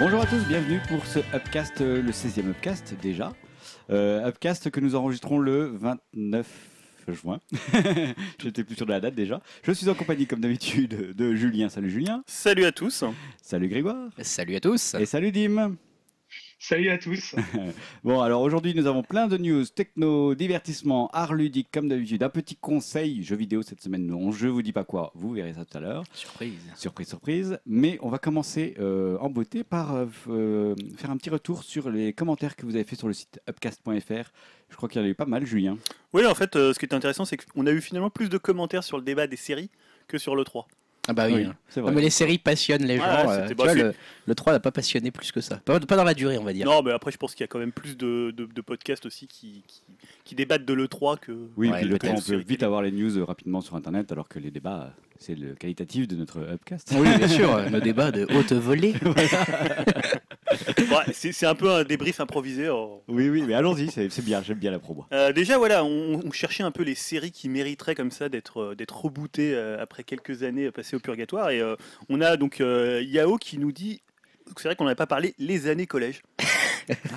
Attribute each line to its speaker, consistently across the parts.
Speaker 1: Bonjour à tous, bienvenue pour ce Upcast, euh, le 16e Upcast déjà. Euh, Upcast que nous enregistrons le 29 juin. J'étais plus sûr de la date déjà. Je suis en compagnie comme d'habitude de Julien. Salut Julien.
Speaker 2: Salut à tous.
Speaker 1: Salut Grégoire.
Speaker 3: Salut à tous.
Speaker 1: Et salut Dim.
Speaker 4: Salut à tous.
Speaker 1: Bon, alors aujourd'hui, nous avons plein de news, techno, divertissement, art ludique, comme d'habitude. Un petit conseil, jeux vidéo cette semaine, non, je vous dis pas quoi, vous verrez ça tout à l'heure.
Speaker 3: Surprise.
Speaker 1: Surprise, surprise. Mais on va commencer euh, en beauté par euh, euh, faire un petit retour sur les commentaires que vous avez fait sur le site upcast.fr. Je crois qu'il y en a eu pas mal, Julien.
Speaker 2: Oui, en fait, euh, ce qui est intéressant, c'est qu'on a eu finalement plus de commentaires sur le débat des séries que sur le 3.
Speaker 3: Ah bah oui.
Speaker 1: c'est
Speaker 3: Non,
Speaker 1: vrai.
Speaker 3: mais les séries passionnent les gens.
Speaker 2: Ouais,
Speaker 3: euh, tu vois, le, le 3 n'a pas passionné plus que ça. Pas, pas dans la durée, on va dire.
Speaker 2: Non, mais après, je pense qu'il y a quand même plus de, de- de podcasts aussi qui, qui, qui débattent de l'E3 que.
Speaker 1: Oui,
Speaker 3: Ouais,
Speaker 1: puis le temps, on peut vite avoir les news euh, rapidement sur Internet, alors que les débats, euh, c'est le qualitatif de notre upcast.
Speaker 3: Oui, bien sûr, nos débats de haute volée.
Speaker 2: Ouais, c'est un peu un débrief improvisé. oh.
Speaker 1: Oui, oui, mais allons-y, c'est bien, j'aime bien la promo.
Speaker 2: Euh, déjà, voilà, on, on cherchait un peu les séries qui mériteraient comme ça d'être euh, d'être rebootées euh, après quelques années passées au purgatoire. Et euh, on a donc Yao qui nous dit. C'est vrai qu'on n'avait pas parlé les années collège.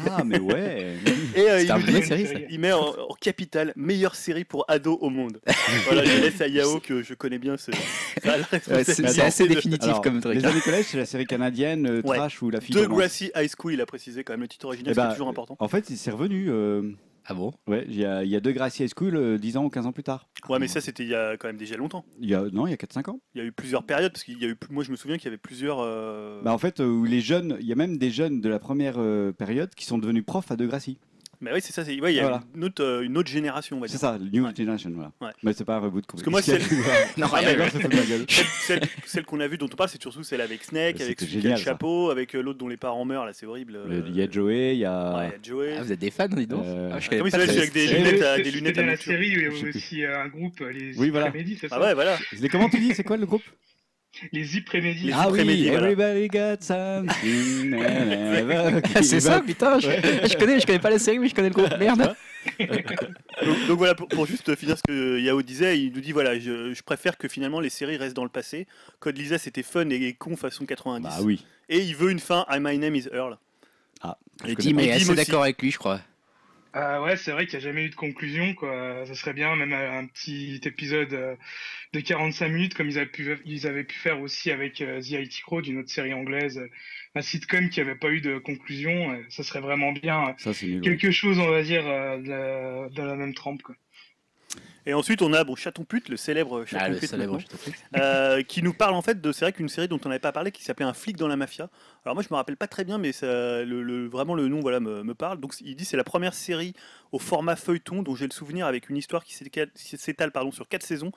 Speaker 1: Ah, mais ouais
Speaker 2: Et euh,
Speaker 3: C'est
Speaker 2: il,
Speaker 3: un
Speaker 2: dit-
Speaker 3: série, ça.
Speaker 2: il met en, en capitale meilleure série pour ados au monde. voilà, je laisse à Yao que je connais bien. ce-
Speaker 3: Ouais, c'est c'est assez
Speaker 2: de-
Speaker 3: définitif
Speaker 1: Alors,
Speaker 3: comme truc.
Speaker 1: Les
Speaker 3: hein.
Speaker 1: années collège, c'est la série canadienne, euh,
Speaker 2: Ouais.
Speaker 1: Trash ou La fille
Speaker 2: De. Grassy High School, il a précisé quand même le titre original,
Speaker 1: Eh
Speaker 2: ce qui
Speaker 1: ben,
Speaker 2: est toujours important.
Speaker 1: En fait, c'est revenu. euh,
Speaker 3: Ah bon?
Speaker 1: Ouais, il y a, il y a deux Gracie High School euh, 10 ans ou 15 ans plus tard.
Speaker 2: Ouais, mais ça, c'était il y a quand même déjà longtemps.
Speaker 1: Il y a, non, il y a 4-5 ans.
Speaker 2: Il y a eu plusieurs périodes, parce qu'il y a eu, moi je me souviens qu'il y avait plusieurs. euh,
Speaker 1: Bah, en fait, euh, où les jeunes, il y a même des jeunes de la première euh, période qui sont devenus profs à Degrassi.
Speaker 2: Mais oui, c'est ça, ouais, il y a
Speaker 1: Voilà.
Speaker 2: une, autre, euh, une autre génération, on va
Speaker 1: C'est ça, le New
Speaker 2: Ouais.
Speaker 1: Generation, voilà.
Speaker 2: Ouais.
Speaker 1: Mais c'est pas un reboot.
Speaker 2: Parce que moi,
Speaker 1: c'est.
Speaker 2: c'est-
Speaker 3: Non,
Speaker 2: Ah, mais-. Celle, celle- celle qu'on a vue dont on parle, c'est surtout celle avec Snake, avec celui qui a
Speaker 1: génial,
Speaker 2: le chapeau, avec euh, l'autre dont les parents meurent, là, c'est horrible. euh,
Speaker 1: Il y a Joey, il y a.
Speaker 2: ouais, il y a Joey.
Speaker 3: Ah, vous êtes des fans, dis donc
Speaker 1: Euh,
Speaker 3: Ah, je
Speaker 2: Ah vrai,
Speaker 3: très-
Speaker 2: celui avec des lunettes, des lunettes
Speaker 4: dans
Speaker 2: à
Speaker 4: la série, il y
Speaker 1: sais
Speaker 4: aussi euh, un groupe, euh, les
Speaker 1: Oui, voilà.
Speaker 4: Iprémédis, c'est ça
Speaker 2: Ah ouais, voilà.
Speaker 1: Comment tu dis C'est quoi le groupe?
Speaker 4: Les Iprémédis.
Speaker 2: Les
Speaker 1: Ah oui,
Speaker 2: voilà.
Speaker 1: Everybody got something.
Speaker 3: Ah, c'est ça, putain. Je, je connais, je connais pas la série, mais je connais le groupe. Merde.
Speaker 2: Donc, donc voilà, pour, pour juste finir ce que Yao disait, il nous dit voilà, je, je préfère que finalement les séries restent dans le passé. Code Lisa c'était fun et con façon 90.
Speaker 1: Bah oui.
Speaker 2: Et il veut une fin à My Name is Earl.
Speaker 1: Ah, je connais
Speaker 3: est d'accord avec lui, je crois.
Speaker 4: Ah ouais, c'est vrai qu'il n'y a jamais eu de conclusion, quoi. Ça serait bien, même un petit épisode euh, de 45 minutes, comme ils avaient pu, ils avaient pu faire aussi avec euh, The IT Crow, d'une autre série anglaise, euh, un sitcom qui n'avait pas eu de conclusion. euh, Ça serait vraiment bien. euh,
Speaker 1: Ça.
Speaker 4: Quelque chose, on va dire, euh, de la, de la même trempe, quoi.
Speaker 2: Et ensuite on a bon Chaton Pute, le célèbre Chaton
Speaker 3: Ah, le
Speaker 2: Pute
Speaker 3: célèbre.
Speaker 2: maintenant, euh, qui nous parle en fait de c'est vrai qu'une série dont on n'avait pas parlé qui s'appelait Un flic dans la mafia. Alors moi je me rappelle pas très bien mais ça, le, le- vraiment le nom voilà me, me parle. Donc il dit c'est la première série au format feuilleton dont j'ai le souvenir avec une histoire qui s'étale pardon sur quatre saisons.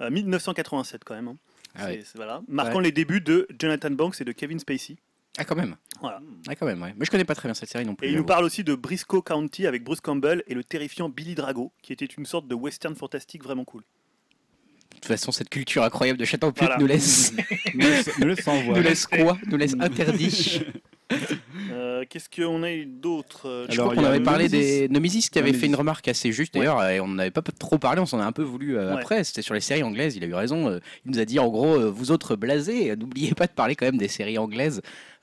Speaker 2: Euh, 1987 quand même. hein.
Speaker 3: Ah ouais.
Speaker 2: voilà. Marquant les débuts de Jonathan Banks et de Kevin Spacey.
Speaker 3: Ah, quand même.
Speaker 2: Voilà.
Speaker 3: Ah, quand même, ouais. Mais je connais pas très bien cette série non plus.
Speaker 2: Et il nous parle aussi de Briscoe County avec Bruce Campbell et le terrifiant Billy Drago, qui était une sorte de western fantastique vraiment cool.
Speaker 3: De toute façon, cette culture incroyable de Château
Speaker 2: Voilà.
Speaker 3: nous laisse,
Speaker 1: Ne laisse- voix.
Speaker 3: nous laisse quoi Nous laisse interdit.
Speaker 2: Euh, Qu'est-ce qu'on a eu d'autre euh,
Speaker 3: Je
Speaker 1: Alors,
Speaker 3: crois qu'on avait parlé
Speaker 1: Nemesis.
Speaker 3: des Nemesis qui avait fait une remarque assez juste
Speaker 2: Ouais.
Speaker 3: d'ailleurs et on n'avait pas trop parlé, on s'en a un peu voulu euh,
Speaker 2: Ouais.
Speaker 3: après. C'était sur les séries anglaises, il a eu raison. euh, il nous a dit en gros, vous autres blasés, n'oubliez pas de parler quand même des séries anglaises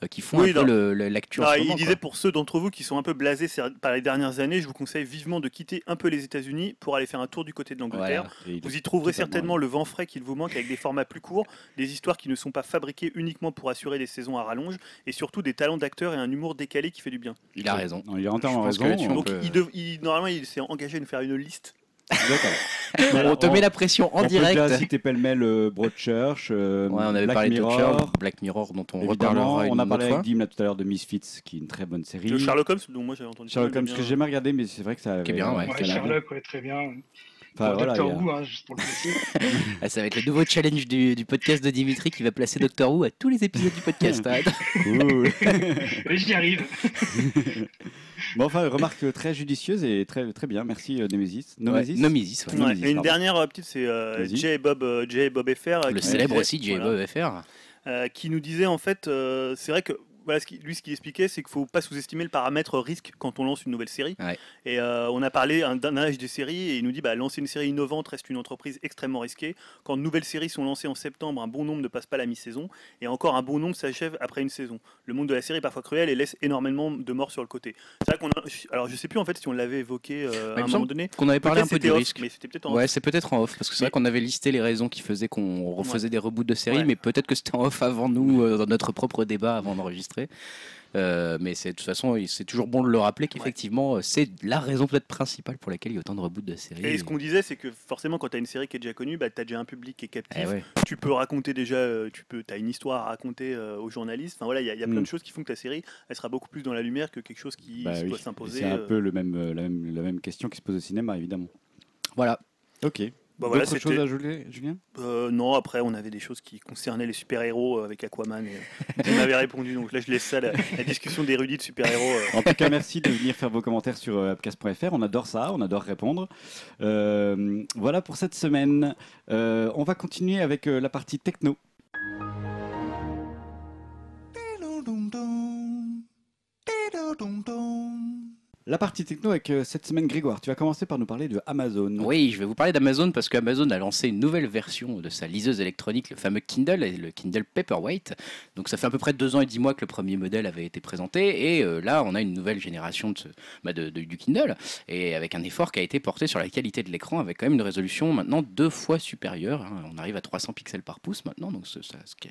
Speaker 3: qui font
Speaker 2: Oui,
Speaker 3: un peu
Speaker 2: non.
Speaker 3: le- le- l'actu en
Speaker 2: Ah,
Speaker 3: ce
Speaker 2: il
Speaker 3: moment,
Speaker 2: disait
Speaker 3: quoi.
Speaker 2: pour ceux d'entre vous qui sont un peu blasés par les dernières années, je vous conseille vivement de quitter un peu les États-Unis pour aller faire un tour du côté de l'Angleterre. Vous y trouverez certainement le vent frais qu'il vous manque avec des formats plus courts, des histoires qui ne sont pas fabriquées uniquement pour assurer des saisons à rallonge, et surtout des talents d'acteurs et un humour décalé qui fait du bien.
Speaker 3: Il a raison.
Speaker 1: Non, il a entièrement
Speaker 3: que
Speaker 1: raison.
Speaker 3: là-dessus, on
Speaker 2: Donc
Speaker 3: peut-
Speaker 2: il dev- il- normalement il s'est engagé à nous faire une liste.
Speaker 3: On te
Speaker 1: on-
Speaker 3: met la pression en
Speaker 1: on
Speaker 3: direct.
Speaker 1: peut déjà citer pêle-mêle euh, Broadchurch, euh,
Speaker 3: Ouais, on avait
Speaker 1: Black
Speaker 3: parlé
Speaker 1: Mirror.
Speaker 3: de Torture, Black Mirror dont on
Speaker 1: Évidemment,
Speaker 3: reparlera une
Speaker 1: on a parlé
Speaker 3: fois.
Speaker 1: avec Dim là tout à l'heure de Misfits, qui est une très bonne série.
Speaker 2: Le Sherlock Holmes, dont moi j'avais entendu.
Speaker 1: Sherlock Holmes que j'ai jamais regardé, mais c'est vrai que ça.
Speaker 3: Qui est bien, ouais.
Speaker 4: Ouais. Sherlock, ouais, très bien.
Speaker 1: Enfin, voilà,
Speaker 4: Doctor Who, hein, juste pour le.
Speaker 3: Ah, ça va être le nouveau challenge du, du podcast de Dimitri qui va placer Doctor Who à tous les épisodes du podcast. hein.
Speaker 4: J'y arrive.
Speaker 1: Bon, enfin, remarque très judicieuse et très, très bien. Merci, euh, Nemesis.
Speaker 3: Ouais,
Speaker 1: Nemesis.
Speaker 3: Nemesis, ouais.
Speaker 2: Ouais,
Speaker 1: Nemesis,
Speaker 2: et une
Speaker 1: pardon.
Speaker 2: dernière euh, petite, c'est euh,
Speaker 1: Vas-y.
Speaker 2: J. Bob, euh, J. Bob FR. euh,
Speaker 3: Le
Speaker 2: qui
Speaker 3: célèbre
Speaker 2: disait-
Speaker 3: aussi J.
Speaker 2: voilà.
Speaker 3: Bob FR.
Speaker 2: euh, qui nous disait en fait, euh, c'est vrai que voilà, ce qui- lui, ce qu'il expliquait, c'est qu'il faut pas sous-estimer le paramètre risque quand on lance une nouvelle série.
Speaker 3: Ouais.
Speaker 2: Et euh, on a parlé d'un âge des séries et il nous dit bah, lancer une série innovante reste une entreprise extrêmement risquée. Quand de nouvelles séries sont lancées en septembre, un bon nombre ne passe pas la mi-saison et encore un bon nombre s'achève après une saison. Le monde de la série est parfois cruel et laisse énormément de morts sur le côté. C'est vrai qu'on a... Alors je sais plus en fait si on l'avait évoqué euh,
Speaker 3: il
Speaker 2: à un moment donné.
Speaker 3: Qu'on avait parlé un peu du risque.
Speaker 2: Mais c'était peut-être en
Speaker 3: Ouais, c'est peut-être en off, parce que c'est
Speaker 2: Mais-
Speaker 3: vrai qu'on avait listé les raisons qui faisaient qu'on refaisait des reboots de séries, mais peut-être que c'était en off avant nous, euh, dans notre propre débat, avant d'enregistrer. Euh, mais c'est de toute façon, c'est toujours bon de le rappeler qu'effectivement, euh, c'est la raison peut-être principale pour laquelle il y a autant de reboots de séries.
Speaker 2: Et ce qu'on disait, c'est que forcément, quand tu as une série qui est déjà connue, bah, tu as déjà un public qui est captif.
Speaker 3: Eh ouais.
Speaker 2: Tu peux raconter déjà, euh, tu peux, as une histoire à raconter euh, aux journalistes. Enfin voilà, il y a, il y a plein
Speaker 1: Mm.
Speaker 2: de choses qui font que la série, elle sera beaucoup plus dans la lumière que quelque chose qui
Speaker 1: Bah
Speaker 2: doit s'imposer.
Speaker 1: C'est un
Speaker 2: euh.
Speaker 1: peu le même, la, même, la même question qui se pose au cinéma, évidemment.
Speaker 3: Voilà.
Speaker 1: Ok.
Speaker 2: Bah voilà,
Speaker 1: D'autres choses à ajouter, Julien?
Speaker 2: Euh, non, après, on avait des choses qui concernaient les super-héros euh, avec Aquaman. Et, euh, on avait répondu, donc là, je laisse ça, la, la discussion d'érudits de super-héros. euh.
Speaker 1: En tout cas, merci de venir faire vos commentaires sur euh, upcast.fr. On adore ça, on adore répondre. Euh, voilà pour cette semaine. Euh, on va continuer avec euh, la partie techno. La partie techno avec euh, cette semaine, Grégoire, tu vas commencer par nous parler de Amazon.
Speaker 3: Oui, je vais vous parler d'Amazon parce qu'Amazon a lancé une nouvelle version de sa liseuse électronique, le fameux Kindle, le Kindle Paperwhite. Donc ça fait à peu près deux ans et dix mois que le premier modèle avait été présenté, et euh, là on a une nouvelle génération bah, de- du Kindle, et avec un effort qui a été porté sur la qualité de l'écran, avec quand même une résolution maintenant deux fois supérieure. hein. On arrive à 300 pixels par pouce maintenant, donc ce qui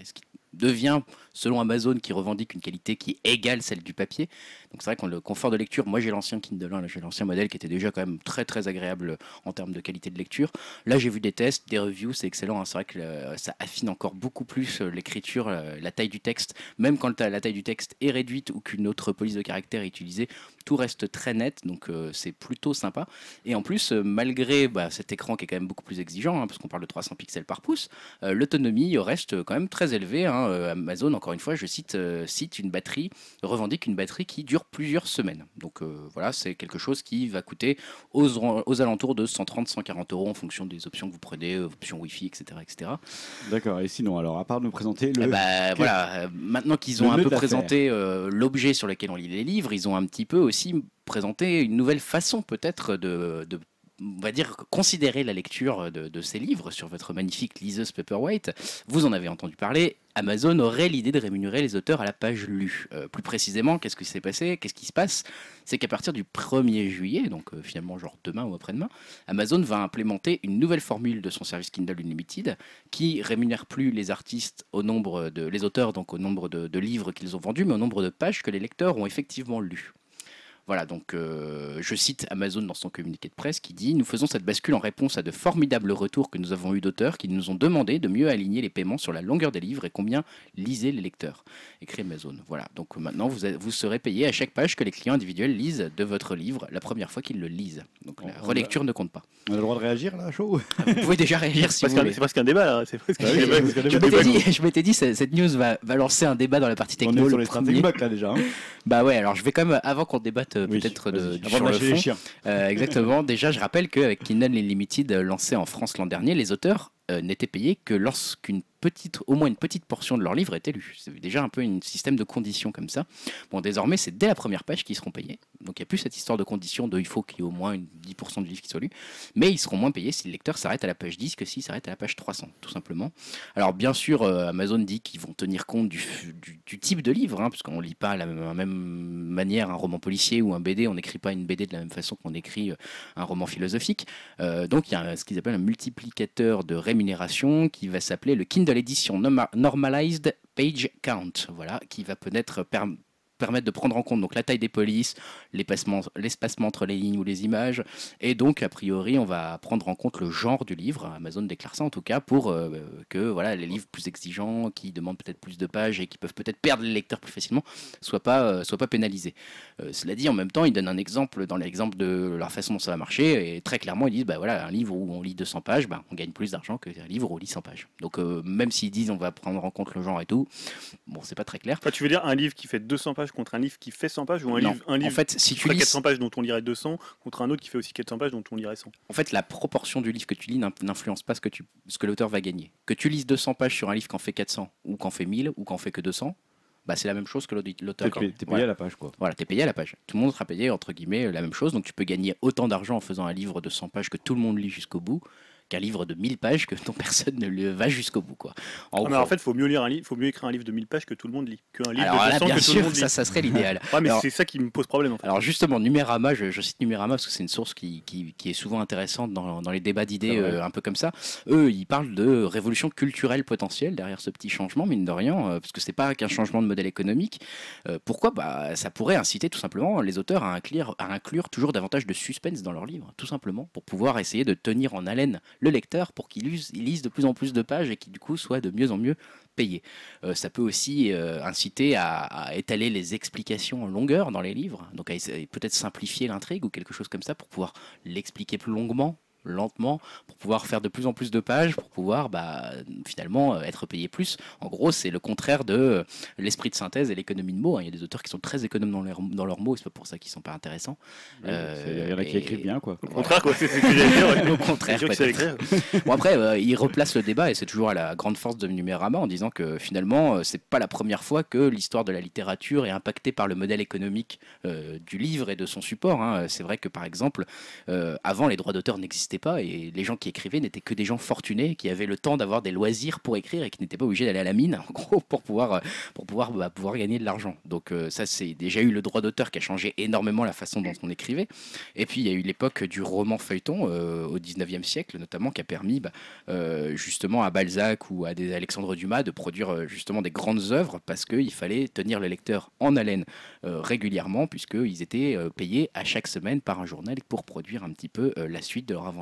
Speaker 3: devient, selon Amazon, qui revendique une qualité qui égale celle du papier. Donc c'est vrai que le confort de lecture, moi j'ai l'ancien Kindle, hein, j'ai l'ancien modèle qui était déjà quand même très très agréable en termes de qualité de lecture. Là j'ai vu des tests, des reviews, c'est excellent. hein. C'est vrai que ça affine encore beaucoup plus euh, l'écriture, euh, la taille du texte. Même quand la taille du texte est réduite ou qu'une autre police de caractère est utilisée, tout reste très net, donc euh, c'est plutôt sympa. Et en plus, malgré bah, cet écran qui est quand même beaucoup plus exigeant, hein, parce qu'on parle de 300 pixels par pouce, l'autonomie reste quand même très élevée. hein. Euh, Amazon, encore une fois, je cite, euh, cite une batterie, revendique une batterie qui dure plusieurs semaines. Donc euh, voilà, c'est quelque chose qui va coûter aux, aux alentours de 130-140 euros en fonction des options que vous prenez, options Wi-Fi, etc. etc.
Speaker 1: D'accord, et sinon, alors, à part nous présenter le.
Speaker 3: Eh bah, voilà, maintenant qu'ils ont un peu présenté l'objet sur lequel on lit les livres, ils ont un petit peu aussi présenté une nouvelle façon peut-être de, de, on va dire, considérer la lecture de, ces livres sur votre magnifique liseuse Paperwhite. Vous en avez entendu parler. Amazon aurait l'idée de rémunérer les auteurs à la page lue. Euh, plus précisément, qu'est-ce qui s'est passé? Qu'est-ce qui se passe? C'est qu'à partir du 1er juillet, donc euh, finalement genre demain ou après-demain, Amazon va implémenter une nouvelle formule de son service Kindle Unlimited qui rémunère plus les artistes au nombre auteurs donc au nombre de livres qu'ils ont vendus, mais au nombre de pages que les lecteurs ont effectivement lues. Voilà, donc euh, je cite Amazon dans son communiqué de presse qui dit Nous faisons cette bascule en réponse à de formidables retours que nous avons eus d'auteurs qui nous ont demandé de mieux aligner les paiements sur la longueur des livres et combien lisaient les lecteurs. Écrit Amazon. Voilà, donc maintenant vous, vous serez payé à chaque page que les clients individuels lisent de votre livre la première fois qu'ils le lisent. Donc la
Speaker 1: On- on
Speaker 3: relecture ne compte pas.
Speaker 1: On a le droit de réagir là, chaud
Speaker 3: Vous pouvez déjà réagir si vous voulez.
Speaker 2: c'est presque un débat là. Presque un
Speaker 1: oui,
Speaker 2: débat. Je.
Speaker 3: Je m'étais dit, cette news va, va lancer un débat dans la partie
Speaker 1: On
Speaker 3: techno.
Speaker 1: est sur
Speaker 3: le
Speaker 1: les là déjà. hein.
Speaker 3: Bah ouais, alors je vais quand même, avant qu'on débatte
Speaker 1: Oui,
Speaker 3: peut-être sur le fond, euh, exactement, déjà je rappelle qu'avec Kindle Unlimited euh, lancé en France l'an dernier, les auteurs euh, n'étaient payés que lorsqu'une petite, au moins une petite portion de leur livre était lue. C'est déjà un peu un système de conditions comme ça. Bon, désormais, c'est dès la première page qu'ils seront payés. Donc il n'y a plus cette histoire de conditions de il faut qu'il y ait au moins une 10% du livre qui soit lu. Mais ils seront moins payés si le lecteur s'arrête à la page 10 que s'il s'arrête à la page 300, tout simplement. Alors bien sûr, euh, Amazon dit qu'ils vont tenir compte du, type de livre, hein, parce ne lit pas de la même, manière un roman policier ou un BD, on n'écrit pas une BD de la même façon qu'on écrit euh, un roman philosophique. Euh, donc il y a ce qu'ils appellent un multiplicateur de rémunération qui va s'appeler le Kindle Norma- Normalized Page Count, voilà, qui va peut-être perm- permettre de prendre en compte donc la taille des polices, l'espacement entre les lignes ou les images, et donc a priori on va prendre en compte le genre du livre. Amazon déclare ça en tout cas pour euh, que voilà les livres plus exigeants, qui demandent peut-être plus de pages et qui peuvent peut-être perdre les lecteurs plus facilement, soient pas euh, soient pas pénalisés. Euh, cela dit, en même temps, ils donnent un exemple dans l'exemple de leur façon dont ça va marcher, et très clairement ils disent bah voilà un livre où on lit 200 pages, bah, on gagne plus d'argent qu'un livre où on lit 100 pages. Donc même s'ils disent on va prendre en compte le genre et tout, bon c'est pas très clair.
Speaker 2: Enfin, tu veux dire un livre qui fait 200 pages contre un livre qui fait 100 pages ou un
Speaker 3: Non.
Speaker 2: livre, un livre
Speaker 3: en fait, si
Speaker 2: qui
Speaker 3: tu
Speaker 2: ferait
Speaker 3: lis
Speaker 2: 400 pages dont on lirait 200 contre un autre qui fait aussi 400 pages dont on lirait 100
Speaker 3: En fait, la proportion du livre que tu lis n'in- n'influence pas ce que, tu, ce que l'auteur va gagner. Que tu lises 200 pages sur un livre qu'en fait 400, ou qu'en fait 1000, ou qu'en fait que 200, bah, c'est la même chose que l'auteur.
Speaker 1: T'es payé, t'es payé
Speaker 3: Voilà.
Speaker 1: à la page, quoi.
Speaker 3: Voilà, t'es payé à la page. Tout le monde sera payé, entre guillemets, la même chose. Donc tu peux gagner autant d'argent en faisant un livre de 100 pages que tout le monde lit jusqu'au bout qu'un livre de 1000 pages que dont personne ne le va jusqu'au bout. Quoi. En
Speaker 2: Ah, mais en fait, faut mieux lire un livre, faut mieux écrire un livre de 1000 pages que tout le monde lit, qu'un livre
Speaker 3: Alors
Speaker 2: de
Speaker 3: là,
Speaker 2: 200
Speaker 3: bien
Speaker 2: que tout le
Speaker 3: sûr,
Speaker 2: monde lit.
Speaker 3: ça, ça serait l'idéal.
Speaker 2: Ouais, mais c'est ça qui me pose problème en fait.
Speaker 3: Alors justement, Numérama, je, je cite Numérama parce que c'est une source qui, qui- qui est souvent intéressante dans, dans les débats d'idées euh, un peu comme ça. Eux, ils parlent de révolution culturelle potentielle derrière ce petit changement, mine de rien, euh, parce que c'est pas qu'un changement de modèle économique. Euh, pourquoi? Bah, Ça pourrait inciter tout simplement les auteurs à inclure, à inclure toujours davantage de suspense dans leurs livres, tout simplement, pour pouvoir essayer de tenir en haleine le lecteur pour qu'il lise, de plus en plus de pages et qu'il du soit de mieux en mieux payé. Euh, ça peut aussi euh, inciter à, étaler les explications en longueur dans les livres, donc peut-être simplifier l'intrigue ou quelque chose comme ça pour pouvoir l'expliquer plus longuement lentement pour pouvoir faire de plus en plus de pages pour pouvoir bah, finalement euh, être payé plus en gros c'est le contraire de euh, l'esprit de synthèse et l'économie de mots hein. il y a des auteurs qui sont très économes dans, leurs- dans leurs mots et c'est pas pour ça qu'ils sont pas intéressants Euh,
Speaker 1: Il y en a qui
Speaker 3: et-
Speaker 1: écrivent bien, quoi.
Speaker 2: Au contraire, quoi, c'est ce que j'allais dire.
Speaker 3: au contraire
Speaker 2: C'est sûr que c'est
Speaker 3: peut-être.
Speaker 2: écrire.
Speaker 3: Bon après, euh, il replace le débat et c'est toujours à la grande force de Numérama en disant que finalement, euh, c'est pas la première fois que l'histoire de la littérature est impactée par le modèle économique euh, du livre et de son support. hein. C'est vrai que par exemple, euh, avant les droits d'auteur n'existaient pas et les gens qui écrivaient n'étaient que des gens fortunés qui avaient le temps d'avoir des loisirs pour écrire et qui n'étaient pas obligés d'aller à la mine en gros pour pouvoir euh, pour pouvoir bah, pouvoir gagner de l'argent. Donc euh, ça c'est déjà eu le droit d'auteur qui a changé énormément la façon dont on écrivait. Et puis il y a eu l'époque du roman feuilleton euh, au 19e siècle notamment qui a permis bah, justement à Balzac ou à des Alexandre Dumas de produire justement des grandes œuvres parce qu'il fallait tenir le lecteur en haleine régulièrement puisqu'ils étaient payés à chaque semaine par un journal pour produire un petit peu la suite de leur aventure.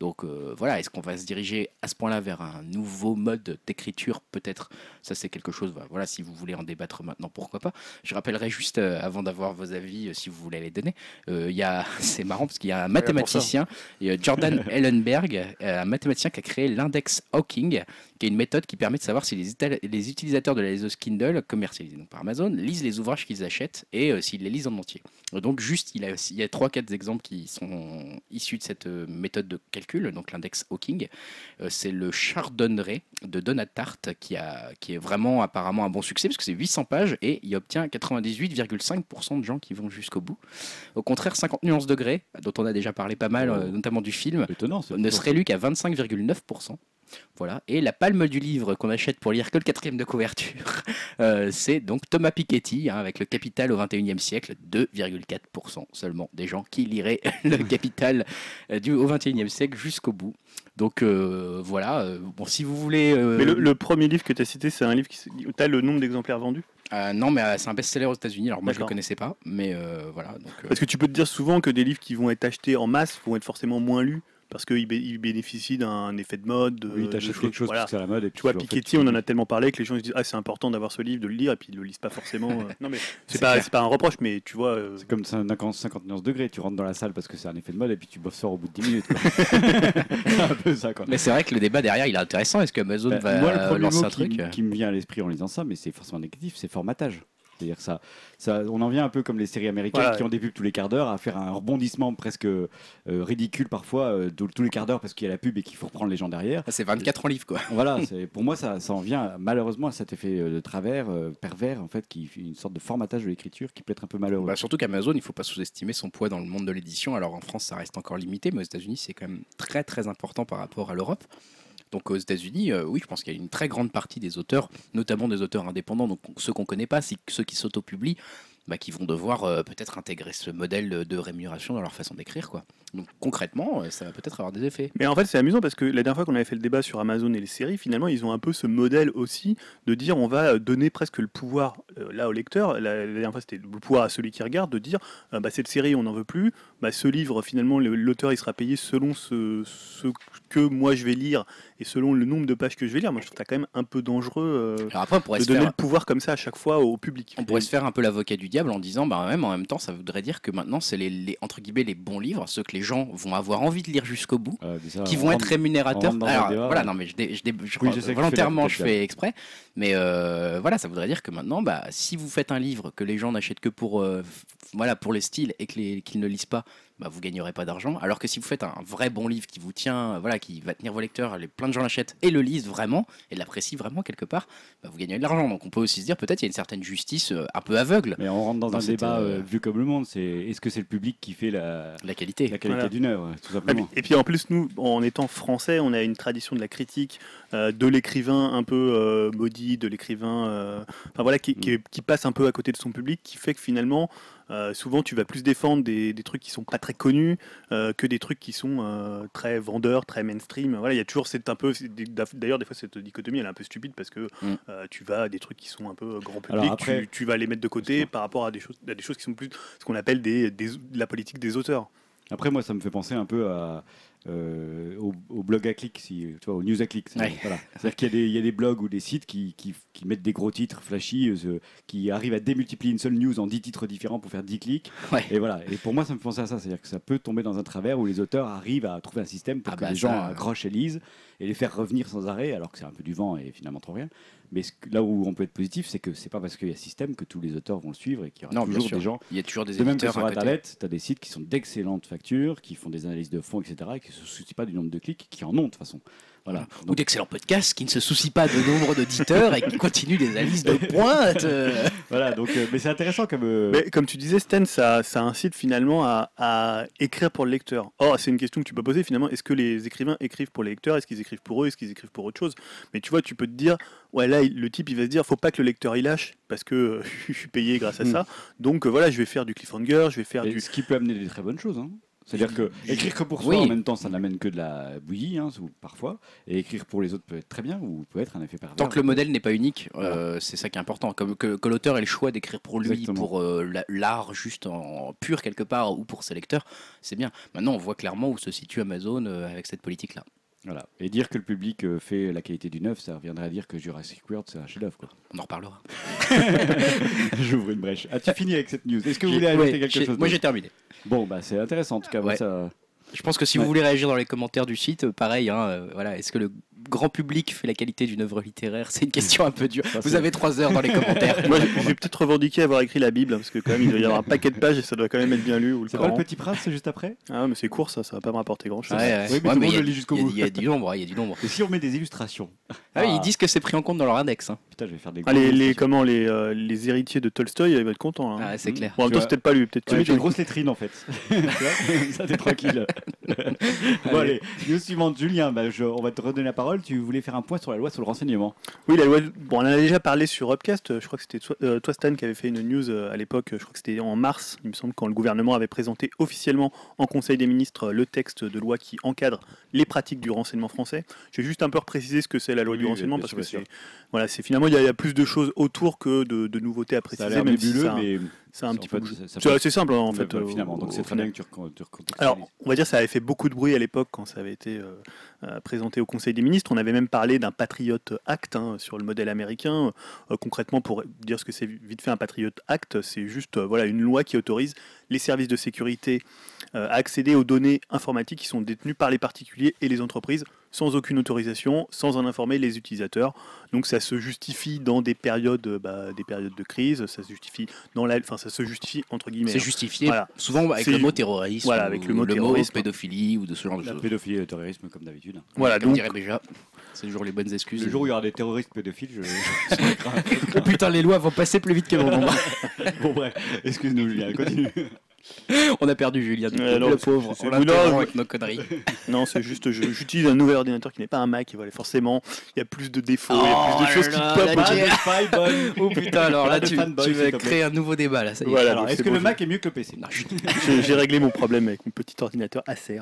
Speaker 3: Donc euh, voilà, est-ce qu'on va se diriger à ce point-là vers un nouveau mode d'écriture Peut-être, ça c'est quelque chose, bah, voilà, si vous voulez en débattre maintenant, pourquoi pas? Je rappellerai juste, euh, avant d'avoir vos avis, euh, si vous voulez les donner, il y a, c'est marrant parce qu'il y a un mathématicien, Jordan Ellenberg, un mathématicien qui a créé l'index Hawking, qui est une méthode qui permet de savoir si les, utilisateurs de la liseuse Kindle, commercialisée donc par Amazon, lisent les ouvrages qu'ils achètent et euh, s'ils les lisent en entier. Donc juste, il, a, il y a trois, quatre exemples qui sont issus de cette euh, méthode de calcul, donc l'index Hawking. Euh, c'est le Chardonneret de Donat Tart qui, a, qui est vraiment apparemment un bon succès parce que c'est 800 pages et il obtient 98,5% de gens qui vont jusqu'au bout. Au contraire, 50 nuances degrés, dont on a déjà parlé pas mal,
Speaker 1: Oh.
Speaker 3: euh, notamment du film,
Speaker 1: Étonnant.
Speaker 3: ne serait lu qu'à 25,9%. Voilà. Et la palme du livre qu'on achète pour lire que le quatrième de couverture, euh, c'est donc Thomas Piketty, hein, avec le Capital au 21e siècle, 2,4% seulement des gens qui liraient le Capital euh, du, au 21e siècle jusqu'au bout. Donc euh, voilà, euh, bon, si vous voulez...
Speaker 2: Mais le, le premier livre que tu as cité, c'est un livre qui. Tu as le nombre d'exemplaires vendus?
Speaker 3: Euh, non, mais euh, c'est un best-seller aux États-Unis, alors moi je le connaissais pas, mais euh, voilà. Donc,
Speaker 2: Parce que tu peux te dire souvent que des livres qui vont être achetés en masse vont être forcément moins lus parce qu'ils bé- ils bénéficient d'un effet de mode. de-
Speaker 1: Oui, t'achètes quelque chose
Speaker 2: voilà.
Speaker 1: parce que c'est à la mode. Et puis
Speaker 2: Tu vois,
Speaker 1: en fait,
Speaker 2: Piketty, on en a tellement parlé que les gens se disent Ah, c'est important d'avoir ce livre, de le lire, et puis ils le lisent pas forcément. euh. Non, mais
Speaker 3: C'est
Speaker 2: pas, pas un reproche, mais tu vois. euh,
Speaker 1: C'est comme 50, 50 nuances degrés. Tu rentres dans la salle parce que c'est un effet de mode et puis tu sors au bout de 10 minutes. quoi. c'est un peu ça, quoi.
Speaker 3: Mais c'est vrai que le débat derrière il est intéressant. Est-ce que Amazon
Speaker 1: Bah,
Speaker 3: va
Speaker 1: moi, le premier
Speaker 3: lancer
Speaker 1: mot
Speaker 3: un
Speaker 1: qui,
Speaker 3: truc euh
Speaker 1: qui me vient à l'esprit en lisant ça, mais c'est forcément négatif, c'est formatage. C'est-à-dire ça, ça, on en vient un peu comme les séries américaines
Speaker 2: Voilà.
Speaker 1: qui ont des pubs tous les quarts d'heure à faire un rebondissement presque euh, ridicule parfois euh, tous les quarts d'heure parce qu'il y a la pub et qu'il faut reprendre les gens derrière.
Speaker 3: C'est 24 en livre quoi.
Speaker 1: Voilà, pour moi ça, ça en vient malheureusement à cet effet euh, de travers euh, pervers en fait qui fait une sorte de formatage de l'écriture qui peut être un peu malheureux.
Speaker 3: Bah, surtout qu'Amazon, il ne faut pas sous-estimer son poids dans le monde de l'édition. Alors en France, ça reste encore limité, mais aux États-Unis, c'est quand même très très important par rapport à l'Europe. Donc aux États-Unis, euh, oui, je pense qu'il y a une très grande partie des auteurs, notamment des auteurs indépendants, donc ceux qu'on connaît pas, ceux qui s'autopublient, bah, qui vont devoir euh, peut-être intégrer ce modèle de rémunération dans leur façon d'écrire, quoi. Donc concrètement, euh, ça va peut-être avoir des effets.
Speaker 2: Mais en fait, c'est amusant parce que la dernière fois qu'on avait fait le débat sur Amazon et les séries, finalement, ils ont un peu ce modèle aussi de dire on va euh, donner presque le pouvoir euh, là au lecteur. La, la dernière fois, c'était le pouvoir à celui qui regarde de dire euh, bah, cette série, on n'en veut plus. Bah, ce livre, finalement, le- l'auteur, il sera payé selon ce, ce que moi je vais lire et selon le nombre de pages que je vais lire. Moi, je trouve ça quand même un peu dangereux euh,
Speaker 3: Alors après, on
Speaker 2: de donner
Speaker 3: faire...
Speaker 2: le pouvoir comme ça à chaque fois au public.
Speaker 3: On pourrait se faire un peu l'avocat du diable en disant, bah, même en même temps, ça voudrait dire que maintenant, c'est les, les- entre guillemets les bons livres, ceux que les gens vont avoir envie de lire jusqu'au bout,
Speaker 1: Euh, ça,
Speaker 3: qui
Speaker 1: on
Speaker 3: vont être rémunérateurs. Alors,
Speaker 1: débat.
Speaker 3: voilà, non, mais je, dé- je, dé-
Speaker 1: Oui,
Speaker 3: volontairement, je fais exprès. Mais euh, voilà, ça voudrait dire que maintenant, bah, si vous faites un livre que les gens n'achètent que pour, euh, voilà, pour les styles et qu'ils ne lisent pas bah, vous gagnerez pas d'argent. Alors que si vous faites un vrai bon livre qui vous tient, euh, voilà, qui va tenir vos lecteurs, les, plein de gens l'achètent et le lisent vraiment et l'apprécient vraiment quelque part, bah, vous gagnez de l'argent. Donc on peut aussi se dire peut-être il y a une certaine justice euh, un peu aveugle.
Speaker 1: Mais on rentre dans,
Speaker 3: Dans
Speaker 1: un
Speaker 3: cette,
Speaker 1: débat
Speaker 3: euh,
Speaker 1: euh, vu comme le monde. C'est est-ce que c'est le public qui fait la,
Speaker 3: La qualité?
Speaker 1: la qualité
Speaker 2: Voilà.
Speaker 1: d'une œuvre, tout
Speaker 2: Et puis,
Speaker 1: simplement.
Speaker 2: et puis en plus, nous, en étant français, on a une tradition de la critique, euh, de l'écrivain un peu euh, maudit, de l'écrivain euh, enfin, voilà, qui, qui- qui passe un peu à côté de son public, qui fait que finalement, euh, souvent, tu vas plus défendre des, des trucs qui sont pas très connus euh, que des trucs qui sont euh, très vendeurs, très mainstream. Voilà, il y a toujours cette un peu, c'est d'ailleurs, des fois, cette dichotomie, elle est un peu stupide parce que
Speaker 3: Mm.
Speaker 2: tu vas à des trucs qui sont un peu grand
Speaker 1: Alors
Speaker 2: public,
Speaker 1: après-
Speaker 2: tu, tu vas les mettre de côté par rapport à des choses, à des choses qui sont plus ce qu'on appelle des, des- de la politique des auteurs.
Speaker 1: Après, moi, ça me fait penser un peu à, euh, au, au blog à clic, si, tu vois, au news à clic.
Speaker 3: Ouais.
Speaker 1: Voilà. C'est-à-dire qu'il y, a des- il y a des blogs ou des sites qui, qui- qui mettent des gros titres flashy, euh, qui arrivent à démultiplier une seule news en 10 titres différents pour faire 10 clics.
Speaker 3: Ouais.
Speaker 1: Et voilà. Et pour moi, ça me fait penser à ça. C'est-à-dire que ça peut tomber dans un travers où les auteurs arrivent à trouver un système pour
Speaker 3: Ah
Speaker 1: que
Speaker 3: bah
Speaker 1: les
Speaker 3: ça,
Speaker 1: gens
Speaker 3: euh.
Speaker 1: accrochent et lisent et les faire revenir sans arrêt, alors que c'est un peu du vent et finalement trop rien. Mais ce là où on peut être positif, c'est que c'est pas parce qu'il y a système que tous les auteurs vont le suivre et qu'il y aura
Speaker 3: Non,
Speaker 1: toujours des gens
Speaker 3: Il y a toujours des
Speaker 1: de même que sur. Internet, tu as des sites qui sont d'excellentes factures, qui font des analyses de fond, etc., et qui ne se soucient pas du nombre de clics, qui en ont de toute façon. Voilà.
Speaker 3: Ou
Speaker 1: Donc,
Speaker 3: d'excellents podcasts qui ne se soucient pas de nombre d'auditeurs et qui continuent des analyses de pointe.
Speaker 1: voilà, donc, euh, mais c'est intéressant comme. euh,
Speaker 2: Mais comme tu disais, Stan, ça, ça incite finalement à, à écrire pour le lecteur. Or, c'est une question que tu peux poser finalement. Est-ce que les écrivains écrivent pour les lecteurs? Est-ce qu'ils écrivent pour eux? Est-ce qu'ils écrivent pour autre chose? Mais tu vois, tu peux te dire, ouais, là, le type, il va se dire, faut pas que le lecteur il lâche parce que euh, je suis payé grâce à
Speaker 1: Mm.
Speaker 2: ça. Donc euh, voilà, je vais faire du cliffhanger, je vais faire
Speaker 1: et
Speaker 2: du.
Speaker 1: Ce qui peut amener des très bonnes choses. hein. C'est-à-dire que écrire que pour soi,
Speaker 3: Oui.
Speaker 1: en même temps, ça n'amène que de la bouillie, hein, parfois, et écrire pour les autres peut être très bien, ou peut être un effet pervers.
Speaker 3: Tant que le modèle n'est pas unique, euh, c'est ça qui est important. Comme que, que l'auteur ait le choix d'écrire pour lui,
Speaker 1: Exactement.
Speaker 3: pour euh, la- l'art juste en pur quelque part, ou pour ses lecteurs, c'est bien. Maintenant, on voit clairement où se situe Amazon euh, avec cette politique-là.
Speaker 1: Voilà. Et dire que le public euh, fait la qualité du neuf, ça reviendrait à dire que Jurassic World, c'est un chef-d'œuvre.
Speaker 3: On en reparlera.
Speaker 1: J'ouvre une brèche. As-tu fini avec cette news Est-ce que vous voulez ajouter
Speaker 3: ouais,
Speaker 1: quelque chose
Speaker 3: Moi, j'ai terminé.
Speaker 1: Bon, bah c'est intéressant en tout cas. ça...
Speaker 3: Je pense que si
Speaker 1: Ouais.
Speaker 3: vous voulez réagir dans les commentaires du site, euh, pareil, hein, euh, voilà, est-ce que le grand public fait la qualité d'une œuvre littéraire C'est une question un peu dure. Vous avez trois heures dans les commentaires.
Speaker 2: Moi, je je vais peut-être revendiquer avoir écrit la Bible, hein, parce que quand même, il doit y avoir un paquet de pages et ça doit quand même être bien lu. Ou le
Speaker 1: C'est pas le. Petit Prince, c'est juste après?
Speaker 2: Ah, mais c'est court, ça, ça va pas me rapporter grand-chose.
Speaker 3: Ouais, ouais.
Speaker 1: Oui, mais
Speaker 3: Ouais,
Speaker 1: tout le monde
Speaker 3: il y a-
Speaker 1: le lit jusqu'au bout.
Speaker 3: Il y a du nombre, il y a du nombre.
Speaker 1: Et si on met des illustrations?
Speaker 3: Ah oui, ils disent que c'est pris en compte dans leur index. hein.
Speaker 1: Putain, je vais faire des
Speaker 2: Ah, les, comment, les, euh, les héritiers de Tolstoï, ils vont être contents. là.
Speaker 3: Ah, c'est
Speaker 1: Mhm.
Speaker 3: clair.
Speaker 2: Bon, en même
Speaker 1: Tu
Speaker 2: temps, c'est peut-être pas lui. Peut-être
Speaker 1: Tu mets
Speaker 2: que
Speaker 1: des grosses lettrines en fait. Ça t'es tranquille. bon allez, news suivante, Julien, bah, je- on va te redonner la parole. Tu voulais faire un point sur la loi sur le renseignement.
Speaker 2: Oui, la loi. Bon, on en a déjà parlé sur Upcast. Je crois que c'était toi, euh, toi, Stan, qui avait fait une news euh, à l'époque. Je crois que c'était en mars, il me semble, quand le gouvernement avait présenté officiellement en Conseil des ministres euh, le texte de loi qui encadre les pratiques du renseignement français. Je vais juste un peu repréciser ce que c'est la loi
Speaker 1: Oui,
Speaker 2: du
Speaker 1: oui,
Speaker 2: renseignement parce
Speaker 1: sûr,
Speaker 2: que c'est voilà, c'est finalement il y, a- il y a plus de choses autour que de, de nouveautés à
Speaker 1: Ça a
Speaker 2: préciser,
Speaker 1: l'air
Speaker 2: même si
Speaker 1: nébuleux,
Speaker 2: ça,
Speaker 1: mais
Speaker 2: c'est un petit
Speaker 1: fait,
Speaker 2: peu. C'est assez simple en fait.
Speaker 1: bah,
Speaker 2: euh,
Speaker 1: finalement, donc c'est très bien que tu.
Speaker 2: Alors, on va dire que ça avait fait beaucoup de bruit à l'époque quand ça avait été euh, euh, présenté au Conseil des ministres. On avait même parlé d'un Patriot Act hein, sur le modèle américain. Euh, concrètement, pour dire ce que c'est vite fait un Patriot Act, c'est juste voilà, une loi qui autorise les services de sécurité à accéder aux données informatiques qui sont détenues par les particuliers et les entreprises sans aucune autorisation, sans en informer les utilisateurs. Donc ça se justifie dans des périodes, euh, bah, des périodes de crise, ça se justifie dans la, enfin ça se justifie entre guillemets.
Speaker 3: C'est
Speaker 2: hein.
Speaker 3: justifié
Speaker 2: Voilà.
Speaker 3: souvent avec le mot terrorisme,
Speaker 2: voilà, avec
Speaker 3: ou
Speaker 2: le mot terrorisme.
Speaker 3: pédophilie ou de ce genre de
Speaker 1: La
Speaker 3: choses.
Speaker 1: pédophilie et le terrorisme comme d'habitude.
Speaker 2: Voilà,
Speaker 3: Comme
Speaker 2: donc
Speaker 3: dirait Béja, c'est toujours les bonnes excuses.
Speaker 1: Le jour où il y aura des terroristes pédophiles, je.
Speaker 3: Oh putain, les lois vont passer plus vite que mon
Speaker 1: bon bref, excuse-nous Julien, continue.
Speaker 3: On a perdu Julien, du coup,
Speaker 2: Euh, non,
Speaker 3: le
Speaker 2: c'est-
Speaker 3: pauvre. On
Speaker 2: non,
Speaker 3: l'interrompt
Speaker 2: je-
Speaker 3: avec nos conneries.
Speaker 2: Non, c'est juste, je- j'utilise un nouvel ordinateur qui n'est pas un Mac, et voilà, forcément, il y a plus de défauts, il y a
Speaker 3: Oh
Speaker 2: plus de choses
Speaker 3: là
Speaker 2: qui
Speaker 3: là,
Speaker 2: pop.
Speaker 3: la
Speaker 1: faille bonne.
Speaker 3: Oh putain, alors là,
Speaker 1: Pas de
Speaker 3: tu,
Speaker 1: fanboy,
Speaker 3: tu
Speaker 1: s'il
Speaker 3: vas
Speaker 1: te plaît.
Speaker 3: créer un nouveau débat là. Ça y est.
Speaker 2: Voilà,
Speaker 1: Alors,
Speaker 2: donc
Speaker 1: est-ce
Speaker 2: c'est
Speaker 1: que
Speaker 2: bon,
Speaker 1: le
Speaker 2: je-
Speaker 1: Mac est mieux que le PC
Speaker 3: Non, chut.
Speaker 2: J'ai j'ai réglé mon problème avec mon petit ordinateur Acer.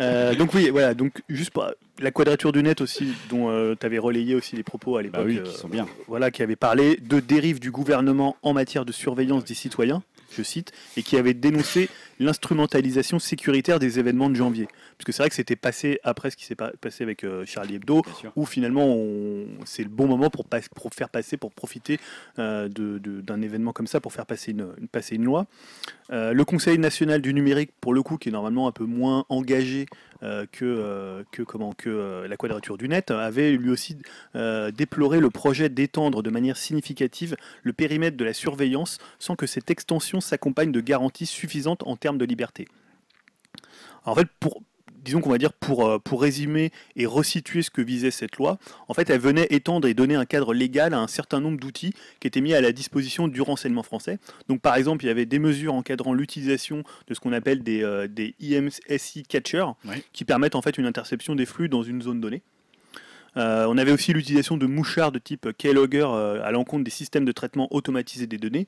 Speaker 2: Euh, donc oui, voilà, donc juste pour la quadrature du net aussi, dont tu avais relayé aussi les propos à l'époque,
Speaker 1: Bah oui,
Speaker 2: euh,
Speaker 1: qui sont bien.
Speaker 2: voilà, qui avait parlé de dérive du gouvernement en matière de surveillance des citoyens, je cite, et qui avait dénoncé l'instrumentalisation sécuritaire des événements de janvier. Parce que c'est vrai que c'était passé après ce qui s'est pas- passé avec euh, Charlie Hebdo, où finalement on- c'est le bon moment pour, pas- pour faire passer, pour profiter euh, d'un événement comme ça, pour faire passer une, une- passer une loi. Euh, le Conseil national du numérique, pour le coup, qui est normalement un peu moins engagé que, euh, que, comment, que euh, la quadrature du net, avait lui aussi euh, déploré le projet d'étendre de manière significative le périmètre de la surveillance sans que cette extension s'accompagne de garanties suffisantes en termes de liberté. En fait, pour, disons qu'on va dire pour, euh, pour résumer et resituer ce que visait cette loi, en fait, elle venait étendre et donner un cadre légal à un certain nombre d'outils qui étaient mis à la disposition du renseignement français. Donc, par exemple, il y avait des mesures encadrant l'utilisation de ce qu'on appelle des, euh, des IMSI catchers,
Speaker 3: Ouais.
Speaker 2: qui permettent en fait une interception des flux dans une zone donnée. Euh, on avait aussi l'utilisation de mouchards de type keylogger euh, à l'encontre des systèmes de traitement automatisé des données,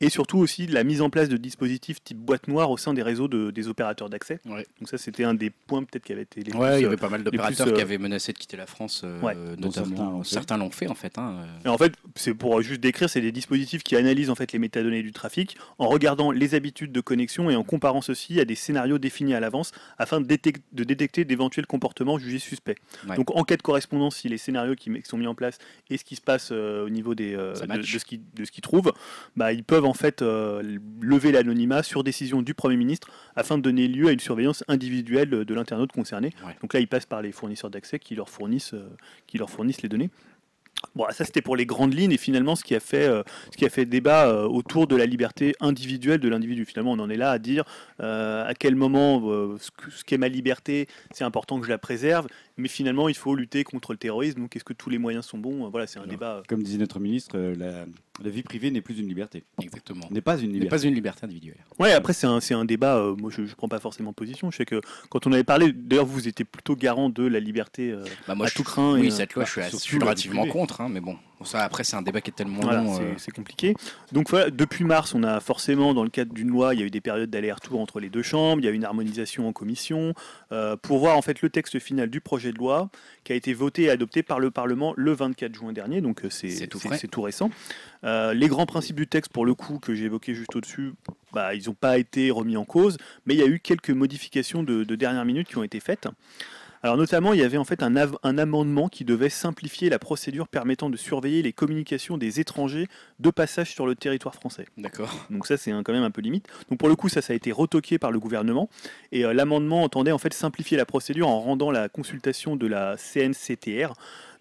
Speaker 2: et surtout aussi la mise en place de dispositifs type boîte noire au sein des réseaux de- des opérateurs d'accès.
Speaker 3: Ouais.
Speaker 2: Donc ça, c'était un des points peut-être qui avait été les
Speaker 3: Ouais,
Speaker 2: plus,
Speaker 3: il y
Speaker 2: euh,
Speaker 3: avait pas mal d'opérateurs
Speaker 2: euh,
Speaker 3: qui avaient menacé de quitter la France, euh,
Speaker 2: Ouais.
Speaker 1: Dont certains
Speaker 3: notamment.
Speaker 1: l'ont fait.
Speaker 3: Certains l'ont fait en fait. hein, euh.
Speaker 2: Et en fait, c'est pour juste décrire, c'est des dispositifs qui analysent en fait les métadonnées du trafic en regardant les habitudes de connexion et en comparant ceci à des scénarios définis à l'avance afin de, détec- de détecter d'éventuels comportements jugés suspects.
Speaker 3: Ouais.
Speaker 2: Donc en cas de correspondance, si les scénarios qui, sont mis en place et ce qui se passe euh, au niveau des, euh, de,
Speaker 3: match.
Speaker 2: de ce qu'ils de ce qu'ils trouvent, bah, ils peuvent en fait euh, lever l'anonymat sur décision du Premier ministre afin de donner lieu à une surveillance individuelle de l'internaute concerné.
Speaker 3: Ouais.
Speaker 2: Donc là, ils passent par les fournisseurs d'accès qui leur fournissent, euh, qui leur fournissent les données. Bon, ça c'était pour les grandes lignes et finalement ce qui a fait, euh, ce qui a fait débat euh, autour de la liberté individuelle de l'individu. Finalement, on en est là à dire euh, à quel moment ce qu'est ma liberté, c'est important que je la préserve, mais finalement il faut lutter contre le terrorisme. Donc est-ce que tous les moyens sont bons? Voilà, c'est un
Speaker 1: Alors,
Speaker 2: débat. euh,
Speaker 1: Comme disait notre ministre, euh, la, la vie privée n'est plus une liberté.
Speaker 3: Exactement.
Speaker 1: N'est pas une
Speaker 3: N'est
Speaker 1: liberté.
Speaker 3: pas une liberté individuelle.
Speaker 2: Ouais, après c'est un, c'est un débat. euh, moi, je, ne prends pas forcément position. Je sais que quand on avait parlé, d'ailleurs, vous étiez plutôt garant de la liberté. euh,
Speaker 3: Bah, moi,
Speaker 2: À
Speaker 3: je,
Speaker 2: tout craint et,
Speaker 3: Oui,
Speaker 2: euh,
Speaker 3: cette loi,
Speaker 1: bah,
Speaker 3: je suis, je suis relativement contre, hein, mais bon. Ça, après, c'est un débat qui est tellement
Speaker 2: Voilà,
Speaker 3: long.
Speaker 2: c'est-
Speaker 3: euh,
Speaker 2: compliqué. Donc voilà, depuis mars, on a forcément, dans le cadre d'une loi, il y a eu des périodes d'aller-retour entre les deux chambres, il y a eu une harmonisation en commission, euh, pour voir en fait le texte final du projet de loi qui a été voté et adopté par le Parlement le 24 juin dernier, donc euh, c'est
Speaker 3: tout
Speaker 2: tout récent. Euh, les grands principes du texte, pour le coup, que j'ai évoqué juste au-dessus, bah, ils n'ont pas été remis en cause, mais il y a eu quelques modifications de, de dernière minute qui ont été faites. Alors notamment, il y avait en fait un, amendement qui devait simplifier la procédure permettant de surveiller les communications des étrangers de passage sur le territoire français.
Speaker 3: D'accord.
Speaker 2: Donc ça, c'est quand même un peu limite. Donc pour le coup, ça, ça a été retoqué par le gouvernement. Et euh, l'amendement entendait en fait simplifier la procédure en rendant la consultation de la CNCTR.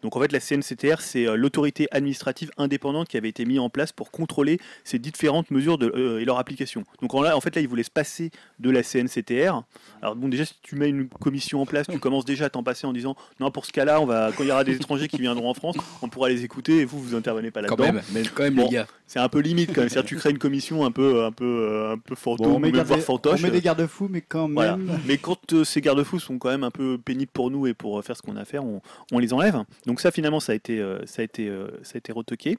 Speaker 2: Donc en fait, la CNCTR, c'est euh, l'autorité administrative indépendante qui avait été mise en place pour contrôler ces différentes mesures de, euh, et leur application. Donc en, là, en fait, là, ils voulaient se passer de la CNCTR. Alors bon, déjà, si tu mets une commission en place, tu commences déjà à t'en passer en disant non, pour ce cas-là, on va, quand il y aura des étrangers qui viendront en France, on pourra les écouter et vous, vous intervenez pas
Speaker 3: Quand
Speaker 2: là-dedans.
Speaker 3: même, mais quand même,
Speaker 2: Bon.
Speaker 3: les gars.
Speaker 2: C'est un peu limite quand même. C'est-à-dire tu crées une commission un peu, un peu, euh, un peu fantôme,
Speaker 1: Bon, on, met
Speaker 2: même
Speaker 1: garde-
Speaker 2: voire
Speaker 1: on
Speaker 2: fantoche.
Speaker 1: met des garde-fous, mais quand même.
Speaker 2: Voilà. Mais quand euh, ces garde-fous sont quand même un peu pénibles pour nous et pour euh, faire ce qu'on a à faire, on, on les enlève. Donc ça, finalement, ça a été, euh, ça a été, euh, ça a été retoqué.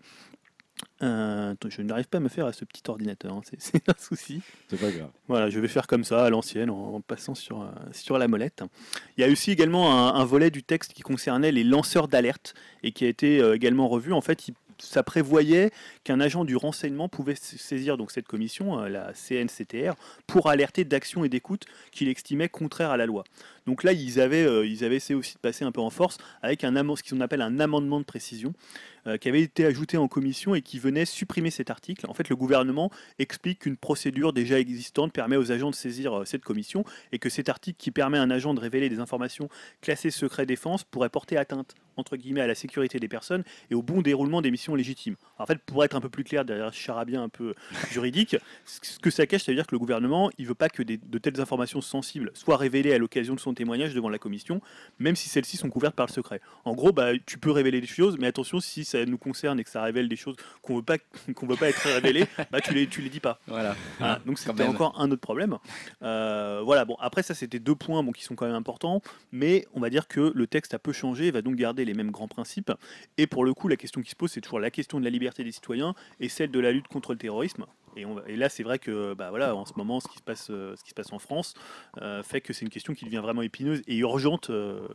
Speaker 2: Euh, je n'arrive pas à me faire à ce petit ordinateur, hein, c'est- c'est un souci.
Speaker 1: C'est pas grave.
Speaker 2: Voilà, je vais faire comme ça à l'ancienne en, en passant sur, euh, sur la molette. Il y a aussi également un, un volet du texte qui concernait les lanceurs d'alerte et qui a été euh, également revu. En fait, il- ça prévoyait qu'un agent du renseignement pouvait saisir donc cette commission, euh, la CNCTR, pour alerter d'actions et d'écoute qu'il estimait contraires à la loi. Donc là, ils avaient, euh, ils avaient essayé aussi de passer un peu en force avec un ce qu'on appelle un amendement de précision euh, qui avait été ajouté en commission et qui venait supprimer cet article. En fait, le gouvernement explique qu'une procédure déjà existante permet aux agents de saisir cette commission et que cet article qui permet à un agent de révéler des informations classées secret défense pourrait porter atteinte entre guillemets à la sécurité des personnes et au bon déroulement des missions légitimes. En fait, pour être un peu plus clair derrière ce charabia un peu juridique, ce que ça cache, ça veut dire que le gouvernement, il veut pas que des- de telles informations sensibles soient révélées à l'occasion de son témoignage devant la commission, même si celles-ci sont couvertes par le secret. En gros, bah, tu peux révéler des choses, mais attention, si ça nous concerne et que ça révèle des choses qu'on veut pas qu'on veut pas être révélées, bah, tu les tu les dis pas.
Speaker 3: Voilà.
Speaker 2: Voilà, donc
Speaker 3: quand
Speaker 2: c'était encore un autre problème. Euh, voilà, bon, après ça c'était deux points bon, qui sont quand même importants, mais on va dire que le texte a peu changé, il va donc garder les mêmes grands principes. Et pour le coup, la question qui se pose, c'est toujours la question de la liberté des citoyens et celle de la lutte contre le terrorisme. Et, on et là, c'est vrai que bah, voilà, en ce moment, ce qui se passe, euh, ce qui se passe en France euh, fait que c'est une question qui devient vraiment épineuse et urgente euh,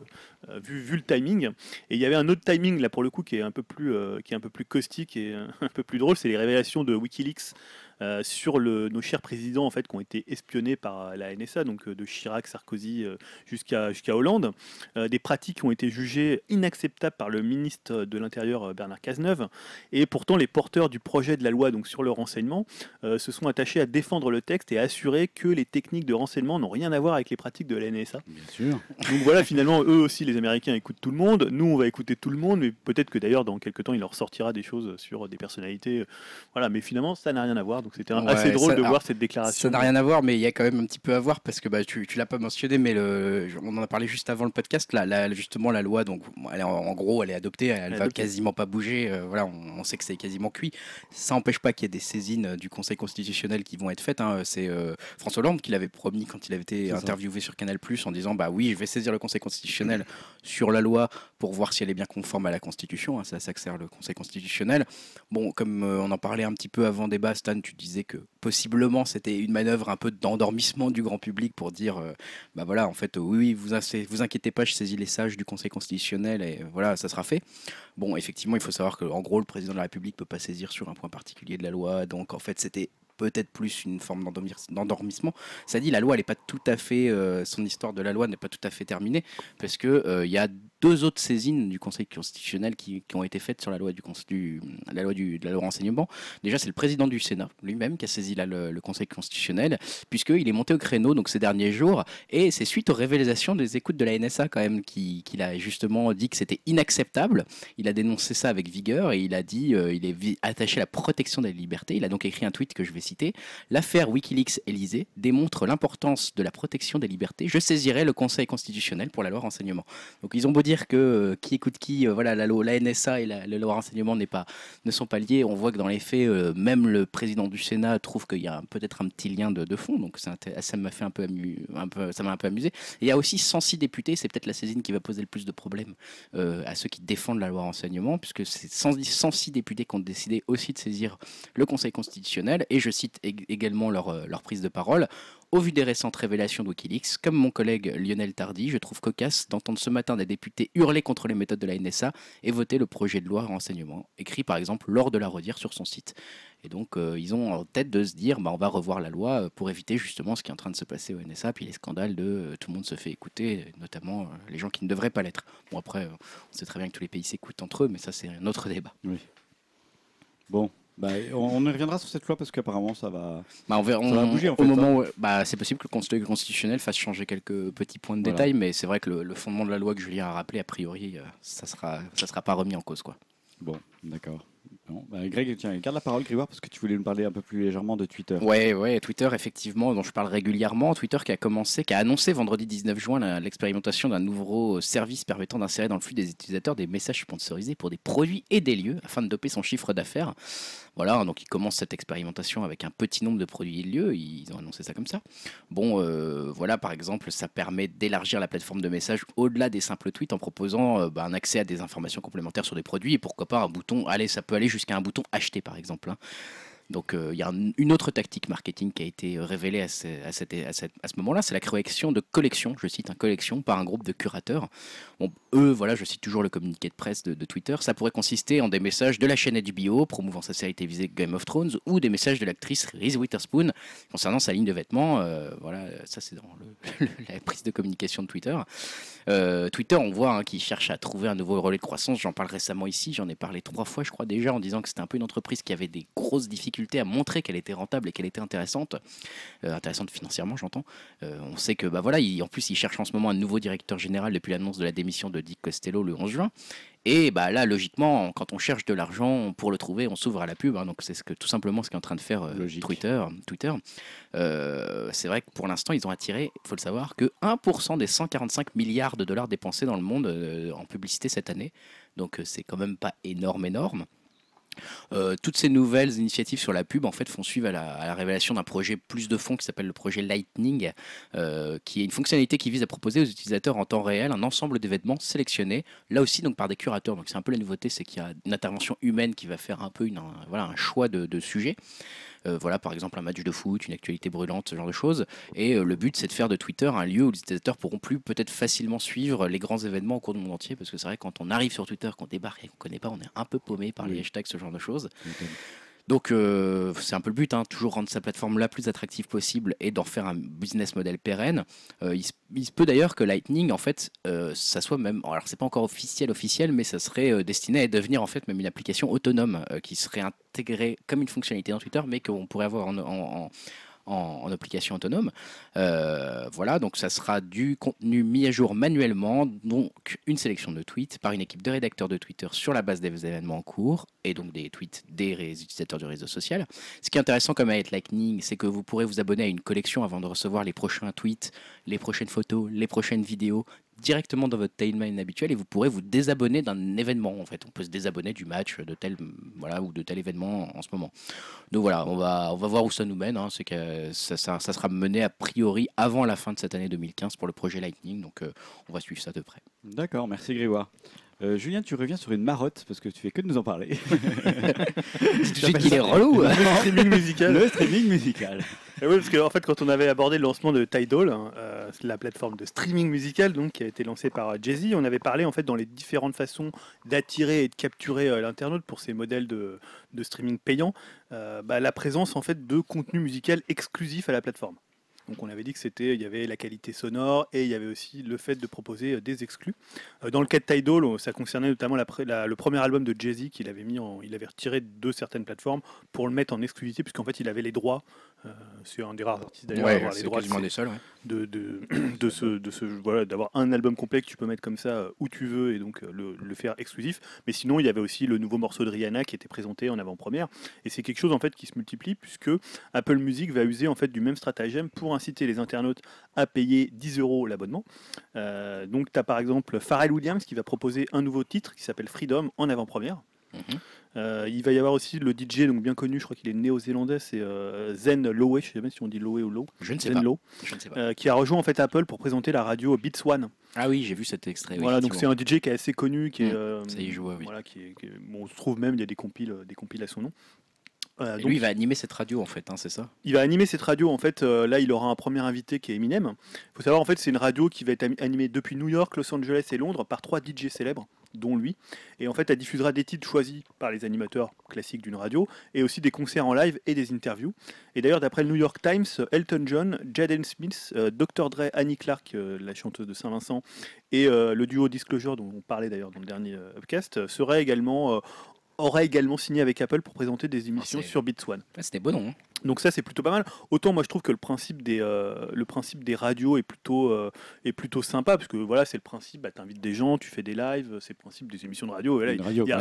Speaker 2: vu, vu le timing. Et il y avait un autre timing là pour le coup qui est un peu plus, qui est un peu plus caustique et un peu plus drôle, c'est les révélations de WikiLeaks euh, sur le, nos chers présidents en fait qui ont été espionnés par la NSA, donc euh, de Chirac, Sarkozy euh, jusqu'à jusqu'à Hollande, Euh, des pratiques qui ont été jugées inacceptables par le ministre de l'Intérieur euh, Bernard Cazeneuve, et pourtant les porteurs du projet de la loi donc sur le renseignement euh, se sont attachés à défendre le texte et à assurer que les techniques de renseignement n'ont rien à voir avec les pratiques de la NSA.
Speaker 1: Bien sûr.
Speaker 2: Donc voilà, finalement, eux aussi, les Américains écoutent tout le monde. Nous, on va écouter tout le monde, mais peut-être que d'ailleurs, dans quelques temps, il leur sortira des choses sur des personnalités. euh, Voilà, mais finalement, ça n'a rien à voir. Donc Donc c'était
Speaker 3: Ouais,
Speaker 2: assez drôle
Speaker 3: ça-
Speaker 2: de
Speaker 3: alors,
Speaker 2: voir cette déclaration.
Speaker 3: Ça n'a rien à voir, mais il y a quand même un petit peu à voir parce que bah, tu, tu l'as pas mentionné, mais le, on en a parlé juste avant le podcast. Là, là, justement, la loi, donc, elle est en, gros, elle est adoptée, elle,
Speaker 2: Elle
Speaker 3: va
Speaker 2: adoptée.
Speaker 3: quasiment pas bouger. euh, voilà, on, on sait que c'est quasiment cuit. Ça n'empêche pas qu'il y ait des saisines euh, du Conseil constitutionnel qui vont être faites. hein. C'est euh, François Hollande qui l'avait promis quand il avait été interviewé sur Canal en disant bah oui, je vais saisir le Conseil constitutionnel sur la loi pour voir si elle est bien conforme à la Constitution. hein. C'est à ça que sert le Conseil constitutionnel. Bon, comme euh, on en parlait un petit peu avant débat, Stan, tu disais que possiblement c'était une manœuvre un peu d'endormissement du grand public pour dire, euh, bah voilà, en fait, oui, vous, inc- vous inquiétez pas, je saisis les sages du Conseil constitutionnel et voilà, ça sera fait. Bon, effectivement, il faut savoir que en gros, le président de la République peut pas saisir sur un point particulier de la loi, donc en fait, c'était peut-être plus une forme d'endormi- d'endormissement. Ça dit, la loi, elle n'est pas tout à fait, euh, son histoire de la loi n'est pas tout à fait terminée, parce que euh, il y a deux autres saisines du Conseil constitutionnel qui, ont été faites sur la loi du, du- la loi du de la loi renseignement. Déjà, c'est le président du Sénat lui-même qui a saisi le, Conseil constitutionnel, puisqu'il est monté au créneau donc ces derniers jours, et c'est suite aux révélations des écoutes de la NSA quand même qui- qu'il a justement dit que c'était inacceptable. Il a dénoncé ça avec vigueur et il a dit euh, il est attaché à la protection des libertés. Il a donc écrit un tweet que je vais citer. L'affaire Wikileaks Élysée démontre l'importance de la protection des libertés. Je saisirai le Conseil constitutionnel pour la loi renseignement. Donc ils ont beau que euh, qui écoute qui, euh, voilà, la, la NSA et la, loi renseignement pas, ne sont pas liés. On voit que dans les faits, euh, même le président du Sénat trouve qu'il y a peut-être un petit lien de, fond. Donc ça m'a fait un peu, ça m'a un peu amusé. Et il y a aussi 106 députés. C'est peut-être la saisine qui va poser le plus de problèmes à ceux qui défendent la loi renseignement, puisque c'est 110 106 députés qui ont décidé aussi de saisir le Conseil constitutionnel. Et je cite ég- également leur, leur prise de parole. Au vu des récentes révélations de Wikileaks, comme mon collègue Lionel Tardy, je trouve cocasse d'entendre ce matin des députés hurler contre les méthodes de la NSA et voter le projet de loi renseignement, écrit par exemple lors de la redire sur son site. Et donc euh, ils ont en tête de se dire, bah, on va revoir la loi euh, pour éviter justement ce qui est en train de se passer au NSA, puis les scandales de euh, tout le monde se fait écouter, notamment les gens qui ne devraient pas l'être. Bon après, on sait très bien que tous les pays s'écoutent entre eux, mais ça c'est un autre débat.
Speaker 1: Bon, bah, on, y reviendra sur cette loi parce qu'apparemment ça va.
Speaker 3: Bah, on verra,
Speaker 1: Ça va
Speaker 3: on-
Speaker 1: bouger, en
Speaker 3: au moment où, bah, c'est possible que le Conseil constitutionnel fasse changer quelques petits points de
Speaker 1: Voilà.
Speaker 3: détail, mais c'est vrai que le, le fondement de la loi que Julien a rappelé, a priori, euh, ça sera, ça sera pas remis en cause, quoi.
Speaker 1: Bon, d'accord. Bon, bah, Greg, tiens, garde la parole, Grégoire, parce que tu voulais nous parler un peu plus légèrement de Twitter.
Speaker 3: Ouais, ouais, Twitter, effectivement, dont je parle régulièrement. Twitter qui a commencé, qui a annoncé vendredi 19 juin l'expérimentation d'un nouveau service permettant d'insérer dans le flux des utilisateurs des messages sponsorisés pour des produits et des lieux afin de doper son chiffre d'affaires. Voilà, donc ils commencent cette expérimentation avec un petit nombre de produits et de lieux. Ils ont annoncé ça comme ça. Bon, euh, voilà, par exemple, ça permet d'élargir la plateforme de messages au-delà des simples tweets en proposant euh, bah, un accès à des informations complémentaires sur des produits et pourquoi pas un bouton. Allez, ça peut aller jusqu'à un bouton acheter, par exemple. hein. Donc euh, il y a un- une autre tactique marketing qui a été euh, révélée à ce, moment-là, c'est la création de collections, je cite un collection par un groupe de curateurs. Eux, voilà, je cite toujours le communiqué de presse de, Twitter, ça pourrait consister en des messages de la chaîne HBO promouvant sa série télévisée Game of Thrones ou des messages de l'actrice Reese Witherspoon concernant sa ligne de vêtements. euh, voilà, ça c'est dans la prise de communication de Twitter. Twitter, on voit hein, qu'ils cherchent à trouver un nouveau relais de croissance. J'en parle récemment ici, j'en ai parlé trois fois, je crois déjà, en disant que c'était un peu une entreprise qui avait des grosses difficultés à montrer qu'elle était rentable et qu'elle était intéressante, Euh, intéressante financièrement, j'entends. Euh, on sait que, bah voilà, en plus, ils cherchent en ce moment un nouveau directeur général depuis l'annonce de la démission de Dick Costello le 11 juin. Et bah là, logiquement, quand on cherche de l'argent pour le trouver, on s'ouvre à la pub. hein. donc c'est ce que tout simplement ce qu'est en train de faire euh. Twitter. Twitter. Euh, c'est vrai que pour l'instant, ils ont attiré, il faut le savoir, que 1% des 145 milliards de dollars dépensés dans le monde euh, en publicité cette année. Donc c'est quand même pas énorme, énorme. Euh, toutes ces nouvelles initiatives sur la pub en fait font suivre à la, révélation d'un projet plus de fond qui s'appelle le projet Lightning, euh, qui est une fonctionnalité qui vise à proposer aux utilisateurs en temps réel un ensemble d'événements sélectionnés, là aussi donc par des curateurs. Donc c'est un peu la nouveauté, c'est qu'il y a une intervention humaine qui va faire un peu un- choix de, de sujets. Euh, voilà, par exemple, un match de foot, une actualité brûlante, ce genre de choses. Et euh, le but, c'est de faire de Twitter un lieu où les utilisateurs pourront plus peut-être facilement suivre les grands événements au cours du monde entier. Parce que c'est vrai, quand on arrive sur Twitter, qu'on débarque et qu'on connaît pas, on est un peu paumé par les hashtags, ce genre de choses. Donc euh, c'est un peu le but, hein, toujours rendre sa plateforme la plus attractive possible et d'en faire un business model pérenne. Euh, il, se, peut d'ailleurs que Lightning, en fait, euh, ça soit même, alors c'est pas encore officiel officiel, mais ça serait destiné à devenir en fait même une application autonome qui serait intégrée comme une fonctionnalité dans Twitter, mais qu'on pourrait avoir en- en, application autonome. Euh, voilà, donc ça sera du contenu mis à jour manuellement, donc une sélection de tweets par une équipe de rédacteurs de Twitter sur la base des événements en cours et donc des tweets des utilisateurs du réseau social. Ce qui est intéressant comme avec Lightning, c'est que vous pourrez vous abonner à une collection avant de recevoir les prochains tweets, les prochaines photos, les prochaines vidéos directement dans votre timeline habituelle et vous pourrez vous désabonner d'un événement en fait. On peut se désabonner du match de tel voilà ou de tel événement en ce moment. Donc voilà, on va on va voir où ça nous mène. hein. C'est que ça, ça- ça sera mené a priori avant la fin de cette année 2015 pour le projet Lightning. Donc euh, on va suivre ça de près.
Speaker 1: D'accord, merci Grégoire. Euh, Julien, tu reviens sur une marotte parce que tu fais que de nous en parler.
Speaker 3: Suite qu'il est relou.
Speaker 2: Le streaming musical.
Speaker 1: Le streaming musical.
Speaker 2: Et oui, parce qu'en en fait, quand on avait abordé le lancement de Tidal, hein, euh, la plateforme de streaming musical, donc qui a été lancée par euh, Jay-Z, on avait parlé en fait dans les différentes façons d'attirer et de capturer euh, l'internaute pour ces modèles de, de streaming payant, euh, bah, la présence en fait de contenu musical exclusif à la plateforme. Donc on avait dit que c'était, il y avait la qualité sonore et il y avait aussi le fait de proposer euh, des exclus. Euh, Dans le cas de Tidal, ça concernait notamment le premier album de Jay-Z qu'il avait mis, en, il avait retiré de certaines plateformes pour le mettre en exclusivité puisqu'en fait il avait les droits. Euh, c'est un des rares artistes d'ailleurs à avoir les droits de
Speaker 3: quasiment
Speaker 2: ces-
Speaker 3: des seuls. ouais.
Speaker 2: de, de, de ce, de ce voilà d'avoir un album complet que tu peux mettre comme ça euh, où tu veux et donc euh, le, le faire exclusif mais sinon il y avait aussi le nouveau morceau de Rihanna qui était présenté en avant-première et c'est quelque chose en fait qui se multiplie puisque Apple Music va user en fait du même stratagème pour inciter les internautes à payer 10 euros l'abonnement Euh, donc tu as par exemple Pharrell Williams qui va proposer un nouveau titre qui s'appelle Freedom en avant-première Euh, il va y avoir aussi le DJ donc bien connu, je crois qu'il est néo-zélandais, c'est euh, Zen Lowe, je sais jamais si on dit Lowe ou Low,
Speaker 3: Je ne sais
Speaker 2: Zen
Speaker 3: pas.
Speaker 2: Lowe,
Speaker 3: Je ne sais pas.
Speaker 2: euh, qui a rejoint en fait Apple pour présenter la radio Beats One.
Speaker 3: Ah oui, j'ai vu cet extrait. oui,
Speaker 2: voilà, donc c'est un DJ qui est assez connu, qui est,
Speaker 3: Mm. Ça y joue, oui.
Speaker 2: voilà, qui est, qui est- bon, on se trouve même, il y a des compiles, des compiles à son nom. Euh, donc,
Speaker 3: lui, il va animer cette radio en fait, hein, c'est ça?
Speaker 2: Il va animer cette radio. En fait, euh, là, il aura un premier invité qui est Eminem. Il faut savoir, en fait, c'est une radio qui va être animée depuis New York, Los Angeles et Londres par trois DJ célèbres, dont lui. Et en fait, elle diffusera des titres choisis par les animateurs classiques d'une radio et aussi des concerts en live et des interviews. Et d'ailleurs, d'après le New York Times, Elton John, Jaden Smith, euh, Dr. Dre, Annie Clark, euh, la chanteuse de Saint-Vincent, et euh, le duo Disclosure, dont on parlait d'ailleurs dans le dernier upcast, seraient également. aurait également signé avec Apple pour présenter des émissions
Speaker 3: c'est-
Speaker 2: sur Beats One.
Speaker 3: Ouais, C'était bon, non
Speaker 2: Donc ça c'est plutôt pas mal. Autant moi je trouve que le principe des euh, le principe des radios est plutôt euh, est plutôt sympa parce que voilà c'est le principe bah t'invites des gens, tu fais des lives, c'est le principe des émissions de radio.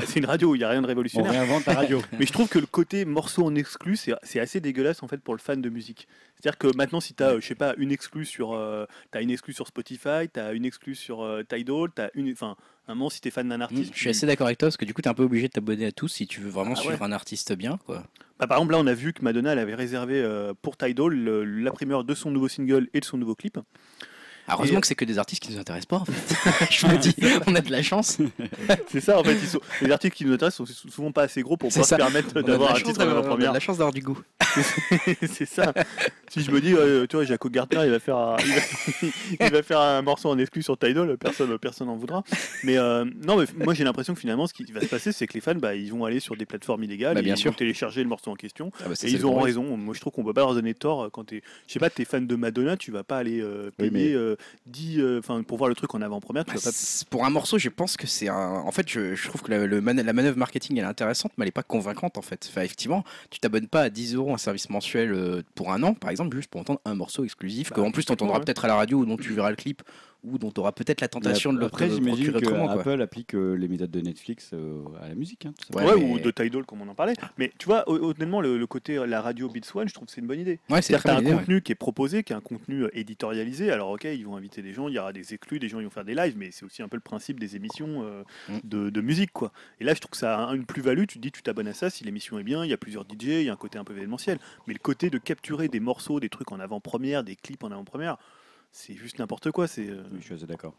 Speaker 2: C'est une radio, il y a rien de
Speaker 1: On
Speaker 2: révolutionnaire.
Speaker 1: réinvente la radio.
Speaker 2: Mais je trouve que le côté morceau en exclu c'est assez dégueulasse en fait pour le fan de musique. C'est-à-dire que maintenant si tu as je sais pas une exclue sur euh, t'as une exclue sur Spotify, tu as une exclue sur euh, Tidal, tu as une enfin un moment si tu es fan d'un
Speaker 3: Mm,
Speaker 2: artiste,
Speaker 3: Je suis assez d'accord avec toi parce que du coup, tu es un peu obligé de t'abonner à tous si tu veux vraiment
Speaker 2: Ah
Speaker 3: suivre
Speaker 2: ouais.
Speaker 3: un artiste bien. Quoi.
Speaker 2: Bah, par exemple, là, on a vu que Madonna avait réservé euh, pour Tidal le- la primeur de son nouveau single et de son nouveau clip.
Speaker 3: Heureusement
Speaker 2: Et-
Speaker 3: que c'est que des artistes qui nous intéressent pas en fait. je me dis, on a de la chance.
Speaker 2: C'est ça, en fait, sont- les articles qui nous intéressent sont sou- souvent pas assez gros pour pouvoir se permettre d'avoir un titre en
Speaker 3: d'avoir- on a de
Speaker 2: première.
Speaker 3: la chance d'avoir du goût.
Speaker 2: c'est ça. Si je me dis, euh, tu vois, Jaco Gardner, il va faire, un, il va, il va faire un morceau en exclu sur Tidal, personne, personne n'en voudra. Mais euh, non, mais moi j'ai l'impression que finalement, ce qui va se passer, c'est que les fans, bah, ils vont aller sur des plateformes illégales,
Speaker 3: Bah,
Speaker 2: et
Speaker 3: bien
Speaker 2: ils
Speaker 3: sûr.
Speaker 2: vont télécharger le morceau en question.
Speaker 3: Ah bah,
Speaker 2: Et ils auront raison. Moi, je trouve qu'on peut pas leur donner tort euh, quand t'es, je sais pas, t'es fan de Madonna, tu vas pas aller euh,
Speaker 1: Oui,
Speaker 2: payer
Speaker 1: mais-
Speaker 2: euh, 10, euh, enfin, pour voir le truc en avant-première,
Speaker 3: Bah,
Speaker 2: pas.
Speaker 3: Pour un morceau, je pense que c'est un. En fait, je, je trouve que la, le man- la manœuvre marketing elle est intéressante, mais elle n'est pas convaincante en fait. Enfin, effectivement, tu t'abonnes pas à 10 euros un service mensuel euh, pour un an, par exemple, juste pour entendre un morceau exclusif,
Speaker 2: Bah,
Speaker 3: que en plus tu entendras
Speaker 2: ouais.
Speaker 3: peut-être à la radio ou dont tu verras le clip, ou dont tu auras peut-être la tentation de le
Speaker 1: Après, j'imagine
Speaker 3: procurer
Speaker 1: que
Speaker 3: autrement. quoi.
Speaker 1: Apple applique euh, les méthodes de Netflix euh, à la musique. hein,
Speaker 3: Ouais,
Speaker 2: Ouais,
Speaker 3: mais-
Speaker 2: ou de Tidal comme on en parlait. Mais tu vois, hon- honnêtement, le, le côté euh, la radio Beats One, je trouve que c'est une bonne idée.
Speaker 3: Ouais, c'est
Speaker 2: un
Speaker 3: ouais.
Speaker 2: contenu qui est proposé, qui est un contenu éditorialisé. Alors, ok, ils vont inviter des gens, il y aura des exclus, des gens ils vont faire des lives, mais c'est aussi un peu le principe des émissions euh,
Speaker 3: Mm.
Speaker 2: de, de musique, quoi. Et là, je trouve que ça a une plus-value. Tu te dis, tu t'abonnes à ça si l'émission est bien, il y a plusieurs DJ, il y a un côté un peu événementiel. Mais le côté de capturer des morceaux, des trucs en avant-première, des clips en avant-première, c'est juste n'importe quoi. C'est. euh,
Speaker 1: Oui, je suis assez d'accord.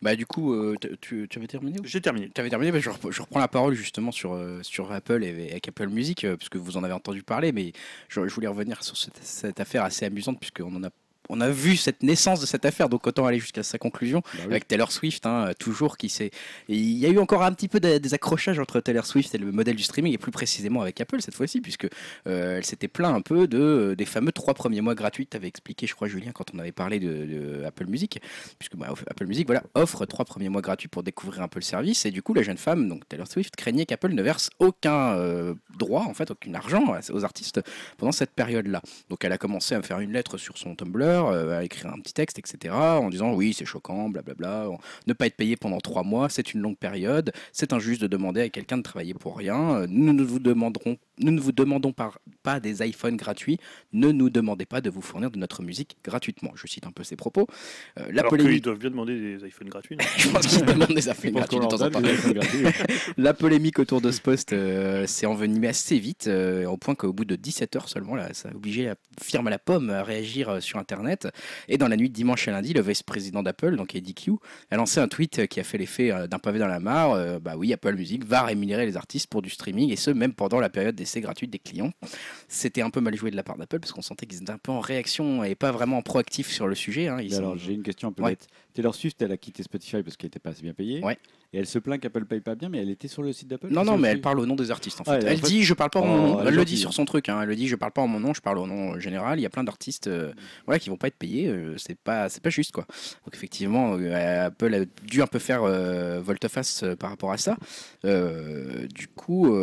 Speaker 3: Bah, du coup, euh, tu, tu avais terminé
Speaker 2: J'ai terminé.
Speaker 3: Tu avais terminé, bah, je, rep- je reprends la parole justement sur, euh, sur Apple et avec Apple Music, euh, puisque vous en avez entendu parler, mais je, je voulais revenir sur cette, cette affaire assez amusante, puisqu'on en a on a vu cette naissance de cette affaire, donc autant aller jusqu'à sa conclusion
Speaker 1: Bah oui.
Speaker 3: avec Taylor Swift, hein, toujours qui s'est. Il y a eu encore un petit peu de- des accrochages entre Taylor Swift et le modèle du streaming, et plus précisément avec Apple cette fois-ci, puisque euh, elle s'était plaint un peu de euh, des fameux trois premiers mois gratuits. Tu avais expliqué, je crois, Julien, quand on avait parlé de, de Apple Music, puisque bah, Apple Music, voilà, offre trois premiers mois gratuits pour découvrir un peu le service, et du coup, la jeune femme, donc Taylor Swift, craignait qu'Apple ne verse aucun euh, droit, en fait, aucun argent aux artistes pendant cette période-là. Donc, elle a commencé à me faire une lettre sur son Tumblr, euh, à écrire un petit texte, etc., en disant oui, c'est choquant, blablabla, ne pas être payé pendant trois mois, c'est une longue période, c'est injuste de demander à quelqu'un de travailler pour rien, euh, nous ne vous demanderons, nous ne vous demandons par- pas des iPhones gratuits, ne nous demandez pas de vous fournir de notre musique gratuitement. Je cite un peu ses propos. Euh, la
Speaker 2: Alors
Speaker 3: polémique,
Speaker 2: doivent bien demander des iPhones gratuits.
Speaker 3: je pense qu'ils demandent des iPhones gratuits de temps en temps.
Speaker 1: des.
Speaker 3: La polémique autour de ce poste euh, s'est envenimée assez vite, euh, au point qu'au bout de 17 heures seulement, là, ça a obligé la firme à la pomme à réagir euh, sur Internet. Et dans la nuit de dimanche à lundi, le vice-président d'Apple, donc Eddie Q, a lancé un tweet qui a fait l'effet d'un pavé dans la mare. Euh, bah oui, Apple Music va rémunérer les artistes pour du streaming, et ce, même pendant la période d'essai gratuite des clients. C'était un peu mal joué de la part d'Apple, parce qu'on sentait qu'ils étaient un peu en réaction et pas vraiment proactifs sur le sujet. hein. Ils
Speaker 1: Mais
Speaker 3: sont-
Speaker 1: alors, j'ai une question un peu
Speaker 3: Ouais.
Speaker 1: bête. Taylor Swift, elle a quitté Spotify parce qu'elle n'était pas assez bien payée.
Speaker 3: Ouais.
Speaker 1: Et elle se plaint qu'Apple paye pas bien, mais elle était sur le site d'Apple.
Speaker 3: Non, non, mais elle parle au nom des artistes en fait.
Speaker 1: Ah, en
Speaker 3: elle
Speaker 1: fait-
Speaker 3: dit je parle pas en
Speaker 1: Oh,
Speaker 3: mon nom.
Speaker 1: elle
Speaker 3: le dit sur son truc. hein. Elle le dit je parle pas en mon nom, je parle au nom euh, général. Il y a plein d'artistes euh, voilà, qui vont pas être payés. euh, c'est pas, c'est pas juste quoi. Donc effectivement, euh, Apple a dû un peu faire volte-face par rapport à ça. Du coup,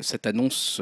Speaker 3: cette annonce.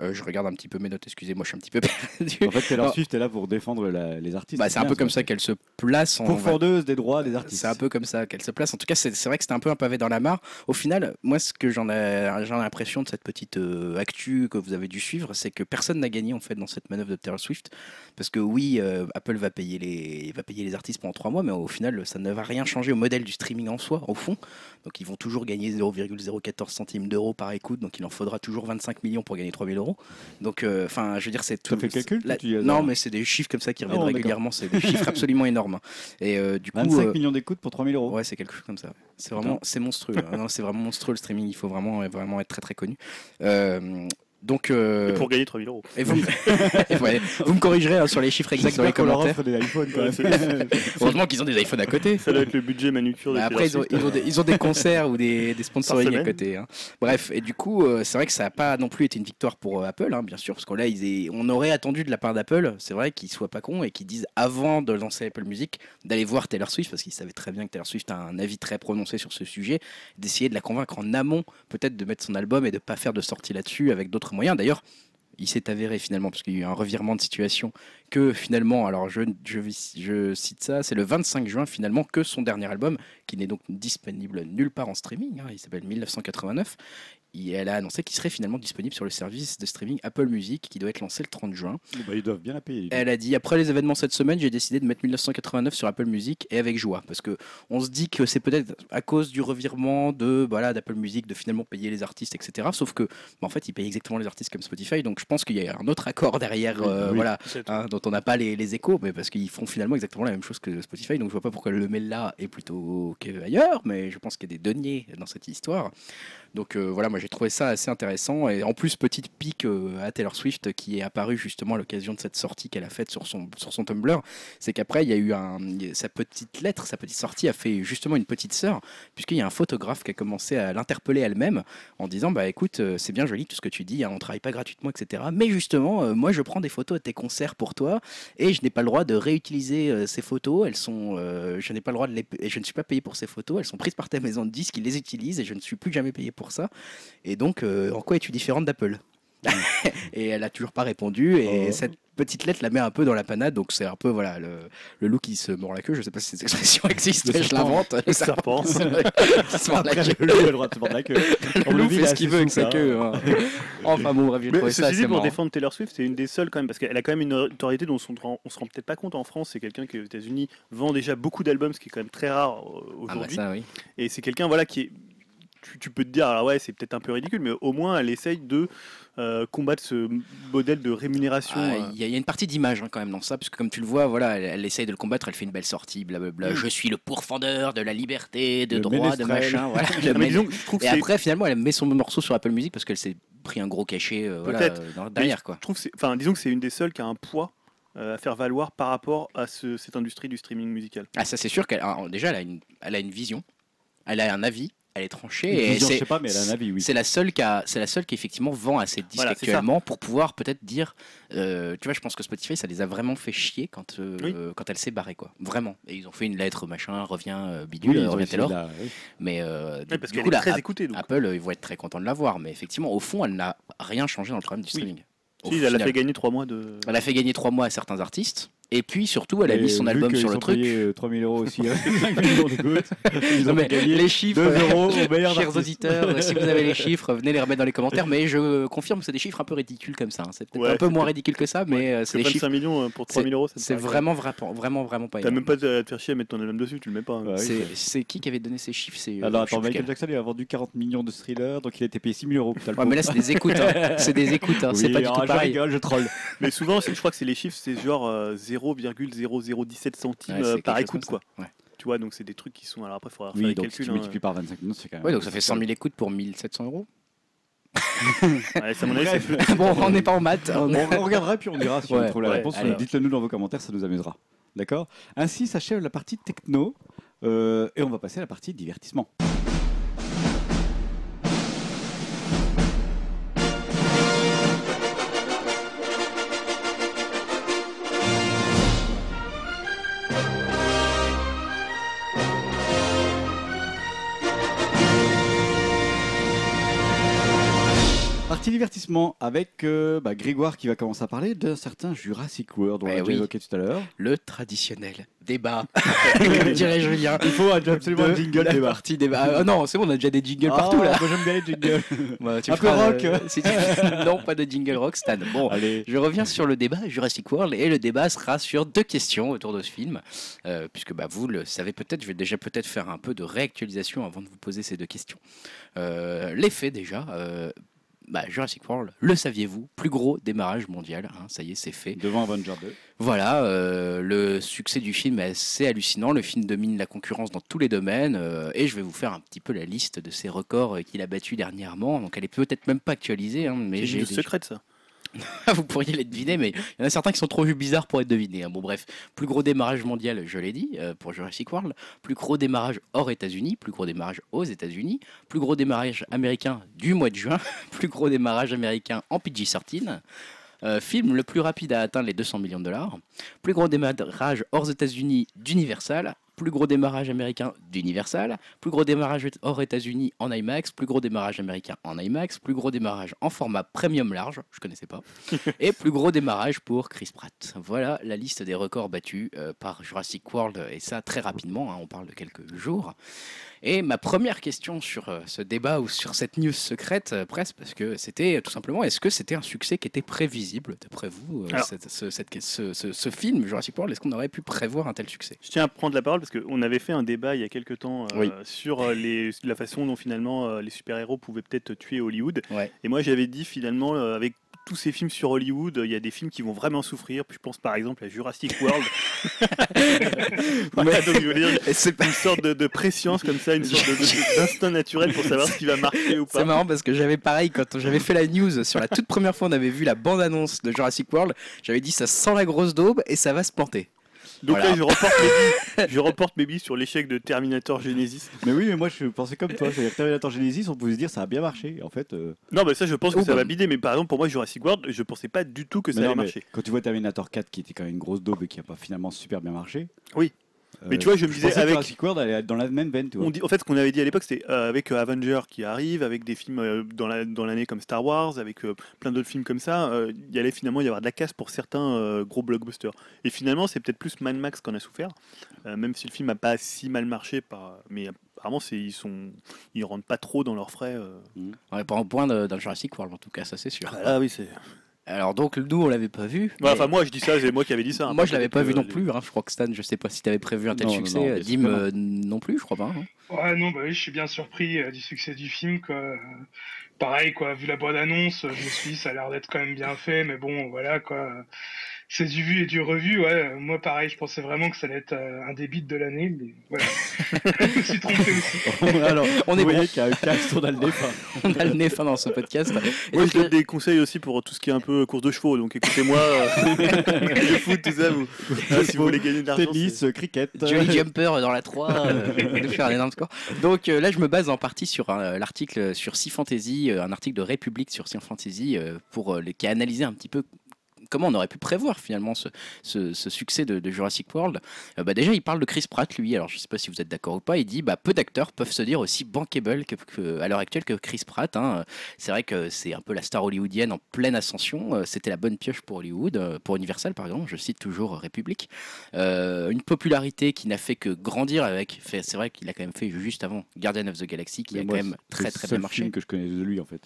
Speaker 3: Euh, je regarde un petit peu mes notes, excusez-moi, je suis un petit peu perdu.
Speaker 1: En fait, Taylor. Swift est là pour défendre la- les artistes.
Speaker 3: Bah, c'est un peu comme ça qu'elle se place en
Speaker 1: Pour fondeuse des droits des artistes.
Speaker 3: c'est un peu comme ça qu'elle se place. En tout cas, c'est vrai que c'était un peu un pavé dans la mare. Au final, moi, ce que j'en ai, ai l'impression de cette petite euh, actu que vous avez dû suivre, c'est que personne n'a gagné en fait dans cette manœuvre de Taylor Swift. Parce que oui, euh, Apple va payer, les, va payer les artistes pendant trois mois, mais au final, ça ne va rien changer au modèle du streaming en soi, au fond. Donc ils vont toujours gagner 0,014 centimes d'euros par écoute, donc il en faudra toujours 25 millions pour gagner 3000 euros. Donc, euh, enfin, je veux dire, c'est tout.
Speaker 1: fait le calcul,
Speaker 3: la-
Speaker 1: tu
Speaker 3: Non, mais c'est des chiffres comme ça qui reviennent
Speaker 1: Oh, d'accord.
Speaker 3: régulièrement. C'est des chiffres absolument énormes. Et euh, du coup,
Speaker 1: 25
Speaker 3: euh,
Speaker 1: millions d'écoutes pour 3000 euros.
Speaker 3: Ouais, c'est quelque chose comme ça. C'est vraiment, c'est monstrueux. Ah non, c'est vraiment monstrueux le streaming. Il faut vraiment, vraiment être très très connu. Donc, euh,
Speaker 2: Et pour gagner 3000 euros.
Speaker 3: et vous, et ouais, vous me corrigerez hein, sur les chiffres exacts dans les
Speaker 1: leur
Speaker 3: commentaires.
Speaker 1: offre des iPhones quand
Speaker 2: Ouais,
Speaker 1: même.
Speaker 3: Heureusement qu'ils ont des iPhones à côté.
Speaker 2: Ça doit être le budget manucure de
Speaker 3: Mais après, ils ont, ils, ont des, ils ont des concerts ou des, des sponsoring à côté. hein. Bref, et du coup, euh, c'est vrai que ça n'a pas non plus été une victoire pour euh, Apple, hein, bien sûr, parce qu'on là, ils aient- on aurait attendu de la part d'Apple, c'est vrai, qu'ils soient pas cons et qu'ils disent avant de lancer Apple Music d'aller voir Taylor Swift, parce qu'ils savaient très bien que Taylor Swift a un avis très prononcé sur ce sujet, d'essayer de la convaincre en amont, peut-être de mettre son album et de pas faire de sortie là-dessus avec d'autres moyens. D'ailleurs, il s'est avéré finalement, parce qu'il y a eu un revirement de situation, que finalement, alors je, cite ça, c'est le 25 juin finalement que son dernier album, qui n'est donc disponible nulle part en streaming, hein, il s'appelle 1989, et elle a annoncé qu'il serait finalement disponible sur le service de streaming Apple Music, qui doit être lancé le 30 juin.
Speaker 1: Bah, ils doivent bien la payer.
Speaker 3: Elle a dit après les événements cette semaine, j'ai décidé de mettre 1989 sur Apple Music et avec joie parce que on se dit que c'est peut-être à cause du revirement de voilà d'Apple Music de finalement payer les artistes etc. Sauf que bah, en fait ils payent exactement les artistes comme Spotify donc je pense qu'il y a un autre accord derrière euh,
Speaker 1: oui.
Speaker 3: voilà hein, dont on n'a pas les, les échos mais parce qu'ils font finalement exactement la même chose que Spotify donc je vois pas pourquoi le mail là est plutôt qu'ailleurs mais je pense qu'il y a des deniers dans cette histoire. Donc euh, voilà, moi j'ai trouvé ça assez intéressant. Et en plus, petite pique euh, à Taylor Swift qui est apparue justement à l'occasion de cette sortie qu'elle a faite sur son, sur son Tumblr, c'est qu'après, il y a eu sa petite lettre, sa petite sortie a fait justement une petite sœur, puisqu'il y a un photographe qui a commencé à l'interpeller elle-même en disant Bah écoute, euh, c'est bien joli tout ce que tu dis, hein, on travaille pas gratuitement, etc. Mais justement, moi je prends des photos de tes concerts pour toi et je n'ai pas le droit de réutiliser ces photos. Elles sont, je n'ai pas le droit de les, je ne suis pas payé pour ces photos. Elles sont prises par ta maison de disques, ils les utilisent et je ne suis plus jamais payé pour ça. Et donc, euh, en quoi es-tu différente d'Apple Et elle a toujours pas répondu. Et
Speaker 1: Oh.
Speaker 3: cette petite lettre la met un peu dans la panade. Donc c'est un peu voilà le, le loup qui se mord la queue. Je sais pas si cette expression existe, mais je l'invente. Le
Speaker 2: serpent.
Speaker 3: qui se mord la queue.
Speaker 1: le loup a le droit de se mordre la queue.
Speaker 3: Le loup fait ce qu'il veut avec sa queue. hein. Enfin bon, bref, j'ai trouvé ça
Speaker 2: dit, pour défendre Taylor Swift, c'est une des seules quand même, parce qu'elle a quand même une autorité dont on, se rend peut-être pas compte en France. C'est quelqu'un qui aux États-Unis vend déjà beaucoup d'albums, ce qui est quand même très rare euh,
Speaker 3: Ah bah
Speaker 2: aujourd'hui.
Speaker 3: oui.
Speaker 2: Et c'est quelqu'un voilà qui est. Tu, tu peux te dire, alors ouais, c'est peut-être un peu ridicule, mais au moins elle essaye de euh, combattre ce modèle de rémunération.
Speaker 3: Ah,
Speaker 2: euh,
Speaker 3: Il y, a- il y a une partie d'image hein, quand même dans ça, parce que comme tu le vois, voilà, elle, elle essaye de le combattre, elle fait une belle sortie, blablabla.
Speaker 2: Mm.
Speaker 3: Je suis le pourfendeur de la liberté, de
Speaker 1: Le
Speaker 3: droit, de machin. Voilà, le
Speaker 2: mais je trouve
Speaker 3: Et
Speaker 2: c'est-
Speaker 3: après, finalement, elle met son morceau sur Apple Music parce qu'elle s'est pris un gros cachet euh, voilà,
Speaker 2: Peut-être.
Speaker 3: euh, dans- derrière. Quoi.
Speaker 2: je trouve enfin, disons que c'est une des seules qui a un poids à faire valoir par rapport à ce- cette industrie du streaming musical.
Speaker 3: Ah, ça, c'est sûr qu'elle alors, déjà, elle a, une, elle a une vision, elle a un avis, elle est tranchée.
Speaker 1: Une
Speaker 3: et
Speaker 1: vision, je
Speaker 3: c'est-
Speaker 1: sais pas, mais elle a un avis, oui.
Speaker 3: C'est la seule qui a- c'est la seule qui effectivement vend assez de disques
Speaker 2: Voilà,
Speaker 3: actuellement pour pouvoir peut-être dire, euh, tu vois, je pense que Spotify ça les a vraiment fait chier quand euh,
Speaker 2: Oui.
Speaker 3: quand elle s'est barrée quoi, vraiment. Et ils ont fait une lettre machin, revient euh, bidule,
Speaker 1: Oui,
Speaker 3: revient Taylor,
Speaker 1: la-
Speaker 3: mais euh,
Speaker 2: parce
Speaker 3: du coup
Speaker 2: est
Speaker 3: là,
Speaker 2: très
Speaker 3: App-
Speaker 2: écoutée. Donc.
Speaker 3: Apple euh, ils vont être très contents de l'avoir, mais effectivement au fond elle n'a rien changé dans le problème du
Speaker 2: Oui.
Speaker 3: streaming.
Speaker 2: Si, elle a fait gagner trois mois de.
Speaker 3: Elle a fait gagner trois mois à certains artistes. Et puis surtout, elle a
Speaker 1: Et
Speaker 3: mis son
Speaker 1: vu
Speaker 3: album sur le truc.
Speaker 1: payés, euh, 3000 euros aussi, 5 millions d'écoutes. Ils
Speaker 3: Non,
Speaker 1: ont gagner
Speaker 3: les chiffres,
Speaker 1: 2 euros au meilleur
Speaker 3: chers
Speaker 1: artiste.
Speaker 3: auditeurs, euh, si vous avez les chiffres, venez les remettre dans les commentaires. Mais je confirme que c'est des chiffres un peu ridicules comme ça. hein. C'est peut-être
Speaker 2: Ouais,
Speaker 3: un peu moins ridicule que ça, mais euh, c'est des
Speaker 2: 25
Speaker 3: chiffres.
Speaker 2: millions euh, pour 3000 euros,
Speaker 3: C'est vraiment, vraiment, vraiment, vraiment pas
Speaker 2: T'as même pas de te faire chier à mettre ton album dessus, tu le mets pas. hein.
Speaker 1: Ouais, oui,
Speaker 3: C'est- qui qui avait donné ces chiffres C'est euh,
Speaker 1: Alors attends, Michael. Jackson il a vendu 40 millions de thrillers, donc il a été payé 6 000 euros.
Speaker 3: Ouais, mais là c'est des écoutes. hein. C'est des écoutes. hein. C'est pas du tout
Speaker 1: je rigole, je troll.
Speaker 2: Mais souvent, je crois que c'est les chiffres, c'est genre euh, 0,0017 centimes
Speaker 3: Ouais,
Speaker 2: euh, par écoute, quoi.
Speaker 3: Ouais.
Speaker 2: Tu vois, donc c'est des trucs qui sont. Alors après, il faudra faire
Speaker 1: Oui,
Speaker 2: les
Speaker 1: donc si
Speaker 2: calculs.
Speaker 1: tu
Speaker 2: hein.
Speaker 1: multiplies par 25 millions, c'est quand même.
Speaker 3: Ouais, donc ça fait 100 000 écoutes pour 1700 euros.
Speaker 2: Ouais, ça, avis,
Speaker 3: bon, on n'est pas en maths. on est-
Speaker 1: On, on regardera puis on dira si on trouve la
Speaker 2: ouais,
Speaker 1: réponse. Dites-le nous dans vos commentaires, ça nous amusera. D'accord? Ainsi s'achève la partie techno euh, et on va passer à la partie divertissement. Divertissement avec euh, bah, Grégoire qui va commencer à parler d'un certain Jurassic World, on
Speaker 3: Eh
Speaker 1: l'a déjà
Speaker 3: oui.
Speaker 1: évoqué tout à l'heure.
Speaker 3: Le traditionnel débat, comme dirait Julien.
Speaker 1: Il faut absolument un
Speaker 3: De
Speaker 1: jingle
Speaker 3: la
Speaker 1: débat.
Speaker 3: partie débat. Ah, non, c'est bon, on a déjà des jingles partout là.
Speaker 1: Ah, Moi j'aime bien les jingles.
Speaker 3: Bah, tu
Speaker 1: Un peu
Speaker 3: feras,
Speaker 1: rock.
Speaker 3: euh, si tu- non, pas de jingle rock, Stan. Bon,
Speaker 1: Allez.
Speaker 3: je reviens sur le débat Jurassic World et le débat sera sur deux questions autour de ce film, Euh, puisque bah, vous le savez peut-être, je vais déjà peut-être faire un peu de réactualisation avant de vous poser ces deux questions. Euh, les faits déjà. euh, bah, Jurassic World, le saviez-vous Plus gros démarrage mondial, hein, ça y est, c'est fait.
Speaker 1: Devant Avenger 2.
Speaker 3: Voilà, euh, le succès du film est assez hallucinant. Le film domine la concurrence dans tous les domaines. euh, et je vais vous faire un petit peu la liste de ses records euh, qu'il a battus dernièrement. Donc elle est peut-être même pas actualisée, hein, mais
Speaker 2: C'est
Speaker 3: j'ai
Speaker 2: le secret de ça.
Speaker 3: vous pourriez les deviner, mais il y en a certains qui sont trop bizarres pour être devinés. hein. Bon, bref, plus gros démarrage mondial, je l'ai dit, euh, pour Jurassic World. Plus gros démarrage hors États-Unis, plus gros démarrage aux États-Unis. Plus gros démarrage américain du mois de juin. plus gros démarrage américain en PG-13. Euh, film le plus rapide à atteindre les 200 millions de dollars. Plus gros démarrage hors États-Unis d'Universal. Plus gros démarrage américain d'Universal. Plus gros démarrage hors États-Unis en IMAX. Plus gros démarrage américain en IMAX. Plus gros démarrage en format premium large. Je connaissais pas. Et plus gros démarrage pour Chris Pratt. Voilà la liste des records battus euh, par Jurassic World. Et ça très rapidement. hein, on parle de quelques jours. Et ma première question sur euh, ce débat ou sur cette news secrète, euh, presque, parce que c'était euh, tout simplement, est-ce que c'était un succès qui était prévisible, d'après vous,
Speaker 2: Alors-
Speaker 3: cette- ce, cette- ce- ce- ce film Jurassic World Est-ce qu'on aurait pu prévoir un tel succès?
Speaker 2: Je tiens à prendre la parole parce qu'on avait fait un débat il y a quelques temps euh,
Speaker 3: Oui.
Speaker 2: sur les, la façon dont finalement les super-héros pouvaient peut-être tuer Hollywood.
Speaker 3: Ouais.
Speaker 2: Et moi j'avais dit finalement avec tous ces films sur Hollywood, il y a des films qui vont vraiment souffrir. Puis je pense par exemple à Jurassic World. Voilà, donc, je veux dire,
Speaker 3: C'est
Speaker 2: une sorte de, de préscience comme ça, une sorte d'instinct naturel pour savoir ce qui va marcher ou pas.
Speaker 3: C'est marrant parce que j'avais pareil quand j'avais fait la news sur la toute première fois on avait vu la bande-annonce de Jurassic World, j'avais dit ça sent la grosse daube et ça va se planter.
Speaker 2: Donc
Speaker 3: Voilà.
Speaker 2: là, je reporte mes billes, je reporte mes billes sur l'échec de Terminator Genesis.
Speaker 1: Mais oui, mais moi je pensais comme toi. C'est-à-dire que Terminator Genesis, on pouvait se dire ça a bien marché. En fait, euh,
Speaker 2: Non, mais ça, je pense que
Speaker 3: Oh,
Speaker 2: ça
Speaker 3: bah.
Speaker 2: va bider. Mais par exemple, pour moi, Jurassic World, je pensais pas du tout que ça
Speaker 1: non,
Speaker 2: allait marcher.
Speaker 1: quand tu vois Terminator 4 qui était quand même une grosse daube et qui a pas finalement super bien marché.
Speaker 2: Oui. Mais tu vois, je me disais, avec-
Speaker 1: Jurassic World allait être dans la même veine, tu vois.
Speaker 2: On dit, en fait, ce qu'on avait dit à l'époque, c'était euh, avec euh, Avenger qui arrive, avec des films euh, dans la- dans l'année comme Star Wars, avec euh, plein d'autres films comme ça, il y allait finalement y avoir de la casse pour certains gros blockbusters. Et finalement, c'est peut-être plus Mad Max qu'on a souffert, même si le film n'a pas si mal marché, par, mais apparemment, ils sont, ils rentrent pas trop dans leurs frais. euh.
Speaker 3: On n'est pas en point de- dans Jurassic World en tout cas, ça c'est sûr.
Speaker 2: Ah oui, c'est.
Speaker 3: Alors donc nous on l'avait pas vu.
Speaker 2: Ouais,
Speaker 3: mais-
Speaker 2: Enfin, moi, je dis ça, c'est moi qui avais dit ça. hein,
Speaker 3: Moi je l'avais pas vu non plus, hein. je crois que Stan, je sais pas si tu avais prévu un tel
Speaker 1: Non, non,
Speaker 3: succès,
Speaker 1: non,
Speaker 3: Euh, Dim euh, non plus je crois pas. hein.
Speaker 4: Ouais, non, bah oui, je suis bien surpris euh, du succès du film. Quoi. Euh, Pareil, quoi, vu la bande annonce, je me suis dit, ça a l'air d'être quand même bien fait, mais bon, voilà, quoi. C'est du vu et du revu. Ouais, euh, moi pareil, je pensais vraiment que ça allait être euh, un des beats de l'année, mais voilà. je me suis trompé aussi.
Speaker 1: Alors,
Speaker 3: On est
Speaker 1: un casque, on a le nez fin.
Speaker 3: On a le nez fin dans ce podcast. Et
Speaker 2: Moi,
Speaker 3: donc,
Speaker 2: je donne des conseils aussi pour tout ce qui est un peu course de chevaux. Donc écoutez-moi, euh, le foot, tout ça. Vous, Ah, si vous voulez gagner de l'argent.
Speaker 1: Tennis, euh, cricket.
Speaker 3: Jolly Jumper dans la 3, euh, de faire un énorme score. Donc euh, là, je me base en partie sur euh, l'article sur Sea Fantasy, euh, un article de République sur Sea Fantasy, euh, pour, euh, qui a analysé un petit peu comment on aurait pu prévoir finalement ce, ce- ce succès de, de Jurassic World? Euh, bah, déjà, il parle de Chris Pratt, lui. Alors, je sais pas si vous êtes d'accord ou pas. Il dit bah, peu d'acteurs peuvent se dire aussi bankable que, que- à l'heure actuelle que Chris Pratt. hein. C'est vrai que c'est un peu la star hollywoodienne en pleine ascension. Euh, C'était la bonne pioche pour Hollywood, euh, pour Universal par exemple. Je cite toujours République. Euh, une popularité qui n'a fait que grandir avec. C'est vrai qu'il a quand même fait juste avant Guardian of the Galaxy, qui
Speaker 1: Mais
Speaker 3: a
Speaker 1: moi,
Speaker 3: quand même
Speaker 1: c'est
Speaker 3: très
Speaker 1: le
Speaker 3: très bien marché.
Speaker 1: film que je connais de lui en fait.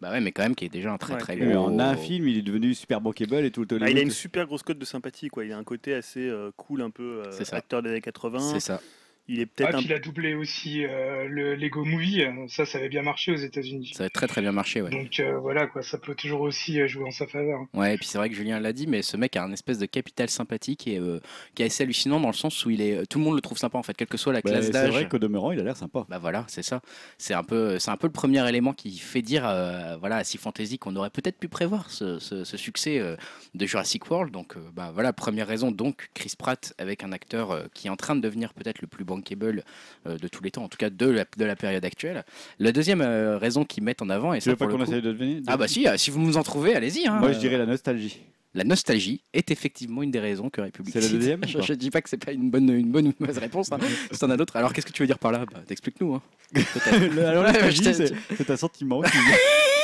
Speaker 3: Bah ouais, mais quand même qui est déjà un très
Speaker 2: Ouais.
Speaker 3: très gros.
Speaker 1: en un film, il est devenu super bankable et tout le
Speaker 2: Ah, il a une super grosse cote de sympathie. Quoi. Il a un côté assez euh, cool, un peu euh, acteur des années 80.
Speaker 3: C'est ça.
Speaker 2: Il est
Speaker 4: Ah,
Speaker 2: peut-être un
Speaker 4: puis il a doublé aussi euh, le Lego Movie, ça, ça avait bien marché aux États-Unis.
Speaker 3: Ça a très très bien marché, ouais.
Speaker 4: Donc euh, voilà, quoi, ça peut toujours aussi euh, jouer en sa faveur.
Speaker 3: Ouais, et puis c'est vrai que Julien l'a dit, mais ce mec a un espèce de capital sympathique et euh, qui est assez hallucinant dans le sens où il est, tout le monde le trouve sympa en fait, quelle que soit la
Speaker 1: Bah,
Speaker 3: classe
Speaker 1: c'est
Speaker 3: d'âge.
Speaker 1: vrai qu'au demeurant, il a l'air sympa.
Speaker 3: Bah voilà, c'est ça. C'est un peu, c'est un peu le premier élément qui fait dire, euh, voilà, à Sea Fantasy qu'on aurait peut-être pu prévoir ce, ce- ce succès euh, de Jurassic World. Donc, euh, bah voilà, première raison. Donc, Chris Pratt avec un acteur euh, qui est en train de devenir peut-être le plus bankable euh, de tous les temps, en tout cas de la, de la période actuelle. La deuxième euh, raison qu'ils mettent en avant, et
Speaker 1: Tu
Speaker 3: ça
Speaker 1: veux pas
Speaker 3: pour
Speaker 1: qu'on essaye de devenir
Speaker 3: ah bah si, euh, si vous nous en trouvez, allez-y. hein.
Speaker 1: Moi, je dirais la nostalgie.
Speaker 3: La nostalgie est effectivement une des raisons que République
Speaker 1: C'est la deuxième,
Speaker 3: Je, je dis pas que c'est pas une bonne, une bonne ou une mauvaise réponse. Hein. si t'en as d'autres. Alors qu'est-ce que tu veux dire par là? Bah, T'expliques-nous. Hein.
Speaker 1: Alors, la nostalgie, c'est c'est un sentiment qui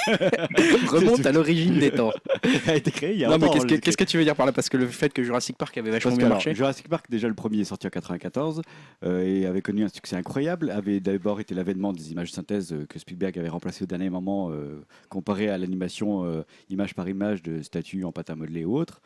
Speaker 3: Remonte à l'origine des temps.
Speaker 1: a été créé il y a
Speaker 3: Non, mais qu'est-ce que,
Speaker 1: le-
Speaker 3: qu'est-ce que tu veux dire par là? Parce que le fait que Jurassic Park avait vachement
Speaker 1: Parce que,
Speaker 3: bien
Speaker 1: alors,
Speaker 3: marché.
Speaker 1: Jurassic Park, déjà le premier est sorti en 94 euh, et avait connu un succès incroyable. Avait d'abord été l'avènement des images synthèses euh, que Spielberg avait remplacé au dernier moment, euh, comparé à l'animation euh, image par image de statues en pâte à modeler ou autres.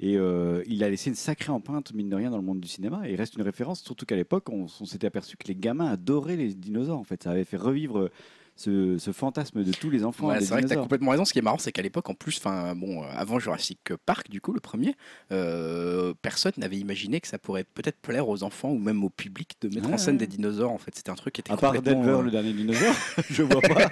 Speaker 1: Et euh, il a laissé une sacrée empreinte, mine de rien, dans le monde du cinéma. Et il reste une référence, surtout qu'à l'époque, on, on s'était aperçu que les gamins adoraient les dinosaures. En fait, ça avait fait revivre ce, ce fantasme de tous les enfants.
Speaker 3: Ouais, c'est vrai que tu as complètement raison. Ce qui est marrant, c'est qu'à l'époque, en plus, enfin, bon, euh, avant Jurassic Park, du coup, le premier, euh, personne n'avait imaginé que ça pourrait peut-être plaire aux enfants ou même au public de mettre
Speaker 1: Ouais,
Speaker 3: en scène des dinosaures. En fait, c'était un truc qui était
Speaker 1: À part
Speaker 3: complètement,
Speaker 1: Denver,
Speaker 3: euh,
Speaker 1: le dernier dinosaure, je vois pas.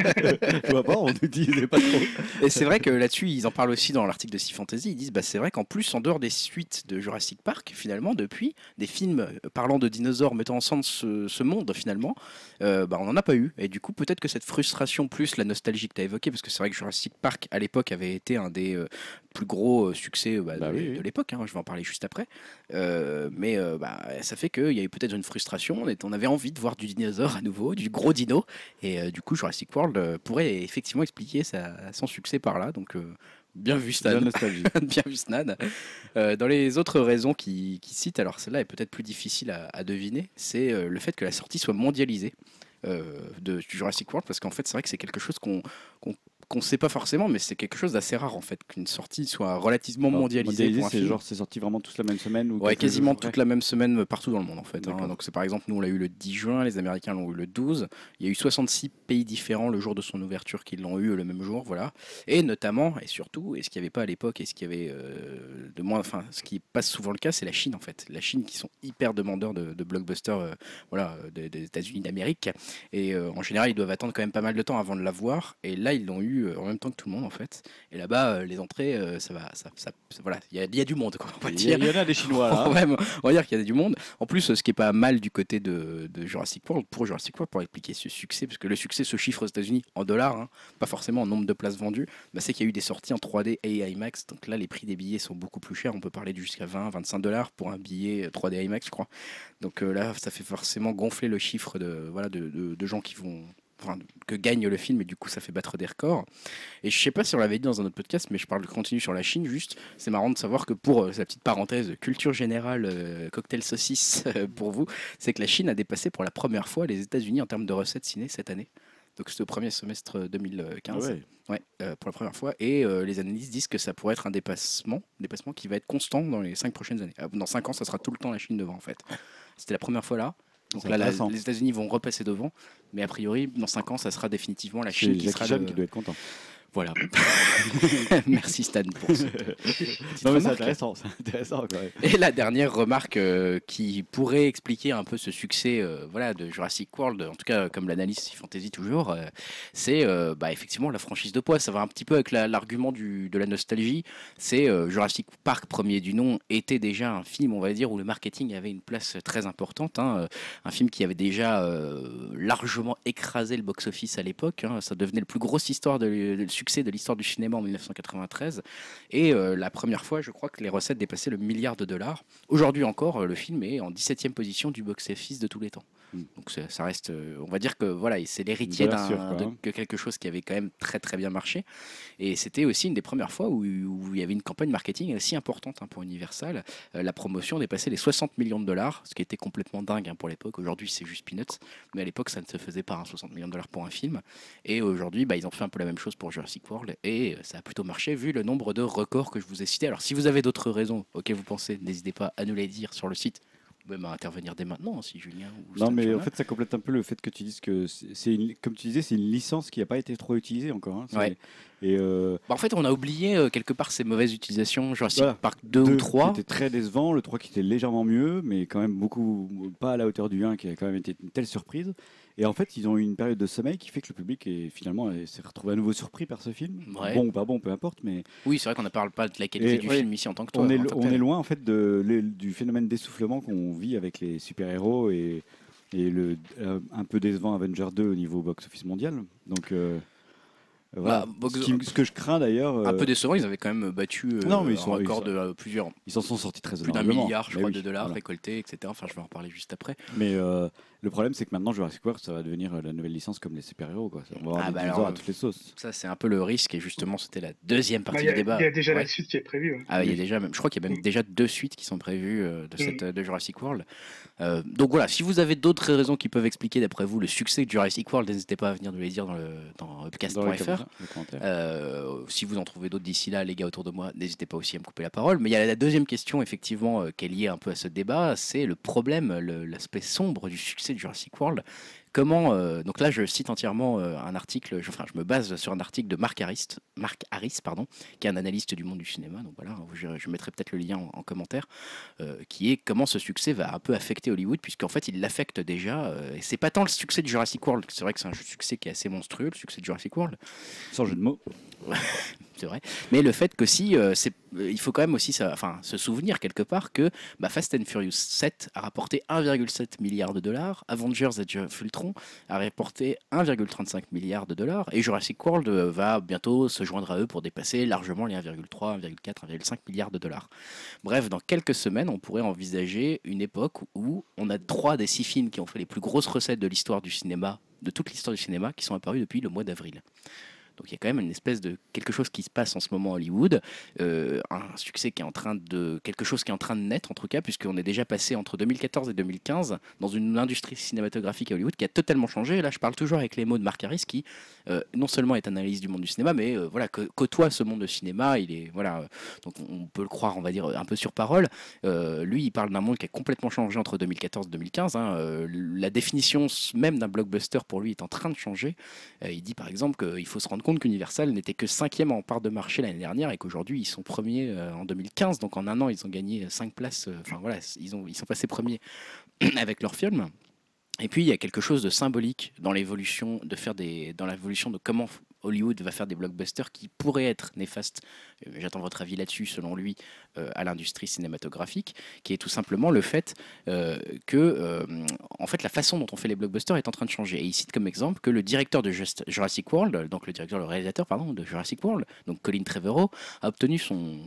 Speaker 1: je vois pas, on nous dit pas trop.
Speaker 3: Et c'est vrai que là-dessus, ils en parlent aussi dans l'article de Sea Fantasy. Ils disent bah, c'est vrai qu'en plus, en dehors des suites de Jurassic Park, finalement, depuis, des films parlant de dinosaures, mettant ensemble ce, ce monde, finalement, euh, bah, on n'en a pas eu. Et du coup, peut-être que cette frustration, plus la nostalgie que tu as évoquée, parce que c'est vrai que Jurassic Park, à l'époque, avait été un des euh, plus gros euh, succès euh, bah,
Speaker 1: Bah
Speaker 3: de,
Speaker 1: oui, oui.
Speaker 3: de l'époque. hein, je vais en parler juste après. Euh, mais euh, bah, ça fait qu'il y a eu peut-être une frustration. On, est- on avait envie de voir du dinosaure à nouveau, du gros dino. Et du coup, Jurassic World pourrait effectivement expliquer sa- son succès par là. Donc, bien vu, Stan. bien vu, Stan. Euh, dans les autres raisons qui, qui citent, alors celle-là est peut-être plus difficile à, à deviner, c'est euh, le fait que la sortie soit mondialisée. Euh, de Jurassic World parce qu'en fait c'est vrai que c'est quelque chose qu'on qu'on qu'on sait pas forcément mais c'est quelque chose d'assez rare en fait qu'une sortie soit relativement
Speaker 1: Alors,
Speaker 3: mondialisée
Speaker 1: mondialisé,
Speaker 3: pour un
Speaker 1: c'est genre c'est sorti vraiment tous la même semaine ou
Speaker 3: Ouais, quasiment toute la même semaine euh, partout dans le monde en fait. hein. Donc c'est par exemple nous on l'a eu le 10 juin, les Américains l'ont eu le 12. Il y a eu 66 pays différents le jour de son ouverture qui l'ont eu le même jour, voilà. Et notamment et surtout, et ce qu'il n'y avait pas à l'époque et ce qui avait euh, de moins, enfin ce qui passe souvent le cas, c'est la Chine en fait. La Chine qui sont hyper demandeurs de, de blockbusters, euh, voilà, des, des États-Unis d'Amérique. Et euh, en général ils doivent attendre quand même pas mal de temps avant de l'avoir. Et là ils l'ont eu euh, en même temps que tout le monde en fait. Et là-bas euh, les entrées, euh, ça va, ça, ça- ça- voilà, il y a, il y a du monde quoi. On va dire.
Speaker 1: il y en a des Chinois là.
Speaker 3: Mais on va dire qu'il y a du monde. En plus, ce qui est pas mal du côté de, de Jurassic World, pour Jurassic World, pour expliquer ce succès, parce que le succès se chiffre aux États-Unis en dollars, hein, pas forcément en nombre de places vendues, bah, c'est qu'il y a eu des sorties en 3D et IMAX. Donc là, les prix des billets sont beaucoup plus chers. On peut parler de jusqu'à 20, 25 dollars pour un billet 3D IMAX, je crois. Donc euh, là, ça fait forcément gonfler le chiffre de, voilà, de, de- de gens qui vont. Enfin, que gagne le film et du coup ça fait battre des records. Et je sais pas si on l'avait dit dans un autre podcast, mais je parle de continue sur la Chine. Juste, c'est marrant de savoir que pour euh, sa petite parenthèse, culture générale, euh, cocktail saucisse euh, pour vous, c'est que la Chine a dépassé pour la première fois les États-Unis en termes de recettes ciné cette année. Donc c'était au premier semestre 2015.
Speaker 1: Ouais.
Speaker 3: Ouais, euh, pour la première fois. Et euh, les analystes disent que ça pourrait être un dépassement, dépassement qui va être constant dans les cinq prochaines années. Euh, Dans cinq ans, ça sera tout le temps la Chine devant en fait. C'était la première fois là. Donc là, la- les États-Unis vont repasser devant, mais a priori, dans cinq ans, ça sera définitivement la Chine qui
Speaker 1: Jackie
Speaker 3: sera
Speaker 1: Chan
Speaker 3: le-
Speaker 1: qui doit être content.
Speaker 3: Voilà. Merci Stan pour ce.
Speaker 1: Non, mais c'est intéressant, c'est intéressant quand même.
Speaker 3: Et la dernière remarque euh, qui pourrait expliquer un peu ce succès euh, voilà, de Jurassic World, en tout cas comme l'analyse Fantasy toujours, euh, c'est bah, effectivement la franchise de poids. Ça va un petit peu avec la- l'argument du- de la nostalgie. C'est Jurassic Park, premier du nom, était déjà un film, on va dire, où le marketing avait une place très importante. hein. Un film qui avait déjà largement écrasé le box-office à l'époque. hein. Ça devenait le plus grosse histoire de, de succès de l'histoire du cinéma en 1993. Et euh, la première fois, je crois que les recettes dépassaient le milliard de dollars. Aujourd'hui encore, euh, le film est en 17e position du box-office de tous les temps.
Speaker 1: Mm.
Speaker 3: Donc ça ça reste, euh, on va dire que voilà, c'est l'héritier de
Speaker 1: hein.
Speaker 3: que quelque chose qui avait quand même très très bien marché. Et c'était aussi une des premières fois où, où il y avait une campagne marketing aussi importante hein, pour Universal. Euh, la promotion dépassait les 60 millions de dollars, ce qui était complètement dingue hein, pour l'époque. Aujourd'hui, c'est juste peanuts, mais à l'époque, ça ne se faisait pas, hein, 60 millions de dollars pour un film. Et aujourd'hui, bah, ils ont fait un peu la même chose pour Jurassic World, et euh, ça a plutôt marché vu le nombre de records que je vous ai cités. Alors, si vous avez d'autres raisons auxquelles vous pensez, n'hésitez pas à nous les dire sur le site. Vous pouvez intervenir dès maintenant, si Julien ou
Speaker 1: Non, mais en fait, ça complète un peu le fait que tu dises que c'est comme tu disais, c'est une licence qui n'a pas été trop utilisée encore. hein.
Speaker 3: Ouais.
Speaker 1: Et euh,
Speaker 3: Bah, en fait, on a oublié euh, quelque part ces mauvaises utilisations. Jurassic
Speaker 1: Voilà.
Speaker 3: Park 2 ou
Speaker 1: deux
Speaker 3: 3.
Speaker 1: qui était très décevant, le 3 qui était légèrement mieux, mais quand même beaucoup pas à la hauteur du 1 qui a quand même été une telle surprise. Et en fait, ils ont eu une période de sommeil qui fait que le public est finalement s'est retrouvé à nouveau surpris par ce film.
Speaker 3: Ouais.
Speaker 1: Bon ou pas bon, peu importe, mais
Speaker 3: Oui, c'est vrai qu'on ne parle pas de la qualité
Speaker 1: Et
Speaker 3: du film ici en tant que toi.
Speaker 1: on, est, on est loin en fait de, le- du phénomène d'essoufflement qu'on vit avec les super-héros et, et le euh, un peu décevant Avenger 2 au niveau box-office mondial. Donc euh, voilà.
Speaker 3: Bah, box-
Speaker 1: ce, qui- ce que je crains d'ailleurs,
Speaker 3: Un
Speaker 1: euh,
Speaker 3: peu décevant, ils avaient quand même battu euh,
Speaker 1: Non, mais ils
Speaker 3: un
Speaker 1: sont- ils
Speaker 3: record
Speaker 1: sont-
Speaker 3: de euh, plusieurs,
Speaker 1: ils s'en sont sortis très
Speaker 3: plus d'un milliard, je
Speaker 1: Mais
Speaker 3: crois,
Speaker 1: oui,
Speaker 3: de dollars
Speaker 1: voilà.
Speaker 3: récoltés, etc. Enfin, je vais en reparler juste après.
Speaker 1: Mais euh, le problème, c'est que maintenant, Jurassic World, ça va devenir euh, la nouvelle licence comme les super-héros. quoi. On va avoir
Speaker 3: Ah,
Speaker 1: des
Speaker 3: bah alors,
Speaker 1: à toutes les sauces.
Speaker 3: Ça, c'est un peu le risque, et justement, c'était la deuxième
Speaker 4: Bah,
Speaker 3: partie
Speaker 4: a-
Speaker 3: du débat.
Speaker 4: il y a déjà
Speaker 3: Ouais.
Speaker 4: la suite qui est prévue. hein.
Speaker 3: Ah, il y a déjà même, je crois qu'il y a même
Speaker 4: Mm.
Speaker 3: déjà deux suites qui sont prévues euh, de,
Speaker 4: Mm.
Speaker 3: cette, euh, de Jurassic World. Euh, donc voilà, si vous avez d'autres raisons qui peuvent expliquer, d'après vous, le succès de Jurassic World, n'hésitez pas à venir nous les dire dans, le, dans upcast.fr. Euh, si vous en trouvez d'autres d'ici là, les gars autour de moi, n'hésitez pas aussi à me couper la parole. Mais il y a la deuxième question, effectivement, euh, qui est liée un peu à ce débat, c'est le problème, l'aspect sombre du succès de Jurassic World. Comment, euh, donc là, je cite entièrement euh, un article, je, enfin, je me base sur un article de Mark Harris, Mark Harris pardon, qui est un analyste du monde du cinéma. Donc voilà, je, je mettrai peut-être le lien en, en commentaire, euh, qui est comment ce succès va un peu affecter Hollywood, puisqu'en fait, il l'affecte déjà. et c'est pas tant le succès de Jurassic World, c'est vrai que c'est un succès qui est assez monstrueux, le succès de Jurassic World,
Speaker 1: Sans jeu de mots.
Speaker 3: c'est vrai. Mais le fait que si, euh, c'est, euh, il faut quand même aussi se souvenir quelque part que bah, Fast and Furious 7 a rapporté 1,7 milliard de dollars, Avengers Age of a rapporté 1,35 milliard de dollars, et Jurassic World euh, va bientôt se joindre à eux pour dépasser largement les 1,3, 1,4, 1,5 milliards de dollars. Bref, dans quelques semaines, on pourrait envisager une époque où on a trois des six films qui ont fait les plus grosses recettes de l'histoire du cinéma, de toute l'histoire du cinéma, qui sont apparus depuis le mois d'avril. Donc il y a quand même une espèce de quelque chose qui se passe en ce moment à Hollywood, euh, un succès qui est en train de quelque chose qui est en train de naître en tout cas, puisqu'on est déjà passé entre 2014 et 2015 dans une industrie cinématographique à Hollywood qui a totalement changé. Et là, je parle toujours avec les mots de Marc Harris, qui euh, non seulement est analyste du monde du cinéma, mais euh, voilà côtoie ce monde de cinéma. Il est voilà, donc on peut le croire, on va dire un peu sur parole. Lui, il parle d'un monde qui a complètement changé entre 2014 et 2015. hein. La définition même d'un blockbuster pour lui est en train de changer. Il dit par exemple qu'il faut se rendre compte qu'Universal n'était que cinquième en part de marché l'année dernière et qu'aujourd'hui ils sont premiers euh, en 2015. Donc en un an, ils ont gagné cinq places. euh, Enfin voilà, ils, ont, ils sont passés premiers avec leur film. Et puis il y a quelque chose de symbolique dans l'évolution de faire des, dans l'évolution de comment Hollywood va faire des blockbusters qui pourraient être néfastes. Euh, J'attends votre avis là-dessus, selon lui, euh, à l'industrie cinématographique, qui est tout simplement le fait euh, que, en fait, la façon dont on fait les blockbusters est en train de changer. Et il cite comme exemple que le directeur de Just- Jurassic World, donc le directeur, le réalisateur, pardon, de Jurassic World, donc Colin Trevorrow, a obtenu son,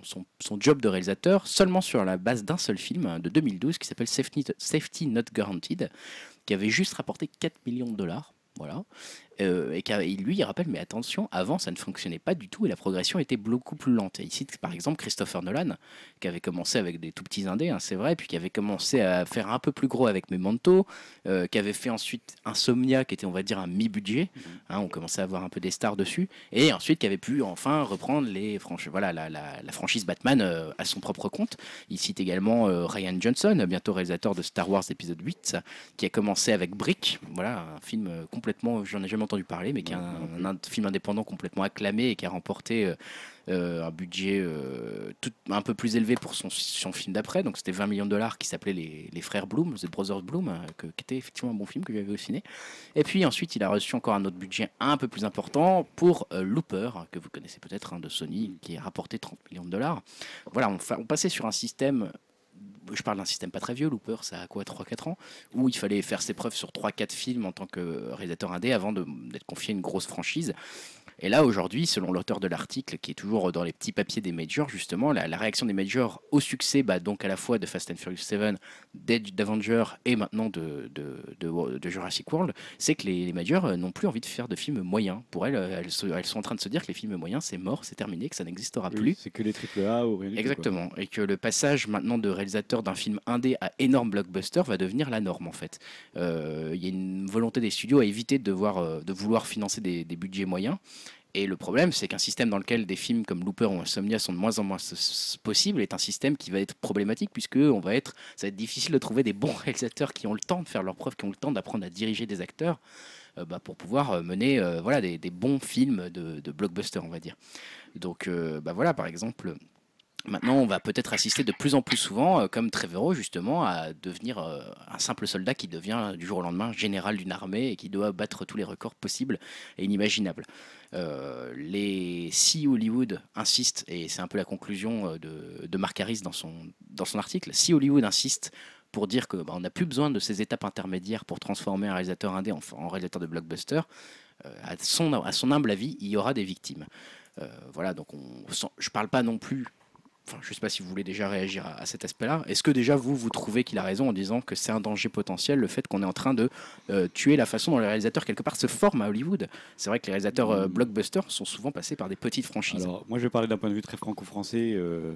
Speaker 3: job de réalisateur seulement sur la base d'un seul film de 2012 qui s'appelle Safety, Safety Not Guaranteed, qui avait juste rapporté 4 millions de dollars. Voilà. Euh, et et lui, il rappelle, mais attention, avant, ça ne fonctionnait pas du tout et la progression était beaucoup plus lente. Et il cite par exemple Christopher Nolan, qui avait commencé avec des tout petits indés, hein, c'est vrai, puis qui avait commencé à faire un peu plus gros avec Memento, euh, qui avait fait ensuite Insomnia, qui était, on va dire, un mi-budget. hein, on commençait à avoir un peu des stars dessus. Et ensuite, qui avait pu enfin reprendre les franchi- voilà, la, la- la franchise Batman euh, à son propre compte. Il cite également euh, Ryan Johnson, bientôt réalisateur de Star Wars épisode 8, qui a commencé avec Brick, voilà, un film complètement, j'en ai jamais jamais entendu parler, mais qui est un, un film indépendant complètement acclamé et qui a remporté euh, euh, un budget euh, tout, un peu plus élevé pour son, son film d'après. Donc c'était 20 millions de dollars qui s'appelait les, les Frères Bloom, The Brothers Bloom, que- qui était effectivement un bon film que j'avais au ciné. Et puis ensuite, il a reçu encore un autre budget un peu plus important pour euh, Looper, que vous connaissez peut-être hein, de Sony, qui a rapporté 30 millions de dollars. Voilà, on passait sur un système. Je parle d'un système pas très vieux, Looper, ça a quoi 3-4 ans Où il fallait faire ses preuves sur 3-4 films en tant que réalisateur indé avant d'être confié à une grosse franchise. Et là, aujourd'hui, selon l'auteur de l'article, qui est toujours dans les petits papiers des majors, justement, la, la réaction des majors au succès, bah, donc à la fois de Fast and Furious 7, d'Edge d'Avenger et maintenant de, de, de- de Jurassic World, c'est que les, les majors euh, n'ont plus envie de faire de films moyens. Pour elles, euh, elles, sont en train de se dire que les films moyens, c'est mort, c'est terminé, que ça n'existera plus.
Speaker 1: C'est que les triple A ou rien du tout, quoi.
Speaker 3: Exactement. Et que le passage maintenant de réalisateur d'un film indé à énorme blockbuster va devenir la norme en fait. Euh, Il y a une volonté des studios à éviter de, devoir, de vouloir financer des, des budgets moyens. Et le problème, c'est qu'un système dans lequel des films comme Looper ou Insomnia sont de moins en moins possibles est un système qui va être problématique puisque on va être, ça va être difficile de trouver des bons réalisateurs qui ont le temps de faire leurs preuves, qui ont le temps d'apprendre à diriger des acteurs euh, bah, pour pouvoir euh, mener euh, voilà, des, bons films de, blockbuster, on va dire. Donc bah, voilà, par exemple, Maintenant, on va peut-être assister de plus en plus souvent, comme Trevorrow justement, à devenir un simple soldat qui devient du jour au lendemain général d'une armée et qui doit battre tous les records possibles et inimaginables. Euh, les si Hollywood insistent, et c'est un peu la conclusion euh, de, de Mark Harris dans son, dans son article, si Hollywood insiste pour dire que bah, on n'a plus besoin de ces étapes intermédiaires pour transformer un réalisateur indé en, réalisateur de blockbuster, euh, à, son, à son humble avis, il y aura des victimes. Voilà, donc on, je parle pas non plus Enfin, je ne sais pas si vous voulez déjà réagir à, à cet aspect-là. Est-ce que déjà vous, vous trouvez qu'il a raison en disant que c'est un danger potentiel, le fait qu'on est en train de euh, tuer la façon dont les réalisateurs, quelque part, se forment à Hollywood? C'est vrai que les réalisateurs euh, blockbusters sont souvent passés par des petites franchises.
Speaker 1: Alors, moi, je vais parler d'un point de vue très franco-français. euh,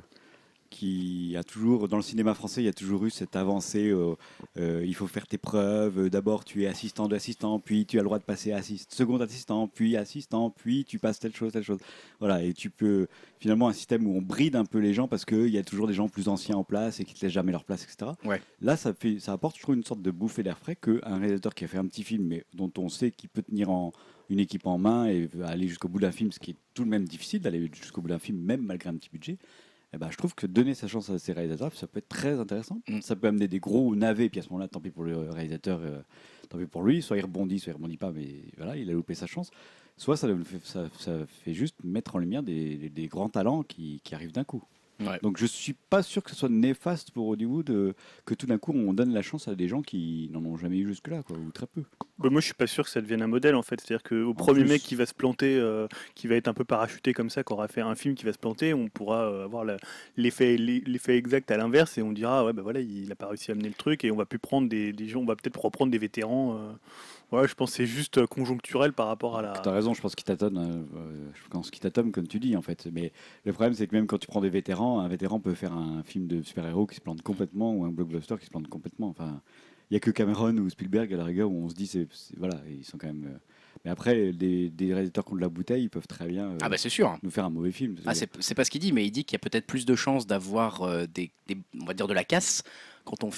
Speaker 1: qui a toujours, dans le cinéma français, il y a toujours eu cette avancée. euh, euh, il faut faire tes preuves. euh, D'abord, tu es assistant d'assistant, puis tu as le droit de passer assist, second assistant, puis assistant, puis tu passes telle chose, telle chose. Voilà, et tu peux finalement un système où on bride un peu les gens parce qu'il y a toujours des gens plus anciens en place et qui te laissent jamais leur place, etc.
Speaker 3: Ouais.
Speaker 1: Là, ça, fait, ça apporte, je trouve, une sorte de bouffée d'air frais qu'un réalisateur qui a fait un petit film, mais dont on sait qu'il peut tenir en, une équipe en main et aller jusqu'au bout d'un film, ce qui est tout de même difficile d'aller jusqu'au bout d'un film, même malgré un petit budget. Eh ben, je trouve que donner sa chance à ces réalisateurs, ça peut être très intéressant.
Speaker 3: Mm.
Speaker 1: Ça peut amener des gros navets, puis à ce moment-là, tant pis pour le réalisateur, euh, tant pis pour lui. Soit il rebondit, soit il rebondit pas, mais voilà, il a loupé sa chance. Soit ça, ça, ça fait juste mettre en lumière des, des- des grands talents qui, qui arrivent d'un coup.
Speaker 3: Ouais.
Speaker 1: Donc je suis pas sûr que ce soit néfaste pour Hollywood euh, que tout d'un coup on donne la chance à des gens qui n'en ont jamais eu jusque-là, ou très peu.
Speaker 2: Bah, moi, je suis pas sûr que ça devienne un modèle en fait. C'est-à-dire qu'au premier
Speaker 1: plus.
Speaker 2: mec qui va se planter, euh, qui va être un peu parachuté comme ça, qui aura fait un film qui va se planter, on pourra euh, avoir l'effet exact à l'inverse et on dira ouais bah voilà il a pas réussi à amener le truc et on va plus prendre des, des gens, on va peut-être reprendre des vétérans. euh. Ouais, je pense que c'est juste conjoncturel par rapport à la.
Speaker 1: Tu as raison, je pense qu'il tâtonne, je pense qu'il tâtonne comme tu dis en fait. Mais le problème c'est que même quand tu prends des vétérans, un vétéran peut faire un film de super-héros qui se plante complètement ou un blockbuster qui se plante complètement. Enfin, il y a que Cameron ou Spielberg à la rigueur où on se dit c'est voilà, ils sont quand même. euh, Mais après, des, des réalisateurs qui ont de la bouteille, ils peuvent très bien euh,
Speaker 3: Ah bah c'est sûr.
Speaker 1: nous faire un mauvais film.
Speaker 3: Ah, c'est c'est pas ce qu'il dit, mais il dit qu'il y a peut-être plus de chances d'avoir euh, des, des- on va dire de la casse quand on,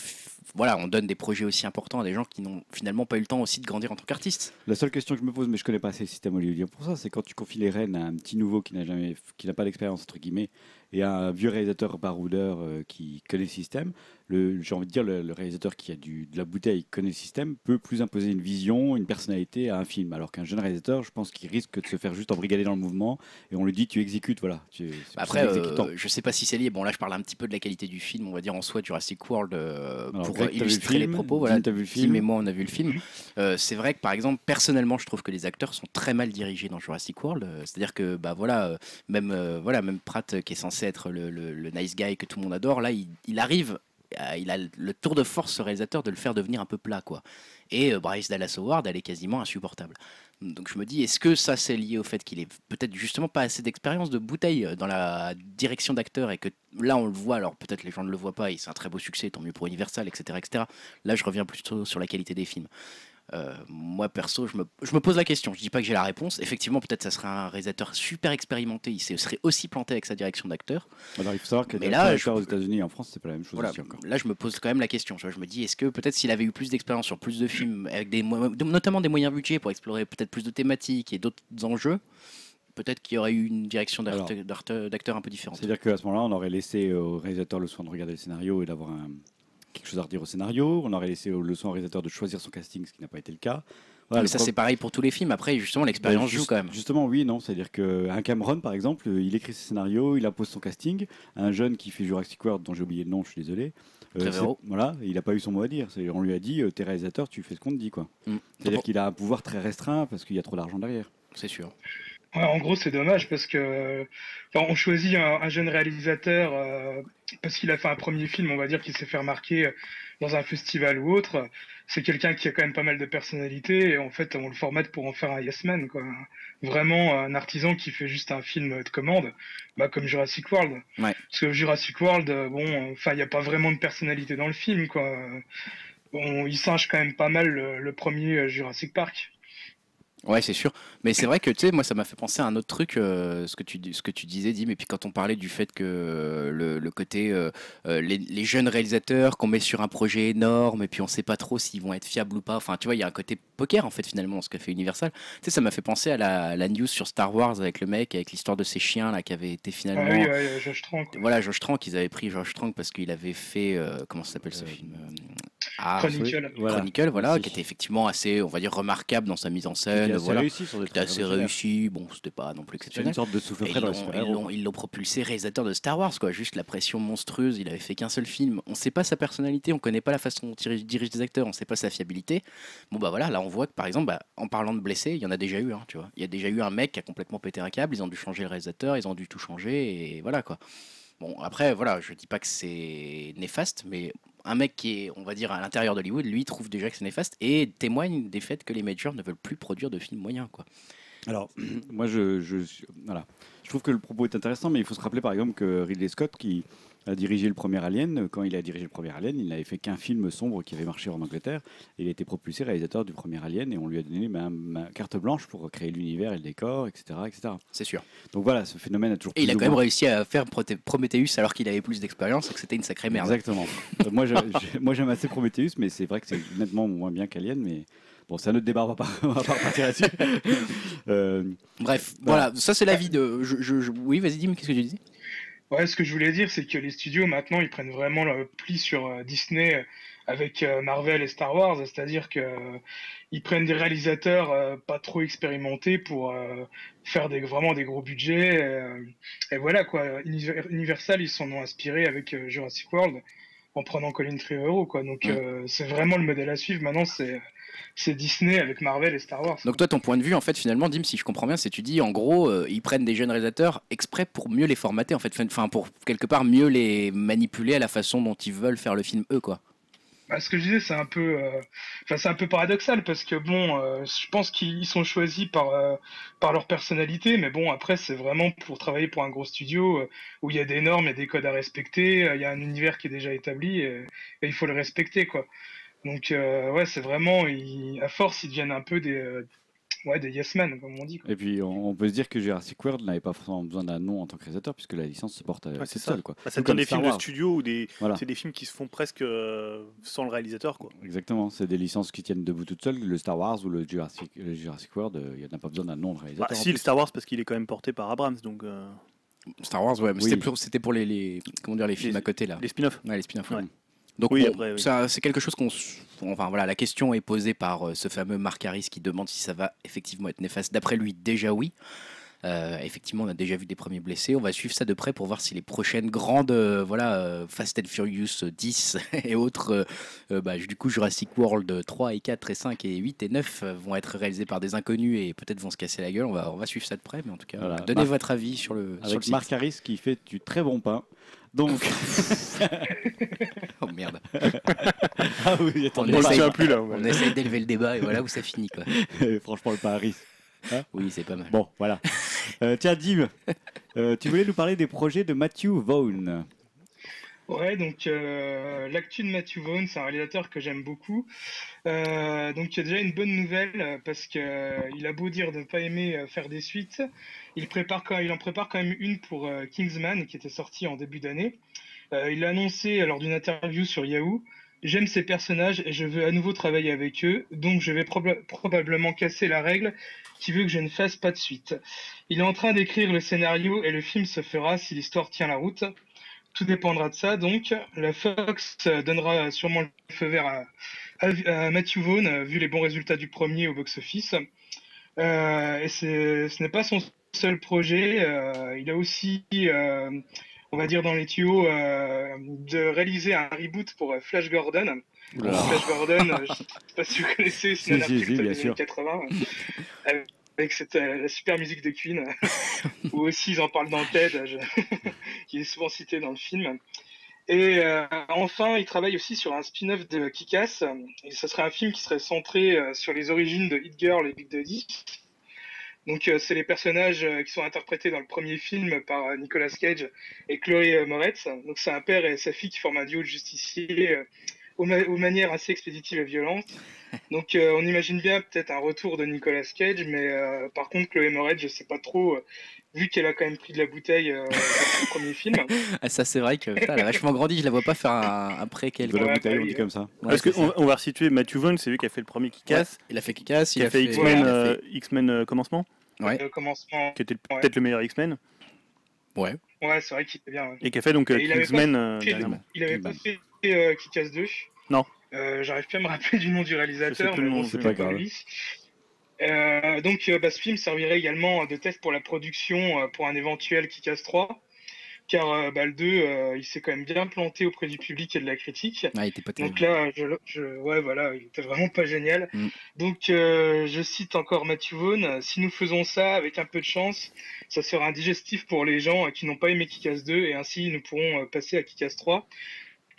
Speaker 3: voilà, on donne des projets aussi importants à des gens qui n'ont finalement pas eu le temps aussi de grandir en tant qu'artistes.
Speaker 1: La seule question que je me pose, mais je connais pas assez le système hollywoodien pour ça, c'est quand tu confies les rênes à un petit nouveau qui n'a jamais, qui n'a pas d'expérience entre guillemets, et un vieux réalisateur baroudeur euh, qui connaît le système. Le, j'ai envie de dire le, le réalisateur qui a du, de la bouteille, qui connaît le système, peut plus imposer une vision, une personnalité à un film, alors qu'un jeune réalisateur, je pense qu'il risque de se faire juste embrigader dans le mouvement, et on lui dit tu exécutes, voilà. Tu, plus
Speaker 3: Après, euh, je sais pas si c'est lié. Bon, là, je parle un petit peu de la qualité du film, on va dire en soi, Jurassic World, euh,
Speaker 1: Alors,
Speaker 3: pour
Speaker 1: Greg, vu le
Speaker 3: illustrer les
Speaker 1: film?
Speaker 3: propos. Voilà,
Speaker 1: vu le
Speaker 3: Tim
Speaker 1: film?
Speaker 3: et moi, on a vu le film. Euh, c'est vrai que, par exemple, personnellement, je trouve que les acteurs sont très mal dirigés dans Jurassic World. Euh, C'est-à-dire que, bah voilà, même, voilà, même Pratt, qui est censé être le, nice guy que tout le monde adore, là, il, arrive, à- il a le tour de force, ce réalisateur, de le faire devenir un peu plat, quoi. Et euh, Bryce Dallas Howard, elle est quasiment insupportable. Donc je me dis, est-ce que ça c'est lié au fait qu'il ait peut-être justement pas assez d'expérience de bouteille euh, dans la direction d'acteur et que là on le voit, alors peut-être les gens ne le voient pas et c'est un très beau succès, tant mieux pour Universal, etc. etc. Là je reviens plutôt sur la qualité des films. Euh, moi perso, je me, je me pose la question. Je dis pas que j'ai la réponse. Effectivement, peut-être ça serait un réalisateur super expérimenté. Il se serait aussi planté avec sa direction d'acteur.
Speaker 1: Alors il faut savoir que
Speaker 3: Mais
Speaker 1: là,
Speaker 3: je-
Speaker 1: aux États-Unis et en France, c'est pas la même chose
Speaker 3: Voilà.
Speaker 1: aussi encore.
Speaker 3: Là, je me pose quand même la question. Je me dis, est-ce que peut-être s'il avait eu plus d'expérience sur plus de films, avec des notamment des moyens budgets pour explorer peut-être plus de thématiques et d'autres enjeux, peut-être qu'il y aurait eu une direction d'acteur un peu différente.
Speaker 1: C'est-à-dire qu'à ce moment-là, on aurait laissé au réalisateur le soin de regarder le scénario et d'avoir un- quelque chose à redire au scénario. On aurait laissé le soin au réalisateur de choisir son casting, ce qui n'a pas été le cas. Voilà,
Speaker 3: mais
Speaker 1: le
Speaker 3: ça, c'est pareil pour tous les films. Après, justement, l'expérience
Speaker 1: Ben,
Speaker 3: joue
Speaker 1: juste-
Speaker 3: quand même.
Speaker 1: Justement, oui, non. C'est-à-dire qu'un Cameron, par exemple, euh, il écrit ses scénarios, il impose son casting. Un jeune qui fait Jurassic World, dont j'ai oublié le nom, je suis désolé. euh, voilà, il n'a pas eu son mot à dire. On lui a dit, euh, t'es réalisateur, tu fais ce qu'on te dit, quoi.
Speaker 3: Mm.
Speaker 1: C'est-à-dire qu'il a un pouvoir très restreint parce qu'il y a trop d'argent derrière.
Speaker 3: C'est sûr.
Speaker 4: Ouais, en gros, c'est dommage parce que enfin, on choisit un, un jeune réalisateur euh, parce qu'il a fait un premier film, on va dire, qui s'est fait remarquer euh, dans un festival ou autre. C'est quelqu'un qui a quand même pas mal de personnalité et en fait, on le formate pour en faire un yes man, quoi. Vraiment un artisan qui fait juste un film de commande, bah, comme Jurassic World.
Speaker 3: Ouais.
Speaker 4: Parce que Jurassic World, euh, bon, enfin, il n'y a pas vraiment de personnalité dans le film, quoi. Bon, il singe quand même pas mal le, le premier euh, Jurassic Park.
Speaker 3: Ouais, c'est sûr. Mais c'est vrai que, tu sais, moi, ça m'a fait penser à un autre truc, euh, ce, que tu, ce que tu disais, Dim. Et puis, quand on parlait du fait que euh, le, le côté, euh, les, les jeunes réalisateurs qu'on met sur un projet énorme, et puis on sait pas trop s'ils vont être fiables ou pas. Enfin, tu vois, il y a un côté poker, en fait, finalement, dans ce qu'a fait Universal. Tu sais, ça m'a fait penser à la, la news sur Star Wars avec le mec, avec l'histoire de ces chiens, là, qui avait été
Speaker 4: Ah
Speaker 3: finalement.
Speaker 4: oui, ouais, Josh Trank.
Speaker 3: Voilà, Josh Trank, ils avaient pris Josh Trank parce qu'il avait fait. euh, comment ça s'appelle ce
Speaker 1: Euh,
Speaker 3: film Ah,
Speaker 4: Chronicle.
Speaker 1: Voilà.
Speaker 3: Chronicle, voilà,
Speaker 1: Merci.
Speaker 3: qui était effectivement assez, on va dire, remarquable dans sa mise en
Speaker 1: Qui
Speaker 3: scène.
Speaker 1: assez
Speaker 3: Voilà.
Speaker 1: réussi sur trucs
Speaker 3: assez réussi, bon, c'était pas non plus
Speaker 1: C'est
Speaker 3: exceptionnel.
Speaker 1: une sorte de souffle
Speaker 3: ils l'ont propulsé réalisateur de Star Wars, quoi. Juste la pression monstrueuse. Il avait fait qu'un seul film. On sait pas sa personnalité, on connaît pas la façon dont il dirige des acteurs, on sait pas sa fiabilité. Bon, bah voilà, là on voit que par exemple, bah, en parlant de blessés, il y en a déjà eu, hein, tu vois. Il y a déjà eu un mec qui a complètement pété un câble, ils ont dû changer le réalisateur, ils ont dû tout changer, et voilà, quoi. Bon, après, voilà, je dis pas que c'est néfaste, mais un mec qui est, on va dire, à l'intérieur d'Hollywood, lui, trouve déjà que c'est néfaste et témoigne des faits que les majors ne veulent plus produire de films moyens, quoi.
Speaker 1: Alors, moi, je, je, voilà. je trouve que le propos est intéressant, mais il faut se rappeler par exemple que Ridley Scott, qui a dirigé le premier Alien, quand il a dirigé le premier Alien, il n'avait fait qu'un film sombre qui avait marché en Angleterre. Et il a été propulsé réalisateur du premier Alien et on lui a donné ma, ma carte blanche pour créer l'univers et le décor, etc. etc.
Speaker 3: C'est sûr.
Speaker 1: Donc voilà, ce phénomène a toujours
Speaker 3: Et il a quand même réussi à faire Prometheus alors qu'il avait plus d'expérience que c'était une sacrée merde.
Speaker 1: Exactement. Euh, moi, j'aime assez Prometheus, mais c'est vrai que c'est nettement moins bien qu'Alien. Mais bon, c'est un autre débat, on va pas, on va pas repartir là-dessus. Euh,
Speaker 3: Bref,
Speaker 1: Voilà.
Speaker 3: voilà, ça c'est l'avis de. je- je- je- Oui, vas-y, dis-moi, qu'est-ce que tu disais?
Speaker 4: Ouais, ce que je voulais dire, c'est que les studios maintenant, ils prennent vraiment le pli sur euh, Disney euh, avec euh, Marvel et Star Wars, c'est-à-dire que ils prennent des réalisateurs pas trop expérimentés pour faire des vraiment des gros budgets. et voilà quoi, Univer- Universal, ils s'en ont inspiré avec Jurassic World en prenant Colin Trevorrow quoi. Donc
Speaker 3: Mm.
Speaker 4: euh, c'est vraiment le modèle à suivre. Maintenant, c'est c'est Disney avec Marvel et Star Wars.
Speaker 3: Donc toi, ton point de vue, en fait, finalement, Dim, si je comprends bien, c'est tu dis, en gros, euh, ils prennent des jeunes réalisateurs exprès pour mieux les formater, en fait, enfin, pour quelque part mieux les manipuler à la façon dont ils veulent faire le film eux, quoi.
Speaker 4: Bah, ce que je disais, c'est un peu, euh, c'est un peu paradoxal parce que bon, euh, je pense qu'ils sont choisis par euh, par leur personnalité, mais bon, après, c'est vraiment pour travailler pour un gros studio où il y a des normes, il y a des codes à respecter, il y a un univers qui est déjà établi et, et il faut le respecter, quoi. Donc euh, ouais, c'est vraiment, ils- à force, ils deviennent un peu des euh, ouais des yes men, comme on dit. Quoi.
Speaker 1: et puis, on, on peut se dire que Jurassic World n'avait pas forcément besoin d'un nom en tant que réalisateur, puisque la licence se porte à
Speaker 2: Ouais,
Speaker 1: toute
Speaker 2: c'est ça.
Speaker 1: seule. Quoi.
Speaker 2: Bah, ça
Speaker 1: Tout comme
Speaker 2: des
Speaker 1: Star
Speaker 2: films de
Speaker 1: Wars.
Speaker 2: studio ou des,
Speaker 1: Voilà.
Speaker 2: c'est des films qui se font presque euh, sans le réalisateur, quoi.
Speaker 1: Exactement, c'est des licences qui tiennent debout toutes seules. Le Star Wars ou le Jurassic, le Jurassic World, euh, il n'y en a pas besoin d'un nom de
Speaker 2: Bah,
Speaker 1: réalisateur. en
Speaker 2: si, le. Star Wars, parce qu'il est quand même porté par Abrams, donc euh,
Speaker 3: Star Wars, ouais, mais
Speaker 1: Oui.
Speaker 3: c'était pour, c'était pour les, les- comment dire, les films
Speaker 2: Les-
Speaker 3: à côté, là.
Speaker 2: les spin-offs.
Speaker 3: Ouais, les spin-offs.
Speaker 2: Ouais.
Speaker 3: ouais. Donc
Speaker 2: Oui,
Speaker 3: bon, c'est quelque chose qu'on, enfin voilà, la question est posée par euh, ce fameux Marc Harris qui demande si ça va effectivement être néfaste. D'après lui, déjà oui. Euh, effectivement, on a déjà vu des premiers blessés. On va suivre ça de près pour voir si les prochaines grandes, euh, voilà, euh, Fast and Furious 10 et autres, bah, du coup Jurassic World 3 et 4 et 5 et 8 et 9 euh, vont être réalisés par des inconnus et peut-être vont se casser la gueule. On va, on va suivre ça de près, mais en tout cas,
Speaker 1: Voilà.
Speaker 3: donnez votre avis sur le, sur le
Speaker 1: Avec. Marc Harris qui fait du très bon pain. Donc,
Speaker 3: Oh merde.
Speaker 1: ah oui, attendez,
Speaker 3: On essaye-
Speaker 2: plus là.
Speaker 3: On essaye d'élever le débat et voilà où ça finit quoi.
Speaker 1: franchement, le pain Harris.
Speaker 3: Oui, c'est pas mal.
Speaker 1: Bon, voilà. Euh, tiens, Dim, euh, tu voulais nous parler des projets de Matthew Vaughn.
Speaker 4: Ouais, donc euh, l'actu de Matthew Vaughn, c'est un réalisateur que j'aime beaucoup. Euh, donc il y a déjà une bonne nouvelle euh, parce que euh, il a beau dire de ne pas aimer euh, faire des suites, il prépare quand il en prépare quand même une pour Kingsman qui était sortie en début d'année. Il l'a annoncé lors d'une interview sur Yahoo. J'aime ces personnages et je veux à nouveau travailler avec eux, donc je vais proba- probablement casser la règle qui veut que je ne fasse pas de suite. Il est en train d'écrire le scénario et le film se fera si l'histoire tient la route. Tout dépendra de ça, donc la Fox donnera sûrement le feu vert à, à- à Matthew Vaughn, vu les bons résultats du premier au box-office. Euh, et ce n'est pas son seul projet, euh, il a aussi, euh, on va dire dans les tuyaux, de réaliser un reboot pour Flash Gordon. Flash Gordon, je ne sais pas si vous connaissez, c'est
Speaker 1: Si,
Speaker 4: un
Speaker 1: si, si, sûr.
Speaker 4: 80, avec, cette, euh, la super musique de Queen, ou aussi ils en parlent dans TED, je- qui est souvent cité dans le film. Et euh, enfin, il travaille aussi sur un spin-off de Kick-Ass, et ce serait un film qui serait centré euh, sur les origines de Hit Girl et Big Daddy. Donc, euh, c'est les personnages qui sont interprétés dans le premier film par Nicolas Cage et Chloé Moretz. Donc, c'est un père et sa fille qui forment un duo de justiciers aux, ma- aux manières assez expéditives et violentes. Donc, euh, on imagine bien peut-être un retour de Nicolas Cage, mais euh, par contre, Chloé Moretz, je sais pas trop, euh, vu qu'elle a quand même pris de la bouteille euh, dans le premier film.
Speaker 3: Ah, ça, c'est vrai que putain, elle a vachement grandi. Je la vois pas faire un, un préquel.
Speaker 1: De la
Speaker 4: Ouais,
Speaker 1: bouteille,
Speaker 4: bah
Speaker 1: on
Speaker 4: oui,
Speaker 1: dit comme ça.
Speaker 3: Ouais,
Speaker 2: Parce
Speaker 3: c'est
Speaker 2: qu'on on va resituer Matthew Vaughn, c'est lui qui a fait le premier qui casse,
Speaker 3: Il a fait Kick-Ass,
Speaker 2: qui a fait X-Men
Speaker 3: il a
Speaker 2: euh,
Speaker 3: fait-
Speaker 2: X-Men euh, commencement,
Speaker 3: Ouais.
Speaker 4: Le commencement.
Speaker 2: qui était
Speaker 4: Ouais.
Speaker 2: peut-être le meilleur X-Men,
Speaker 3: Ouais.
Speaker 4: Ouais, c'est vrai qu'il était bien. ouais.
Speaker 2: et qui a fait donc euh,
Speaker 4: Et il avait
Speaker 2: X-Men euh.
Speaker 4: Il avait pas fait euh, Kick-Ass 2.
Speaker 2: Non.
Speaker 4: Euh, J'arrive plus à me rappeler du nom du réalisateur, mais
Speaker 2: le nom,
Speaker 4: bon,
Speaker 2: c'est
Speaker 1: pas grave.
Speaker 4: lui. Euh, donc, euh, bah, ce film servirait également de test pour la production euh, pour un éventuel Kick-Ass 3, car euh, bah, le 2, euh, il s'est quand même bien planté auprès du public et de la critique.
Speaker 3: Ah, il était pas terrible.
Speaker 4: Donc là, je, je- ouais, voilà, il était vraiment pas génial.
Speaker 3: Mm.
Speaker 4: Donc, euh, je cite encore Matthew Vaughn, si nous faisons ça avec un peu de chance, ça sera un digestif pour les gens qui n'ont pas aimé Kick-Ass 2 et ainsi nous pourrons passer à Kick-Ass 3.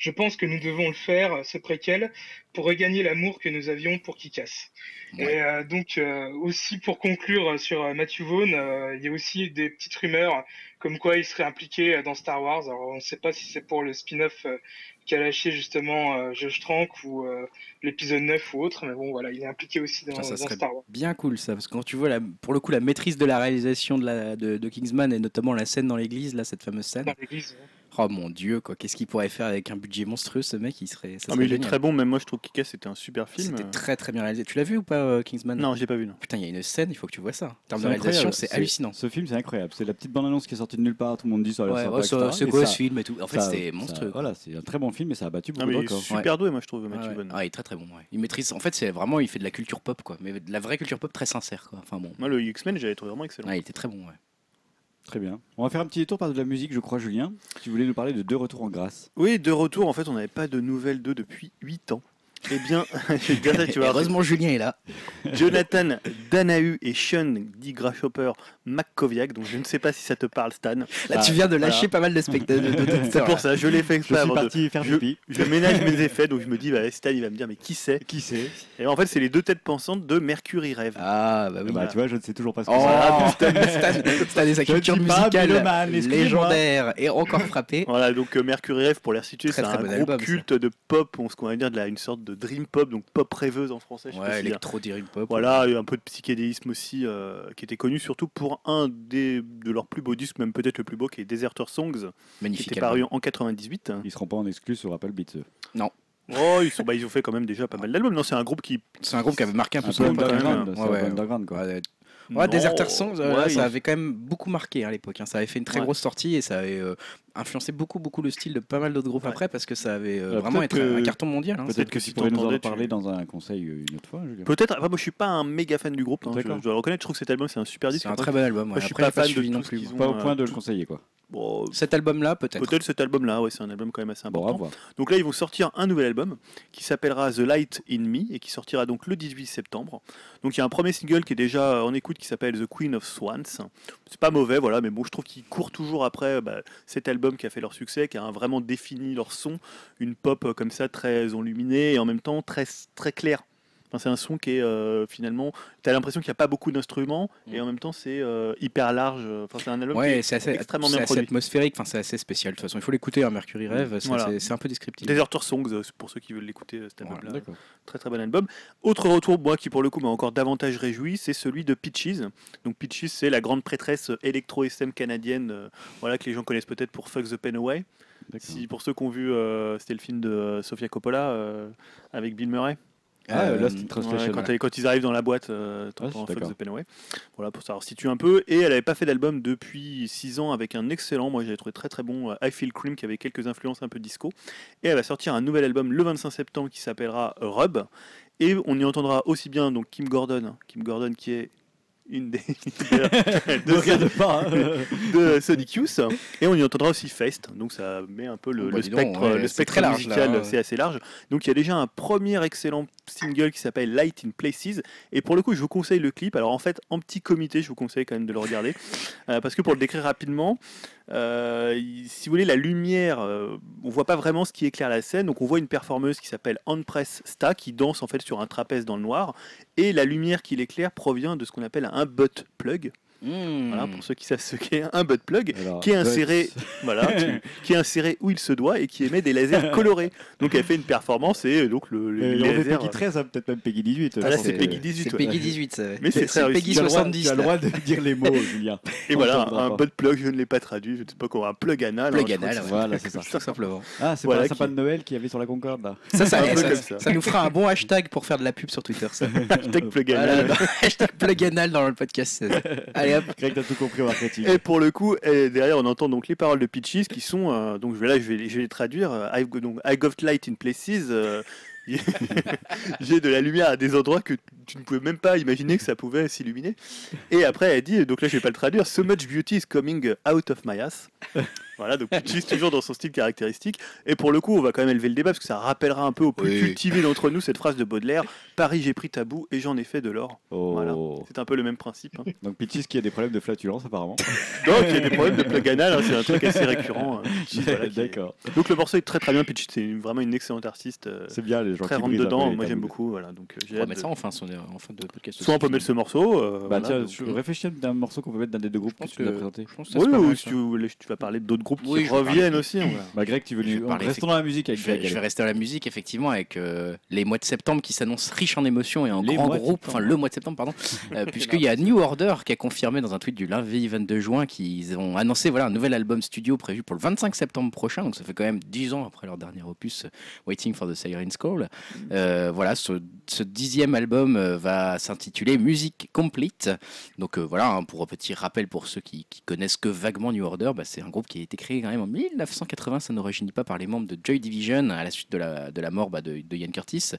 Speaker 4: Je pense que nous devons le faire, euh, ce préquel, pour regagner l'amour que nous avions pour.
Speaker 3: Ouais.
Speaker 4: Et euh, donc, euh, aussi pour conclure sur Matthew Vaughn, euh, il y a aussi des petites rumeurs comme quoi il serait impliqué dans Star Wars. Alors, on ne sait pas si c'est pour le spin-off qu'a lâché justement Josh Trank ou l'épisode 9 ou autre, mais bon, voilà, il est impliqué aussi dans,
Speaker 3: Ça, ça
Speaker 4: dans
Speaker 3: serait
Speaker 4: Star Wars.
Speaker 3: bien cool ça, parce que quand tu vois la, pour le coup la maîtrise de la réalisation de, la, de, de Kingsman et notamment la scène dans l'église, là, cette fameuse scène.
Speaker 4: Dans l'église. ouais.
Speaker 3: Oh mon dieu, quoi, qu'est-ce qu'il pourrait faire avec un budget monstrueux ce mec Il serait. Ça
Speaker 2: Ah, mais il est très bon, même moi je trouve Kick-Ass c'était un super film.
Speaker 3: C'était très très bien réalisé. Tu l'as vu ou pas, euh, Kingsman?
Speaker 2: Non, je l'ai pas vu. Non.
Speaker 3: Putain, il y a une scène, il faut que tu vois ça. En termes de
Speaker 1: C'est
Speaker 3: réalisation, c'est hallucinant.
Speaker 1: Ce film, c'est incroyable. C'est la petite bande-annonce qui est sortie de nulle part. Tout le monde dit ça
Speaker 3: Ouais,
Speaker 1: sympa,
Speaker 3: ouais, c'est quoi
Speaker 1: ça-
Speaker 3: ce film et tout En fait, c'était
Speaker 1: ça-
Speaker 3: monstrueux.
Speaker 1: Voilà, c'est un très bon film et ça a battu beaucoup de
Speaker 2: mais il est
Speaker 1: records.
Speaker 2: super doué, moi je trouve, Matthew. Vaughn.
Speaker 3: Ah, il est très très bon. ouais. Il maîtrise. En fait, c'est vraiment, il fait de la culture pop, quoi. Mais de la vraie culture pop très sincère, quoi. Enfin bon.
Speaker 2: Moi, le X-Men, j'avais trouvé vraiment excellent.
Speaker 3: Il était très bon. Ouais.
Speaker 1: Très bien. On va faire un petit détour par de la musique, je crois, Julien. Tu voulais nous parler de deux retours en grâce.
Speaker 2: Oui, de retour, en fait, on n'avait pas de nouvelles d'eux depuis 8 ans. Eh bien, j'ai bien ça, tu
Speaker 3: heureusement, Julien est là.
Speaker 2: Jonathan Danahu et Sean D. Grasshopper McCoviac, donc je ne sais pas si ça te parle, Stan.
Speaker 3: Là,
Speaker 1: Ah,
Speaker 3: tu viens de
Speaker 2: voilà.
Speaker 3: lâcher pas mal de spectateurs.
Speaker 2: C'est pour ça, je l'ai fait
Speaker 1: Je
Speaker 2: exprès
Speaker 1: suis
Speaker 2: avant de-
Speaker 1: parti faire
Speaker 2: je-
Speaker 1: pipi.
Speaker 2: Je ménage mes effets, donc je me dis, bah, Stan, il va me dire, mais qui c'est?
Speaker 1: Qui c'est?
Speaker 2: Et en fait, c'est les deux têtes pensantes de Mercury Rêve.
Speaker 3: Ah, bah oui.
Speaker 1: Bah, tu vois, je ne sais toujours pas ce que
Speaker 3: Oh,
Speaker 1: c'est.
Speaker 3: Stan, Stan, Stan et sa
Speaker 1: Je
Speaker 3: culture
Speaker 1: suis
Speaker 3: musicale légendaire et encore frappée.
Speaker 2: Voilà, donc euh, Mercury Rêve, pour resituer,
Speaker 3: Très,
Speaker 2: c'est un groupe culte de pop, on, ce qu'on va dire de la, une sorte de dream pop, donc pop rêveuse en français. je sais
Speaker 3: Ouais,
Speaker 2: si-
Speaker 3: électro dream pop.
Speaker 2: Voilà, et un peu de psychédélisme aussi, euh, qui était connu surtout pour un des, de leurs plus beaux disques, même peut-être le plus beau, qui est Deserter Songs, qui
Speaker 3: Magnifique.
Speaker 2: était
Speaker 3: album.
Speaker 2: paru en 98.
Speaker 1: Ils seront pas en exclus sur Apple Beats. eux.
Speaker 2: Oh, ils, sont, bah, ils ont fait quand même déjà pas mal d'albums. Non, c'est un groupe qui.
Speaker 3: C'est un groupe qui avait marqué un peu son
Speaker 1: underground,
Speaker 3: Ouais, ouais.
Speaker 1: underground, quoi.
Speaker 3: Ouais,
Speaker 2: Non,
Speaker 3: Ouais, Deserter Songs, euh,
Speaker 2: ouais,
Speaker 3: ça avait quand même beaucoup marqué à l'époque. hein. Ça avait fait une très
Speaker 2: Ouais.
Speaker 3: grosse sortie et ça avait euh, influencé beaucoup, beaucoup le style de pas mal d'autres groupes
Speaker 2: Ouais.
Speaker 3: après parce que ça avait euh,
Speaker 1: Alors,
Speaker 3: vraiment été
Speaker 1: que-
Speaker 3: un carton mondial. hein.
Speaker 1: Peut-être que
Speaker 2: si
Speaker 1: tu nous en parler
Speaker 2: tu-
Speaker 1: dans un conseil euh, une autre fois.
Speaker 2: Peut-être. Enfin, moi, je suis pas un méga fan du groupe. hein, je, je dois le reconnaître. Je trouve que cet album, c'est un super disque.
Speaker 3: C'est un très bon album.
Speaker 2: moi, je suis
Speaker 3: Après,
Speaker 2: pas fan de
Speaker 3: non plus.
Speaker 2: ont.
Speaker 1: Pas au
Speaker 2: euh,
Speaker 1: point de le conseiller, quoi.
Speaker 2: bon,
Speaker 3: Cet album-là, peut-être.
Speaker 2: Peut-être cet album-là, ouais, c'est un album quand même assez
Speaker 1: Bon,
Speaker 2: important.
Speaker 1: voir.
Speaker 2: Donc là, ils vont sortir un nouvel album qui s'appellera The Light in Me et qui sortira donc le 18 septembre. Donc il y a un premier single qui est déjà en écoute qui s'appelle The Queen of Swans. C'est pas mauvais, voilà, mais bon, je trouve qu'ils courent toujours après bah, cet album qui a fait leur succès, qui a vraiment défini leur son, une pop euh, comme ça très enluminée et en même temps très très claire. Enfin, c'est un son qui est euh, finalement. Tu as l'impression qu'il n'y a pas beaucoup d'instruments et
Speaker 3: Mm.
Speaker 2: en même temps c'est euh, hyper large. Enfin, c'est un album qui est
Speaker 3: c'est assez,
Speaker 2: extrêmement bien produit.
Speaker 3: atmosphérique, enfin, c'est assez spécial. De toute façon, il faut l'écouter, hein, Mercury Rêve, c'est
Speaker 2: Voilà.
Speaker 3: un peu descriptif.
Speaker 2: Deserter Songs, euh, pour ceux qui veulent l'écouter, euh, cet album-là. Très très bon album. Autre retour, moi qui pour le coup m'a encore davantage réjoui, c'est celui de Peaches. Donc Peaches, c'est la grande prêtresse électro-SM canadienne, euh, voilà que les gens connaissent peut-être pour Fuck the Pen Away. Si pour ceux qui ont vu, euh, c'était le film de euh, Sofia Coppola euh, avec Bill Murray.
Speaker 1: Ah,
Speaker 3: Euh,
Speaker 1: Lost in
Speaker 2: Ouais,
Speaker 1: Translation.
Speaker 2: quand, ils arrivent dans la boîte, euh, t'entends
Speaker 1: d'accord.
Speaker 2: the Pen Away. Voilà pour savoir situe un peu. Et elle n'avait pas fait d'album depuis 6 ans avec un excellent, moi j'avais trouvé très très bon, euh, I Feel Cream qui avait quelques influences un peu disco. Et elle va sortir un nouvel album le 25 septembre qui s'appellera Rub. Et on y entendra aussi bien donc Kim Gordon, Kim Gordon qui est une des de,
Speaker 1: regarde pas. hein.
Speaker 2: de Sonic Youth. Et on y entendra aussi Feist donc ça met un peu le,
Speaker 3: Oh,
Speaker 2: le
Speaker 3: bah, donc,
Speaker 2: spectre
Speaker 3: ouais,
Speaker 2: le spectre
Speaker 3: très large, là,
Speaker 2: musical
Speaker 3: hein.
Speaker 2: c'est assez large. Donc il y a déjà un premier excellent single qui s'appelle Light in Places. Et pour le coup je vous conseille le clip. Alors en fait en petit comité je vous conseille quand même de le regarder. Euh, parce que pour le décrire rapidement euh, si vous voulez la lumière euh, on voit pas vraiment ce qui éclaire la scène. Donc on voit une performeuse qui s'appelle Anpress Sta qui danse en fait sur un trapèze dans le noir. Et la lumière qui l'éclaire provient de ce qu'on appelle un butt plug
Speaker 3: Mmh.
Speaker 2: voilà, pour ceux qui savent ce qu'est un butt plug,
Speaker 1: Alors,
Speaker 2: qui est inséré, voilà, qui, qui est inséré où il se doit et qui émet des lasers colorés. Donc elle fait une performance et euh, donc le,
Speaker 1: Et
Speaker 2: les
Speaker 1: on est
Speaker 2: lasers.
Speaker 1: Peggy 13, hein, peut-être même Peggy 18.
Speaker 2: Ah, là, c'est Peggy
Speaker 1: que-
Speaker 2: 18.
Speaker 3: C'est
Speaker 2: ouais.
Speaker 3: Peggy 18, ça.
Speaker 2: Mais c'est.
Speaker 3: Peggy
Speaker 1: Tu as le droit-
Speaker 3: 70.
Speaker 1: Tu as le droit de dire les mots, Julien.
Speaker 2: Et voilà, un butt plug, je ne l'ai pas traduit, je ne sais pas comment, un plug anal.
Speaker 3: Plug
Speaker 2: hein,
Speaker 3: anal.
Speaker 1: Voilà, c'est ça.
Speaker 3: Tout simplement.
Speaker 1: Ah, c'est
Speaker 2: Voilà,
Speaker 1: pas un sapin
Speaker 2: qui-
Speaker 1: de Noël qu'il y avait sur la Concorde, là.
Speaker 3: Ça, ça, nous fera un bon hashtag pour faire de la pub sur Twitter. Ça.
Speaker 2: Hashtag plug anal.
Speaker 3: hashtag plug anal dans le podcast. Allez hop.
Speaker 1: Greg, t'as tout compris au marketing.
Speaker 2: Et pour le coup, et derrière, on entend donc les paroles de Peaches qui sont, euh, donc je vais là, je vais, les- je vais les traduire. euh, I've got, donc, I got light in places. euh, J'ai de la lumière à des endroits que tu ne pouvais même pas imaginer que ça pouvait s'illuminer. Et après, elle dit, donc là, je vais pas le traduire. So much beauty is coming out of my ass. Voilà, donc Peaches toujours dans son style caractéristique. Et pour le coup, on va quand même élever le débat parce que ça rappellera un peu aux plus
Speaker 3: Oui.
Speaker 2: cultivés d'entre nous cette phrase de Baudelaire Paris, j'ai pris ta boue et j'en ai fait de l'or.
Speaker 1: Oh.
Speaker 2: Voilà. C'est un peu le même principe. hein.
Speaker 1: Donc Peaches qui a des problèmes de flatulence, apparemment?
Speaker 2: Donc il y a des problèmes de plug anal, hein, c'est un truc assez récurrent. euh, voilà, est-
Speaker 1: D'accord.
Speaker 2: Donc le morceau est très très bien, Peaches c'est vraiment une excellente artiste, euh,
Speaker 1: C'est bien, les gens
Speaker 2: très
Speaker 1: qui
Speaker 2: rentre dedans, moi j'aime beaucoup. Voilà, donc, euh, j'ai
Speaker 3: On va
Speaker 2: hâte
Speaker 3: mettre
Speaker 2: de-
Speaker 3: ça en fin, son- en fin de podcast.
Speaker 2: Soit on peut mettre ce morceau. euh,
Speaker 1: Bah
Speaker 2: voilà,
Speaker 1: tiens,
Speaker 2: donc,
Speaker 1: je
Speaker 2: euh,
Speaker 1: réfléchis d'un morceau qu'on peut mettre dans des deux groupes que tu as présenté.
Speaker 2: Oui, ou si tu vas parler d'autres groupes qui
Speaker 3: Oui, je vais
Speaker 2: reviennent aussi. voilà.
Speaker 1: Bah Greg, tu veux
Speaker 3: parler
Speaker 1: Restons dans la musique avec
Speaker 3: Je vais,
Speaker 1: Greg.
Speaker 3: je vais rester à la musique effectivement avec euh, les mois de septembre qui s'annoncent riches en émotions et en
Speaker 1: Les
Speaker 3: groupes,
Speaker 1: septembre.
Speaker 3: enfin le mois de septembre pardon, euh, puisqu'il y a New Order qui a confirmé dans un tweet du lundi 22 juin qu'ils ont annoncé voilà un nouvel album studio prévu pour le 25 septembre prochain, donc ça fait quand même 10 ans après leur dernier opus euh, Waiting for the Siren's Call. Euh, voilà, ce, ce dixième album va s'intituler Music Complete. Donc euh, voilà, hein, pour un petit rappel pour ceux qui, qui connaissent que vaguement New Order, bah, c'est un groupe qui a été créé quand même en 1980, ça ne rajeunit pas par les membres de Joy Division à la suite de la, de la mort bah, de, de Ian Curtis.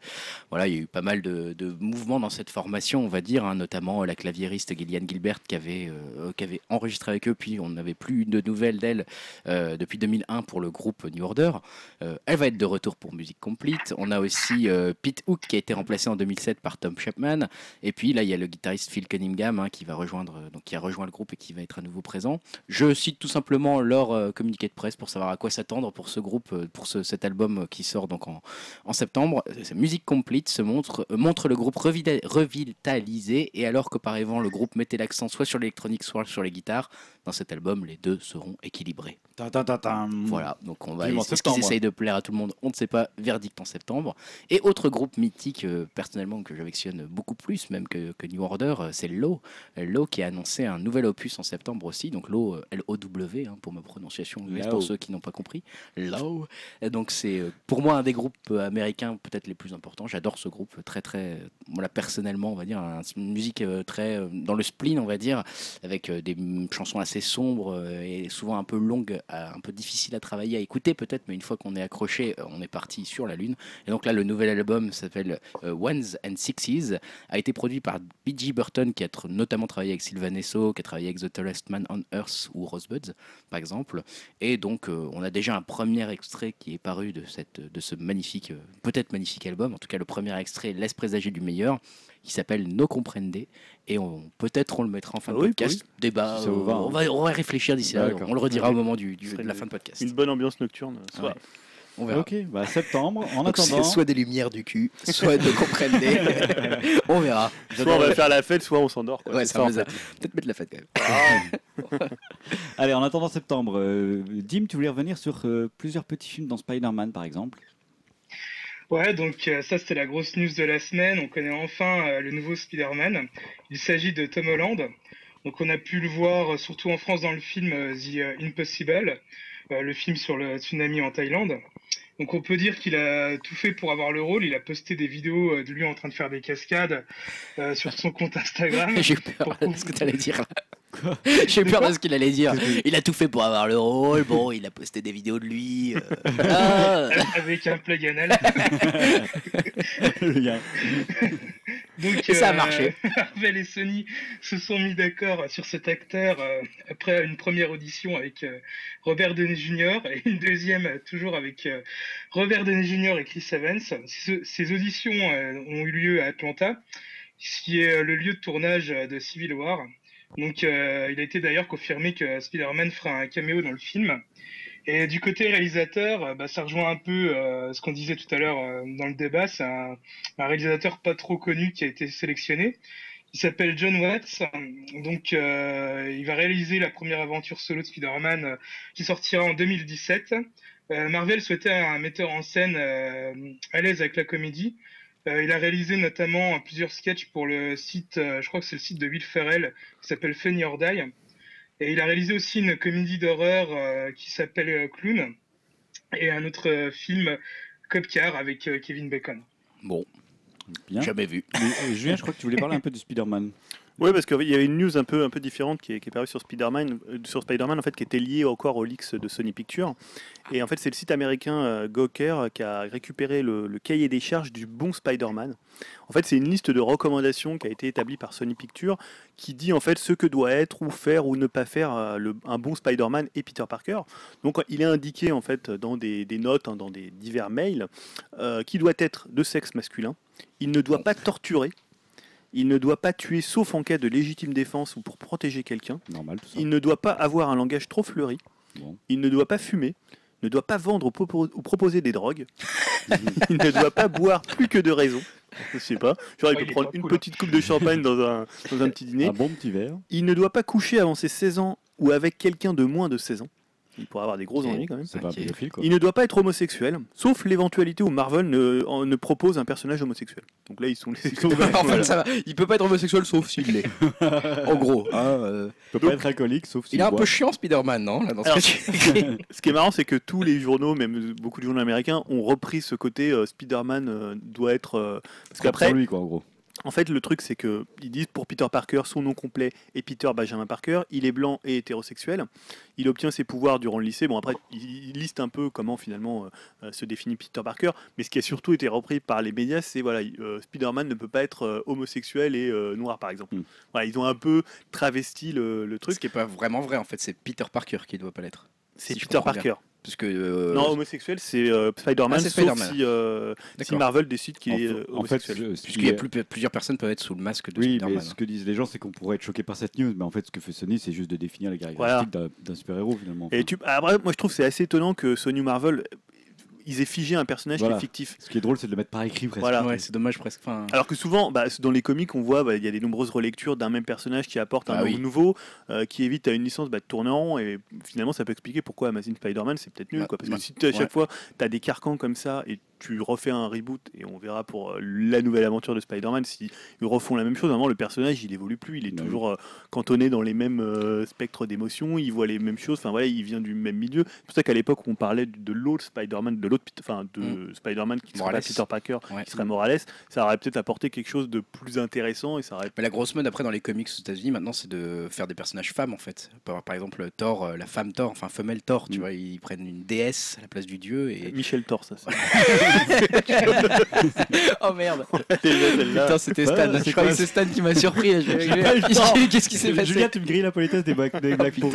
Speaker 3: Voilà, il y a eu pas mal de, de mouvements dans cette formation, on va dire, hein, notamment la claviériste Gillian Gilbert qui avait, euh, qui avait enregistré avec eux, puis on n'avait plus de nouvelles d'elle euh, depuis 2001 pour le groupe New Order. Euh, elle va être de retour pour Music Complete. On a aussi euh, Pete Hook qui a été remplacé en 2007 par Tom Chapman. Et puis là, il y a le guitariste Phil Cunningham hein, qui va rejoindre, euh, donc qui a rejoint le groupe et qui va être à nouveau présent. Je cite tout simplement leur euh, communiqué de presse pour savoir à quoi s'attendre pour ce groupe, euh, pour ce- cet album euh, qui sort donc en, en septembre. C'est Music Complete se montre, montre le groupe revitalisé et alors qu'auparavant le groupe mettait l'accent soit sur l'électronique soit sur les guitares, dans cet album les deux seront équilibrés. Voilà, donc on va essayer- qu'ils essayent de plaire à tout le monde? On ne sait pas, verdict en septembre. Et autre groupe mythique, euh, personnellement, que j'affectionne beaucoup plus même que, que New Order, euh, c'est Low. Low qui a annoncé un nouvel opus en septembre aussi, donc Low, euh, L-O-W, hein, pour ma prononciation anglaise, pour ceux qui n'ont pas compris. Low. Et donc c'est pour moi un des groupes américains peut-être les plus importants. J'adore ce groupe, très très, voilà, personnellement, on va dire, un- une musique très dans le spleen, on va dire, avec des chansons assez sombres euh, et souvent un peu longues, euh, un peu difficiles à travailler, à écouter peut-être, mais une fois qu'on est accroché, euh, on est parti sur la lune. Et donc là, le nouvel album s'appelle euh, Ones and Sixes, a été produit par B.G. Burton, qui a notamment travaillé avec Sylvan Esso, qui a travaillé avec The Tallest Man on Earth ou Rosebuds, par exemple. Et donc, on a déjà un premier extrait qui est paru de, cette, de ce magnifique, peut-être magnifique album. En tout cas, le premier extrait laisse présager du meilleur, qui s'appelle No Comprende. Et on, peut-être on le mettra en fin de
Speaker 2: Ah oui,
Speaker 3: podcast. Débat,
Speaker 1: Si
Speaker 3: euh,
Speaker 1: va, hein.
Speaker 3: on, va, on va référer d'ici là. On le redira
Speaker 2: Ouais.
Speaker 3: au moment du, de la fin de podcast.
Speaker 2: Une bonne ambiance nocturne. soit.
Speaker 3: Ouais. On verra.
Speaker 1: Ok, bah septembre. En
Speaker 3: Donc,
Speaker 1: attendant,
Speaker 3: soit des lumières du cul, soit de comprendre. on verra.
Speaker 2: Soit on va faire la fête, soit on s'endort.
Speaker 3: Ouais, ça
Speaker 2: ça,
Speaker 3: peut-être mettre la fête quand même.
Speaker 1: allez, en attendant septembre, euh, Dim, tu voulais revenir sur euh, plusieurs petits films dans Spider-Man, par exemple.
Speaker 4: Ouais, donc euh, ça c'était la grosse news de la semaine. On connaît enfin euh, le nouveau Spider-Man. Il s'agit de Tom Holland. Donc on a pu le voir euh, surtout en France dans le film euh, The euh, Impossible, le film sur le tsunami en Thaïlande. Donc on peut dire qu'il a tout fait pour avoir le rôle. Il a posté des vidéos de lui en train de faire des cascades sur son compte Instagram.
Speaker 3: J'ai eu peur
Speaker 4: Pour
Speaker 3: de ce que tu allais dire. J'ai eu peur de ce qu'il allait dire. Il a tout fait pour avoir le rôle. Bon, il a posté des vidéos de lui. euh, ah.
Speaker 4: avec un plug anal. Donc,
Speaker 3: Et ça a
Speaker 4: euh,
Speaker 3: marché.
Speaker 4: Marvel et Sony se sont mis d'accord sur cet acteur euh, après une première audition avec euh, Robert Downey Jr. et une deuxième toujours avec euh, Robert Downey Jr. et Chris Evans. Ces, ces auditions euh, ont eu lieu à Atlanta, qui est euh, le lieu de tournage de Civil War. Donc, euh, il a été d'ailleurs confirmé que Spider-Man fera un caméo dans le film. Et du côté réalisateur, euh, bah, ça rejoint un peu euh, ce qu'on disait tout à l'heure euh, dans le débat. C'est un, un réalisateur pas trop connu qui a été sélectionné. Il s'appelle John Watts. Donc, euh, il va réaliser la première aventure solo de Spider-Man euh, qui sortira en 2017. Euh, Marvel souhaitait un metteur en scène à l'aise avec la comédie. Euh, il a réalisé notamment plusieurs sketchs pour le site, euh, je crois que c'est le site de Will Ferrell, qui s'appelle Funny or Die. Et il a réalisé aussi une comédie d'horreur euh, qui s'appelle euh, Clown et un autre euh, film Cop Car avec euh, Kevin Bacon.
Speaker 3: Bon,
Speaker 1: Bien.
Speaker 3: jamais vu.
Speaker 1: Mais, euh, Julien, je crois que tu voulais parler un peu de Spider-Man.
Speaker 2: Oui, parce qu'il y avait une news un peu, un peu différente qui est, qui est parue sur Spider-Man, euh, sur Spider-Man en fait, qui était liée encore au leaks de Sony Pictures. Et en fait, c'est le site américain euh, Gawker euh, qui a récupéré le, cahier des charges du bon Spider-Man. En fait, c'est une liste de recommandations qui a été établie par Sony Pictures qui dit en fait ce que doit être ou faire ou ne pas faire un bon Spider-Man et Peter Parker. Donc, il est indiqué en fait dans des, des notes, hein, dans des divers mails, euh, qui doit être de sexe masculin. Il ne doit pas torturer. Il ne doit pas tuer sauf en cas de légitime défense ou pour protéger quelqu'un.
Speaker 1: Normal, tout ça.
Speaker 2: Il ne doit pas avoir un langage trop fleuri.
Speaker 1: Bon.
Speaker 2: Il ne doit pas fumer. Ne doit pas vendre ou, propo- ou proposer des drogues. il ne doit pas boire plus que de raison. Je sais pas. Genre, il peut prendre une
Speaker 4: cool, hein.
Speaker 2: petite coupe de champagne dans un, dans un petit dîner.
Speaker 1: Un bon petit verre.
Speaker 2: Il ne doit pas coucher avant ses 16 ans ou avec quelqu'un de moins de 16 ans. Il pourrait avoir des gros ennuis quand même.
Speaker 1: C'est pas un
Speaker 3: Ok.
Speaker 1: pédophile, quoi.
Speaker 2: Il ne doit pas être homosexuel, sauf l'éventualité où Marvel ne, en- ne propose un personnage homosexuel. Donc là, ils sont les.
Speaker 3: ça va. Il peut pas être homosexuel sauf s'il l'est. en gros. hein, euh,
Speaker 1: Il peut pas être alcoolique, sauf s'il
Speaker 3: Il est un peu chiant, Spider-Man, non là, dans ce
Speaker 2: Alors, Ce qui est marrant, c'est que tous les journaux, même beaucoup de journaux américains, ont repris ce côté euh, Spider-Man euh, doit être. euh, parce qu'après,
Speaker 1: sur lui, quoi, en gros.
Speaker 2: En fait, le truc, c'est que ils disent pour Peter Parker, son nom complet est Peter Benjamin Parker. Il est blanc et hétérosexuel. Il obtient ses pouvoirs durant le lycée. Bon, après, il, liste un peu comment finalement euh, euh, se définit Peter Parker. Mais ce qui a surtout été repris par les médias, c'est voilà, euh, Spider-Man ne peut pas être euh, homosexuel et noir, par exemple.
Speaker 1: Mm.
Speaker 2: Voilà, ils ont un peu travesti le, le
Speaker 3: Ce
Speaker 2: truc.
Speaker 3: qui est pas vraiment vrai, en fait, c'est Peter Parker qui doit pas l'être.
Speaker 2: C'est
Speaker 3: si
Speaker 2: Peter. Parker.
Speaker 3: Parce que. euh,
Speaker 2: Non, homosexuel, c'est euh, Spider-Man,
Speaker 3: Ah, c'est
Speaker 2: sauf
Speaker 3: Spider-Man.
Speaker 2: si, euh, si. Marvel décide qu'il est
Speaker 1: En-
Speaker 2: euh,
Speaker 1: en fait,
Speaker 2: homosexuel.
Speaker 3: Puisqu'il y a plus- plusieurs personnes peuvent être sous le masque de
Speaker 1: Oui, mais
Speaker 3: Spider-Man.
Speaker 1: ce que disent les gens, c'est qu'on pourrait être choqué par cette news, mais en fait, ce que fait Sony, c'est juste de définir les caractéristiques d'un- d'un super-héros, finalement.
Speaker 2: Et tu... Après, moi, je trouve que c'est assez étonnant que Sony ou Marvel, ils aient figé un personnage
Speaker 1: Voilà.
Speaker 2: qui est fictif.
Speaker 1: Ce qui est drôle, c'est de le mettre par écrit, presque.
Speaker 2: Voilà.
Speaker 3: Ouais, c'est dommage presque. Enfin,
Speaker 2: Alors que souvent, bah, dans les comics, on voit bah, il y a des nombreuses relectures d'un même personnage qui apporte un
Speaker 3: Ah oui.
Speaker 2: nouveau, euh, qui évite à une licence bah, de tourner en rond. Et finalement, ça peut expliquer pourquoi Amazing Spider-Man, c'est peut-être nul. Quoi, parce que si à chaque
Speaker 3: Ouais.
Speaker 2: fois, tu as des carcans comme ça et tu refais un reboot, et on verra pour euh, la nouvelle aventure de Spider-Man, s'ils refont la même chose, vraiment, le personnage, il évolue plus. Il est
Speaker 1: Bah oui.
Speaker 2: toujours euh, cantonné dans les mêmes euh, spectres d'émotions, il voit les mêmes choses. Enfin, voilà, il vient du même milieu. C'est pour ça qu'à l'époque, on parlait de l'autre Spider-Man, de l'autre, enfin, de Spider-Man qui serait pas. Peter Parker,
Speaker 3: ouais.
Speaker 2: qui serait Morales, ça aurait peut-être apporté quelque chose de plus intéressant et ça aurait
Speaker 3: Mais la grosse mode après dans les comics aux États-Unis maintenant, c'est de faire des personnages femmes en fait. Par, par exemple, Thor, la femme Thor, enfin femelle Thor, tu
Speaker 1: Mm.
Speaker 3: vois, ils prennent une déesse à la place du dieu et
Speaker 2: Michel Thor, ça.
Speaker 3: oh merde. Putain, c'était
Speaker 1: Ouais,
Speaker 3: Stan.
Speaker 1: c'est
Speaker 3: Je crois
Speaker 1: quoi,
Speaker 3: que c'est Stan qui m'a surpris. Qu'est-ce qui s'est passé?
Speaker 1: Julien, tu me grilles la politesse des blagues, des blagues.
Speaker 3: Oh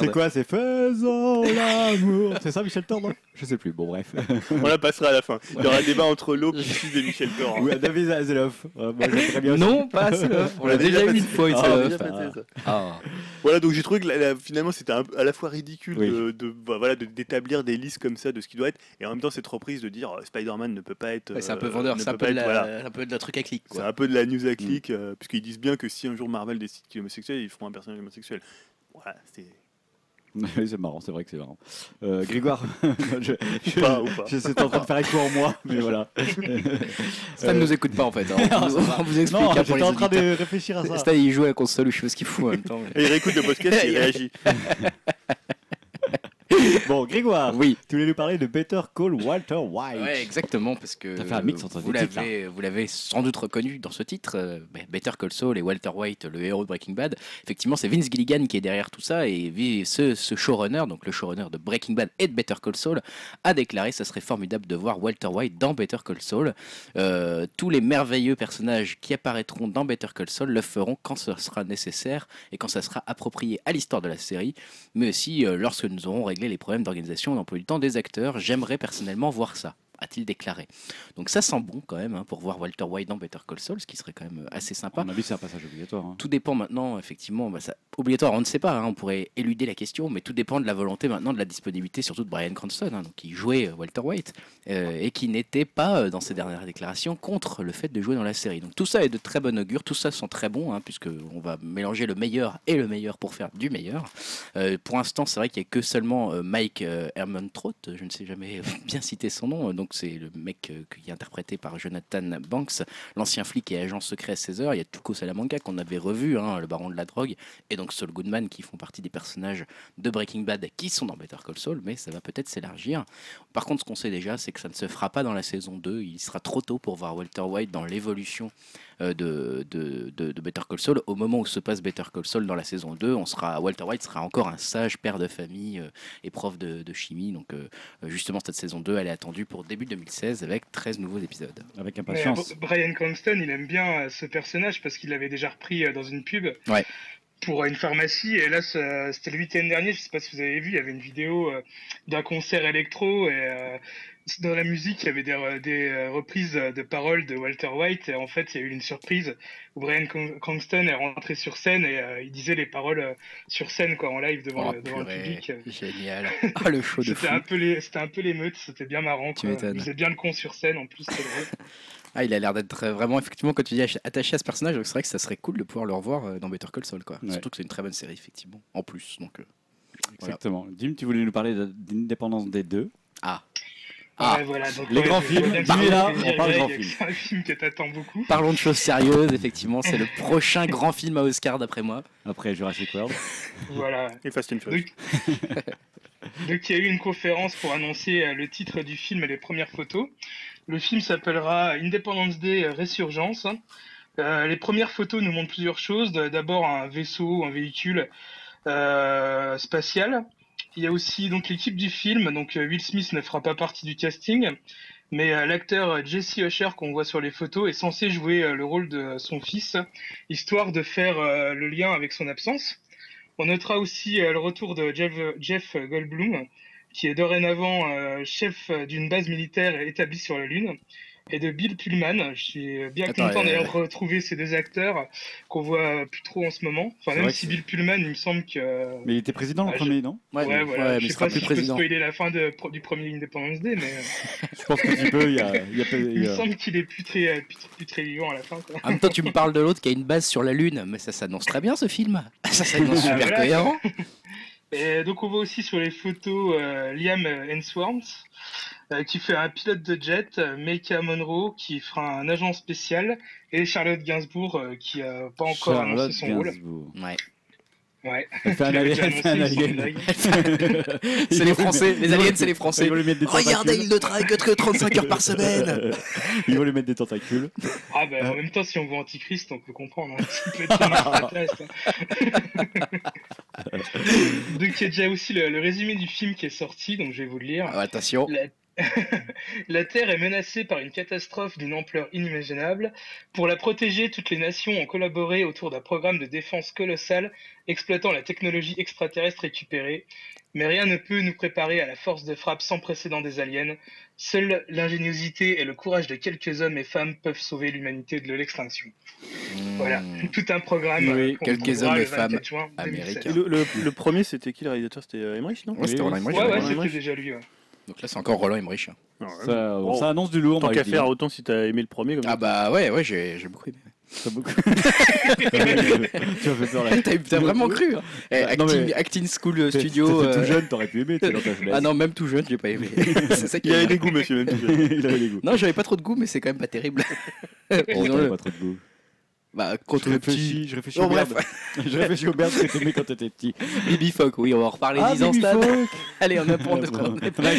Speaker 1: C'est quoi? C'est faisons l'amour. C'est ça, Michel Thor, non? Je sais plus. Bon, bref.
Speaker 5: On la passera à la fin. Il y aura un débat entre l'aube, Suisse et Michel Thor.
Speaker 1: Ou David Azeloff. Ouais.
Speaker 3: Non, pas Azeloff. On l'a déjà eu une fois,
Speaker 1: Ah,
Speaker 5: Ah,
Speaker 3: Azeloff. Ah.
Speaker 5: Voilà, donc j'ai trouvé que finalement c'était à la fois ridicule bah, de- d'établir des listes comme ça de ce qui doit être, et en même temps cette reprise de dire euh, Spider-Man ne peut pas être.
Speaker 3: Ouais, c'est un peu
Speaker 5: euh,
Speaker 3: vendeur, c'est un,
Speaker 5: voilà.
Speaker 3: un peu de la truc à clic.
Speaker 5: C'est un peu de la news à clic, euh, puisqu'ils disent bien que si un jour Marvel décide qu'il est homosexuel, ils feront un personnage homosexuel. Voilà, c'est.
Speaker 1: C'est marrant, c'est vrai que c'est marrant. Euh, Grégoire, je, je,
Speaker 5: Pas ou pas.
Speaker 1: je- c'est en train de faire écho en moi, mais voilà.
Speaker 3: Stan ne nous écoute pas en fait. hein.
Speaker 1: Non,
Speaker 3: On,
Speaker 1: ça va.
Speaker 3: on vous explique
Speaker 1: Non,
Speaker 3: hein,
Speaker 1: j'étais en train
Speaker 3: auditeurs.
Speaker 1: de réfléchir à ça.
Speaker 3: Stan il joue à la console ou je sais pas ce qu'il fout en même temps. mais-
Speaker 5: Et il réécoute le podcast et il réagit.
Speaker 1: Bon, Grégoire,
Speaker 3: Oui.
Speaker 1: tu voulais nous parler de Better Call Walter White.
Speaker 3: Ouais, exactement, parce que
Speaker 1: T'as fait un mix entre
Speaker 3: vous l'avez, vous l'avez sans doute reconnu dans ce titre, euh, Better Call Saul et Walter White, le héros de Breaking Bad. Effectivement, c'est Vince Gilligan qui est derrière tout ça et ce, ce showrunner, donc le showrunner de Breaking Bad et de Better Call Saul, a déclaré ça serait formidable de voir Walter White dans Better Call Saul. Euh, tous les merveilleux personnages qui apparaîtront dans Better Call Saul le feront quand ce sera nécessaire et quand ça sera approprié à l'histoire de la série, mais aussi euh, lorsque nous aurons réglé les problèmes d'organisation d'emploi du temps des acteurs. J'aimerais personnellement voir ça a-t-il déclaré. Donc ça sent bon quand même hein, pour voir Walter White dans Better Call Saul, ce qui serait quand même euh, assez
Speaker 1: À
Speaker 3: sympa.
Speaker 1: mon avis, c'est un passage obligatoire. hein.
Speaker 3: Tout dépend maintenant, effectivement, bah, ça, obligatoire, on ne sait pas, hein, on pourrait éluder la question, mais tout dépend de la volonté maintenant de la disponibilité, surtout de Brian Cranston, donc, qui jouait euh, Walter White, euh, et qui n'était pas, dans ses dernières déclarations, contre le fait de jouer dans la série. Donc tout ça est de très bon augure, tout ça sent très bon, puisque on va mélanger le meilleur et le meilleur pour faire du meilleur. Euh, pour l'instant, c'est vrai qu'il n'y a que seulement euh, Mike euh, Hermontrout, je ne sais jamais bien citer son nom, donc c'est le mec euh, qui est interprété par Jonathan Banks, l'ancien flic et agent secret à 16 heures. Il y a Tuco Salamanca qu'on avait revu, hein, le baron de la drogue, et donc Saul Goodman qui font partie des personnages de Breaking Bad qui sont dans Better Call Saul, mais ça va peut-être s'élargir. Par contre, ce qu'on sait déjà, c'est que ça ne se fera pas dans la saison 2. Il sera trop tôt pour voir Walter White dans l'évolution de, de, de- de Better Call Saul. Au moment où se passe Better Call Saul dans la saison 2, on sera, Walter White sera encore un sage père de famille euh, et prof de, de chimie. Donc, euh, justement, cette saison 2, elle est attendue pour début 2016 avec 13 nouveaux épisodes.
Speaker 1: Avec impatience.
Speaker 4: euh, Brian Cranston, il aime bien euh, ce personnage parce qu'il l'avait déjà repris euh, dans une pub
Speaker 3: Ouais.
Speaker 4: pour euh, une pharmacie. Et là, c'était le week-end dernier, je sais pas si vous avez vu, il y avait une vidéo euh, d'un concert électro et euh, dans la musique, il y avait des, des euh, reprises de paroles de Walter White. Et en fait, il y a eu une surprise où Brian Cran- Cranston est rentré sur scène et euh, il disait les paroles euh, sur scène, quoi, en live devant,
Speaker 3: Oh,
Speaker 4: le, devant le
Speaker 3: purée,
Speaker 4: public.
Speaker 3: Génial. Ah, le show de fou.
Speaker 4: C'était un peu les, c'était un peu l'émeute, c'était bien marrant.
Speaker 3: Tu
Speaker 4: quoi.
Speaker 3: m'étonnes.
Speaker 4: Il faisait bien le con sur scène en plus, c'est drôle.
Speaker 3: Ah, il a l'air d'être euh, vraiment, effectivement, quand tu dis ach- attaché à ce personnage, donc c'est vrai que ça serait cool de pouvoir le revoir euh, dans Better Call Saul. Quoi.
Speaker 1: Ouais.
Speaker 3: Surtout que c'est une très bonne série, effectivement, en plus. Donc, euh, voilà.
Speaker 1: Exactement. Dim, tu voulais nous parler de- d'Indépendance des deux?
Speaker 3: Ah. Ah.
Speaker 4: Ouais, voilà, donc,
Speaker 1: Les
Speaker 4: ouais,
Speaker 1: grands films, là, on parle grands films.
Speaker 4: C'est un film que t'attends beaucoup.
Speaker 3: Parlons de choses sérieuses, effectivement. C'est le prochain grand film à Oscar, d'après moi.
Speaker 1: Après Jurassic World.
Speaker 4: Voilà.
Speaker 5: Et Fast and Furious.
Speaker 4: Donc, donc il y a eu une conférence pour annoncer euh, le titre du film et les premières photos. Le film s'appellera Independence Day Résurgence. Euh, les premières photos nous montrent plusieurs choses. D'abord un vaisseau, un véhicule euh, spatial. Il y a aussi l'équipe du film. Donc euh, Will Smith ne fera pas partie du casting, mais euh, l'acteur euh, Jesse Usher qu'on voit sur les photos est censé jouer le rôle de son fils, histoire de faire le lien avec son absence. On notera aussi le retour de Jeff, Goldblum, qui est dorénavant chef d'une base militaire établie sur la Lune, et de Bill Pullman. Je suis bien
Speaker 3: Attends,
Speaker 4: content
Speaker 3: euh,
Speaker 4: d'ailleurs de retrouver ces deux acteurs qu'on voit plus trop en ce moment. Enfin, même si Bill Pullman, il me semble que.
Speaker 1: Mais il était président le
Speaker 4: Ah, je-
Speaker 1: premier, non?
Speaker 3: Ouais,
Speaker 4: Ouais, voilà.
Speaker 3: mais
Speaker 4: je
Speaker 3: il
Speaker 4: sais
Speaker 3: sera
Speaker 4: pas
Speaker 3: plus
Speaker 4: si je peux
Speaker 3: président.
Speaker 4: spoiler la fin de, du premier Independence Day, mais euh,
Speaker 1: Je pense que tu peux. Il y a, il y a pas- il
Speaker 4: me semble qu'il est plus très, plus, plus très vivant à la fin. Quoi.
Speaker 3: En même temps, tu me parles de l'autre qui a une base sur la Lune, mais ça s'annonce très bien ce film. Ça s'annonce
Speaker 4: Ah,
Speaker 3: super
Speaker 4: voilà.
Speaker 3: cohérent.
Speaker 4: Et donc on voit aussi sur les photos euh, Liam Hemsworth qui fait un pilote de jet, euh, Mecca Monroe qui fera un agent spécial et Charlotte Gainsbourg euh, qui a pas encore
Speaker 1: Charlotte
Speaker 4: annoncé son rôle.
Speaker 1: Gainsbourg.
Speaker 3: Ouais.
Speaker 4: Ouais.
Speaker 1: Elle fait un alien.
Speaker 3: C'est les Français, les aliens, c'est les Français.
Speaker 1: Ils vont lui mettre des
Speaker 3: Regardez,
Speaker 1: tentacules.
Speaker 3: il ne travaille que que 35 heures par semaine.
Speaker 1: Ils vont lui mettre des tentacules.
Speaker 4: Ah bah en même temps si on voit Antichrist on peut comprendre. Hein. Hein. donc il y a déjà aussi le, le résumé du film qui est sorti donc je vais vous le lire.
Speaker 3: Ah, attention.
Speaker 4: La, La Terre est menacée par une catastrophe d'une ampleur inimaginable. Pour la protéger, toutes les nations ont collaboré autour d'un programme de défense colossal exploitant la technologie extraterrestre récupérée. Mais rien ne peut nous préparer à la force de frappe sans précédent des aliens. Seule l'ingéniosité et le courage de quelques hommes et femmes peuvent sauver l'humanité de l'extinction. Voilà,
Speaker 3: Hmm.
Speaker 4: tout un programme.
Speaker 1: Oui,
Speaker 4: euh,
Speaker 3: quelques hommes
Speaker 4: le
Speaker 3: et femmes
Speaker 4: 24 juin 2016.
Speaker 3: américains.
Speaker 2: Le, le- le premier, c'était qui le réalisateur? C'était euh, Emmerich, non?
Speaker 3: Ouais, c'était
Speaker 1: Oui,
Speaker 3: Emmerich.
Speaker 4: Ouais, ouais, c'était
Speaker 2: Emmerich.
Speaker 4: déjà lui.
Speaker 3: Donc là, c'est encore Roland Emmerich. hein.
Speaker 2: Ah.
Speaker 1: Ça,
Speaker 2: Bon,
Speaker 1: ça annonce du lourd.
Speaker 2: Tant qu'à faire, autant si t'as aimé le premier. Comme
Speaker 3: Ah bah ouais, ouais, j'ai j'ai beaucoup aimé.
Speaker 1: Ça beaucoup. tu as fait peur là.
Speaker 3: T'as t'as vraiment cru hein. Eh,
Speaker 1: Bah, non,
Speaker 3: acting,
Speaker 1: mais-
Speaker 3: acting School euh,
Speaker 1: T'étais
Speaker 3: Studio.
Speaker 1: tout
Speaker 3: euh,
Speaker 1: jeune, t'aurais pu aimer. tu sais, dans ta jeunesse.
Speaker 3: Ah non, même tout jeune, j'ai pas aimé. c'est ça qui
Speaker 2: Il avait
Speaker 3: est-
Speaker 2: des goûts, monsieur, même tout jeune.
Speaker 1: Il avait des goûts.
Speaker 3: Non, j'avais pas trop de goût, mais c'est quand même pas terrible.
Speaker 1: Oh,
Speaker 3: Disons-le.
Speaker 1: t'avais pas trop de goût.
Speaker 3: Bah, quand
Speaker 1: Je
Speaker 3: on est petit.
Speaker 1: réfléchis, je réfléchis au merde. Je réfléchis au merde que t'aimais quand t'étais petit.
Speaker 3: Bibi Fock, oui, on va en reparler
Speaker 1: Ah,
Speaker 3: 10 ans stade. Allez, on apprend.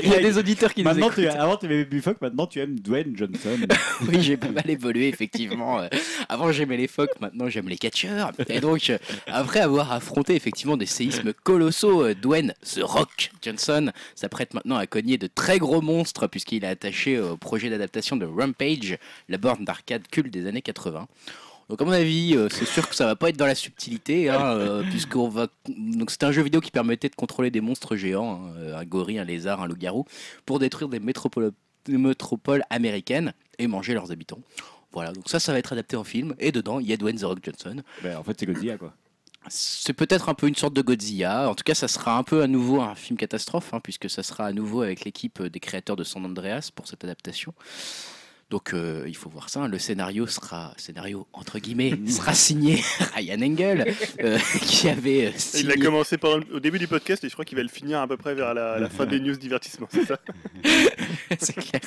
Speaker 3: Il y a des auditeurs qui nous
Speaker 1: Maintenant,
Speaker 3: écoutent.
Speaker 1: tu, avant tu aimais Bibi Fogg, maintenant tu aimes Dwayne Johnson.
Speaker 3: Oui, j'ai pas mal évolué, effectivement. Euh, Avant, j'aimais les phoques, maintenant, j'aime les catcheurs. Et donc, euh, après avoir affronté, effectivement, des séismes colossaux, euh, Dwayne The Rock Johnson s'apprête maintenant à cogner de très gros monstres, puisqu'il est attaché au projet d'adaptation de Rampage, la borne d'arcade culte des années 80. Donc à mon avis, euh, c'est sûr que ça va pas être dans la subtilité, hein, euh, puisqu'on va. Donc c'était un jeu vidéo qui permettait de contrôler des monstres géants, hein, un gorille, un lézard, un loup-garou, pour détruire des métropoles, des métropoles américaines et manger leurs habitants. Voilà, donc ça, ça va être adapté en film, et dedans, il y a Dwayne The Rock Johnson.
Speaker 1: ben, en fait, c'est Godzilla quoi.
Speaker 3: C'est peut-être un peu une sorte de Godzilla. En tout cas, ça sera un peu à nouveau un film catastrophe, hein, puisque ça sera à nouveau avec l'équipe des créateurs de San Andreas pour cette adaptation. Donc, euh, il faut voir ça. Le scénario sera, scénario entre guillemets, sera signé Ryan Engel, euh, qui avait euh,
Speaker 2: Il
Speaker 3: signé.
Speaker 2: a commencé le- au début du podcast et je crois qu'il va le finir à peu près vers la, la fin des news divertissement, c'est ça?
Speaker 3: C'est clair.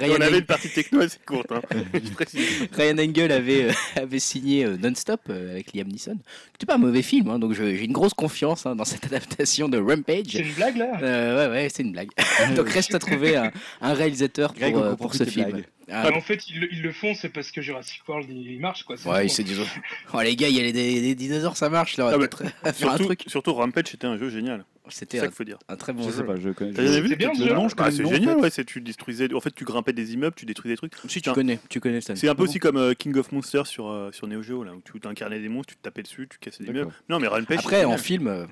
Speaker 3: Ryan,
Speaker 2: On avait une partie techno assez courte, hein. je précise.
Speaker 3: Ryan Engel avait, euh, avait signé euh, Non-Stop euh, avec Liam Neeson. C'était pas un mauvais film, hein, donc j'ai une grosse confiance hein, dans cette adaptation de Rampage.
Speaker 4: C'est une blague là?
Speaker 3: Euh, ouais, ouais, c'est une blague. Donc reste à trouver un, un réalisateur pour,
Speaker 1: Greg,
Speaker 3: euh, pour ce film. Ah,
Speaker 4: Mais En fait, ils, le- ils le font, c'est parce que Jurassic World il, marche quoi.
Speaker 3: ouais,
Speaker 4: tout.
Speaker 3: c'est du Oh les gars, il y a les, dinosaures, ça marche là. On va
Speaker 2: Ah,
Speaker 3: faire un
Speaker 2: Surtout,
Speaker 3: truc.
Speaker 2: surtout Rampage, c'était un jeu génial. C'est
Speaker 3: C'était
Speaker 2: ça
Speaker 3: un,
Speaker 2: qu'il faut dire.
Speaker 3: un très bon
Speaker 1: Je
Speaker 3: jeu.
Speaker 1: sais pas, je connais.
Speaker 2: T'as jamais vu
Speaker 4: C'est bien,
Speaker 1: le
Speaker 4: ce jeu
Speaker 1: nom, je
Speaker 2: Bah,
Speaker 1: connais
Speaker 2: c'est génial,
Speaker 1: fait.
Speaker 2: ouais. C'est tu détruisais. En fait, tu grimpais des immeubles, tu détruisais des trucs.
Speaker 3: Si tu connais, tu connais ça.
Speaker 2: C'est un peu aussi comme euh, King of Monsters sur, euh, sur Neo Geo, là, où tu incarnais des monstres, tu te tapais dessus, tu cassais des immeubles. Non, mais Rampage.
Speaker 3: Après, en film,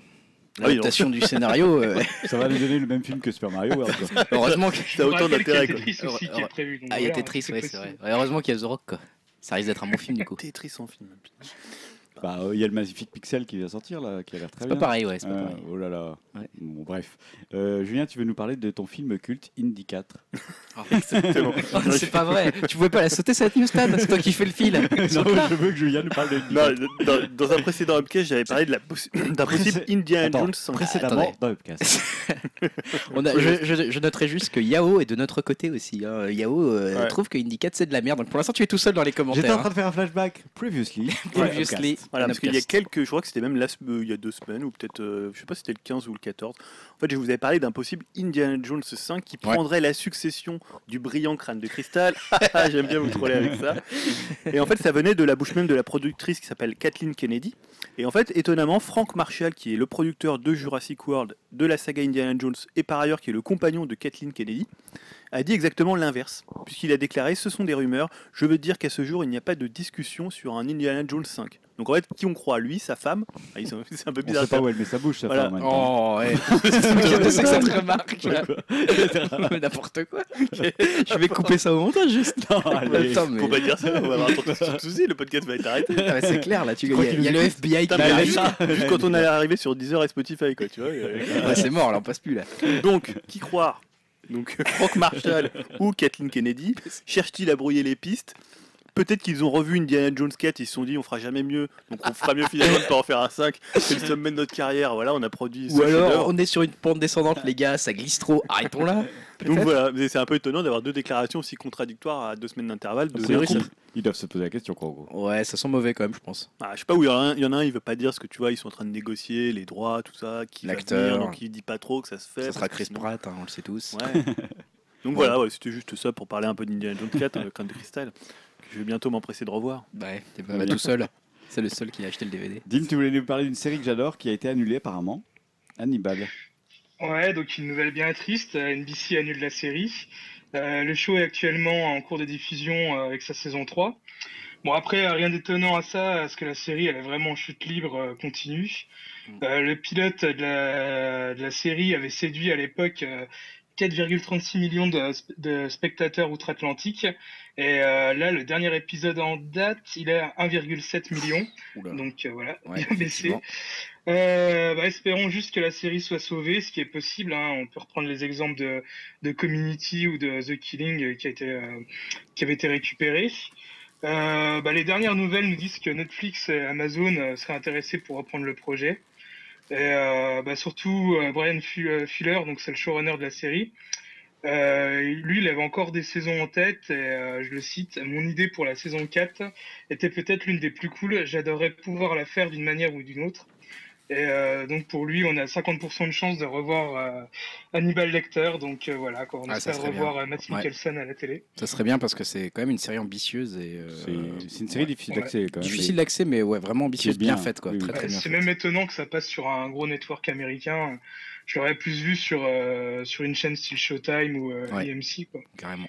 Speaker 2: Ah oui,
Speaker 3: l'adaptation du scénario, euh,
Speaker 1: Ça va nous donner le même film que Super Mario World. quoi.
Speaker 3: heureusement que.
Speaker 4: Je
Speaker 2: T'as
Speaker 4: vous
Speaker 2: autant
Speaker 4: rappelle qu'il y a
Speaker 2: d'intérêt.
Speaker 4: Tetris aussi qui est prévu. donc
Speaker 3: Ah, il y a
Speaker 4: voilà,
Speaker 3: Tetris, ouais, c'est vrai. Ouais, heureusement qu'il y a The Rock, quoi. Ça risque d'être un bon film du coup.
Speaker 2: Tetris en film.
Speaker 1: Bah, euh, il y a le Magnifique Pixel qui va sortir là, qui a l'air très
Speaker 3: C'est
Speaker 1: bien.
Speaker 3: pas pareil, ouais, c'est pas
Speaker 1: Euh,
Speaker 3: pareil.
Speaker 1: oh là là.
Speaker 3: Ouais.
Speaker 1: Bon, bref. Euh, Julien, tu veux nous parler de ton film culte Indie 4
Speaker 2: Exactement.
Speaker 3: Oh, c'est pas vrai. Tu pouvais pas la sauter cette news, Stan C'est toi qui fais le fil.
Speaker 1: Non, je veux que Julien nous parle de Indie
Speaker 2: Non,
Speaker 1: 4.
Speaker 2: dans, dans un précédent upcast, j'avais parlé de la possi- d'un possible Indiana
Speaker 1: Attends,
Speaker 2: Jones 5.
Speaker 1: précédemment dans Upcast.
Speaker 3: On a, je, je, je noterai juste que Yao est de notre côté aussi. hein. Yao euh,
Speaker 2: Ouais.
Speaker 3: trouve que Indy 4 c'est de la merde. Donc pour l'instant, tu es tout seul dans les
Speaker 1: J'étais en
Speaker 3: commentaires.
Speaker 1: train de faire un flashback. Previously.
Speaker 3: Previously,
Speaker 2: Voilà, parce qu'il y a quelques, je crois que c'était même la sem- euh, il y a deux semaines, ou peut-être, euh, je sais pas si c'était le 15 ou le 14. En fait, je vous avais parlé d'un possible Indiana Jones 5 qui
Speaker 3: Ouais.
Speaker 2: prendrait la succession du brillant crâne de cristal. J'aime bien vous troller avec ça. Et en fait, ça venait de la bouche même de la productrice qui s'appelle Kathleen Kennedy. Et en fait, étonnamment, Frank Marshall, qui est le producteur de Jurassic World, de la saga Indiana Jones, et par ailleurs qui est le compagnon de Kathleen Kennedy, a dit exactement l'inverse, puisqu'il a déclaré ce sont des rumeurs, je veux dire qu'à ce jour il n'y a pas de discussion sur un Indiana Jones 5. Donc en fait, qui on croit Lui, sa femme? Ah, C'est un peu
Speaker 1: On
Speaker 2: bizarre.
Speaker 1: sait pas où elle met sa bouche, ça
Speaker 2: Voilà.
Speaker 1: temps.
Speaker 3: Oh, ouais. C'est que cette remarque N'importe quoi. Je vais couper ça au montage juste.
Speaker 1: Non, allez.
Speaker 3: mais-
Speaker 2: pas dire ça, on va avoir trop de soucis, le podcast va être arrêté.
Speaker 3: Ah, c'est clair là, tu il y a, il y a le FBI qui
Speaker 1: est
Speaker 3: arrive.
Speaker 2: juste, juste quand on allait arriver sur Deezer et Spotify, quoi, tu vois.
Speaker 3: Ouais, c'est mort là, on passe plus là.
Speaker 2: Donc, qui croire Donc, Frank Marshall ou Kathleen Kennedy cherchent-ils à brouiller les pistes? Peut-être qu'ils ont revu Indiana Jones 4, ils se sont dit on fera jamais mieux, donc on fera mieux finalement de pas en faire un 5. C'est le sommet de notre carrière, voilà, on a produit ce
Speaker 3: Ou alors on est sur une pente descendante, les gars, ça glisse trop. Arrêtons là.
Speaker 2: Donc voilà, c'est un peu étonnant d'avoir deux déclarations aussi contradictoires à deux semaines d'intervalle. De
Speaker 1: Ils doivent se poser la question, quoi, en gros.
Speaker 3: Ouais, ça sent mauvais quand même, je pense.
Speaker 2: Ah, je sais pas où il y, en a un- il y en a un, il veut pas dire ce que tu vois, ils sont en train de négocier les droits, tout ça,
Speaker 3: L'acteur.
Speaker 2: donc il dit pas trop que ça se fait.
Speaker 3: Ça sera Chris
Speaker 2: sinon-
Speaker 3: Pratt, hein, on le sait tous.
Speaker 2: Ouais. Donc voilà, ouais, c'était juste ça pour parler un peu d'Indiana Jones 4, le crâne de cristal, que je vais bientôt m'empresser de revoir.
Speaker 3: Ouais, t'es pas tout seul. C'est le seul qui a acheté le DVD.
Speaker 1: Dim, tu voulais nous parler d'une série que j'adore qui a été annulée apparemment. Hannibal.
Speaker 4: Ouais, donc une nouvelle bien triste. euh, NBC annule la série. Euh, le show est actuellement en cours de diffusion euh, avec sa saison 3. Bon, après, euh, rien d'étonnant à ça, parce que la série, elle est vraiment en chute libre euh, continue. Euh, le pilote de la, de la série avait séduit à l'époque euh, 4,36 millions de, de spectateurs outre-Atlantique. Et euh, là, le dernier épisode en date, il est à 1,7 million.
Speaker 3: Oula.
Speaker 4: Donc euh, voilà,
Speaker 3: Ouais,
Speaker 4: bien baissé. Euh, bah, espérons juste que la série soit sauvée, ce qui est possible. hein. On peut reprendre les exemples de, de Community ou de The Killing qui, a été, qui avait été récupéré. Bah, les dernières nouvelles nous disent que Netflix et Amazon seraient intéressés pour reprendre le projet. Et euh, bah, surtout euh, Brian euh, Fuller, donc c'est le showrunner de la série. Lui, il avait encore des saisons en tête et je le cite, mon idée pour la saison 4 était peut-être l'une des plus cool. J'adorerais pouvoir la faire d'une manière ou d'une autre. Et euh, donc pour lui, on a 50% de chance de revoir euh, Hannibal Lecter. Donc euh, voilà, quoi, on
Speaker 3: Ah, ça
Speaker 4: espère revoir euh, Matt
Speaker 3: Ouais.
Speaker 4: À la télé.
Speaker 3: Ça serait bien parce que c'est quand même une série ambitieuse et euh,
Speaker 1: C'est une série
Speaker 3: ouais.
Speaker 1: difficile d'accès quand même.
Speaker 3: difficile d'accès, mais ouais, vraiment ambitieuse, bien,
Speaker 1: bien,
Speaker 3: faite quoi,
Speaker 1: oui, oui.
Speaker 3: très très
Speaker 4: Ouais,
Speaker 3: bien.
Speaker 4: C'est même étonnant que ça passe sur un gros network américain. Je l'aurais plus vu sur, euh, sur une chaîne style Showtime ou euh,
Speaker 3: Ouais.
Speaker 4: AMC. Quoi.
Speaker 3: Carrément.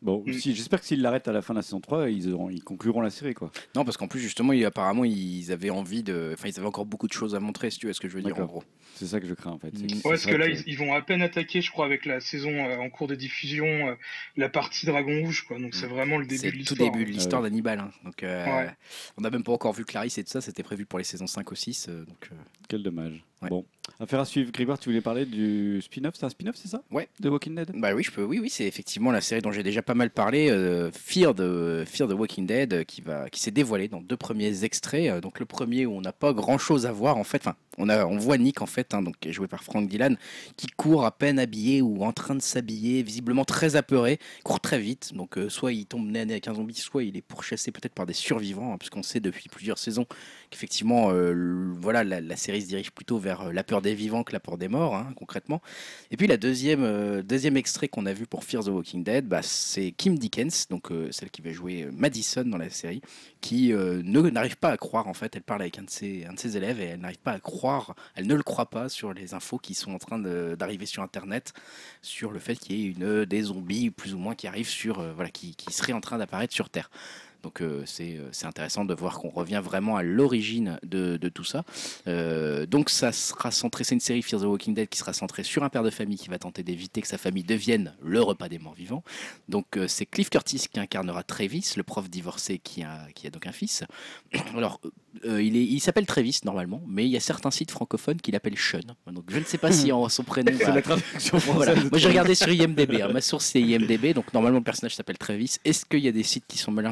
Speaker 1: Bon,
Speaker 4: Mm.
Speaker 1: si, j'espère que s'ils l'arrêtent à la fin de la saison 3, ils, auront, ils concluront la série quoi.
Speaker 3: Non, parce qu'en plus, justement, ils- apparemment, ils avaient envie de. Enfin, ils avaient encore beaucoup de choses à montrer, si tu vois ce que je veux dire, en gros.
Speaker 1: C'est ça que je crains en fait. c'est
Speaker 3: Mm.
Speaker 1: c'est
Speaker 4: Ouais, parce que là, ils, ils vont à peine attaquer, je crois, avec la saison euh, en cours de diffusion, euh, la partie Dragon Rouge. Quoi. Donc c'est vraiment le début
Speaker 3: C'est
Speaker 4: de
Speaker 3: tout
Speaker 4: l'histoire.
Speaker 3: début de
Speaker 4: hein.
Speaker 3: l'histoire
Speaker 1: Ouais.
Speaker 3: d'Hannibal. hein. Donc, euh,
Speaker 4: Ouais.
Speaker 3: on n'a même pas encore vu Clarisse et tout ça. C'était prévu pour les saisons 5 ou 6. euh, donc, euh,
Speaker 1: Quel dommage.
Speaker 3: Ouais.
Speaker 1: Bon, affaire à suivre. Grégoire, tu voulais parler du spin-off C'est un spin-off, c'est ça?
Speaker 3: Ouais.
Speaker 1: De Walking Dead?
Speaker 3: Bah oui, je peux. Oui, oui, c'est effectivement la série dont j'ai déjà pas mal parlé, euh, Fear the Fear the Walking Dead, euh, qui va, qui s'est dévoilé dans deux premiers extraits. Euh, donc le premier où on n'a pas grand chose à voir en fait. Enfin, on a, on voit Nick en fait, hein, donc qui est joué par Frank Dylan, qui court à peine habillé ou en train de s'habiller, visiblement très apeuré, court très vite. Donc soit il tombe nez à nez avec un zombie, soit il est pourchassé peut-être par des survivants, hein, puisqu'on sait depuis plusieurs saisons qu'effectivement, voilà, la, la série se dirige plutôt vers la peur des vivants que la peur des morts, hein, concrètement. Et puis la deuxième, euh, deuxième extrait qu'on a vu pour Fear the Walking Dead, bah, c'est Kim Dickens, donc euh, celle qui va jouer euh, Madison dans la série, qui n'arrive pas à croire en fait. Elle parle avec un de ses, un de ses élèves et elle n'arrive pas à croire, elle ne le croit pas sur les infos qui sont en train d'arriver sur Internet sur le fait qu'il y ait une des zombies plus ou moins qui arrivent sur, voilà, qui, qui seraient en train d'apparaître sur Terre. Donc euh, c'est euh, c'est intéressant de voir qu'on revient vraiment à l'origine de, de tout ça. Euh, donc ça sera centré, c'est une série Fear the Walking Dead qui sera centrée sur un père de famille qui va tenter d'éviter que sa famille devienne le repas des morts vivants. Donc c'est Cliff Curtis qui incarnera Travis, le prof divorcé qui a, qui a donc un fils. Alors euh, il est- il s'appelle Travis normalement, mais il y a certains sites francophones qui l'appellent Sean. Donc je ne sais pas si en son prénom.
Speaker 1: C'est
Speaker 3: va-
Speaker 1: la traduction
Speaker 3: voilà.
Speaker 1: française.
Speaker 3: Moi j'ai regardé sur IMDB. hein. Ma source c'est IMDB, donc normalement le personnage s'appelle Travis. Est-ce qu'il y a des sites qui sont mal,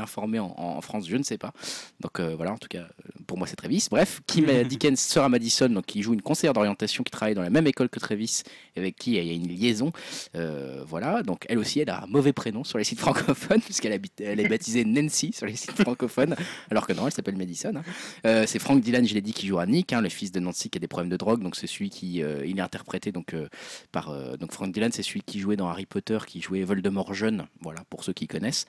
Speaker 3: informés en, en France? Je ne sais pas. Donc euh, voilà, en tout cas, euh, pour moi c'est Travis. Bref, Kim Dickens sera Madison, donc qui joue une conseillère d'orientation qui travaille dans la même école que Travis, avec qui il y a une liaison. Euh, voilà, donc elle aussi, elle a un mauvais prénom sur les sites francophones, puisqu'elle elle est baptisée Nancy sur les sites francophones, alors que non, elle s'appelle Madison. Hein. Euh, c'est Frank Dylan, je l'ai dit, qui joue à Nick, hein, le fils de Nancy qui a des problèmes de drogue, donc c'est celui qui euh, il est interprété euh, par donc Frank Dylan, c'est celui qui jouait dans Harry Potter, qui jouait Voldemort jeune, voilà pour ceux qui connaissent.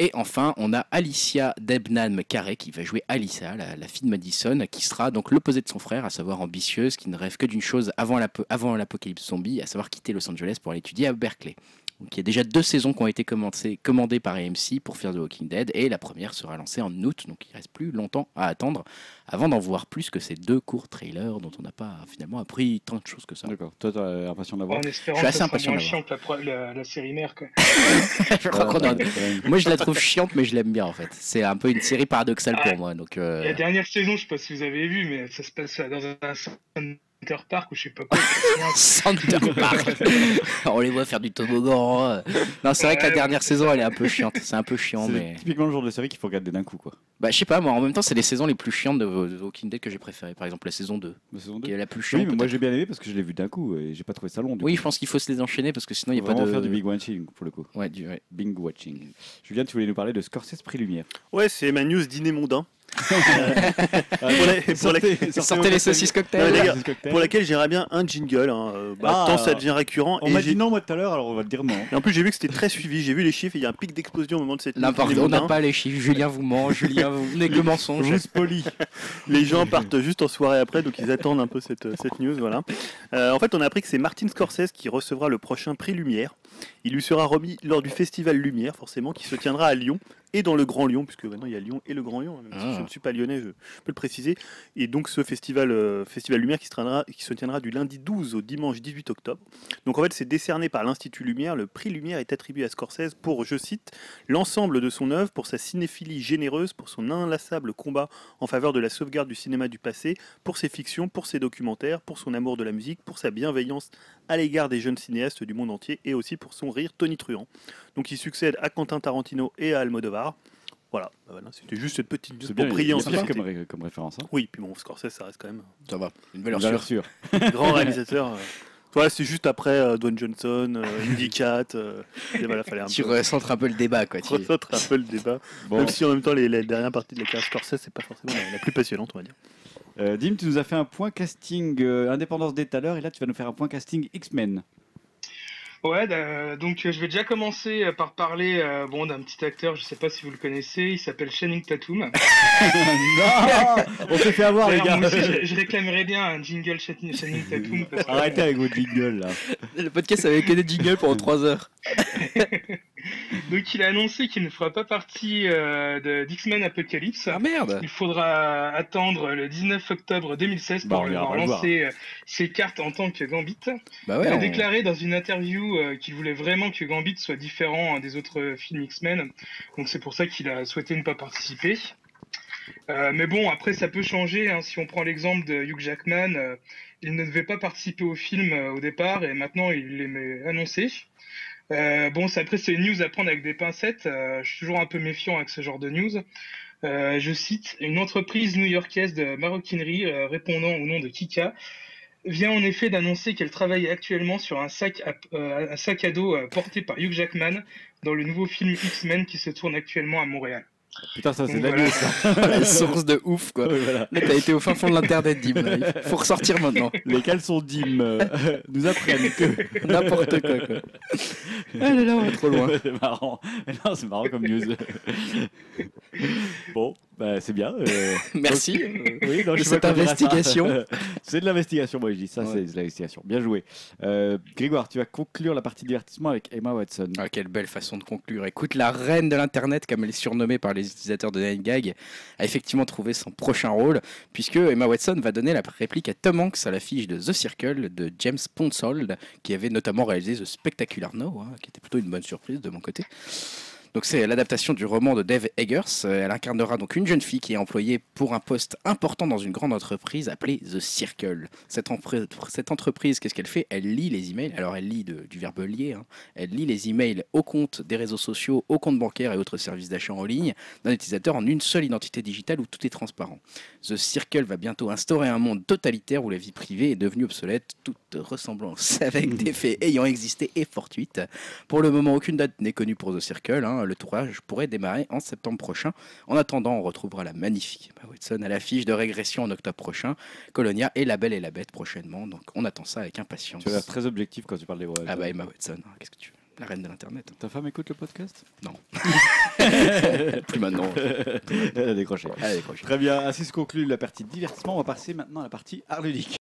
Speaker 3: Et enfin, on a Alicia Debnam Carey qui va jouer Alyssa, la, fille de Madison, qui sera donc l'opposé de son frère, à savoir ambitieuse, qui ne rêve que d'une chose avant l'apocalypse zombie, à savoir quitter Los Angeles pour aller étudier à Berkeley. Donc il y a déjà deux saisons qui ont été commencées- commandées par AMC pour Fear the Walking Dead, et la première sera lancée en août, donc il reste plus longtemps à attendre avant d'en voir plus que ces deux courts trailers dont on n'a pas finalement appris tant de choses que ça.
Speaker 1: D'accord. Toi, t'as l'impression de la voir
Speaker 4: En espérant
Speaker 3: Je suis
Speaker 4: que
Speaker 3: assez impatient
Speaker 4: moins
Speaker 3: de
Speaker 4: chiant que la, la, la série mère. Quoi.
Speaker 3: Je crois qu'on
Speaker 1: même.
Speaker 3: Moi je la trouve chiante, mais je l'aime bien en fait. C'est un peu une série paradoxale pour moi. Donc, euh,
Speaker 4: La dernière saison, je sais pas si vous avez vu, mais ça se passe dans un Center Park ou je sais pas quoi.
Speaker 3: Center Park. On les voit faire du toboggan. euh. Non, c'est vrai que la
Speaker 4: Ouais,
Speaker 3: dernière saison, elle est un peu chiante. C'est un peu chiant,
Speaker 1: C'est
Speaker 3: mais.
Speaker 1: typiquement le genre de série qu'il faut regarder d'un coup, quoi.
Speaker 3: Bah, je sais pas, moi, en même temps, c'est les saisons les plus chiantes de, de Walking Dead que j'ai préférées. Par exemple, la saison 2,
Speaker 1: La saison
Speaker 3: qui
Speaker 1: 2.
Speaker 3: est la plus chiante.
Speaker 1: Oui, mais moi
Speaker 3: peut-être.
Speaker 1: j'ai bien aimé parce que je l'ai vu d'un coup et j'ai pas trouvé ça long. du
Speaker 3: oui,
Speaker 1: coup.
Speaker 3: je pense qu'il faut se les enchaîner parce que sinon, il n'y a
Speaker 1: Faut
Speaker 3: pas de.
Speaker 1: faire du big watching pour le coup.
Speaker 3: Ouais, du- ouais.
Speaker 1: Bing watching. Julien, tu voulais nous parler de Scorsese Prix Lumière.
Speaker 5: Ouais, c'est ma news dîner mondain.
Speaker 2: Pour la- pour la-
Speaker 3: Sortez les saucisses cocktails.
Speaker 2: pour laquelle j'aimerais bien un jingle. hein, euh, bah,
Speaker 1: Ah.
Speaker 2: tant ça devient récurrent.
Speaker 1: On m'a dit non moi tout à l'heure, alors on va te dire non.
Speaker 2: Et en plus, j'ai vu que c'était très suivi. J'ai vu les chiffres. et Il y a un pic d'explosion au moment de cette news.
Speaker 3: N'importe, on n'a pas les chiffres. Julien vous ment. Julien vous n'est que mensonge.
Speaker 1: Je vous spolie.
Speaker 2: Les gens partent juste en soirée après, donc ils attendent un peu cette, cette news. Voilà. Euh, en fait, on a appris que c'est Martin Scorsese qui recevra le prochain prix Lumière. Il lui sera remis lors du festival Lumière, forcément, qui se tiendra à Lyon et dans le Grand Lyon, puisque maintenant il y a Lyon et le Grand Lyon. hein, Même si
Speaker 3: Ah.
Speaker 2: je ne suis pas lyonnais, je peux le préciser. Et donc ce festival, euh, festival Lumière qui se, tiendra, qui se tiendra du lundi 12 au dimanche 18 octobre. Donc en fait, c'est décerné par l'Institut Lumière. Le prix Lumière est attribué à Scorsese pour, je cite, l'ensemble de son œuvre, pour sa cinéphilie généreuse, pour son inlassable combat en faveur de la sauvegarde du cinéma du passé, pour ses fictions, pour ses documentaires, pour son amour de la musique, pour sa bienveillance à l'égard des jeunes cinéastes du monde entier et aussi pour son rire tonitruant. Donc il succède à Quentin Tarantino et à Almodovar. Voilà, bah voilà, c'était juste cette petite news
Speaker 1: C'est
Speaker 2: pour prier en
Speaker 1: comme, ré- comme référence. Hein.
Speaker 2: Oui, puis bon, Scorsese, ça reste quand même
Speaker 3: Ça va. Une
Speaker 1: Une
Speaker 3: valeur sûre.
Speaker 1: sûre.
Speaker 2: un grand réalisateur. euh. Voilà, c'est juste après euh, Dwayne Johnson, euh, Indy Cat. euh, voilà, fallait un
Speaker 3: Tu
Speaker 2: peu
Speaker 3: recentres un peu le débat, quoi. Tu-
Speaker 2: recentre un peu le débat.
Speaker 1: Bon,
Speaker 2: Même si en même temps, les, la dernière partie de la carrière Scorsese, c'est pas forcément la, la plus passionnante, on va dire.
Speaker 1: Euh, Dim, tu nous as fait un point casting euh, Indépendance à l'heure et là tu vas nous faire un point casting X-Men.
Speaker 4: Ouais, euh, donc je vais déjà commencer par parler euh, bon, d'un petit acteur, je sais pas si vous le connaissez, il s'appelle Channing Tatum.
Speaker 1: non On s'est fait avoir les gars.
Speaker 4: aussi, je, je réclamerais bien un jingle Channing, Tatum. Parce que,
Speaker 1: Arrêtez avec votre jingle là.
Speaker 3: Le podcast avec que des jingles pendant 3 heures.
Speaker 4: Donc il a annoncé qu'il ne fera pas partie euh, de d'X-Men Apocalypse.
Speaker 3: Ah merde
Speaker 4: Il faudra attendre le 19 octobre 2016
Speaker 1: Bah,
Speaker 4: pour
Speaker 1: on
Speaker 4: le
Speaker 1: ira
Speaker 4: voir
Speaker 1: pas le
Speaker 4: lancer euh, ses cartes en tant que Gambit.
Speaker 3: Bah
Speaker 4: Il a
Speaker 3: on-
Speaker 4: déclaré dans une interview euh, qu'il voulait vraiment que Gambit soit différent euh, des autres films X-Men. Donc c'est pour ça qu'il a souhaité ne pas participer. Euh, mais bon, après ça peut changer. hein. Si on prend l'exemple de Hugh Jackman, euh, il ne devait pas participer au film euh, au départ et maintenant il l'est annoncé. Euh, bon, après c'est une news à prendre avec des pincettes. Euh, je suis toujours un peu méfiant avec ce genre de news. Euh, je cite, une entreprise new-yorkaise de maroquinerie euh, répondant au nom de Kika vient en effet d'annoncer qu'elle travaille actuellement sur un sac à, euh, un sac à dos porté par Hugh Jackman dans le nouveau film X-Men qui se tourne actuellement à Montréal.
Speaker 1: Putain, ça c'est de la
Speaker 4: voilà.
Speaker 1: news ça.
Speaker 3: la source de ouf, quoi.
Speaker 1: Voilà.
Speaker 3: Là, t'as été au fin fond de l'internet, Dim. Il faut ressortir maintenant.
Speaker 1: Les caleçons Dim euh, nous apprennent que.
Speaker 3: N'importe quoi, quoi. Ah là là, on va trop loin.
Speaker 1: c'est marrant. Non, c'est marrant comme news. bon, bah, c'est bien. euh,
Speaker 3: Merci.
Speaker 1: Oui, non,
Speaker 3: de
Speaker 1: je sais
Speaker 3: cette
Speaker 1: pas
Speaker 3: investigation.
Speaker 1: c'est de l'investigation, moi je dis ça,
Speaker 3: Ouais.
Speaker 1: c'est de l'investigation. Bien joué. Euh, Grégoire, tu vas conclure la partie divertissement avec Emma Watson.
Speaker 3: Ah, quelle belle façon de conclure. Écoute, la reine de l'internet, comme elle est surnommée par les utilisateurs de Nine Gag, a effectivement trouvé son prochain rôle, puisque Emma Watson va donner la réplique à Tom Hanks à l'affiche de The Circle de James Ponsoldt, qui avait notamment réalisé The Spectacular No, hein, qui était plutôt une bonne surprise de mon côté. Donc c'est l'adaptation du roman de Dave Eggers. Euh, Elle incarnera donc une jeune fille qui est employée pour un poste important dans une grande entreprise appelée The Circle. Cette, entreprise, qu'est-ce qu'elle fait? Elle lit les emails. Alors elle lit de- du verbe lier. hein. Elle lit les emails au compte des réseaux sociaux, au compte bancaire et autres services d'achat en ligne d'un utilisateur en une seule identité digitale où tout est transparent. The Circle va bientôt instaurer un monde totalitaire où la vie privée est devenue obsolète, toute ressemblance avec des faits ayant existé est fortuite. Pour le moment, aucune date n'est connue pour The Circle. hein. Le tournage pourrait démarrer en septembre prochain. En attendant, on retrouvera la magnifique Emma Watson à l'affiche de Régression en octobre prochain, Colonia et La Belle et la Bête prochainement. Donc on attend ça avec impatience.
Speaker 1: Tu as l'air très objectif quand tu parles des voix.
Speaker 3: Ah bah Emma Watson, hein, qu'est-ce que tu veux? La reine de l'internet.
Speaker 1: Ta femme écoute le podcast?
Speaker 3: Plus maintenant.
Speaker 1: Elle a décroché.
Speaker 3: Allez, prochain.
Speaker 1: Très bien, ainsi se conclut la partie divertissement. On va passer maintenant à la partie art ludique.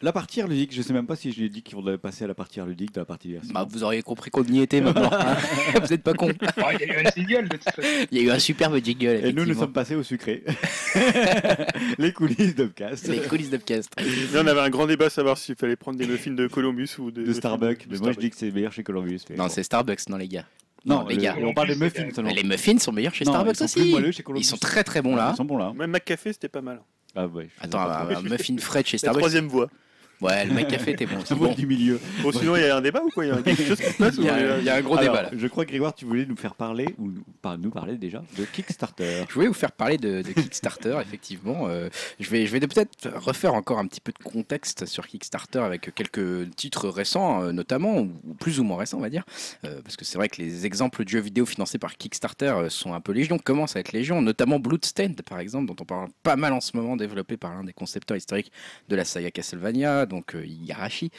Speaker 1: La partie art ludique, je sais même pas si je l'ai dit qu'on devait passer à la partie art ludique de la partie divertissement.
Speaker 3: Bah, vous auriez compris qu'on y était maintenant. hein. vous n'êtes pas con.
Speaker 4: Ah, il y a eu un single de toute façon.
Speaker 3: Il y a eu un superbe jingle.
Speaker 1: Et nous, nous sommes passés au sucré. Les coulisses d'Upcast.
Speaker 3: les coulisses d'Upcast.
Speaker 2: Là, on avait un grand débat à savoir s'il fallait prendre des muffins de Columbus ou des
Speaker 1: De Starbucks. Mais moi, je dis que c'est meilleur chez Columbus. mais
Speaker 3: Non,
Speaker 1: bon.
Speaker 3: c'est Starbucks, non les gars.
Speaker 1: Non,
Speaker 3: les
Speaker 1: le-
Speaker 3: gars.
Speaker 1: on parle des muffins seulement.
Speaker 3: Les muffins sont meilleurs chez
Speaker 1: Non,
Speaker 3: Starbucks
Speaker 1: ils sont plus
Speaker 3: aussi.
Speaker 1: moelleux chez Columbus.
Speaker 3: Ils sont très très bons là.
Speaker 1: Ils sont bons là.
Speaker 2: Même McCafé, c'était pas mal.
Speaker 1: Ah ouais. je
Speaker 3: Attends, un muffin frais de chez
Speaker 2: La
Speaker 3: Starbucks.
Speaker 2: troisième voie.
Speaker 3: Ouais, le mec café était bon.
Speaker 1: Ça
Speaker 3: Bon,
Speaker 1: du milieu.
Speaker 5: Bon, sinon, il y a un débat ou quoi? Il y a quelque chose qui se passe
Speaker 3: il y,
Speaker 5: ou-
Speaker 3: a, il y a un gros
Speaker 1: Alors,
Speaker 3: débat là.
Speaker 1: Je crois, Grégoire, tu voulais nous faire parler, ou nous par- nous parler déjà, de Kickstarter.
Speaker 3: Je voulais vous faire parler de, de Kickstarter, effectivement. Euh, je vais, je vais peut-être refaire encore un petit peu de contexte sur Kickstarter avec quelques titres récents, euh, notamment, ou plus ou moins récents, on va dire. Euh, parce que c'est vrai que les exemples de jeux vidéo financés par Kickstarter euh, sont un peu légion, commencent à être légion, notamment Bloodstained, par exemple, dont on parle pas mal en ce moment, développé par l'un des concepteurs historiques de la saga Castlevania, donc euh, Igarashi.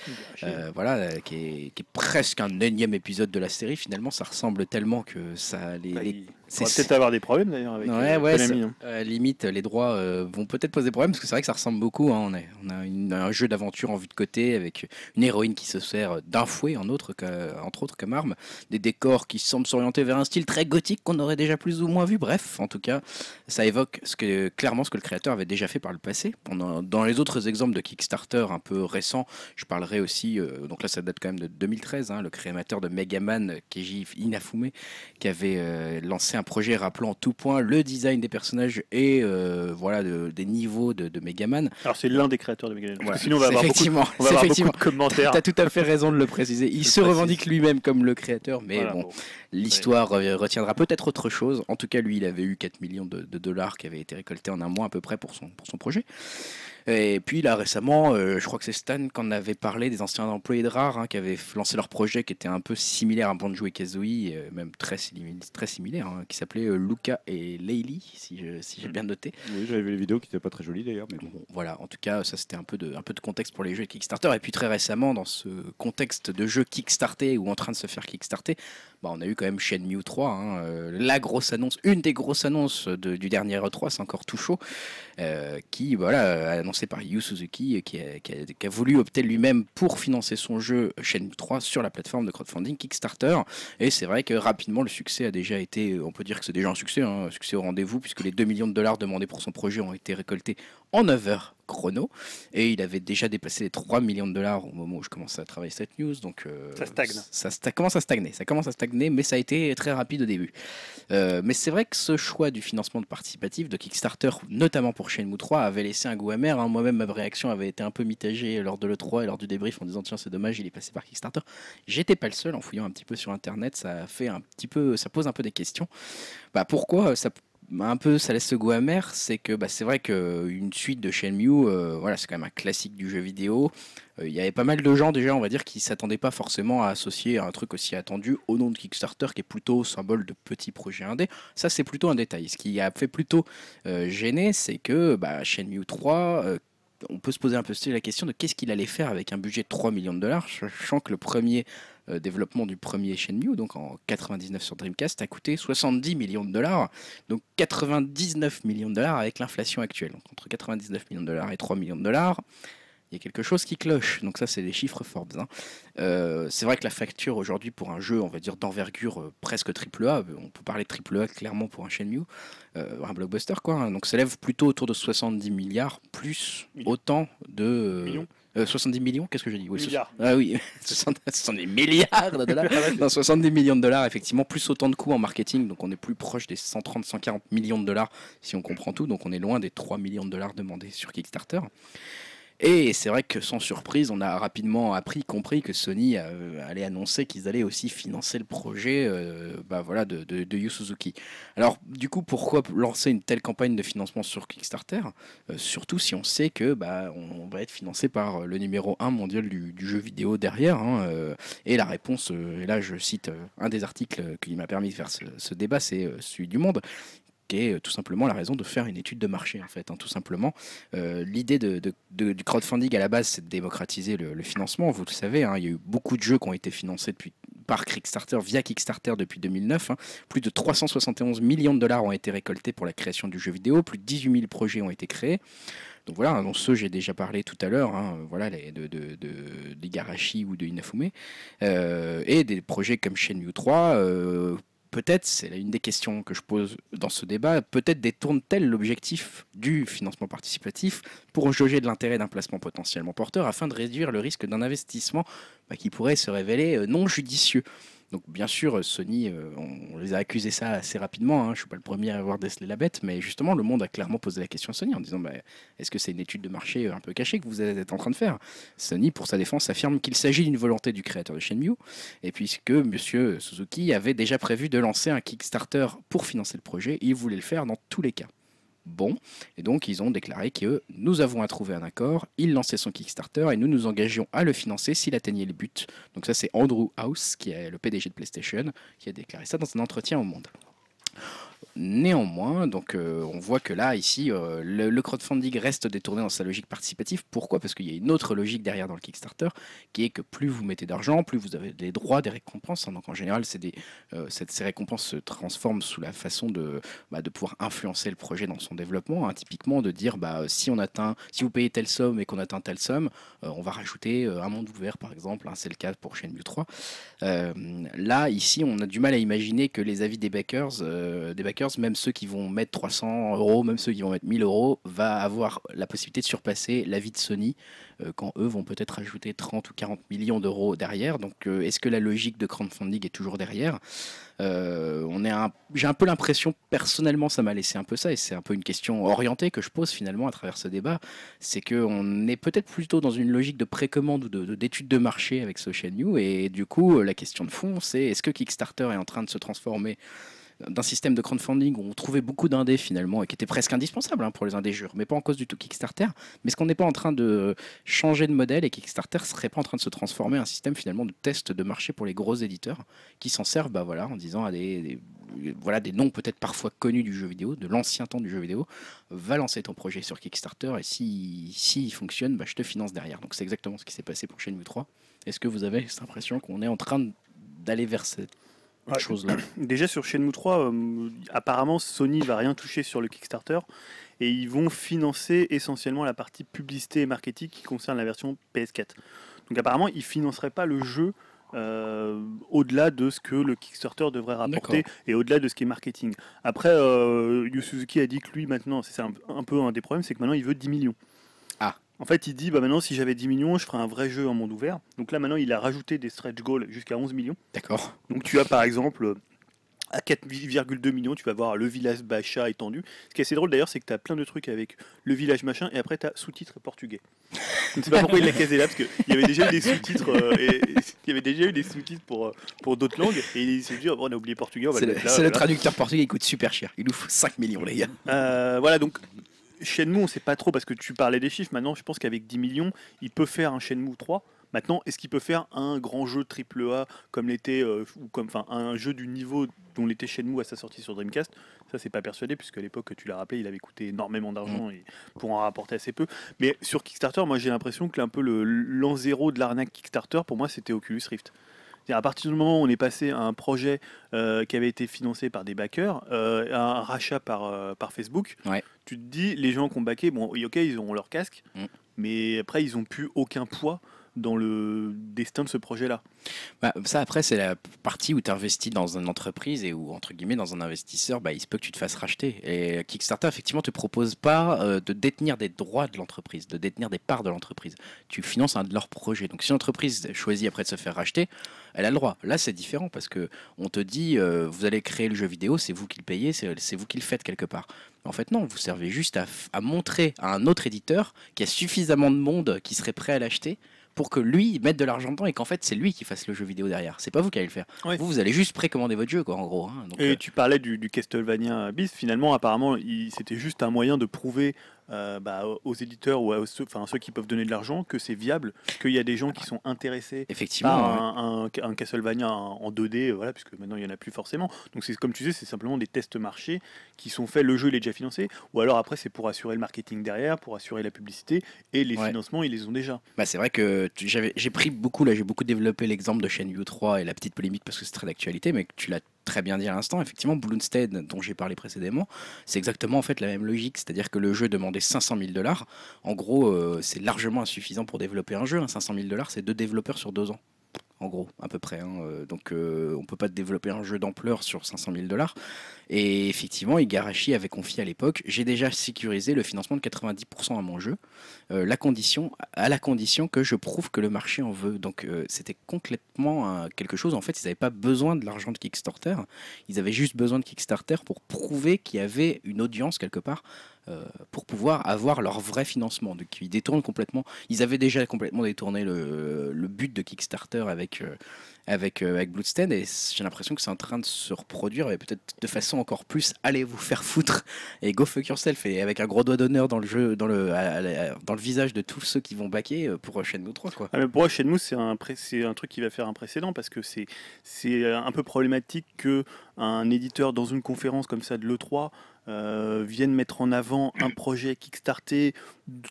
Speaker 3: Euh, voilà, euh, qui est, qui est presque un énième épisode de la série. Finalement, ça ressemble tellement que ça les,
Speaker 5: Bah,
Speaker 3: les-
Speaker 5: il
Speaker 3: c'est-
Speaker 5: faudra peut-être avoir des problèmes d'ailleurs avec
Speaker 3: Ouais,
Speaker 5: euh,
Speaker 3: ouais,
Speaker 5: Konami, hein.
Speaker 3: euh, limite, les droits euh, vont peut-être poser problème parce que c'est vrai que ça ressemble beaucoup. hein. On, on a une- un jeu d'aventure en vue de côté avec une héroïne qui se sert d'un fouet, en autre, entre autres, comme arme, des décors qui semblent s'orienter vers un style très gothique qu'on aurait déjà plus ou moins vu. Bref, en tout cas, ça évoque ce que, clairement ce que le créateur avait déjà fait par le passé. On dans les autres exemples de Kickstarter un peu récents, je parlerai aussi, euh, donc là ça date quand même de 2013, hein, le créateur de Megaman, Keiji Inafume, qui avait lancé un projet rappelant en tout point le design des personnages et euh, voilà de- des niveaux de, de Megaman.
Speaker 5: Alors, c'est l'un des créateurs de Megaman.
Speaker 3: Voilà.
Speaker 5: sinon, on va avoir beaucoup,
Speaker 3: effectivement,
Speaker 5: on va avoir
Speaker 3: effectivement.
Speaker 5: beaucoup de commentaires.
Speaker 3: T'as tout à fait raison de le préciser. Il se revendique lui-même comme le créateur, mais
Speaker 5: Voilà,
Speaker 3: bon,
Speaker 5: bon.
Speaker 3: l'histoire euh, retiendra peut-être autre chose. En tout cas, lui, il avait eu 4 millions de, de dollars qui avaient été récoltés en un mois à peu près pour son, pour son projet. Et puis là récemment, euh, je crois que c'est Stan qui en avait parlé des anciens employés de Rare hein, qui avaient lancé leur projet qui était un peu similaire à Banjo et Kazooie, euh, même très, très similaire, hein, qui s'appelait euh, Luca et Leili, si j'ai bien noté.
Speaker 1: Oui, j'avais vu les vidéos qui n'étaient pas très jolies d'ailleurs, mais bon.
Speaker 3: Bon, voilà, en tout cas, ça c'était un peu de, un peu de contexte pour les jeux Kickstarter. Et puis très récemment, dans ce contexte de jeux Kickstarter ou en train de se faire Kickstarter, bah, on a eu quand même Shenmue 3, hein, euh, la grosse annonce, une des grosses annonces du dernier E3, c'est encore tout chaud, euh, qui voilà, annoncé par Yu Suzuki, euh, qui a, qui a- qui a voulu opter lui-même pour financer son jeu Shenmue 3 sur la plateforme de crowdfunding Kickstarter. Et c'est vrai que rapidement, le succès a déjà été, on peut dire que c'est déjà un succès, hein, un succès au rendez-vous, puisque les 2 millions de dollars demandés pour son projet ont été récoltés en 9 heures chrono. Et il avait déjà dépassé les 3 millions de dollars au moment où je commençais à travailler cette news. Donc, euh,
Speaker 5: Ça stagne.
Speaker 3: Ça, commence à stagner. Ça commence à stagner, mais ça a été très rapide au début. Euh, mais c'est vrai que ce choix du financement de participatif de Kickstarter, notamment pour Shenmue 3, avait laissé un goût amer. hein. Moi-même, ma réaction avait été un peu mitigée lors de l'E3 et lors du débrief en disant tiens, c'est dommage, il est passé par Kickstarter. J'étais pas le seul en fouillant un petit peu sur Internet. Ça fait un petit peu, ça pose un peu des questions. Bah, pourquoi ça un peu ça laisse ce goût amer, c'est que bah, c'est vrai qu'une suite de Shenmue, euh, voilà, c'est quand même un classique du jeu vidéo. Euh, Il y avait pas mal de gens déjà, on va dire, qui s'attendaient pas forcément à associer un truc aussi attendu au nom de Kickstarter, qui est plutôt symbole de petits projets indés. Ça, c'est plutôt un détail. Ce qui a fait plutôt euh, gêner, c'est que bah, Shenmue 3, euh, on peut se poser un peu la question de qu'est-ce qu'il allait faire avec un budget de 3 millions de dollars, sachant que le premier euh, développement du premier Shenmue, donc en 99 sur Dreamcast, a coûté 70 millions de dollars, donc 99 millions de dollars avec l'inflation actuelle. Donc entre 99 millions de dollars et 3 millions de dollars, il y a quelque chose qui cloche. Donc ça, c'est des chiffres Forbes. hein. Euh, c'est vrai que la facture aujourd'hui pour un jeu, on va dire d'envergure euh, presque triple A, on peut parler de triple A clairement pour un Shenmue, euh, un blockbuster quoi. hein. donc s'élève plutôt autour de 70 milliards plus
Speaker 5: Millions.
Speaker 3: autant de euh,
Speaker 5: Millions.
Speaker 3: euh, 70 millions, qu'est-ce que j'ai dit? Oui,
Speaker 5: Milliards.
Speaker 3: Ah oui, 70 70 milliards de dollars. Non, 70 millions de dollars, effectivement, plus autant de coûts en marketing. Donc on est plus proche des 130-140 millions de dollars si on comprend tout. Donc on est loin des 3 millions de dollars demandés sur Kickstarter. Et c'est vrai que sans surprise, on a rapidement appris, compris que Sony euh, allait annoncer qu'ils allaient aussi financer le projet euh, bah voilà, de, Yu Suzuki. Alors du coup, pourquoi lancer une telle campagne de financement sur Kickstarter? Euh, Surtout si on sait que bah, on, va être financé par le numéro 1 mondial du, jeu vidéo derrière. hein, et la réponse, et là je cite un des articles qui m'a permis de faire ce, ce débat, c'est celui du Monde qui est euh, tout simplement la raison de faire une étude de marché en fait, hein, tout simplement. Euh, L'idée du crowdfunding à la base, c'est de démocratiser le, financement. Vous le savez, hein, il y a eu beaucoup de jeux qui ont été financés depuis par Kickstarter, via Kickstarter depuis 2009. hein. Plus de 371 millions de dollars ont été récoltés pour la création du jeu vidéo. Plus de 18 000 projets ont été créés. Donc voilà, dont ceux j'ai déjà parlé tout à l'heure, hein, voilà, de, de, de- d'Igarashi ou de Inafume. Euh, et des projets comme Shenmue 3, euh, peut-être, c'est une des questions que je pose dans ce débat, peut-être détourne-t-elle l'objectif du financement participatif pour jauger de l'intérêt d'un placement potentiellement porteur afin de réduire le risque d'un investissement bah, qui pourrait se révéler euh, non judicieux Donc bien sûr, Sony, euh, on, les a accusés ça assez rapidement. Hein. Je suis pas le premier à avoir décelé la bête, mais justement, le monde a clairement posé la question à Sony en disant bah, est-ce que c'est une étude de marché un peu cachée que vous êtes en train de faire? Sony, pour sa défense, affirme qu'il s'agit d'une volonté du créateur de Shenmue, et puisque Monsieur Suzuki avait déjà prévu de lancer un Kickstarter pour financer le projet, il voulait le faire dans tous les cas bon. Et donc, ils ont déclaré que nous avons à trouver un accord. Il lançait son Kickstarter et nous nous engagions à le financer s'il atteignait les buts. Donc, ça, c'est Andrew House, qui est le PDG de PlayStation, qui a déclaré ça dans un entretien au Monde. Néanmoins, donc euh, on voit que là, ici, euh, le, crowdfunding reste détourné dans sa logique participative. Pourquoi? Parce qu'il y a une autre logique derrière dans le Kickstarter, qui est que plus vous mettez d'argent, plus vous avez des droits, des récompenses. Hein. Donc en général, des, euh, ces récompenses se transforment sous la façon de, bah, de pouvoir influencer le projet dans son développement. Hein. Typiquement, de dire, bah, si on atteint, si vous payez telle somme et qu'on atteint telle somme, on va rajouter un monde ouvert, par exemple. Hein. C'est le cas pour Shenmue 3. là, ici, on a du mal à imaginer que les avis des backers, des backers même ceux qui vont mettre 300 euros, même ceux qui vont mettre 1000 euros, va avoir la possibilité de surpasser l'avis de Sony euh, quand eux vont peut-être ajouter 30 ou 40 millions d'euros derrière. Donc euh, est-ce que la logique de crowdfunding est toujours derrière? Euh, on J'ai un peu l'impression, personnellement, ça m'a laissé un peu ça, et c'est un peu une question orientée que je pose finalement à travers ce débat, c'est qu'on est peut-être plutôt dans une logique de précommande ou d'étude de, de, marché avec Social New, et du coup, la question de fond, c'est est-ce que Kickstarter est en train de se transformer d'un système de crowdfunding où on trouvait beaucoup d'indés finalement et qui était presque indispensable hein, pour les indés jures, mais pas en cause du tout Kickstarter. Mais est-ce qu'on n'est pas en train de changer de modèle et Kickstarter serait pas en train de se transformer en un système finalement de test de marché pour les gros éditeurs qui s'en servent bah, voilà, en disant à des, voilà, des noms peut-être parfois connus du jeu vidéo, de l'ancien temps du jeu vidéo, va lancer ton projet sur Kickstarter et si, si fonctionne, bah, je te finance derrière. Donc c'est exactement ce qui s'est passé pour Shenmue 3. Est-ce que vous avez cette impression qu'on est en train d'aller vers cette
Speaker 2: Déjà sur Shenmue 3, euh, apparemment Sony va rien toucher sur le Kickstarter et ils vont financer essentiellement la partie publicité et marketing qui concerne la version PS4. Donc apparemment ils financeraient pas le jeu euh, au-delà de ce que le Kickstarter devrait rapporter et au-delà de ce qui est marketing. Après, euh, Yu Suzuki a dit que lui maintenant, c'est un, un, peu un des problèmes, c'est que maintenant il veut 10 millions. En fait, il dit bah maintenant, si j'avais 10 millions, je ferais un vrai jeu en monde ouvert. Donc là, maintenant, il a rajouté des stretch goals jusqu'à 11 millions.
Speaker 3: D'accord.
Speaker 2: Donc tu as par exemple à 4,2 millions, tu vas voir le village Bacha étendu. Ce qui est assez drôle d'ailleurs, c'est que tu as plein de trucs avec le village machin et après tu as sous-titres portugais. Je ne sais pas pourquoi il l'a casé là, parce qu'il y avait déjà eu des sous-titres euh, et, il y avait déjà eu des sous-titres pour, euh, pour d'autres langues et il s'est dit oh, on a oublié portugais.
Speaker 3: C'est le, traducteur portugais, il coûte super cher. Il nous faut 5 millions, les gars.
Speaker 2: Euh, voilà, donc Shenmue, on sait pas trop parce que tu parlais des chiffres. Maintenant, je pense qu'avec 10 millions, il peut faire un Shenmue 3. Maintenant, est-ce qu'il peut faire un grand jeu AAA comme l'était, euh, ou comme, enfin, un jeu du niveau dont l'était Shenmue à sa sortie sur Dreamcast? Ça, c'est pas persuadé, puisque à l'époque, tu l'as rappelé, il avait coûté énormément d'argent mm. et pour en rapporter assez peu. Mais sur Kickstarter, moi, j'ai l'impression que un peu le l'an zéro de l'arnaque Kickstarter, pour moi, c'était Oculus Rift. À partir du moment où on est passé à un projet euh, qui avait été financé par des backers, euh, un rachat par, euh, par Facebook, tu te dis, les gens qui ont backé, bon, ok, ils ont leur casque, mm. mais après, ils n'ont plus aucun poids dans le destin de ce projet-là.
Speaker 3: Bah, ça, après, c'est la partie où tu investis dans une entreprise et où, entre guillemets, dans un investisseur, bah, il se peut que tu te fasses racheter. Et Kickstarter, effectivement, te propose pas euh, de détenir des droits de l'entreprise, de détenir des parts de l'entreprise. Tu finances un de leurs projets. Donc, si l'entreprise choisit après de se faire racheter, elle a le droit. Là, c'est différent parce que on te dit, euh, vous allez créer le jeu vidéo, c'est vous qui le payez, c'est vous qui le faites quelque part. En fait, non, vous servez juste à, à montrer à un autre éditeur qu'il y a suffisamment de monde qui serait prêt à l'acheter pour que lui mette de l'argent dedans et qu'en fait c'est lui qui fasse le jeu vidéo derrière. C'est pas vous qui allez le faire. Vous, vous allez juste précommander votre jeu, quoi, en gros. Hein.
Speaker 2: et euh, tu parlais du, du Castlevania Beast. Finalement, apparemment, c'était juste un moyen de prouver euh, bah, aux éditeurs ou à ceux, enfin, ceux qui peuvent donner de l'argent que c'est viable, qu'il y a des gens qui sont intéressés
Speaker 3: Effectivement,
Speaker 2: par un, un, Castlevania en 2D, voilà, puisque maintenant il n'y en a plus forcément. Donc c'est comme tu sais, c'est simplement des tests marchés qui sont faits, le jeu il est déjà financé, ou alors après c'est pour assurer le marketing derrière, pour assurer la publicité, et les financements ils les ont déjà.
Speaker 3: Bah, c'est vrai que j'ai pris beaucoup, là j'ai beaucoup développé l'exemple de Shenmue 3 et la petite polémique parce que c'est très d'actualité, mais tu l'as très bien dit à l'instant, effectivement, Bloomstead, dont j'ai parlé précédemment, c'est exactement en fait la même logique, c'est-à-dire que le jeu demandait 500 000 dollars. En gros, euh, c'est largement insuffisant pour développer un jeu. 500 hein. 000 dollars, c'est deux développeurs sur deux ans. En gros, à peu près. hein. Euh, Donc euh, on peut pas développer un jeu d'ampleur sur 500 000 dollars. Et effectivement, Igarashi avait confié à l'époque, j'ai déjà sécurisé le financement de 90% à mon jeu, euh, la condition, à la condition que je prouve que le marché en veut. Donc euh, c'était complètement quelque chose, en fait, ils n'avaient pas besoin de l'argent de Kickstarter, ils avaient juste besoin de Kickstarter pour prouver qu'il y avait une audience quelque part pour pouvoir avoir leur vrai financement. Donc ils détournent complètement. Ils avaient déjà complètement détourné le, but de Kickstarter avec euh, avec euh, avec et j'ai l'impression que c'est en train de se reproduire et peut-être de façon encore plus allez vous faire foutre et go fuck yourself et avec un gros doigt d'honneur dans le jeu dans le dans le visage de tous ceux qui vont baquer euh, pour Shenmue 3 quoi.
Speaker 2: Ah, mais pour Shenmue, c'est un, c'est un truc qui va faire un précédent parce que c'est euh, un peu problématique que un éditeur dans une conférence comme ça de l'E3 euh, vienne mettre en avant un projet Kickstarter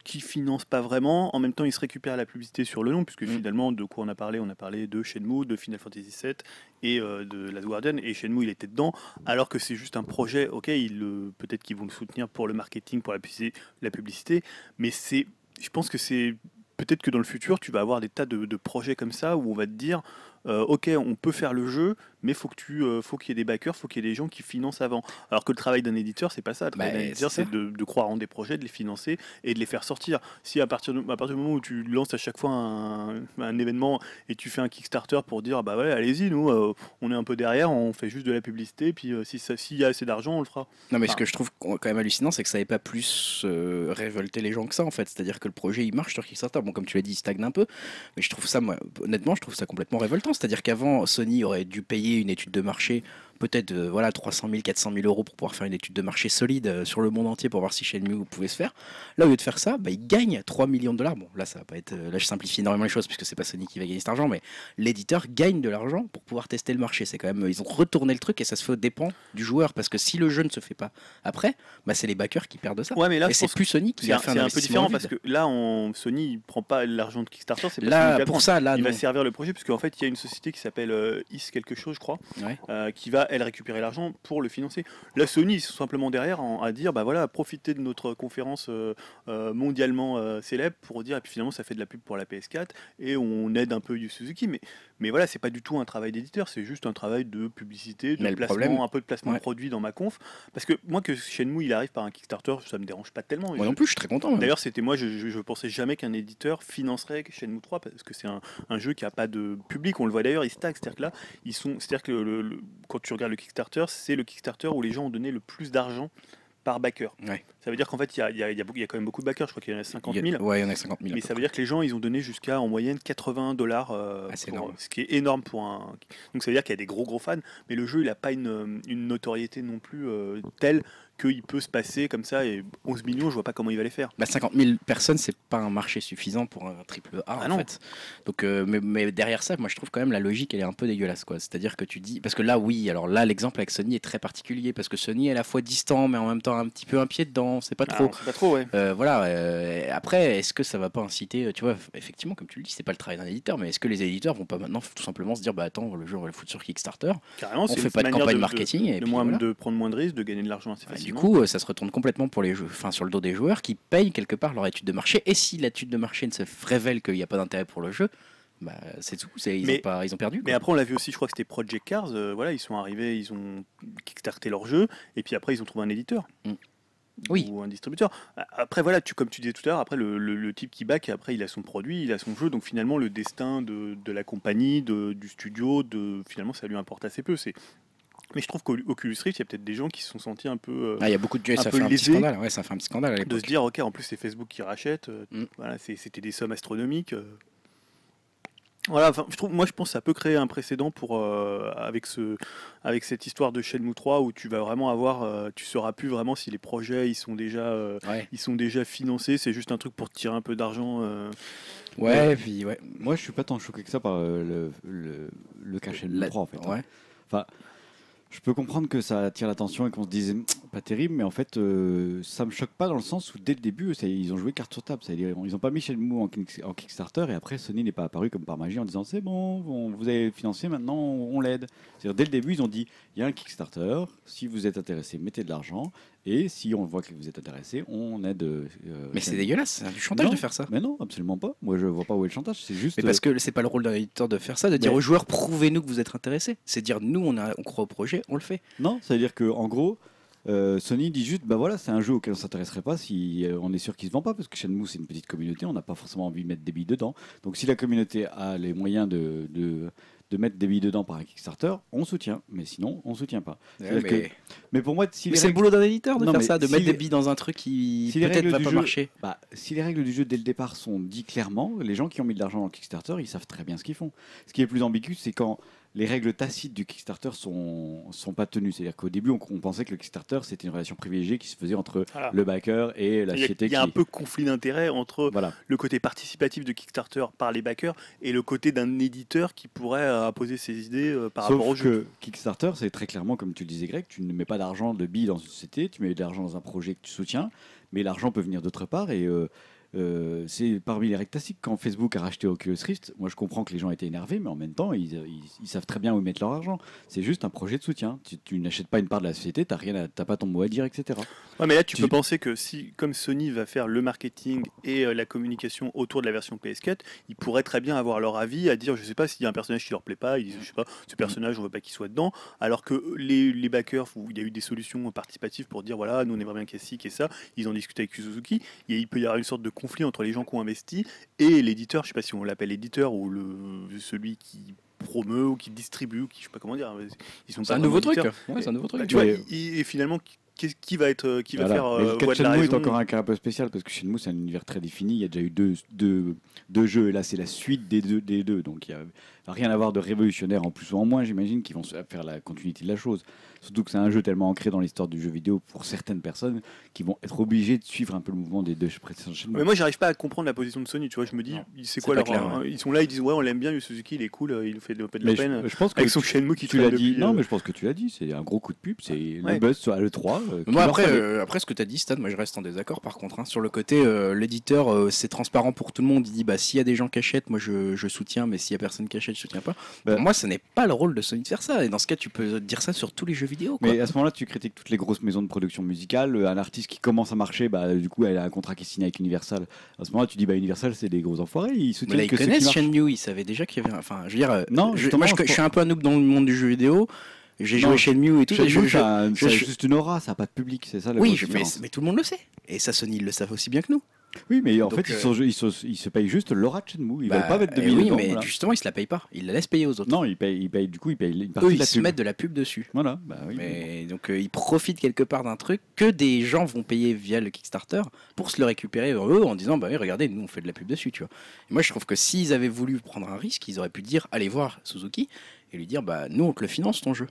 Speaker 2: qui finance pas vraiment. En même temps, il se récupère la publicité sur le nom, puisque
Speaker 3: Mm.
Speaker 2: finalement, de quoi on a parlé? On a parlé de Shenmue, de Final Fantasy VII et euh, de Last Guardian. Et Shenmue, il était dedans, alors que c'est juste un projet. Ok, peut-être qu'ils vont le soutenir pour le marketing, pour la la publicité mais c'est, je pense que c'est peut-être que dans le futur, tu vas avoir des tas de, de projets comme ça où on va te dire, euh, ok, on peut faire le jeu, mais faut que tu, euh, faut qu'il y ait des backers, faut qu'il y ait des gens qui financent avant. Alors que le travail d'un éditeur, c'est pas ça. Le travail
Speaker 3: Bah,
Speaker 2: d'un éditeur,
Speaker 3: c'est
Speaker 2: de, de croire en des projets, de les financer et de les faire sortir. Si à partir, de, à partir du moment où tu lances à chaque fois un, un événement et tu fais un Kickstarter pour dire, bah ouais, allez-y, nous, euh, on est un peu derrière, on fait juste de la publicité, puis si ça, s'il y a assez d'argent, on le fera.
Speaker 3: Non, mais ce que je trouve quand même hallucinant, c'est que ça n'avait pas plus révolté les gens que ça, en fait. C'est-à-dire que le projet, il marche sur Kickstarter. Bon, comme tu l'as dit, il stagne un peu. Mais je trouve ça, moi, honnêtement, je trouve ça complètement révoltant. C'est-à-dire qu'avant, Sony aurait dû payer une étude de marché, peut-être euh, voilà, 300 000, 400 000 euros pour pouvoir faire une étude de marché solide euh, sur le monde entier pour voir si Shenmue pouvait se faire. Là, au lieu de faire ça, bah, il gagne 3 millions de dollars. Bon, là, ça va pas être. euh, Là, je simplifie énormément les choses puisque c'est pas Sony qui va gagner cet argent, mais l'éditeur gagne de l'argent pour pouvoir tester le marché. C'est quand même. Ils ont retourné le truc et ça se fait au dépend du joueur parce que si le jeu ne se fait pas après, bah, c'est les backers qui perdent ça.
Speaker 2: Ouais, mais là,
Speaker 3: et c'est plus Sony qui a fait un,
Speaker 2: c'est un peu différent parce que là, on, Sony, il prend pas l'argent de Kickstarter, c'est
Speaker 3: là, pour ça, là,
Speaker 2: il va servir le projet, puisqu'en fait, il y a une société qui s'appelle euh, Is quelque chose, je crois,
Speaker 3: Ouais.
Speaker 2: euh, qui va, elle, récupérer l'argent pour le financer. Là, Sony, ils sont simplement derrière en- à dire, bah voilà, profitez de notre conférence euh, euh, mondialement euh, célèbre pour dire, et puis finalement, ça fait de la pub pour la PS4 et on aide un peu Yu Suzuki. Mais, mais voilà, c'est pas du tout un travail d'éditeur, c'est juste un travail de publicité, de
Speaker 3: Mais
Speaker 2: placement,
Speaker 3: problème-
Speaker 2: un peu de placement
Speaker 3: Ouais.
Speaker 2: produit dans ma conf. Parce que moi, que Shenmue, il arrive par un Kickstarter, ça me dérange pas tellement.
Speaker 3: Moi
Speaker 2: Je-
Speaker 3: non plus, je suis très content. moi.
Speaker 2: D'ailleurs, c'était moi, je, je, je pensais jamais qu'un éditeur financerait Shenmue 3 parce que c'est un, un jeu qui a pas de public. On le voit d'ailleurs, il stack. C'est-à-dire que là, ils sont, c'est-à-dire que le- le- quand tu regardes le Kickstarter, c'est le Kickstarter où les gens ont donné le plus d'argent par backer.
Speaker 3: Ouais.
Speaker 2: Ça veut dire qu'en fait, il y a, il y a- il y a beaucoup- il y a quand même beaucoup de backers. Je crois qu'il y en a 50
Speaker 3: Il y
Speaker 2: 000.
Speaker 3: a- Ouais, il y en a 50 000. à
Speaker 2: Mais ça veut dire que les gens, ils ont donné jusqu'à en moyenne 80 dollars, euh,
Speaker 3: Ah,
Speaker 2: ce qui est énorme pour un. Donc ça veut dire qu'il y a des gros gros fans, mais le jeu, il n'a pas une, une notoriété non plus euh, telle qu'il peut se passer comme ça. Et 11 millions, je vois pas comment il va les faire.
Speaker 3: Bah, 50 000 personnes, c'est pas un marché suffisant pour un triple A
Speaker 2: Ah
Speaker 3: en
Speaker 2: non.
Speaker 3: fait. Donc, euh, mais, mais derrière ça, moi je trouve quand même la logique elle est un peu dégueulasse quoi. C'est-à-dire que tu dis, parce que là oui, alors là l'exemple avec Sony est très particulier parce que Sony est à la fois distant mais en même temps un petit peu un pied dedans, c'est pas
Speaker 2: Ah,
Speaker 3: trop.
Speaker 2: sait pas trop, ouais.
Speaker 3: Euh, voilà. euh, après, est-ce que ça va pas inciter, tu vois, effectivement, comme tu le dis, c'est pas le travail d'un éditeur, mais est-ce que les éditeurs vont pas maintenant tout simplement se dire, bah attends, le jeu on va le foutre sur Kickstarter,
Speaker 2: Carrément,
Speaker 3: on fait pas de campagne
Speaker 2: de-
Speaker 3: marketing et
Speaker 2: de,
Speaker 3: puis
Speaker 2: moins,
Speaker 3: voilà.
Speaker 2: de prendre moins de risques, de gagner de l'argent assez
Speaker 3: Ouais, Du coup, euh, ça se retourne complètement pour les jeux, enfin sur le dos des joueurs qui payent quelque part leur étude de marché. Et si l'étude de marché ne se révèle qu'il n'y a pas d'intérêt pour le jeu, bah, c'est tout. Ils,
Speaker 2: Mais-
Speaker 3: ont pas, ils ont perdu.
Speaker 2: mais après, on l'a vu aussi, je crois que c'était Project Cars. euh, voilà, ils sont arrivés, ils ont kickstarté leur jeu, et puis après, ils ont trouvé un éditeur.
Speaker 3: Mm. Oui.
Speaker 2: Ou un distributeur. Après, voilà, tu, comme tu disais tout à l'heure, après, le, le- le type qui back, après, il a son produit, il a son jeu. Donc, finalement, le destin de, de la compagnie, de- du studio, de, finalement, ça lui importe assez peu. C'est. Mais je trouve qu'Oculus Rift, il y a peut-être des gens qui se sont sentis un peu. euh,
Speaker 3: Ah, il y a beaucoup de
Speaker 2: un
Speaker 3: ça
Speaker 2: peu
Speaker 3: fait un petit scandale. Ouais, ça fait un petit scandale à
Speaker 2: de se dire, ok, en plus, c'est Facebook qui rachète. euh,
Speaker 3: Mm.
Speaker 2: Voilà, c'était des sommes astronomiques. euh. Voilà, enfin, je trouve, moi je pense que ça peut créer un précédent pour euh, avec ce, avec cette histoire de Shenmue 3 où tu vas vraiment avoir, euh, tu sauras plus vraiment si les projets ils sont déjà, euh,
Speaker 3: Ouais,
Speaker 2: ils sont déjà financés. C'est juste un truc pour tirer un peu d'argent. euh.
Speaker 3: ouais, et puis ouais.
Speaker 1: Moi, je suis pas tant choqué que ça par euh, le, le, le cachet de
Speaker 3: La-
Speaker 1: 3 en fait. hein.
Speaker 3: ouais.
Speaker 1: Enfin, je peux comprendre que ça attire l'attention et qu'on se dise pas terrible, mais en fait, euh, ça me choque pas dans le sens où dès le début, ça- ils ont joué carte sur table. C'est-à-dire, ils ont pas mis en, kick- en Kickstarter et après Sony n'est pas apparu comme par magie en disant c'est bon, on- vous avez financé, maintenant on, on l'aide. C'est-à-dire dès le début, ils ont dit il y a un Kickstarter, si vous êtes intéressé, mettez de l'argent Et si on voit que vous êtes intéressé, on aide. euh,
Speaker 3: Mais c'est dégueulasse, c'est du chantage
Speaker 1: Non.
Speaker 3: de faire ça.
Speaker 1: Mais non, absolument pas. Moi, je vois pas où est le chantage. C'est juste.
Speaker 3: Mais parce que c'est pas le rôle d'un éditeur de faire ça, de dire
Speaker 1: Mais-
Speaker 3: aux joueurs prouvez-nous que vous êtes intéressés. C'est dire nous on, a, on croit au projet, on le fait.
Speaker 1: Non, ça veut dire que en gros, euh, Sony dit juste, bah voilà, c'est un jeu auquel on s'intéresserait pas si euh, on est sûr qu'il se vend pas, parce que Shenmue c'est une petite communauté, on n'a pas forcément envie de mettre des billes dedans. Donc si la communauté a les moyens de, de, de mettre des billes dedans par un Kickstarter, on soutient, mais sinon on soutient pas. C'est-à-dire
Speaker 3: mais
Speaker 1: que- Mais pour moi, si
Speaker 3: mais
Speaker 1: les
Speaker 3: c'est le
Speaker 1: règles,
Speaker 3: boulot d'un éditeur de
Speaker 1: Non,
Speaker 3: faire ça, de
Speaker 1: si
Speaker 3: mettre
Speaker 1: les-
Speaker 3: des billes dans un truc qui
Speaker 1: si
Speaker 3: peut-être va pas
Speaker 1: jeu-
Speaker 3: marcher.
Speaker 1: bah, si les règles du jeu dès le départ sont dites clairement, les gens qui ont mis de l'argent dans le Kickstarter, ils savent très bien ce qu'ils font. Ce qui est plus ambigu, c'est quand les règles tacites du Kickstarter sont, sont pas tenues. C'est-à-dire qu'au début, on, on pensait que le Kickstarter, c'était une relation privilégiée qui se faisait entre
Speaker 2: Voilà.
Speaker 1: le backer et la
Speaker 2: Il y a,
Speaker 1: société
Speaker 2: il y a
Speaker 1: qui...
Speaker 2: un peu conflit d'intérêt entre
Speaker 1: Voilà.
Speaker 2: le côté participatif de Kickstarter par les backers et le côté d'un éditeur qui pourrait euh, imposer ses idées euh, par rapport au
Speaker 1: Sauf
Speaker 2: jeu.
Speaker 1: que Kickstarter, c'est très clairement, comme tu le disais, Greg, tu ne mets pas d'argent de billes dans une société, tu mets de l'argent dans un projet que tu soutiens, mais l'argent peut venir d'autre part et euh, euh, c'est parmi les règles classiques. Quand Facebook a racheté Oculus Rift, moi je comprends que les gens étaient énervés, mais en même temps, ils, ils- ils savent très bien où mettre leur argent. C'est juste un projet de soutien. Tu, tu n'achètes pas une part de la société, tu n'as pas ton mot à dire, etc.
Speaker 2: Ouais, mais là, tu
Speaker 1: Tu-
Speaker 2: peux penser que si, comme Sony va faire le marketing et euh, la communication autour de la version PS4, ils pourraient très bien avoir leur avis à dire, je sais pas, s'il y a un personnage qui leur plaît pas, ils disent, je sais pas, ce personnage, on veut pas qu'il soit dedans. Alors que les, les backers, où il y a eu des solutions participatives pour dire, voilà, nous on aimerait bien qu'il y ait ci, qu'il y ait ça, ils ont discuté avec Suzuki, et il peut y avoir une sorte de conflit entre les gens qui ont investi et l'éditeur, je sais pas si on l'appelle éditeur ou le, celui qui promeut ou qui distribue ou qui je sais pas comment dire ils sont pas
Speaker 3: un nouveau truc. Ouais, c'est un nouveau
Speaker 2: Bah,
Speaker 3: truc.
Speaker 2: tu vois,
Speaker 1: Ouais.
Speaker 2: et, et finalement, qui, qui va être, qui va
Speaker 1: Voilà.
Speaker 2: faire euh,
Speaker 1: Shenmue est encore un cas un peu spécial parce que Shenmue c'est un univers très défini. Il y a déjà eu deux, deux, deux jeux et là c'est la suite des deux, des deux. Donc il n'y a rien à voir de révolutionnaire en plus ou en moins, j'imagine, qui vont faire la continuité de la chose. Surtout que c'est un jeu tellement ancré dans l'histoire du jeu vidéo pour certaines personnes qui vont être obligées de suivre un peu le mouvement des deux précédents.
Speaker 2: Mais moi, j'arrive pas à comprendre la position de Sony. Tu vois, je me dis, c'est quoi leur.
Speaker 3: clair,
Speaker 2: Ils sont là, ils disent, ouais, on l'aime bien, Yu Suzuki, il est cool, euh, il nous fait de, de la peine.
Speaker 1: je, je pense que
Speaker 2: avec son Shenmue qui
Speaker 1: tu l'as dit. Non,
Speaker 2: euh,
Speaker 1: mais je pense que tu l'as dit. C'est un gros coup de pub. C'est
Speaker 2: Ouais.
Speaker 1: le buzz sur le 3. euh, qu'il
Speaker 3: Moi
Speaker 1: leur
Speaker 3: après,
Speaker 1: fallait.
Speaker 3: euh, après ce que tu as dit Stan, moi je reste en désaccord par contre. hein. Sur le côté, euh, l'éditeur, euh, c'est transparent pour tout le monde. Il dit bah s'il y a des gens qui achètent, moi je, je soutiens, mais s'il y a personne qui achète, je soutiens pas.
Speaker 1: Bah.
Speaker 3: Pour moi, ce n'est pas le rôle de Sony de faire ça. Et dans ce cas, tu peux dire ça sur tous les jeux vidéo. Quoi.
Speaker 1: Mais à ce moment-là, tu critiques toutes les grosses maisons de production musicale. Euh, Un artiste qui commence à marcher, bah, du coup, elle a un contrat qui est signé avec Universal. À ce moment-là, tu dis, bah, Universal, c'est des gros enfoirés. Ils
Speaker 3: Mais
Speaker 1: soutiennent
Speaker 3: là, ils
Speaker 1: que
Speaker 3: connaissent
Speaker 1: marchent.
Speaker 3: Shenmue, ils savaient déjà qu'il y avait. Enfin, je veux dire, euh,
Speaker 1: Non,
Speaker 3: je,
Speaker 1: justement,
Speaker 3: moi je,
Speaker 1: je
Speaker 3: je suis un peu un noob dans le monde du jeu vidéo. J'ai joué Shenmue et tout.
Speaker 1: Shenmue,
Speaker 3: je- je-
Speaker 1: ça a-
Speaker 3: je-
Speaker 1: ça a
Speaker 3: je-
Speaker 1: juste une aura, ça n'a pas de public, c'est ça la
Speaker 3: oui, mais, mais tout le monde le sait. Et ça, Sony, ils le savent aussi bien que nous.
Speaker 1: Oui, mais en
Speaker 3: Donc,
Speaker 1: fait, ils,
Speaker 3: euh,
Speaker 1: sont, ils, sont- ils se payent juste l'aura de Shenmue. Ils
Speaker 3: Bah,
Speaker 1: veulent pas mettre de
Speaker 3: euh,
Speaker 1: billes
Speaker 3: Oui, mais
Speaker 1: voilà.
Speaker 3: justement, ils se la payent pas. Ils la laissent payer aux autres.
Speaker 1: Non, ils payent, ils payent, du coup, ils payent une partie
Speaker 3: Eux,
Speaker 1: de
Speaker 3: ils
Speaker 1: la
Speaker 3: se
Speaker 1: pub.
Speaker 3: mettent de la pub dessus.
Speaker 1: Voilà, bah oui.
Speaker 3: Mais donc euh, ils profitent quelque part d'un truc que des gens vont payer via le Kickstarter pour se le récupérer eux en disant bah oui regardez nous on fait de la pub dessus tu vois. Et moi je trouve que s'ils avaient voulu prendre un risque ils auraient pu dire allez voir Suzuki et lui dire bah nous on te le finance ton jeu.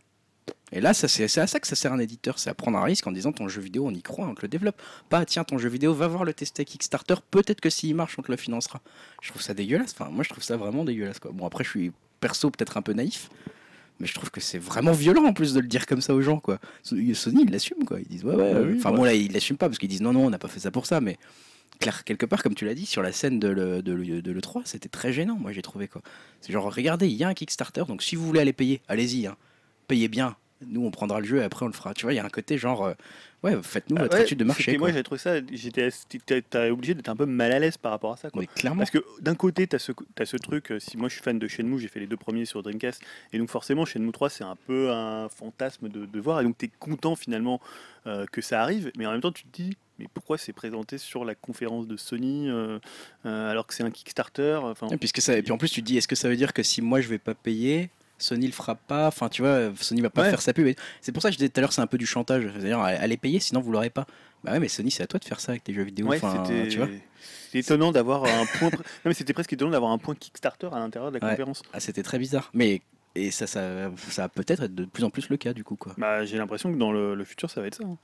Speaker 3: Et là c'est à ça que ça sert un éditeur c'est à prendre un risque en disant ton jeu vidéo on y croit on te le développe pas tiens ton jeu vidéo va voir le tester Kickstarter peut-être que s'il marche on te le financera. Je trouve ça dégueulasse enfin moi je trouve ça vraiment dégueulasse quoi. Bon après je suis perso peut-être un peu naïf mais je trouve que c'est vraiment violent en plus de le dire comme ça aux gens quoi. Sony ils l'assument quoi. Ils disent ouais ouais.
Speaker 1: Bah
Speaker 3: euh,
Speaker 1: oui,
Speaker 3: Enfin
Speaker 1: bah.
Speaker 3: bon là ils l'assument pas parce qu'ils disent non non on n'a pas fait ça pour ça mais clair quelque part comme tu l'as dit sur la scène de le, de, le- de l'E3 c'était très gênant moi j'ai trouvé quoi. C'est genre regardez il y a un Kickstarter donc si vous voulez aller payer allez-y hein. Payez bien. Nous on prendra le jeu et après on le fera. Tu vois il y a un côté genre euh, ouais faites-nous
Speaker 2: Ah
Speaker 3: votre
Speaker 2: ouais,
Speaker 3: étude de marché.
Speaker 2: Moi, j'ai trouvé ça, j'étais obligé d'être un peu mal à l'aise par rapport à ça. Quoi.
Speaker 3: Mais clairement.
Speaker 2: Parce que d'un côté, tu as, ce truc, euh, si moi je suis fan de Shenmue, j'ai fait les deux premiers sur Dreamcast, et donc forcément Shenmue 3 c'est un peu un fantasme de, de voir, et donc tu es content finalement euh, que ça arrive, mais en même temps tu te dis, mais pourquoi c'est présenté sur la conférence de Sony euh, euh, alors que c'est un Kickstarter enfin,
Speaker 3: Et, puisque ça, et puis en plus, tu te dis, est-ce que ça veut dire que si moi je vais pas payer, Sony le fera pas Enfin, tu vois, Sony va pas
Speaker 2: Ouais.
Speaker 3: faire sa pub. C'est pour ça que je disais tout à l'heure, c'est un peu du chantage. C'est-à-dire, allez payer, sinon vous l'aurez pas. Bah ouais, mais Sony, c'est à toi de faire ça avec tes jeux vidéo.
Speaker 2: Ouais,
Speaker 3: Enfin,
Speaker 2: c'était
Speaker 3: tu vois
Speaker 2: c'était étonnant d'avoir un point. non, mais c'était presque étonnant d'avoir un point Kickstarter à l'intérieur de la
Speaker 3: Ouais.
Speaker 2: conférence.
Speaker 3: ah, C'était très bizarre. Mais et ça, ça, ça va peut-être être de plus en plus le cas du coup, quoi.
Speaker 2: Bah, j'ai l'impression que dans le, le futur, ça va être ça. hein.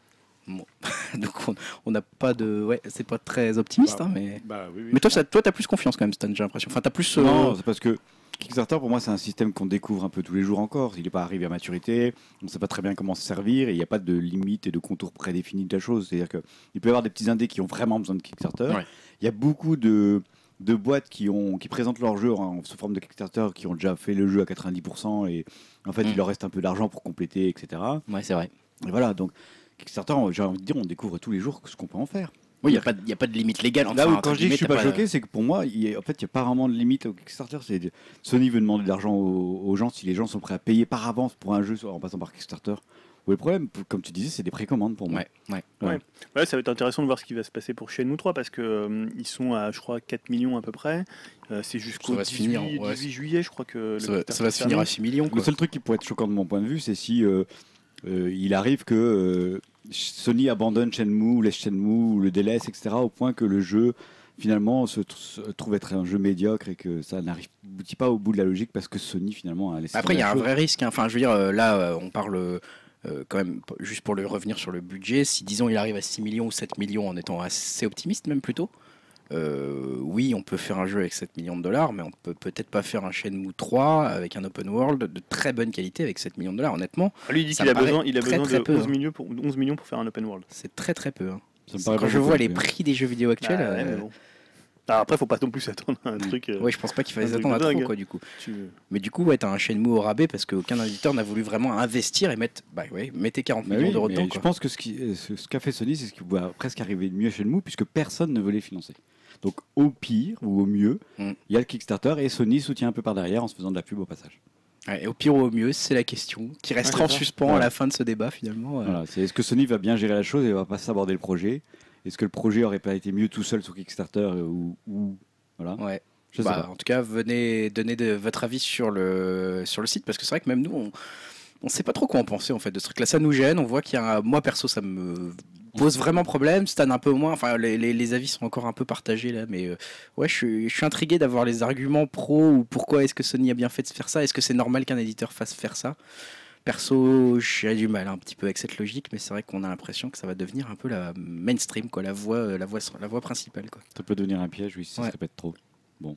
Speaker 3: Donc on- on n'a pas de, ouais, c'est pas très optimiste,
Speaker 1: Bah,
Speaker 3: hein, mais.
Speaker 1: Bah, oui, oui.
Speaker 3: Mais toi, ça, toi, t'as plus confiance quand même, Stan. J'ai l'impression. Enfin, t'as plus. euh,
Speaker 1: Non, c'est parce que Kickstarter, pour moi, c'est un système qu'on découvre un peu tous les jours encore. Il n'est pas arrivé à maturité, on ne sait pas très bien comment se servir, et il n'y a pas de limite et de contour prédéfinis de la chose. C'est-à-dire qu'il peut y avoir des petits indés qui ont vraiment besoin de Kickstarter.
Speaker 3: Ouais.
Speaker 1: Il y a beaucoup de, de boîtes qui, ont, qui présentent leur jeu sous forme de Kickstarter, qui ont déjà fait le jeu à 90%, et en fait,
Speaker 3: Mm.
Speaker 1: il leur reste un peu d'argent pour compléter, etc.
Speaker 3: Ouais, c'est vrai.
Speaker 1: Et voilà, donc Kickstarter, j'ai envie de dire, on découvre tous les jours ce qu'on peut en faire.
Speaker 3: Oui, il n'y a, pas de- y a pas de limite légale. Enfin,
Speaker 1: Là où,
Speaker 3: entre
Speaker 1: quand je dis que je suis
Speaker 3: guillemets,
Speaker 1: pas
Speaker 3: t'as
Speaker 1: choqué, c'est que pour moi, il y a- en fait, il n'y a pas vraiment de limite au Kickstarter. C'est Sony veut demander de l'argent aux, aux gens si les gens sont prêts à payer par avance pour un jeu en passant par Kickstarter. Est le problème? Comme tu disais, c'est des précommandes pour moi.
Speaker 3: Ouais, ouais.
Speaker 2: Ouais, ça va être intéressant de voir ce qui va se passer pour Shenmue 3 parce que euh, ils sont à, je crois, 4 millions à peu près. Euh, c'est jusqu'au
Speaker 3: Ça va se
Speaker 2: 18,
Speaker 3: finir, ouais.
Speaker 2: 18 juillet, je crois que
Speaker 3: Ça,
Speaker 2: le
Speaker 3: va-
Speaker 2: Kickstarter
Speaker 3: ça va se finir à
Speaker 2: termine.
Speaker 3: 6 millions.
Speaker 1: Le
Speaker 3: Quoi.
Speaker 1: seul truc qui pourrait être choquant de mon point de vue, c'est si euh, il arrive que euh, Sony abandonne Shenmue, laisse Shenmue, ou le délaisse, etc., au point que le jeu finalement se, tr- se trouve être un jeu médiocre et que ça n'arrive aboutit pas au bout de la logique parce que Sony finalement a laissé.
Speaker 3: Après, il y a un vrai risque. hein. Enfin, je veux dire, euh, là, euh, on parle euh, quand même, juste pour le revenir sur le budget, si disons il arrive à 6 millions ou 7 millions en étant assez optimiste, même plutôt. Euh, oui, on peut faire un jeu avec 7 millions de dollars, mais on peut peut-être pas faire un Shenmue 3 avec un open world de très bonne qualité avec 7 millions de dollars. Honnêtement,
Speaker 2: Ah, Lui, il dit qu'il a besoin, il a
Speaker 3: très,
Speaker 2: besoin
Speaker 3: très
Speaker 2: de
Speaker 3: peu,
Speaker 2: 11,
Speaker 3: hein.
Speaker 2: millions pour, 11 millions pour faire un open world.
Speaker 3: c'est très très peu. hein.
Speaker 1: Ça me paraît
Speaker 3: Quand je vois les prix des jeux vidéo actuels,
Speaker 2: Ah, ouais, mais
Speaker 3: euh,
Speaker 2: bon. Ah, après, faut pas non plus s'attendre à un truc. euh,
Speaker 3: ouais, je pense pas qu'il fallait
Speaker 2: un truc
Speaker 3: s'attendre à trop, quoi, du coup.
Speaker 2: tu-
Speaker 3: Mais du coup, ouais, t'as un Shenmue au rabais parce qu'aucun éditeur n'a voulu vraiment investir et mettre, bah ouais, mettez 40
Speaker 1: Bah
Speaker 3: millions
Speaker 1: oui,
Speaker 3: d'euros
Speaker 1: mais
Speaker 3: dedans.
Speaker 1: je
Speaker 3: quoi.
Speaker 1: pense que ce euh, ce ce qu'a fait Sony, c'est ce qui va presque arriver de mieux chez Shenmue, puisque personne ne veut les financer. Donc au pire ou au mieux, il
Speaker 3: Mm.
Speaker 1: y a le Kickstarter et Sony soutient un peu par derrière en se faisant de la pub au passage.
Speaker 3: Ouais, et au pire ou au mieux, c'est la question qui restera
Speaker 2: Ouais,
Speaker 3: en suspens à la fin de ce débat finalement. euh.
Speaker 1: Voilà, c'est est-ce que Sony va bien gérer la chose et va pas s'aborder le projet? Est-ce que le projet aurait pas été mieux tout seul sur Kickstarter euh, ou, ou- voilà?
Speaker 3: Ouais.
Speaker 1: Je sais
Speaker 3: Bah,
Speaker 1: pas.
Speaker 3: en tout cas, venez donner de, votre avis sur le, sur le site parce que c'est vrai que même nous, on on sait pas trop quoi en penser en fait de ce truc-là. Ça nous gêne. On voit qu'il y a un- moi perso, ça me pose vraiment problème. Stan un peu moins. Enfin, les, les- les avis sont encore un peu partagés là, mais euh, ouais, je suis, je suis intrigué d'avoir les arguments pro ou pourquoi est-ce que Sony a bien fait de faire ça. Est-ce que c'est normal qu'un éditeur fasse faire ça? Perso, j'ai du mal un petit peu avec cette logique, mais c'est vrai qu'on a l'impression que ça va devenir un peu la mainstream, quoi, la voie, la voie, la voie principale, quoi.
Speaker 1: Ça peut devenir un piège, oui, si ça se répète trop. Bon.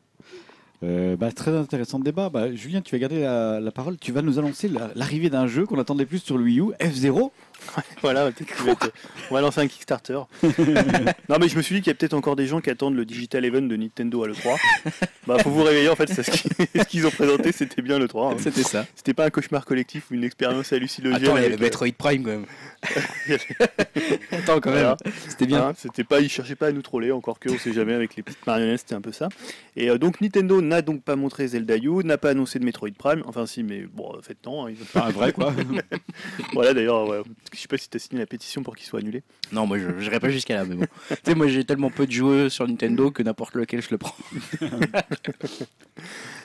Speaker 1: Euh, bah, très intéressant débat. Bah, Julien, tu vas garder la, la parole. Tu vas nous annoncer la- l'arrivée d'un jeu qu'on attendait plus sur le Wii U, F0.
Speaker 2: Voilà, va être- on va lancer un Kickstarter. non, mais je me suis dit qu'il y a peut-être encore des gens qui attendent le Digital Event de Nintendo à l'E3. bah, faut vous réveiller, en fait, ce qu'ils ont présenté, c'était bien l'E3. hein.
Speaker 3: C'était ça.
Speaker 2: C'était pas un cauchemar collectif ou une expérience hallucinogène.
Speaker 3: Attends, il y avait
Speaker 2: euh,
Speaker 3: Metroid Prime quand même. Attends, quand même. C'était bien.
Speaker 2: Hein, c'était pas, ils cherchaient pas à nous troller, encore que on sait jamais avec les petites marionnettes, c'était un peu ça. Et euh, donc Nintendo n'a donc pas montré Zelda U, n'a pas annoncé de Metroid Prime. Enfin si, mais bon, euh, faites temps. hein, ils
Speaker 1: un vrai, quoi.
Speaker 2: voilà d'ailleurs, ouais, je sais pas si t'as signé la pétition pour qu'il soit annulé.
Speaker 3: Non, moi je n'irai pas jusqu'à là, mais bon. tu sais, moi j'ai tellement peu de jeux sur Nintendo que n'importe lequel je le prends.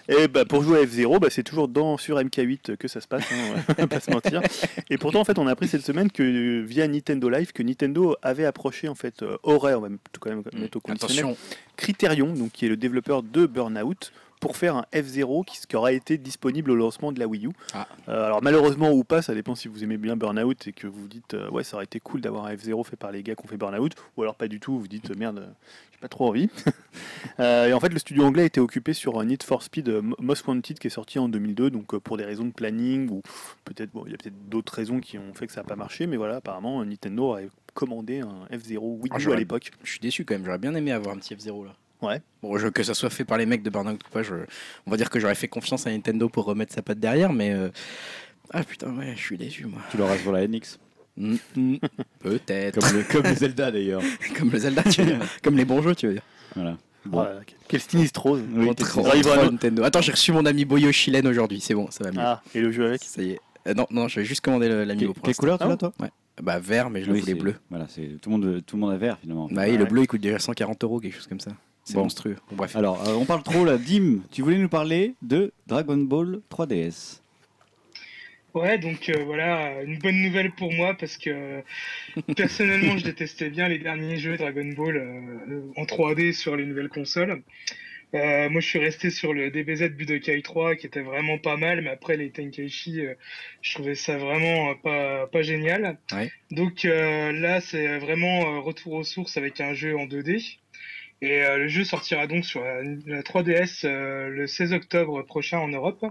Speaker 2: Et bah, pour jouer à F0, bah, c'est toujours dans, sur MK8 que ça se passe, hein, on va pas se mentir. Et pourtant, en fait, on a appris cette semaine que euh, via Nintendo Live, que Nintendo avait approché, en fait, euh, aurait, on va tout quand même mettre au conditionnel,
Speaker 3: Attention,
Speaker 2: Criterion, donc, qui est le développeur de Burnout, pour faire un F0 qui, qui aura été disponible au lancement de la Wii U.
Speaker 3: Ah.
Speaker 2: Euh, alors malheureusement ou pas, ça dépend si vous aimez bien Burnout et que vous vous dites euh, ouais ça aurait été cool d'avoir un F0 fait par les gars qui ont fait Burnout, ou alors pas du tout, vous dites merde, euh, j'ai pas trop envie. Et en fait le studio anglais était occupé sur Need for Speed Most Wanted qui est sorti en 2002, donc pour des raisons de planning ou peut-être bon il y a peut-être d'autres raisons qui ont fait que ça n'a pas marché, mais voilà apparemment Nintendo aurait commandé un F0 Wii
Speaker 3: Ah,
Speaker 2: U à
Speaker 3: j'aurais-
Speaker 2: l'époque.
Speaker 3: je suis déçu quand même. J'aurais bien aimé avoir un petit F0 là.
Speaker 2: Ouais.
Speaker 3: Bon, je- que ça soit fait par les mecs de Burnout ou pas, je- on va dire que j'aurais fait confiance à Nintendo pour remettre sa patte derrière, mais. euh, Ah putain, ouais, je suis déçu moi.
Speaker 1: tu l'auras sur la NX.
Speaker 3: Mm, mm, Peut-être.
Speaker 1: Comme le, comme le Zelda, d'ailleurs.
Speaker 3: Comme le Zelda, tu veux dire. Comme les bons jeux, tu veux dire.
Speaker 1: Voilà. Bon.
Speaker 2: Voilà, quel- quel sinistrose.
Speaker 1: Oui,
Speaker 3: Entre-
Speaker 1: t'es-
Speaker 2: à un-
Speaker 3: Nintendo. Attends, j'ai reçu mon ami Boyo Chilène aujourd'hui, c'est bon, ça va mieux.
Speaker 2: Ah, et le jeu avec
Speaker 3: Ça y est. Euh, non, non, je vais juste commander le- l'amiibo
Speaker 1: Quelle,
Speaker 3: pour
Speaker 1: quelle
Speaker 3: l'instant.
Speaker 1: couleur tu
Speaker 2: Ah
Speaker 1: l'as, toi?
Speaker 3: Bah vert, mais je le
Speaker 1: Oui,
Speaker 3: voulais
Speaker 1: c'est-
Speaker 3: bleu.
Speaker 1: Voilà, c'est tout le monde, tout le monde a vert finalement.
Speaker 3: Bah oui, le
Speaker 2: Ouais.
Speaker 3: bleu il coûte déjà 140 euros, quelque chose comme ça. C'est
Speaker 1: Bon.
Speaker 3: monstrueux. Bon, bref.
Speaker 1: Alors, euh, on parle trop là. Dim, tu voulais nous parler de Dragon Ball 3DS.
Speaker 4: Ouais, donc euh, voilà, une bonne nouvelle pour moi parce que euh, personnellement, je détestais bien les derniers jeux Dragon Ball euh, en 3D sur les nouvelles consoles. Euh, moi, je suis resté sur le DBZ Budokai 3 qui était vraiment pas mal, mais après les Tenkaichi, euh, je trouvais ça vraiment euh, pas, pas génial.
Speaker 3: Ouais.
Speaker 4: Donc euh, là, c'est vraiment euh, retour aux sources avec un jeu en 2D. Et euh, le jeu sortira donc sur la, la 3DS euh, le 16 octobre prochain en Europe.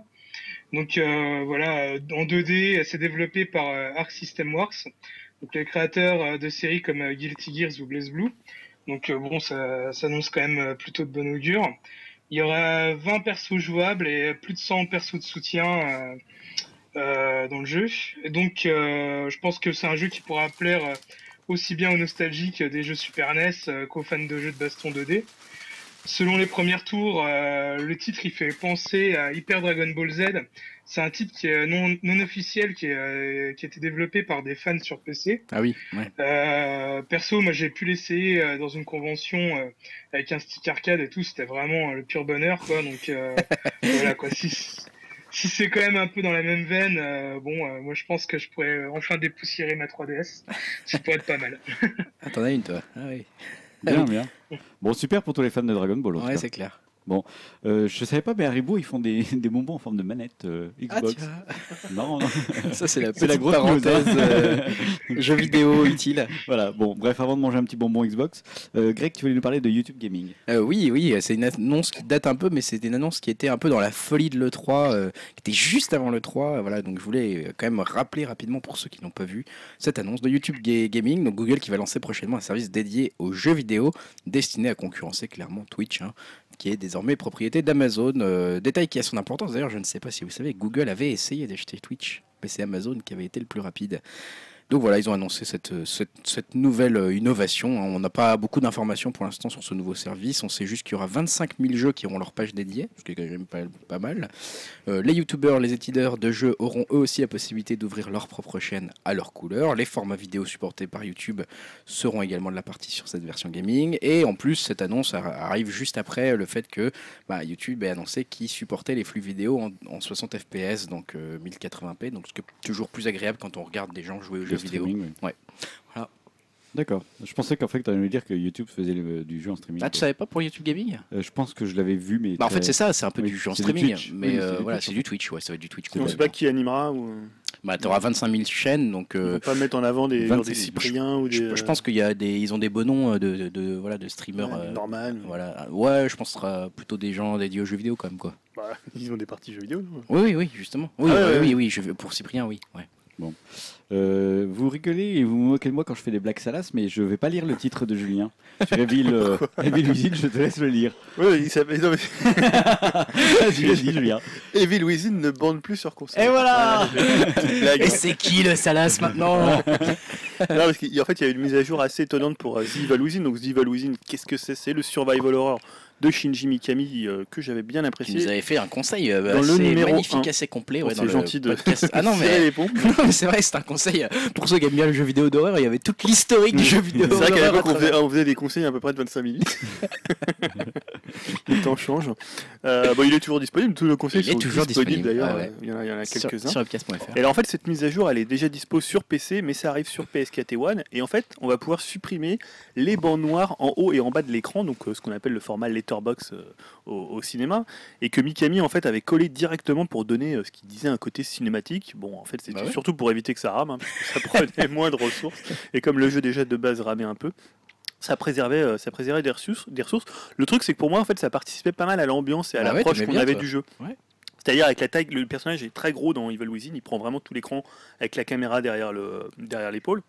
Speaker 4: Donc euh, voilà, en 2D, c'est développé par Arc System Works, donc les créateurs de séries comme Guilty Gears ou Blaze Blue. Donc bon, ça s'annonce quand même plutôt de bon augure. Il y aura 20 persos jouables et plus de 100 persos de soutien. dans le jeu. Et donc, je pense que c'est un jeu qui pourra plaire aussi bien aux nostalgiques des jeux Super NES euh, qu'aux fans de jeux de baston 2D. Selon les premiers tours, euh, le titre il fait penser à Hyper Dragon Ball Z. C'est un titre qui est non, non officiel, qui, est, euh, qui a été développé par des fans sur PC.
Speaker 3: Ah oui, ouais.
Speaker 4: Euh, perso, moi j'ai pu l'essayer dans une convention avec un stick arcade et tout, c'était vraiment le pur bonheur quoi. Donc voilà quoi. Si, si c'est quand même un peu dans la même veine, euh, bon, euh, moi je pense que je pourrais enfin dépoussiérer ma 3DS. Ça pourrait être pas mal.
Speaker 3: Ah, t'en as une toi Ah oui.
Speaker 1: Bien, bien. Bon, super pour tous les fans de Dragon Ball. en
Speaker 3: Ouais, c'est clair.
Speaker 1: Euh, je savais pas, mais Haribo, ils font des, des bonbons en forme de manette euh,
Speaker 3: Ah
Speaker 1: Xbox.
Speaker 3: tiens,
Speaker 1: non, non.
Speaker 3: ça c'est la
Speaker 1: la grosse
Speaker 3: parenthèse
Speaker 1: news, hein.
Speaker 3: euh, jeu vidéo utile.
Speaker 1: voilà, bon, bref, avant de manger un petit bonbon Xbox, euh, Greg, tu voulais nous parler de YouTube Gaming.
Speaker 3: Oui, oui, c'est une annonce qui date un peu, mais c'était une annonce qui était un peu dans la folie de l'E3, euh, qui était juste avant l'E3. euh, Voilà, donc je voulais quand même rappeler rapidement pour ceux qui n'ont pas vu cette annonce de YouTube Ga- Gaming. Donc Google qui va lancer prochainement un service dédié aux jeux vidéo destiné à concurrencer clairement Twitch, hein, qui est désormais propriété d'Amazon. Euh, détail qui a son importance. D'ailleurs, je ne sais pas si vous savez, Google avait essayé d'acheter Twitch, mais c'est Amazon qui avait été le plus rapide. Donc voilà, ils ont annoncé cette, euh, nouvelle euh, innovation. On n'a pas beaucoup d'informations pour l'instant sur ce nouveau service. On sait juste qu'il y aura 25 000 jeux qui auront leur page dédiée, ce qui est quand même pas, mal. Euh, les youtubeurs, les éditeurs de jeux auront eux aussi la possibilité d'ouvrir leur propre chaîne à leur couleur. Les formats vidéo supportés par YouTube seront également de la partie sur cette version gaming. Et en plus, cette annonce ar- arrive juste après le fait que bah, YouTube ait annoncé qu'il supportait les flux vidéo en, en 60 fps, donc euh, 1080p, donc ce qui est toujours plus agréable quand on regarde des gens jouer aux jeux vidéo.
Speaker 1: oui.
Speaker 3: Ouais. Voilà.
Speaker 1: D'accord. Je pensais qu'en fait, tu allais nous dire que YouTube faisait le- du jeu en streaming.
Speaker 3: Ah, tu savais pas pour YouTube Gaming?
Speaker 1: Euh, je pense que je l'avais vu, mais.
Speaker 3: bah, En fait, c'est ça, c'est un peu
Speaker 1: oui,
Speaker 3: du jeu en streaming, mais
Speaker 1: Oui,
Speaker 3: euh, voilà,
Speaker 1: Twitch,
Speaker 3: c'est du Twitch, ouais, ça va être du Twitch.
Speaker 2: On ne sait pas qui animera ou
Speaker 3: Bah, t'auras 25 000 chaînes, donc
Speaker 2: on
Speaker 3: euh,
Speaker 2: pas mettre en avant des, genre
Speaker 1: 26,
Speaker 2: des Cypriens ou des
Speaker 3: je, je pense qu'il y a des, ils ont des beaux noms euh, de, de, de- voilà, de
Speaker 2: euh,
Speaker 3: streamers.
Speaker 2: ouais,
Speaker 3: euh,
Speaker 2: Norman.
Speaker 3: voilà, ouais, je pense que ce sera plutôt des gens dédiés aux jeux vidéo quand même quoi.
Speaker 2: Bah, ils ont des parties jeux vidéo. non
Speaker 3: Oui, oui, oui, justement. Oui,
Speaker 2: Ah
Speaker 3: oui,
Speaker 2: ouais,
Speaker 3: oui,
Speaker 2: ouais.
Speaker 3: oui, je, pour Cyprien, oui. Ouais.
Speaker 1: Euh, vous rigolez et vous moquez de moi quand je fais des blagues salaces, mais je vais pas lire le titre de Julien. Sur Evil, euh, Evil Within, je te laisse le lire.
Speaker 2: Ouais, il s'appelle. non, mais-
Speaker 1: Vas-y, vas-y, Julien.
Speaker 2: Evil Within ne bande plus sur console.
Speaker 1: Et voilà
Speaker 2: blague.
Speaker 3: Et c'est qui le Salas maintenant
Speaker 2: Non, parce qu'en fait, il y a une mise à jour assez étonnante pour euh, The Evil Within. Donc, The Evil Within, qu'est-ce que c'est? C'est le survival horror de Shinji Mikami euh, que j'avais bien apprécié.
Speaker 3: nous avais fait un conseil euh,
Speaker 2: Dans le
Speaker 3: assez
Speaker 2: numéro
Speaker 3: magnifique, assez complet. Ouais,
Speaker 2: c'est
Speaker 3: le
Speaker 2: gentil de.
Speaker 3: Ah non, mais c'est vrai, c'est un conseil euh, pour ceux qui aiment bien le jeu vidéo d'horreur. Il y avait toute l'historique du jeu vidéo
Speaker 2: C'est vrai qu'à l'époque, on faisait des conseils à peu près de 25 minutes. Le temps change. Euh, bon, il est toujours disponible. Tous nos conseils
Speaker 3: Il est
Speaker 2: sont
Speaker 3: toujours
Speaker 2: disponibles
Speaker 3: disponible,
Speaker 2: d'ailleurs.
Speaker 3: ah ouais.
Speaker 2: Il y en a,
Speaker 3: Sur,
Speaker 2: quelques-uns.
Speaker 3: sur webcast.fr.
Speaker 2: Et alors en fait cette mise à jour elle est déjà dispo sur PC mais ça arrive sur PS4 et One et en fait on va pouvoir supprimer les bandes noires en haut et en bas de l'écran donc euh, ce qu'on appelle le format letterbox euh, au, au cinéma et que Mikami en fait avait collé directement pour donner euh, ce qu'il disait un côté cinématique bon en fait c'était
Speaker 3: Bah ouais.
Speaker 2: surtout pour éviter que ça rame hein, parce que ça prenait moins de ressources et comme le jeu déjà de base ramait un peu ça préservait, euh, ça préservait des ressources, des ressources. Le truc, c'est que pour moi, en fait, ça participait pas mal à l'ambiance et à
Speaker 3: ouais,
Speaker 2: l'approche qu'on avait
Speaker 3: toi.
Speaker 2: du jeu.
Speaker 3: Ouais.
Speaker 2: C'est-à-dire avec la taille, le personnage est très gros dans Evil Within, il prend vraiment tout l'écran avec la caméra derrière le derrière l'épaule.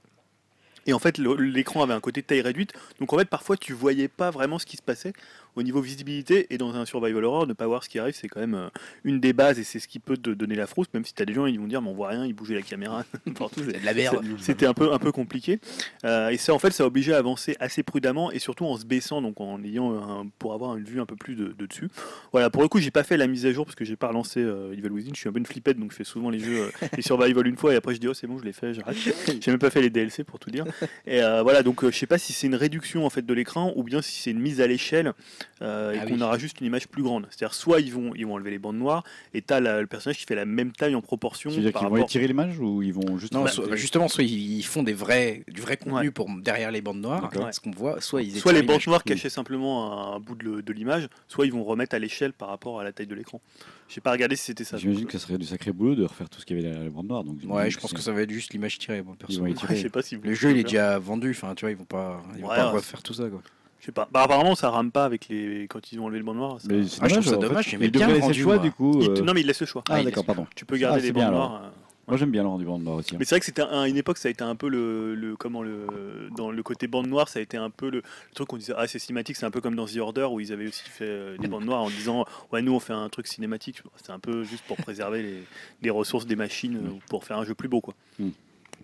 Speaker 2: Et en fait, l'écran avait un côté de taille réduite, donc en fait, parfois, tu voyais pas vraiment ce qui se passait au niveau visibilité. Et dans un survival horror, ne pas voir ce qui arrive, c'est quand même euh, une des bases et c'est ce qui peut te donner la frousse. Même si tu as des gens, ils vont dire, mais on voit rien, ils bougeaient la caméra.
Speaker 3: C'est de la merde.
Speaker 2: C'était un peu, un peu compliqué. Euh, et ça, en fait, ça a obligé à avancer assez prudemment et surtout en se baissant, donc en ayant un- pour avoir une vue un peu plus de, de dessus. Voilà, pour le coup, j'ai pas fait la mise à jour parce que j'ai pas relancé euh, Evil Within. Je suis un peu une flippette, donc je fais souvent les jeux, euh, les survival une fois et après je dis, oh, c'est bon, je l'ai fait, j'arrête. J'ai même pas fait les DLC pour tout dire. Et euh, voilà, donc je sais pas si c'est une réduction en fait de l'écran ou bien si c'est une mise à l'échelle euh, et
Speaker 3: Ah
Speaker 2: qu'on
Speaker 3: oui.
Speaker 2: aura juste une image plus grande. C'est-à-dire, soit ils vont, ils vont enlever les bandes noires et t'as la- le personnage qui fait la même taille en proportion.
Speaker 1: C'est-à-dire qu'ils vont étirer l'image ou ils vont juste.
Speaker 3: Non,
Speaker 1: Bah,
Speaker 3: soit- bah, justement, soit ils font des vrais, du vrai contenu
Speaker 2: Ouais.
Speaker 3: pour derrière les bandes noires, ce qu'on voit, soit ils
Speaker 2: Soit les bandes noires cachaient simplement un, un bout de, l'image, soit ils vont remettre à l'échelle par rapport à la taille de l'écran. J'ai pas regardé si c'était ça.
Speaker 1: J'imagine que ce serait du sacré boulot de refaire tout ce qu'il y avait derrière la bande noire. Donc
Speaker 3: Ouais, je pense que ça va être juste l'image tirée. Bon, perso.
Speaker 1: Ils vont étirer.
Speaker 2: je sais pas si vous
Speaker 3: Le jeu, il est déjà vendu. Enfin, tu vois, ils vont pas, ils vont
Speaker 2: Ouais,
Speaker 3: pas
Speaker 2: ouais.
Speaker 3: refaire tout ça, quoi.
Speaker 2: Je sais pas. Bah, apparemment, ça rame pas avec les quand ils ont enlevé le bande noir. ça-
Speaker 1: Mais c'est
Speaker 3: Ah, je trouve ça
Speaker 1: en fait.
Speaker 3: dommage, j'aimais
Speaker 1: Ils
Speaker 3: bien
Speaker 1: devraient
Speaker 3: le
Speaker 1: laisser
Speaker 3: rendu,
Speaker 1: le choix
Speaker 3: moi.
Speaker 1: du coup. Euh,
Speaker 2: Non, mais il laisse le choix.
Speaker 3: Ah,
Speaker 1: Ah d'accord, pardon.
Speaker 2: Tu peux garder
Speaker 1: Ah,
Speaker 2: les
Speaker 1: c'est
Speaker 2: bandes
Speaker 1: bien,
Speaker 2: noires. euh,
Speaker 1: Moi j'aime bien le rendu bande noire aussi. hein.
Speaker 2: Mais c'est vrai que c'était à une époque, ça a été un peu le, le- comment le dans le côté bande noire, ça a été un peu le, le truc qu'on disait ah c'est cinématique, c'est un peu comme dans The Order où ils avaient aussi fait euh, des bandes noires en disant ouais nous on fait un truc cinématique. C'était un peu juste pour préserver les, les ressources des machines euh, pour faire un jeu plus beau quoi.
Speaker 1: Mm.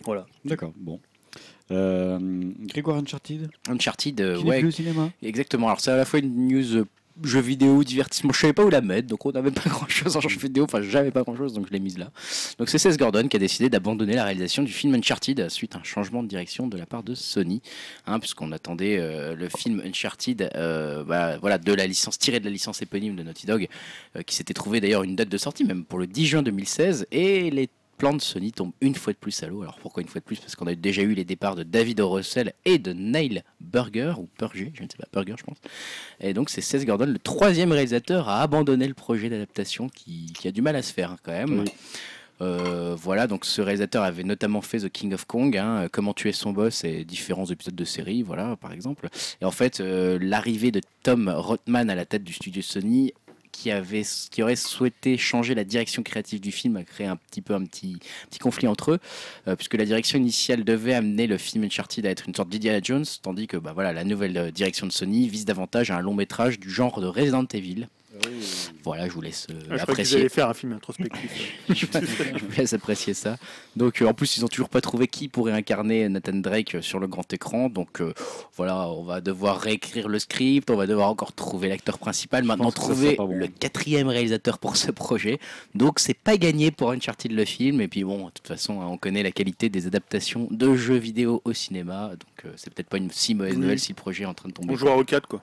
Speaker 2: Voilà.
Speaker 1: D'accord, bon. Euh, Grégoire Uncharted
Speaker 3: Uncharted, euh, ouais,
Speaker 1: au cinéma
Speaker 3: exactement. Alors c'est à la fois une news euh, jeu vidéo, divertissement. Je savais pas où la mettre, donc on n'avait pas grand chose en jeu vidéo. Enfin, j'avais pas grand chose, donc je l'ai mise là. Donc c'est Seth Gordon qui a décidé d'abandonner la réalisation du film Uncharted suite à un changement de direction de la part de Sony, hein, puisqu'on attendait euh, le film Uncharted, euh, bah, voilà, de la licence tiré de la licence éponyme de Naughty Dog, euh, qui s'était trouvé d'ailleurs une date de sortie même pour le 10 juin 2016, et les plans de Sony tombent une fois de plus à l'eau. Alors pourquoi une fois de plus? Parce qu'on a déjà eu les départs de David O. Russell et de Neil Burger, ou Burger, je ne sais pas, Burger je pense. Et donc c'est Seth Gordon, le troisième réalisateur à abandonner le projet d'adaptation qui, qui a du mal à se faire hein, quand même.
Speaker 1: Oui.
Speaker 3: Euh, voilà, donc ce réalisateur avait notamment fait The King of Kong, hein, Comment tuer son boss et différents épisodes de série, voilà, par exemple. Et en fait, euh, l'arrivée de Tom Rothman à la tête du studio Sony, qui, avait, qui aurait souhaité changer la direction créative du film, a créé un petit peu un petit, conflit entre eux, euh, puisque la direction initiale devait amener le film Uncharted à être une sorte d'Indiana Jones, tandis que bah, voilà, la nouvelle euh, direction de Sony vise davantage à un long métrage du genre de Resident Evil. Voilà, je vous laisse euh,
Speaker 2: Ah, je
Speaker 3: apprécier.
Speaker 2: allaient faire un film introspectif.
Speaker 3: je vous laisse apprécier ça. Donc, euh, en plus, ils ont toujours pas trouvé qui pourrait incarner Nathan Drake euh, sur le grand écran. Donc, euh, voilà, on va devoir réécrire le script, on va devoir encore trouver l'acteur principal. Maintenant, trouver
Speaker 1: bon.
Speaker 3: le quatrième réalisateur pour ce projet. Donc, c'est pas gagné pour Uncharted le film. Et puis, bon, de toute façon, hein, on connaît la qualité des adaptations de jeux vidéo au cinéma. Donc, c'est peut-être pas une si mauvaise
Speaker 2: Oui.
Speaker 3: nouvelle si le projet est en train de tomber.
Speaker 2: On jouera au 4 quoi.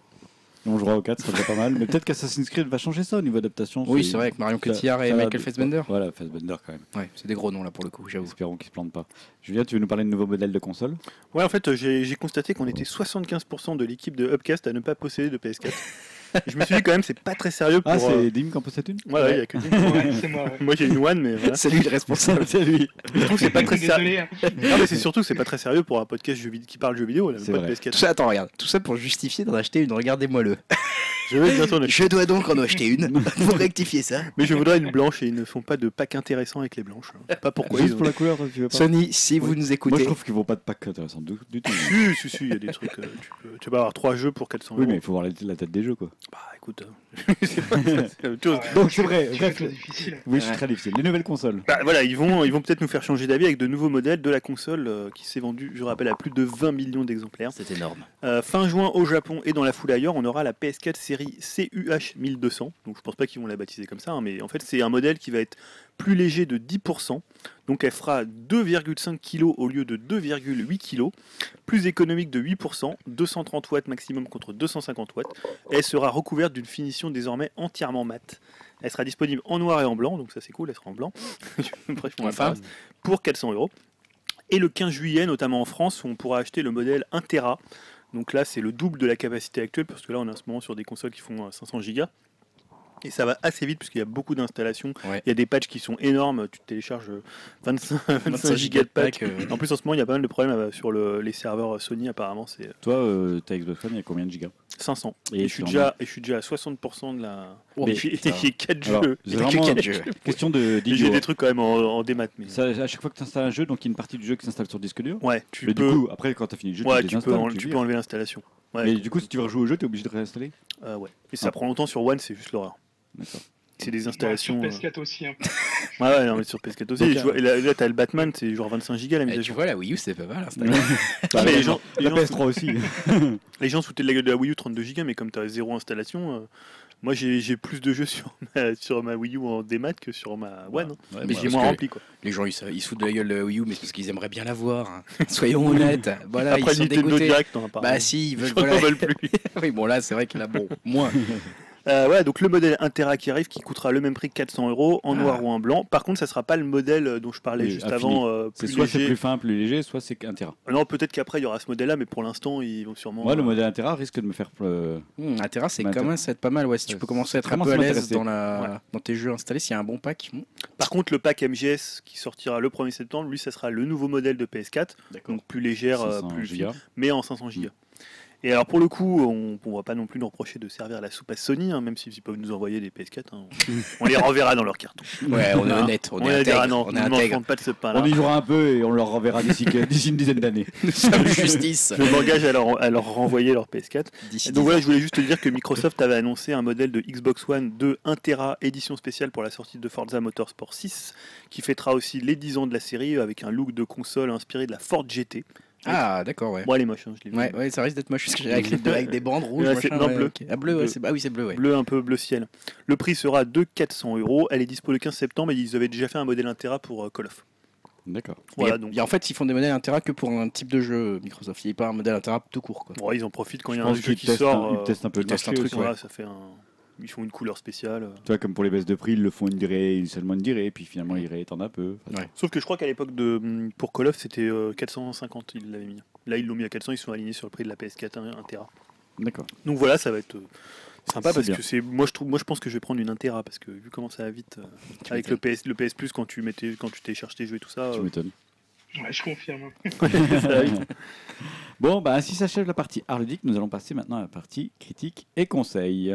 Speaker 1: On jouera au 4, ça serait pas mal. Mais peut-être qu'Assassin's Creed va changer ça au niveau adaptation.
Speaker 3: Oui, c'est vrai, avec Marion Cotillard et Michael Fassbender.
Speaker 1: Voilà, Fassbender quand même.
Speaker 3: Ouais, c'est des gros noms là pour le coup, j'avoue.
Speaker 1: Espérons qu'ils se plantent pas. Julien, tu veux nous parler de nouveaux modèles de console
Speaker 2: Ouais, en fait, euh, j'ai j'ai constaté qu'on était 75% de l'équipe de Upcast à ne pas posséder de PS4. Je me suis dit quand même, c'est pas très sérieux pour.
Speaker 1: Ah,
Speaker 2: euh,
Speaker 1: c'est Dim qui en possède une
Speaker 2: Voilà, il y a que Dim.
Speaker 4: Ouais, c'est moi. ouais.
Speaker 2: Moi j'ai une One, mais voilà.
Speaker 3: C'est lui le responsable.
Speaker 1: C'est lui.
Speaker 2: Je trouve c'est pas très sérieux.
Speaker 4: Hein.
Speaker 2: Non, mais c'est surtout que c'est pas très sérieux pour un podcast jeu vid- qui parle jeux vidéo, là,
Speaker 1: C'est
Speaker 2: pas de
Speaker 1: vrai.
Speaker 3: Tout
Speaker 2: PS4.
Speaker 3: ça, attends, regarde. Tout ça pour justifier d'en acheter une. Regardez-moi le.
Speaker 2: Je vais bientôt.
Speaker 3: Je dois donc en acheter une pour rectifier ça.
Speaker 2: Mais je voudrais une blanche et ils ne font pas de pack intéressant avec les blanches. Pas pourquoi
Speaker 1: Juste
Speaker 2: ils ont.
Speaker 1: pour la couleur, toi, tu veux pas
Speaker 3: Sony, si vous nous
Speaker 1: Moi, je
Speaker 3: écoutez,
Speaker 1: trouve qu'ils vont pas de pack intéressant du, du tout.
Speaker 2: Si, si, si, il y a des trucs. euh, tu, peux, tu vas avoir trois jeux pour 400
Speaker 1: Oui,
Speaker 2: euros.
Speaker 1: mais il faut voir la, la tête des jeux, quoi.
Speaker 2: Bah écoute, c'est pas c'est autre chose.
Speaker 1: Donc, c'est vrai. Bref,
Speaker 4: difficile.
Speaker 1: oui, je suis très difficile. Les nouvelles consoles.
Speaker 2: Bah, voilà, ils vont, ils vont peut-être nous faire changer d'avis avec de nouveaux modèles de la console euh, qui s'est vendue, je rappelle, à plus de 20 millions d'exemplaires.
Speaker 3: c'est énorme.
Speaker 2: Euh, fin juin au Japon et dans la foule ailleurs, on aura la PS4 série CUH 1200. Donc je pense pas qu'ils vont la baptiser comme ça, hein, mais en fait c'est un modèle qui va être plus léger de 10%. Donc elle fera 2,5 kg au lieu de 2,8 kg. Plus économique de 8%, 230 watts maximum contre 250 watts. Et elle sera recouverte d'une finition désormais entièrement mate. Elle sera disponible en noir et en blanc, donc ça c'est cool, elle sera en blanc. Bref, on
Speaker 3: Enfin.
Speaker 2: pour 400 euros. Et le 15 juillet, notamment en France, on pourra acheter le modèle 1 Tera. Donc là, c'est le double de la capacité actuelle, parce que là, on est en ce moment sur des consoles qui font euh, 500 Go. Et ça va assez vite, puisqu'il y a beaucoup d'installations.
Speaker 3: Ouais.
Speaker 2: Il y a des patchs qui sont énormes. Tu télécharges euh, 25, 25 Go de patch.
Speaker 3: euh,
Speaker 2: En plus, en ce moment, il y a pas mal de problèmes euh, sur le- les serveurs Sony, apparemment, c'est
Speaker 1: Toi, euh, ta Xbox One, il y a combien de gigas?
Speaker 2: 500.
Speaker 1: Et
Speaker 2: Et, je suis déjà, et je suis déjà à 60% de la.
Speaker 3: Oh,
Speaker 2: et j'ai
Speaker 3: putain.
Speaker 2: 4
Speaker 1: Alors,
Speaker 2: jeux.
Speaker 1: c'est
Speaker 2: J'ai
Speaker 1: vraiment-
Speaker 2: que
Speaker 3: quatre
Speaker 2: quatre
Speaker 3: jeux.
Speaker 2: jeux.
Speaker 1: Question de
Speaker 2: J'ai des trucs quand même en, en démat. Mais...
Speaker 1: Ça, à chaque fois que tu installes un jeu, donc il y a une partie du jeu qui s'installe sur disque dur.
Speaker 2: Ouais, tu
Speaker 1: mais
Speaker 2: peux.
Speaker 1: du coup, après, quand tu as fini le jeu,
Speaker 2: ouais,
Speaker 1: tu
Speaker 2: tu peux,
Speaker 1: désinstalles,
Speaker 2: en-
Speaker 1: tu
Speaker 2: tu
Speaker 1: vires.
Speaker 2: peux enlever l'installation. Ouais.
Speaker 1: Mais du coup, si tu veux rejouer au jeu, tu es obligé de réinstaller?
Speaker 2: Euh, ouais. Et ça
Speaker 1: Ah.
Speaker 2: prend longtemps sur One, c'est juste l'horreur.
Speaker 1: D'accord.
Speaker 2: C'est des
Speaker 4: Ouais,
Speaker 2: installations.
Speaker 4: sur
Speaker 2: euh,
Speaker 4: PS4 aussi. hein.
Speaker 2: Ouais, ouais, non, mais sur PS4 aussi.
Speaker 1: Donc,
Speaker 2: vois, et là, là, t'as le Batman, c'est genre 25 gigas la mise
Speaker 3: eh,
Speaker 2: à
Speaker 3: tu vois, la Wii U, c'est pas mal. installé.
Speaker 2: Ah, mais les gens, les,
Speaker 1: La
Speaker 2: gens,
Speaker 1: PS3 aussi.
Speaker 2: les gens se foutaient de la gueule de la Wii U 32 gigas, mais comme t'as zéro installation, euh, moi j'ai plus de jeux sur ma, sur ma Wii U en démat que sur ma One. hein.
Speaker 1: Ouais,
Speaker 2: mais j'ai moins rempli quoi.
Speaker 3: Les gens, ils, se- ils se foutent de la gueule de la Wii U, mais c'est parce qu'ils aimeraient bien la voir. hein. Soyons honnêtes. Voilà,
Speaker 2: Après
Speaker 3: ils sont
Speaker 2: Nintendo
Speaker 3: dégoûtés.
Speaker 2: Direct, pas.
Speaker 3: Bah si, ils veulent,
Speaker 2: Je crois
Speaker 3: voilà.
Speaker 2: veut plus.
Speaker 3: oui, bon là, c'est vrai que là, bon, moins.
Speaker 2: Euh, ouais, donc le modèle Intera qui arrive, qui coûtera le même prix que 400 euros en
Speaker 3: Ah.
Speaker 2: noir ou en blanc. Par contre, ça sera pas le modèle euh, dont je parlais
Speaker 1: Oui,
Speaker 2: juste
Speaker 1: infini.
Speaker 2: avant. euh,
Speaker 1: C'est soit c'est plus fin, plus léger, soit c'est 1 Tera.
Speaker 2: Non, peut-être qu'après il y aura ce modèle-là, mais pour l'instant ils vont sûrement.
Speaker 1: Moi, le
Speaker 2: euh,
Speaker 1: modèle 1 Tera risque de me faire. euh,
Speaker 3: Hum, Intera, c'est quand même ça va être pas mal. Ouais, si tu
Speaker 1: Ouais,
Speaker 3: peux commencer à être un peu
Speaker 1: à
Speaker 3: l'aise dans, la...
Speaker 2: Ouais.
Speaker 3: dans tes jeux installés, s'il y a un bon pack. hum,
Speaker 2: Par contre, le pack MGS qui sortira le 1er septembre, lui, ça sera le nouveau modèle de PS4, donc plus légère, euh,
Speaker 1: 500
Speaker 2: plus mais en 500 Go. Et alors pour le coup, on ne va pas non plus nous reprocher de servir la soupe à Sony, hein, même s'ils peuvent nous envoyer des PS4. hein. on les renverra dans leur carton.
Speaker 3: Ouais, on est
Speaker 2: Hein
Speaker 3: honnête, on,
Speaker 2: On
Speaker 3: est intègre.
Speaker 2: non,
Speaker 3: on
Speaker 2: ne pas de ce pain-là.
Speaker 1: On y jouera un peu et on leur renverra d'ici une dizaine d'années.
Speaker 3: Justice.
Speaker 2: Je m'engage à leur, à leur renvoyer leur PS4.
Speaker 3: D'ici
Speaker 2: Et
Speaker 3: dix
Speaker 2: donc voilà, je voulais juste te dire que Microsoft avait annoncé un modèle de Xbox One de 1 Tera édition spéciale pour la sortie de Forza Motorsport 6, qui fêtera aussi les 10 ans de la série avec un look de console inspiré de la Ford GT.
Speaker 3: Ah, d'accord, ouais.
Speaker 2: Bon, elle est moche, hein, je l'ai vu.
Speaker 3: Ouais, ouais, ça risque d'être moche parce que avec, les deux- avec des bandes rouges.
Speaker 2: Ouais, c'est-
Speaker 3: machin,
Speaker 2: non,
Speaker 3: ouais,
Speaker 2: bleu.
Speaker 3: Ah, bleu, ouais,
Speaker 2: Bleu.
Speaker 3: ah oui, c'est bleu, ouais.
Speaker 2: Bleu un peu bleu ciel. Le prix sera de 400 euros. Elle est dispo le 15 septembre et ils avaient déjà fait un modèle 1 Tera pour euh, Call of.
Speaker 1: D'accord.
Speaker 2: Voilà,
Speaker 3: Et-
Speaker 2: donc
Speaker 3: et en fait, ils font des modèles Intera que pour un type de jeu Microsoft. Il n'y a pas un modèle Intera tout court. Quoi.
Speaker 2: bon, ils en profitent quand il y a un jeu qui sort.
Speaker 1: un- ils
Speaker 2: euh,
Speaker 1: testent un peu le
Speaker 3: un truc,
Speaker 1: aussi.
Speaker 2: voilà, ça fait un... Ils font une couleur spéciale.
Speaker 1: Tu vois, comme pour les baisses de prix, ils le font une durée, seulement une durée, puis finalement ils réétendent un peu.
Speaker 2: Sauf que je crois qu'à l'époque de pour Call of, c'était euh, 450, ils l'avaient mis. Là, ils l'ont mis à 400, ils sont alignés sur le prix de la PS4 1 Tera.
Speaker 1: D'accord.
Speaker 2: Donc voilà, ça va être euh, sympa parce
Speaker 1: bien.
Speaker 2: que c'est moi je trouve moi je pense que je vais prendre une 1 Tera parce que vu comment ça va vite euh,
Speaker 3: Tu
Speaker 2: avec le PS le PS Plus quand tu mettais quand tu télécharges tes jeux et tout ça.
Speaker 1: Tu
Speaker 2: euh,
Speaker 1: m'étonnes.
Speaker 4: Ouais, je confirme.
Speaker 1: Bon, bah, ainsi s'achève la partie art ludique. Nous allons passer maintenant à la partie critique et conseil.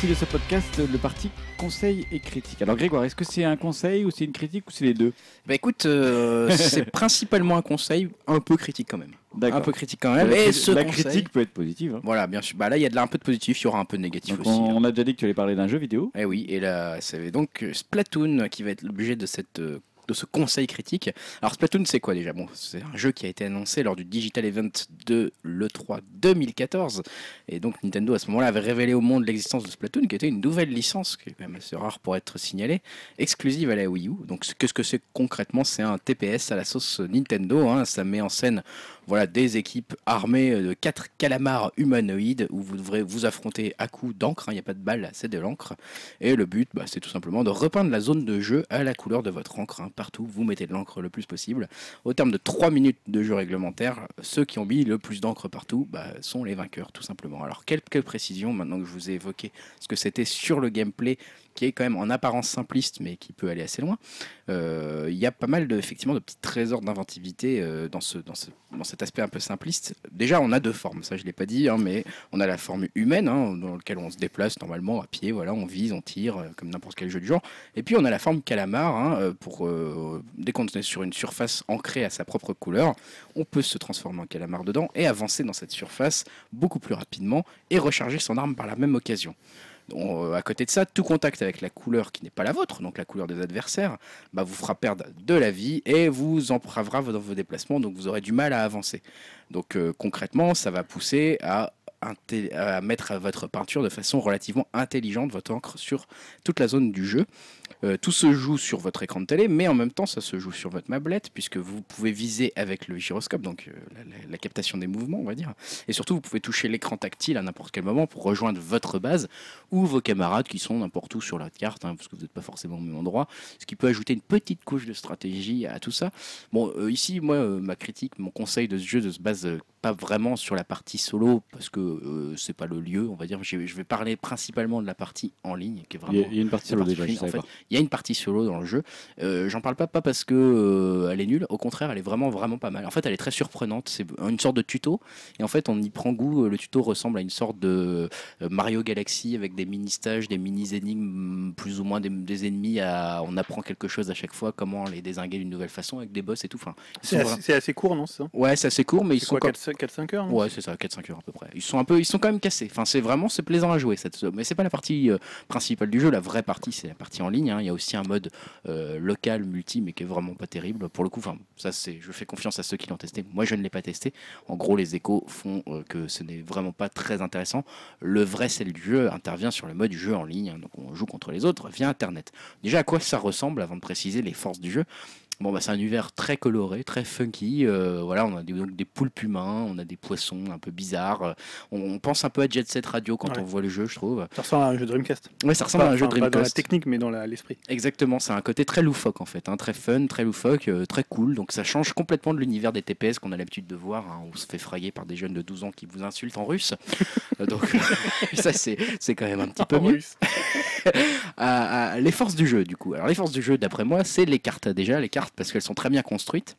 Speaker 1: Partie de ce podcast, le parti conseil et critique. Alors Grégoire, est-ce que c'est un conseil ou c'est une critique ou c'est les deux?
Speaker 3: Bah écoute, euh, c'est principalement un conseil un peu critique quand même. Un peu critique quand même.
Speaker 1: la,
Speaker 3: Et ce
Speaker 1: la
Speaker 3: conseil-
Speaker 1: critique peut être positive. hein.
Speaker 3: Voilà, bien sûr. Bah là, il y a de là un peu de positif, il y aura un peu de négatif
Speaker 1: Donc,
Speaker 3: aussi.
Speaker 1: on,
Speaker 3: hein.
Speaker 1: on a déjà dit que tu allais parler d'un jeu vidéo.
Speaker 3: Eh oui, et là, c'est donc Splatoon qui va être l'objet de cette euh, de ce conseil critique. Alors Splatoon, c'est quoi déjà? Bon, c'est un jeu qui a été annoncé lors du Digital Event de l'E3 2014, et donc Nintendo à ce moment-là avait révélé au monde l'existence de Splatoon, qui était une nouvelle licence, qui est quand même assez rare pour être signalée, exclusive à la Wii U. Donc qu'est-ce que c'est concrètement C'est un TPS à la sauce Nintendo. hein. Ça met en scène voilà, des équipes armées de quatre calamars humanoïdes où vous devrez vous affronter à coups d'encre. hein. Il n'y a pas de balle, c'est de l'encre. Et le but, bah, c'est tout simplement de repeindre la zone de jeu à la couleur de votre encre. hein. Partout, vous mettez de l'encre le plus possible. Au terme de 3 minutes de jeu réglementaire, ceux qui ont mis le plus d'encre partout bah, sont les vainqueurs, tout simplement. Alors, quelques précisions maintenant que je vous ai évoqué ce que c'était sur le gameplay, qui est quand même en apparence simpliste, mais qui peut aller assez loin. Euh, Il y a pas mal de, effectivement, de petits trésors d'inventivité euh, dans, ce, dans, ce, dans cet aspect un peu simpliste. Déjà, on a deux formes, ça je ne l'ai pas dit, hein, mais on a la forme humaine, hein, dans laquelle on se déplace normalement à pied, voilà, on vise, on tire, euh, comme n'importe quel jeu du genre. Et puis on a la forme calamar, hein, pour, euh, dès qu'on est sur une surface ancrée à sa propre couleur, on peut se transformer en calamar dedans et avancer dans cette surface beaucoup plus rapidement et recharger son arme par la même occasion. Euh, à côté de ça, tout contact avec la couleur qui n'est pas la vôtre, donc la couleur des adversaires, bah, vous fera perdre de la vie et vous entravera dans vos déplacements, donc vous aurez du mal à avancer. Donc euh, concrètement, ça va pousser à mettre votre peinture de façon relativement intelligente, votre encre, sur toute la zone du jeu. Euh, tout se joue sur votre écran de télé, mais en même temps, ça se joue sur votre mablette, puisque vous pouvez viser avec le gyroscope, donc euh, la, la- la captation des mouvements, on va dire. Et surtout, vous pouvez toucher l'écran tactile à n'importe quel moment pour rejoindre votre base ou vos camarades qui sont n'importe où sur la carte, hein, parce que vous n'êtes pas forcément au même endroit, ce qui peut ajouter une petite couche de stratégie à tout ça. Bon, euh, ici, moi, ma critique, mon conseil de ce jeu ne se base pas vraiment sur la partie solo, parce que euh, c'est pas le lieu, on va dire. Je vais parler principalement de la partie en ligne, qui est vraiment
Speaker 1: il y a une partie solo déjà,
Speaker 3: en fait. Il y a une partie solo dans le jeu. Euh, J'en parle pas, pas parce que euh, elle est nulle. Au contraire, elle est vraiment vraiment pas mal. En fait, elle est très surprenante. C'est une sorte de tuto. Et en fait, on y prend goût. Le tuto ressemble à une sorte de euh, Mario Galaxy avec des mini stages, des mini énigmes, plus ou moins des, des ennemis. À, on apprend quelque chose à chaque fois, comment les désinguer d'une nouvelle façon avec des boss et tout. Enfin,
Speaker 2: C'est assez, court, non ça?
Speaker 3: Ouais, c'est assez court, mais ils
Speaker 2: C'est
Speaker 3: sont
Speaker 2: quoi,
Speaker 3: quand-
Speaker 2: 4-5 heures
Speaker 3: Ouais, c'est ça, 4-5 heures à peu près. Ils sont un peu, ils sont quand même cassés. Enfin, c'est vraiment, c'est plaisant à jouer. Cette, mais c'est pas la partie euh, principale du jeu. La vraie partie, c'est la partie en ligne. hein. Il y a aussi un mode euh, local, multi, mais qui est vraiment pas terrible. Pour le coup, enfin, je fais confiance à ceux qui l'ont testé. Moi, je ne l'ai pas testé. En gros, les échos font euh, que ce n'est vraiment pas très intéressant. Le vrai sel du jeu intervient sur le mode jeu en ligne. hein. Donc, on joue contre les autres via Internet. Déjà, à quoi ça ressemble avant de préciser les forces du jeu? Bon, bah, c'est un univers très coloré, très funky. euh, voilà, on a des, donc des poulpes humains, on a des poissons un peu bizarres. euh, On, on pense un peu à Jet Set Radio quand
Speaker 5: Ouais.
Speaker 3: on voit le jeu, je trouve.
Speaker 5: Ça ressemble à un jeu Dreamcast.
Speaker 3: Ouais, ça ressemble à un jeu
Speaker 5: Enfin, Pas dans la
Speaker 3: Dreamcast.
Speaker 5: technique, mais dans l'esprit.
Speaker 3: Exactement, c'est un côté très loufoque en fait, hein, très fun, très loufoque, euh, très cool. Donc ça change complètement de l'univers des TPS qu'on a l'habitude de voir, hein, où on se fait frayer par des jeunes de 12 ans qui vous insultent en russe. Donc ça c'est quand même un petit peu
Speaker 5: En
Speaker 3: mieux. les forces du jeu du coup. Alors les forces du jeu d'après moi c'est les cartes déjà, les cartes parce qu'elles sont très bien construites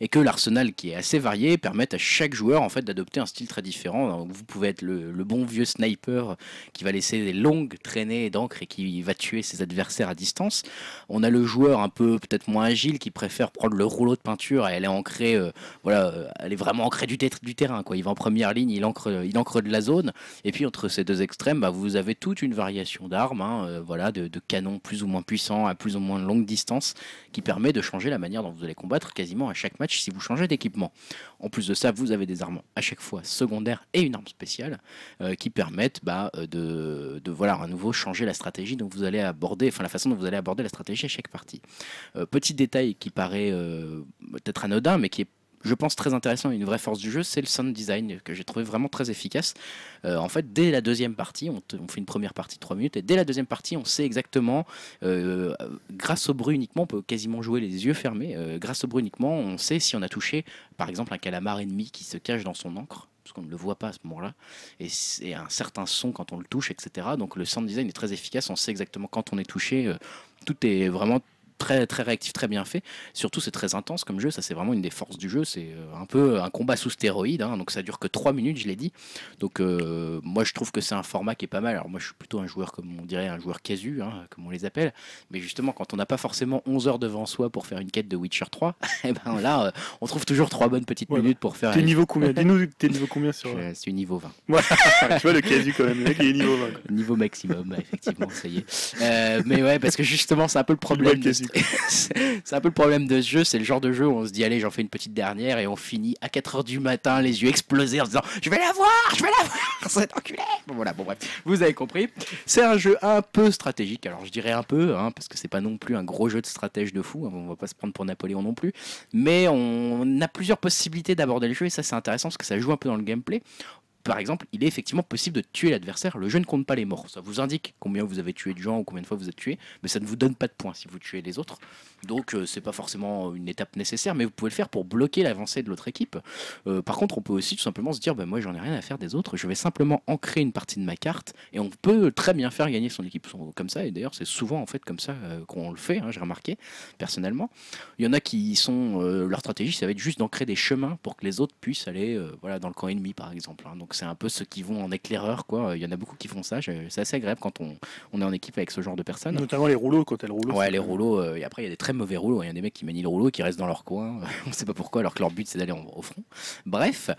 Speaker 3: et que l'arsenal qui est assez varié permet à chaque joueur en fait d'adopter un style très différent. Donc, vous pouvez être le, bon vieux sniper qui va laisser des longues traînées d'encre et qui va tuer ses adversaires à distance. On a le joueur un peu peut-être moins agile qui préfère prendre le rouleau de peinture et elle est ancrée, euh, voilà, euh, elle est vraiment ancrée du, du terrain quoi. Il va en première ligne, il ancre, il ancre de la zone et puis entre ces deux extrêmes, bah, vous avez toute une variation d'armes, hein, euh, voilà, de, de canons plus ou moins puissants à plus ou moins longue distance, qui permet de changer la manière dont vous allez combattre quasiment à chaque match si vous changez d'équipement. En plus de ça, vous avez des armes à chaque fois secondaires et une arme spéciale euh, qui permettent bah, euh, de, de voilà à nouveau changer la stratégie dont vous allez aborder, enfin la façon dont vous allez aborder la stratégie à chaque partie. Euh, petit détail qui paraît peut-être anodin, mais qui est je pense très intéressant et une vraie force du jeu, c'est le sound design que j'ai trouvé vraiment très efficace. Euh, en fait, dès la deuxième partie, on, fait une première partie de 3 minutes, et dès la deuxième partie, on sait exactement, euh, grâce au bruit uniquement, on peut quasiment jouer les yeux fermés, euh, grâce au bruit uniquement, on sait si on a touché, par exemple, un calamar ennemi qui se cache dans son encre, parce qu'on ne le voit pas à ce moment-là, et c'est un certain son quand on le touche, etc. Donc le sound design est très efficace, on sait exactement quand on est touché, tout est vraiment très très réactif, très bien fait. Surtout, c'est très intense comme jeu. Ça, c'est vraiment une des forces du jeu. C'est euh, un peu un combat sous stéroïde. hein, donc, ça dure que 3 minutes, je l'ai dit. Donc, euh, moi, je trouve que c'est un format qui est pas mal. Alors, moi, je suis plutôt un joueur, comme on dirait, un joueur casu, hein, comme on les appelle. Mais justement, quand on n'a pas forcément 11 heures devant soi pour faire une quête de Witcher 3, et ben là, euh, on trouve toujours 3 bonnes petites minutes pour faire.
Speaker 5: T'es
Speaker 3: une-
Speaker 5: niveau combien? Dis-nous, t'es niveau combien sur.
Speaker 3: Je suis niveau 20.
Speaker 5: tu vois le casu quand même, le mec il est niveau 20. quoi.
Speaker 3: Niveau maximum, effectivement, ça y est. Euh, mais ouais, parce que justement, c'est un peu le problème.
Speaker 5: le
Speaker 3: C'est un peu le problème de ce jeu. C'est le genre de jeu où on se dit, allez, j'en fais une petite dernière et on finit à 4 heures du matin, les yeux explosés en se disant, je vais la voir, je vais la voir, cet enculé. Bon, voilà, bon, bref, vous avez compris. C'est un jeu un peu stratégique. Alors, je dirais un peu, hein, parce que c'est pas non plus un gros jeu de stratège de fou. hein, on va pas se prendre pour Napoléon non plus. Mais on a plusieurs possibilités d'aborder le jeu et ça, c'est intéressant parce que ça joue un peu dans le gameplay par exemple, il est effectivement possible de tuer l'adversaire. Le jeu ne compte pas les morts. Ça vous indique combien vous avez tué de gens ou combien de fois vous êtes tué, mais ça ne vous donne pas de points si vous tuez les autres. Donc, euh, c'est pas forcément une étape nécessaire, mais vous pouvez le faire pour bloquer l'avancée de l'autre équipe. Euh, par contre, on peut aussi tout simplement se dire, bah, moi, j'en ai rien à faire des autres. Je vais simplement ancrer une partie de ma carte et on peut très bien faire gagner son équipe comme ça. Et d'ailleurs, c'est souvent en fait comme ça euh, qu'on le fait. hein, J'ai remarqué personnellement. Il y en a qui sont euh, leur stratégie, ça va être juste d'ancrer des chemins pour que les autres puissent aller voilà dans le camp ennemi par exemple. hein. Donc c'est un peu ceux qui vont en éclaireur quoi. Il y en a beaucoup qui font ça. C'est assez agréable quand on, on est en équipe avec ce genre de personnes.
Speaker 5: Notamment les rouleaux, quand t'as le rouleau.
Speaker 3: Ouais, les rouleaux. euh, et après, il y a des très mauvais rouleaux. Il y a des mecs qui manient le rouleau et qui restent dans leur coin. on sait pas pourquoi, alors que leur but c'est d'aller au front. Bref.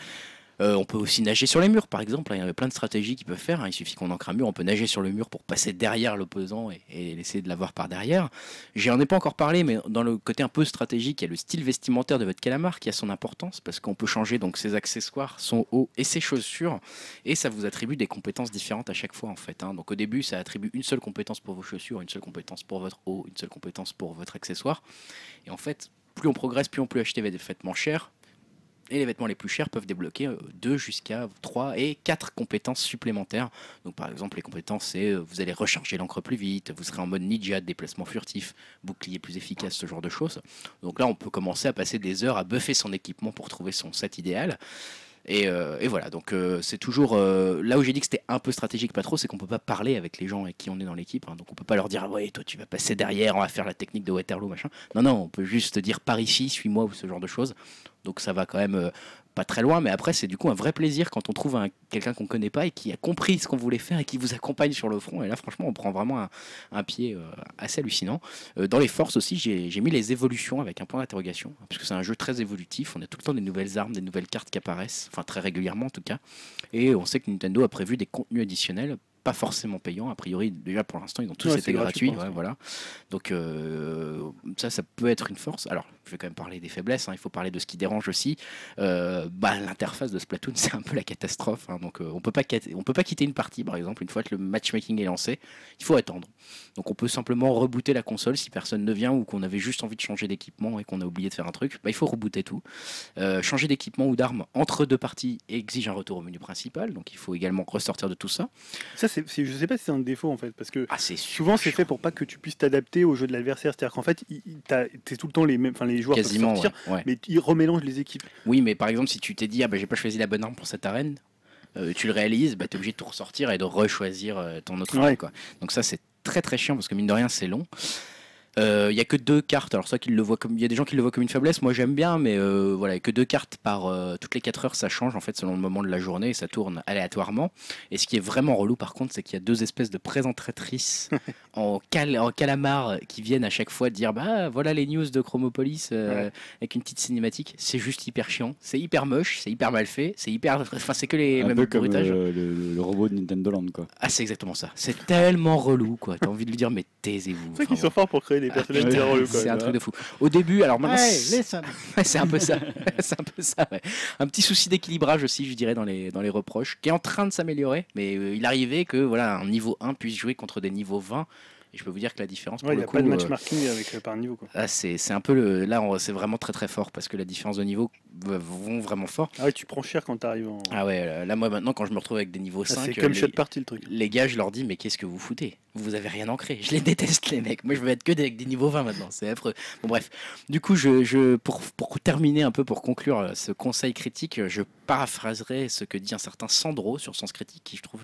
Speaker 3: Euh, on peut aussi nager sur les murs, par exemple. Il y a plein de stratégies qu'ils peuvent faire. hein. Il suffit qu'on ancre un mur. On peut nager sur le mur pour passer derrière l'opposant et, et essayer de l'avoir par derrière. J'en ai pas encore parlé, mais dans le côté un peu stratégique, il y a le style vestimentaire de votre calamar qui a son importance parce qu'on peut changer donc ses accessoires, son haut et ses chaussures, et ça vous attribue des compétences différentes à chaque fois en fait. hein. Donc au début, ça attribue une seule compétence pour vos chaussures, une seule compétence pour votre haut, une seule compétence pour votre accessoire. Et en fait, plus on progresse, plus on peut acheter des vêtements chers. Et les vêtements les plus chers peuvent débloquer 2 jusqu'à 3 et 4 compétences supplémentaires. Donc par exemple, les compétences, c'est euh, vous allez recharger l'encre plus vite, vous serez en mode ninja, déplacement furtif, bouclier plus efficace, ce genre de choses. Donc là, on peut commencer à passer des heures à buffer son équipement pour trouver son set idéal. Et, euh, et voilà, donc euh, c'est toujours euh, là où j'ai dit que c'était un peu stratégique, pas trop, c'est qu'on peut pas parler avec les gens avec qui on est dans l'équipe. hein. donc on peut pas leur dire, ah ouais, toi tu vas passer derrière, on va faire la technique de Waterloo, machin. Non, non, on peut juste dire par ici, suis-moi ou ce genre de choses. Donc ça va quand même pas très loin, mais après c'est du coup un vrai plaisir quand on trouve un- quelqu'un qu'on connaît pas et qui a compris ce qu'on voulait faire et qui vous accompagne sur le front. Et là, franchement, on prend vraiment un, un pied euh, assez hallucinant. Euh, dans les forces aussi, j'ai mis les évolutions avec un point d'interrogation, hein, parce que c'est un jeu très évolutif. On a tout le temps des nouvelles armes, des nouvelles cartes qui apparaissent, enfin très régulièrement en tout cas. Et on sait que Nintendo a prévu des contenus additionnels pas forcément payant. A priori, déjà pour l'instant, ils ont tous
Speaker 5: Ouais,
Speaker 3: été gratuits. ouais. voilà. Donc euh, ça, ça peut être une force. Alors, je vais quand même parler des faiblesses. hein. Il faut parler de ce qui dérange aussi. Euh, bah, l'interface de Splatoon, c'est un peu la catastrophe. hein. Donc, euh, on peut pas quitter- on peut pas quitter une partie, par exemple, une fois que le matchmaking est lancé. Il faut attendre. Donc, on peut simplement rebooter la console si personne ne vient ou qu'on avait juste envie de changer d'équipement et qu'on a oublié de faire un truc. Bah, il faut rebooter tout. Euh, changer d'équipement ou d'armes entre deux parties exige un retour au menu principal. Donc, il faut également ressortir de tout ça.
Speaker 5: Ça, c'est, je sais pas si c'est un défaut en fait, parce que
Speaker 3: Ah,
Speaker 5: souvent c'est fait pour pas que tu puisses t'adapter au jeu de l'adversaire. C'est-à-dire qu'en fait, t'es tout le temps les mêmes, enfin les joueurs
Speaker 3: Quasiment,
Speaker 5: peuvent sortir,
Speaker 3: ouais, ouais.
Speaker 5: mais ils remélangent les équipes.
Speaker 3: Oui, mais par exemple, si tu t'es dit, ah bah j'ai pas choisi la bonne arme pour cette arène, euh, tu le réalises, bah, tu es obligé de tout ressortir et de rechoisir euh, ton autre
Speaker 5: Ouais.
Speaker 3: arme. Quoi. Donc ça, c'est très très chiant parce que mine de rien, c'est long. Il n'y a que deux cartes. Alors ça, qu'il le voit comme, il y a des gens qui le voient comme une faiblesse. Moi, j'aime bien, mais euh, voilà, il y a que deux cartes par euh, toutes les 4 heures. Ça change en fait selon le moment de la journée et ça tourne aléatoirement. Et ce qui est vraiment relou, par contre, c'est qu'il y a deux espèces de présentatrices en, cal- en calamar qui viennent à chaque fois dire bah voilà les news de Chromopolis euh, avec une petite cinématique. C'est juste hyper chiant. C'est hyper moche. C'est hyper mal fait. C'est hyper. Enfin, c'est que les
Speaker 1: un
Speaker 3: mêmes
Speaker 1: peu comme
Speaker 3: bruitages.
Speaker 1: euh, le, le robot de Nintendo Land, quoi.
Speaker 3: Ah, c'est exactement ça. C'est tellement relou, quoi. T'as envie de lui dire, mais taisez-vous.
Speaker 5: C'est qu'ils sont forts pour créer des
Speaker 3: Ah,
Speaker 5: personnages
Speaker 3: C'est un truc
Speaker 5: vois.
Speaker 3: de fou. Au début, alors maintenant, c'est
Speaker 1: listen.
Speaker 3: ouais, c'est un peu ça. c'est un peu ça. ouais. Un petit souci d'équilibrage aussi, je dirais, dans les, dans les reproches, qui est en train de s'améliorer. Mais euh, il arrivait que voilà, un niveau 1 puisse jouer contre des niveaux 20. Et je peux vous dire que la différence, pour
Speaker 5: il n'y
Speaker 3: le
Speaker 5: a pas de
Speaker 3: euh,
Speaker 5: matchmarking avec, euh, par niveau. Quoi.
Speaker 3: ah, c'est c'est un peu le. Là, on- c'est vraiment très très fort parce que la différence de niveau vont vraiment fort.
Speaker 5: Ah ouais, tu prends cher quand tu arrives en.
Speaker 3: Ah ouais, là, moi maintenant, quand je me retrouve avec des niveaux
Speaker 5: Ah,
Speaker 3: 5,
Speaker 5: c'est comme
Speaker 3: les-
Speaker 5: shot party le truc.
Speaker 3: les gars, je leur dis, mais qu'est-ce que vous foutez? Vous avez rien ancré. Je les déteste, les mecs. Moi, je veux être que des- avec des niveaux 20 maintenant. C'est affreux. Bon, bref. Du coup, je, je, pour, pour terminer un peu, pour conclure euh, ce conseil critique, je paraphraserai ce que dit un certain Sandro sur Sens Critique, qui je trouve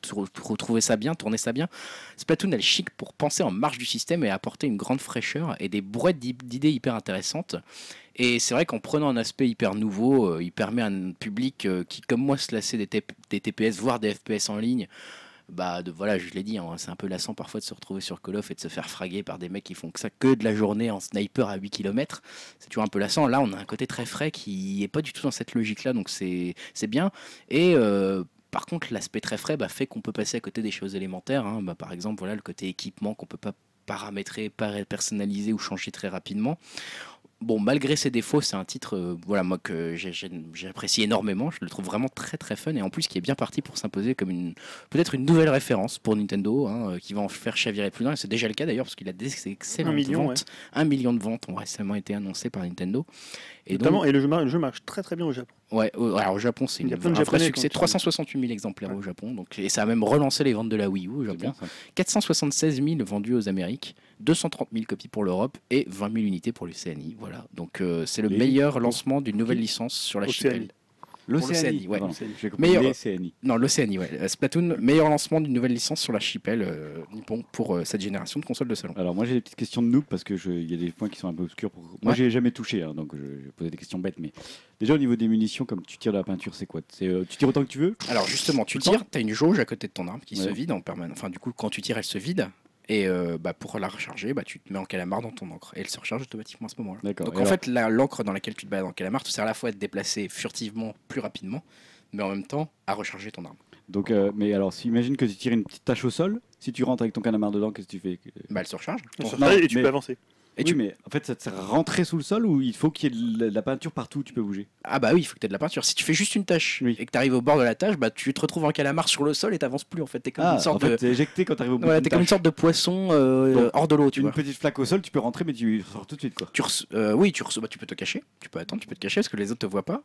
Speaker 3: trou- trou- trouvait ça bien, tournait ça bien. Splatoon, elle chic pour penser en marge du système et apporter une grande fraîcheur et des brouettes d'id- d'idées hyper intéressantes. Et c'est vrai qu'en prenant un aspect hyper nouveau, euh, il permet à un public euh, qui, comme moi, se lassait des, TP des TPS, voire des FPS en ligne, bah de, voilà, je l'ai dit, hein, c'est un peu lassant parfois de se retrouver sur Call of et de se faire fraguer par des mecs qui font que ça que de la journée en sniper à 8 km. C'est toujours un peu lassant. Là, on a un côté très frais qui est pas du tout dans cette logique-là, donc c'est bien. Et euh, par contre, l'aspect très frais bah, fait qu'on peut passer à côté des choses élémentaires. hein. Bah, par exemple, voilà, le côté équipement qu'on peut pas paramétrer, par- personnaliser ou changer très rapidement. Bon, malgré ses défauts, c'est un titre, euh, voilà, moi que j'apprécie énormément. Je le trouve vraiment très très fun et en plus qui est bien parti pour s'imposer comme une peut-être une nouvelle référence pour Nintendo, hein, euh, qui va en faire chavirer plus d'un. Et c'est déjà le cas d'ailleurs parce qu'il a des excellentes
Speaker 5: Un million,
Speaker 3: ventes. Un million de ventes ont récemment été annoncées par Nintendo. Et donc,
Speaker 5: et le jeu, mar- le jeu marche très très bien au Japon.
Speaker 3: Ouais, au- alors au Japon, c'est un vrai
Speaker 5: Japonais
Speaker 3: succès.
Speaker 5: quand tu-
Speaker 3: 368 000 exemplaires au Japon. Donc, et ça a même relancé les ventes de la Wii U au Japon.
Speaker 1: bien ça.
Speaker 3: 476 000 vendus aux Amériques, 230 000 copies pour l'Europe et 20 000 unités pour l'Océanie. Voilà. Donc euh, c'est le meilleur lancement d'une nouvelle licence sur la
Speaker 5: Océanie.
Speaker 3: chipelle.
Speaker 1: L'Océanie.
Speaker 3: ouais. Meilleur-
Speaker 1: L'Océanie.
Speaker 3: Non, l'Océanie, ouais. Euh, Splatoon, meilleur lancement d'une nouvelle licence sur la chipelle euh, Nippon pour euh, cette génération de consoles de salon.
Speaker 1: Alors moi j'ai des petites questions de noob parce que je- il y a des points qui sont un peu obscurs. Pour... Moi
Speaker 3: Ouais.
Speaker 1: j'ai jamais touché, hein, donc je, je vais poser des questions bêtes. Mais déjà au niveau des munitions, comme tu tires de la peinture, c'est quoi? C'est euh, tu tires autant que tu veux?
Speaker 3: Alors justement, tu tires, tu as une jauge à côté de ton arme qui se vide en permanence. Enfin, du coup, quand tu tires, elle se vide. Et euh, bah, pour la recharger, bah, tu te mets en calamar dans ton encre. Et elle se recharge automatiquement à ce moment-là. Donc
Speaker 1: Et
Speaker 3: en
Speaker 1: alors-
Speaker 3: fait, la- l'encre dans laquelle tu te balades en calamar te sert à la fois à te déplacer furtivement plus rapidement, mais en même temps à recharger ton arme.
Speaker 1: Donc, euh, mais alors, si, imagine que tu tires une petite tache au sol, si tu rentres avec ton calamar dedans, qu'est-ce que tu fais?
Speaker 3: Bah, elle se recharge.
Speaker 1: Non,
Speaker 5: et tu
Speaker 1: mais-
Speaker 5: peux avancer.
Speaker 1: Et tu mais en fait, ça te sert à rentrer sous le sol ou il faut qu'il y ait de la, peinture partout où tu peux bouger?
Speaker 3: Ah bah oui, il faut que tu aies de la peinture. Si tu fais juste une tâche
Speaker 1: Oui.
Speaker 3: et que tu arrives au bord de la tâche, bah, tu te retrouves en calamar sur le sol et t'avances plus. En fait, t'es comme
Speaker 1: Ah,
Speaker 3: une sorte
Speaker 1: en fait,
Speaker 3: de...
Speaker 1: t'es éjecté quand tu arrives au
Speaker 3: Voilà,
Speaker 1: d'une
Speaker 3: t'es comme une sorte de poisson euh,
Speaker 1: Donc,
Speaker 3: hors de l'eau, tu
Speaker 1: Une
Speaker 3: vois.
Speaker 1: petite flaque au sol, tu peux rentrer, mais tu sors tout de suite quoi.
Speaker 3: Tu euh, oui, tu, bah, tu peux te cacher. Tu peux attendre, tu peux te cacher parce que les autres te voient pas.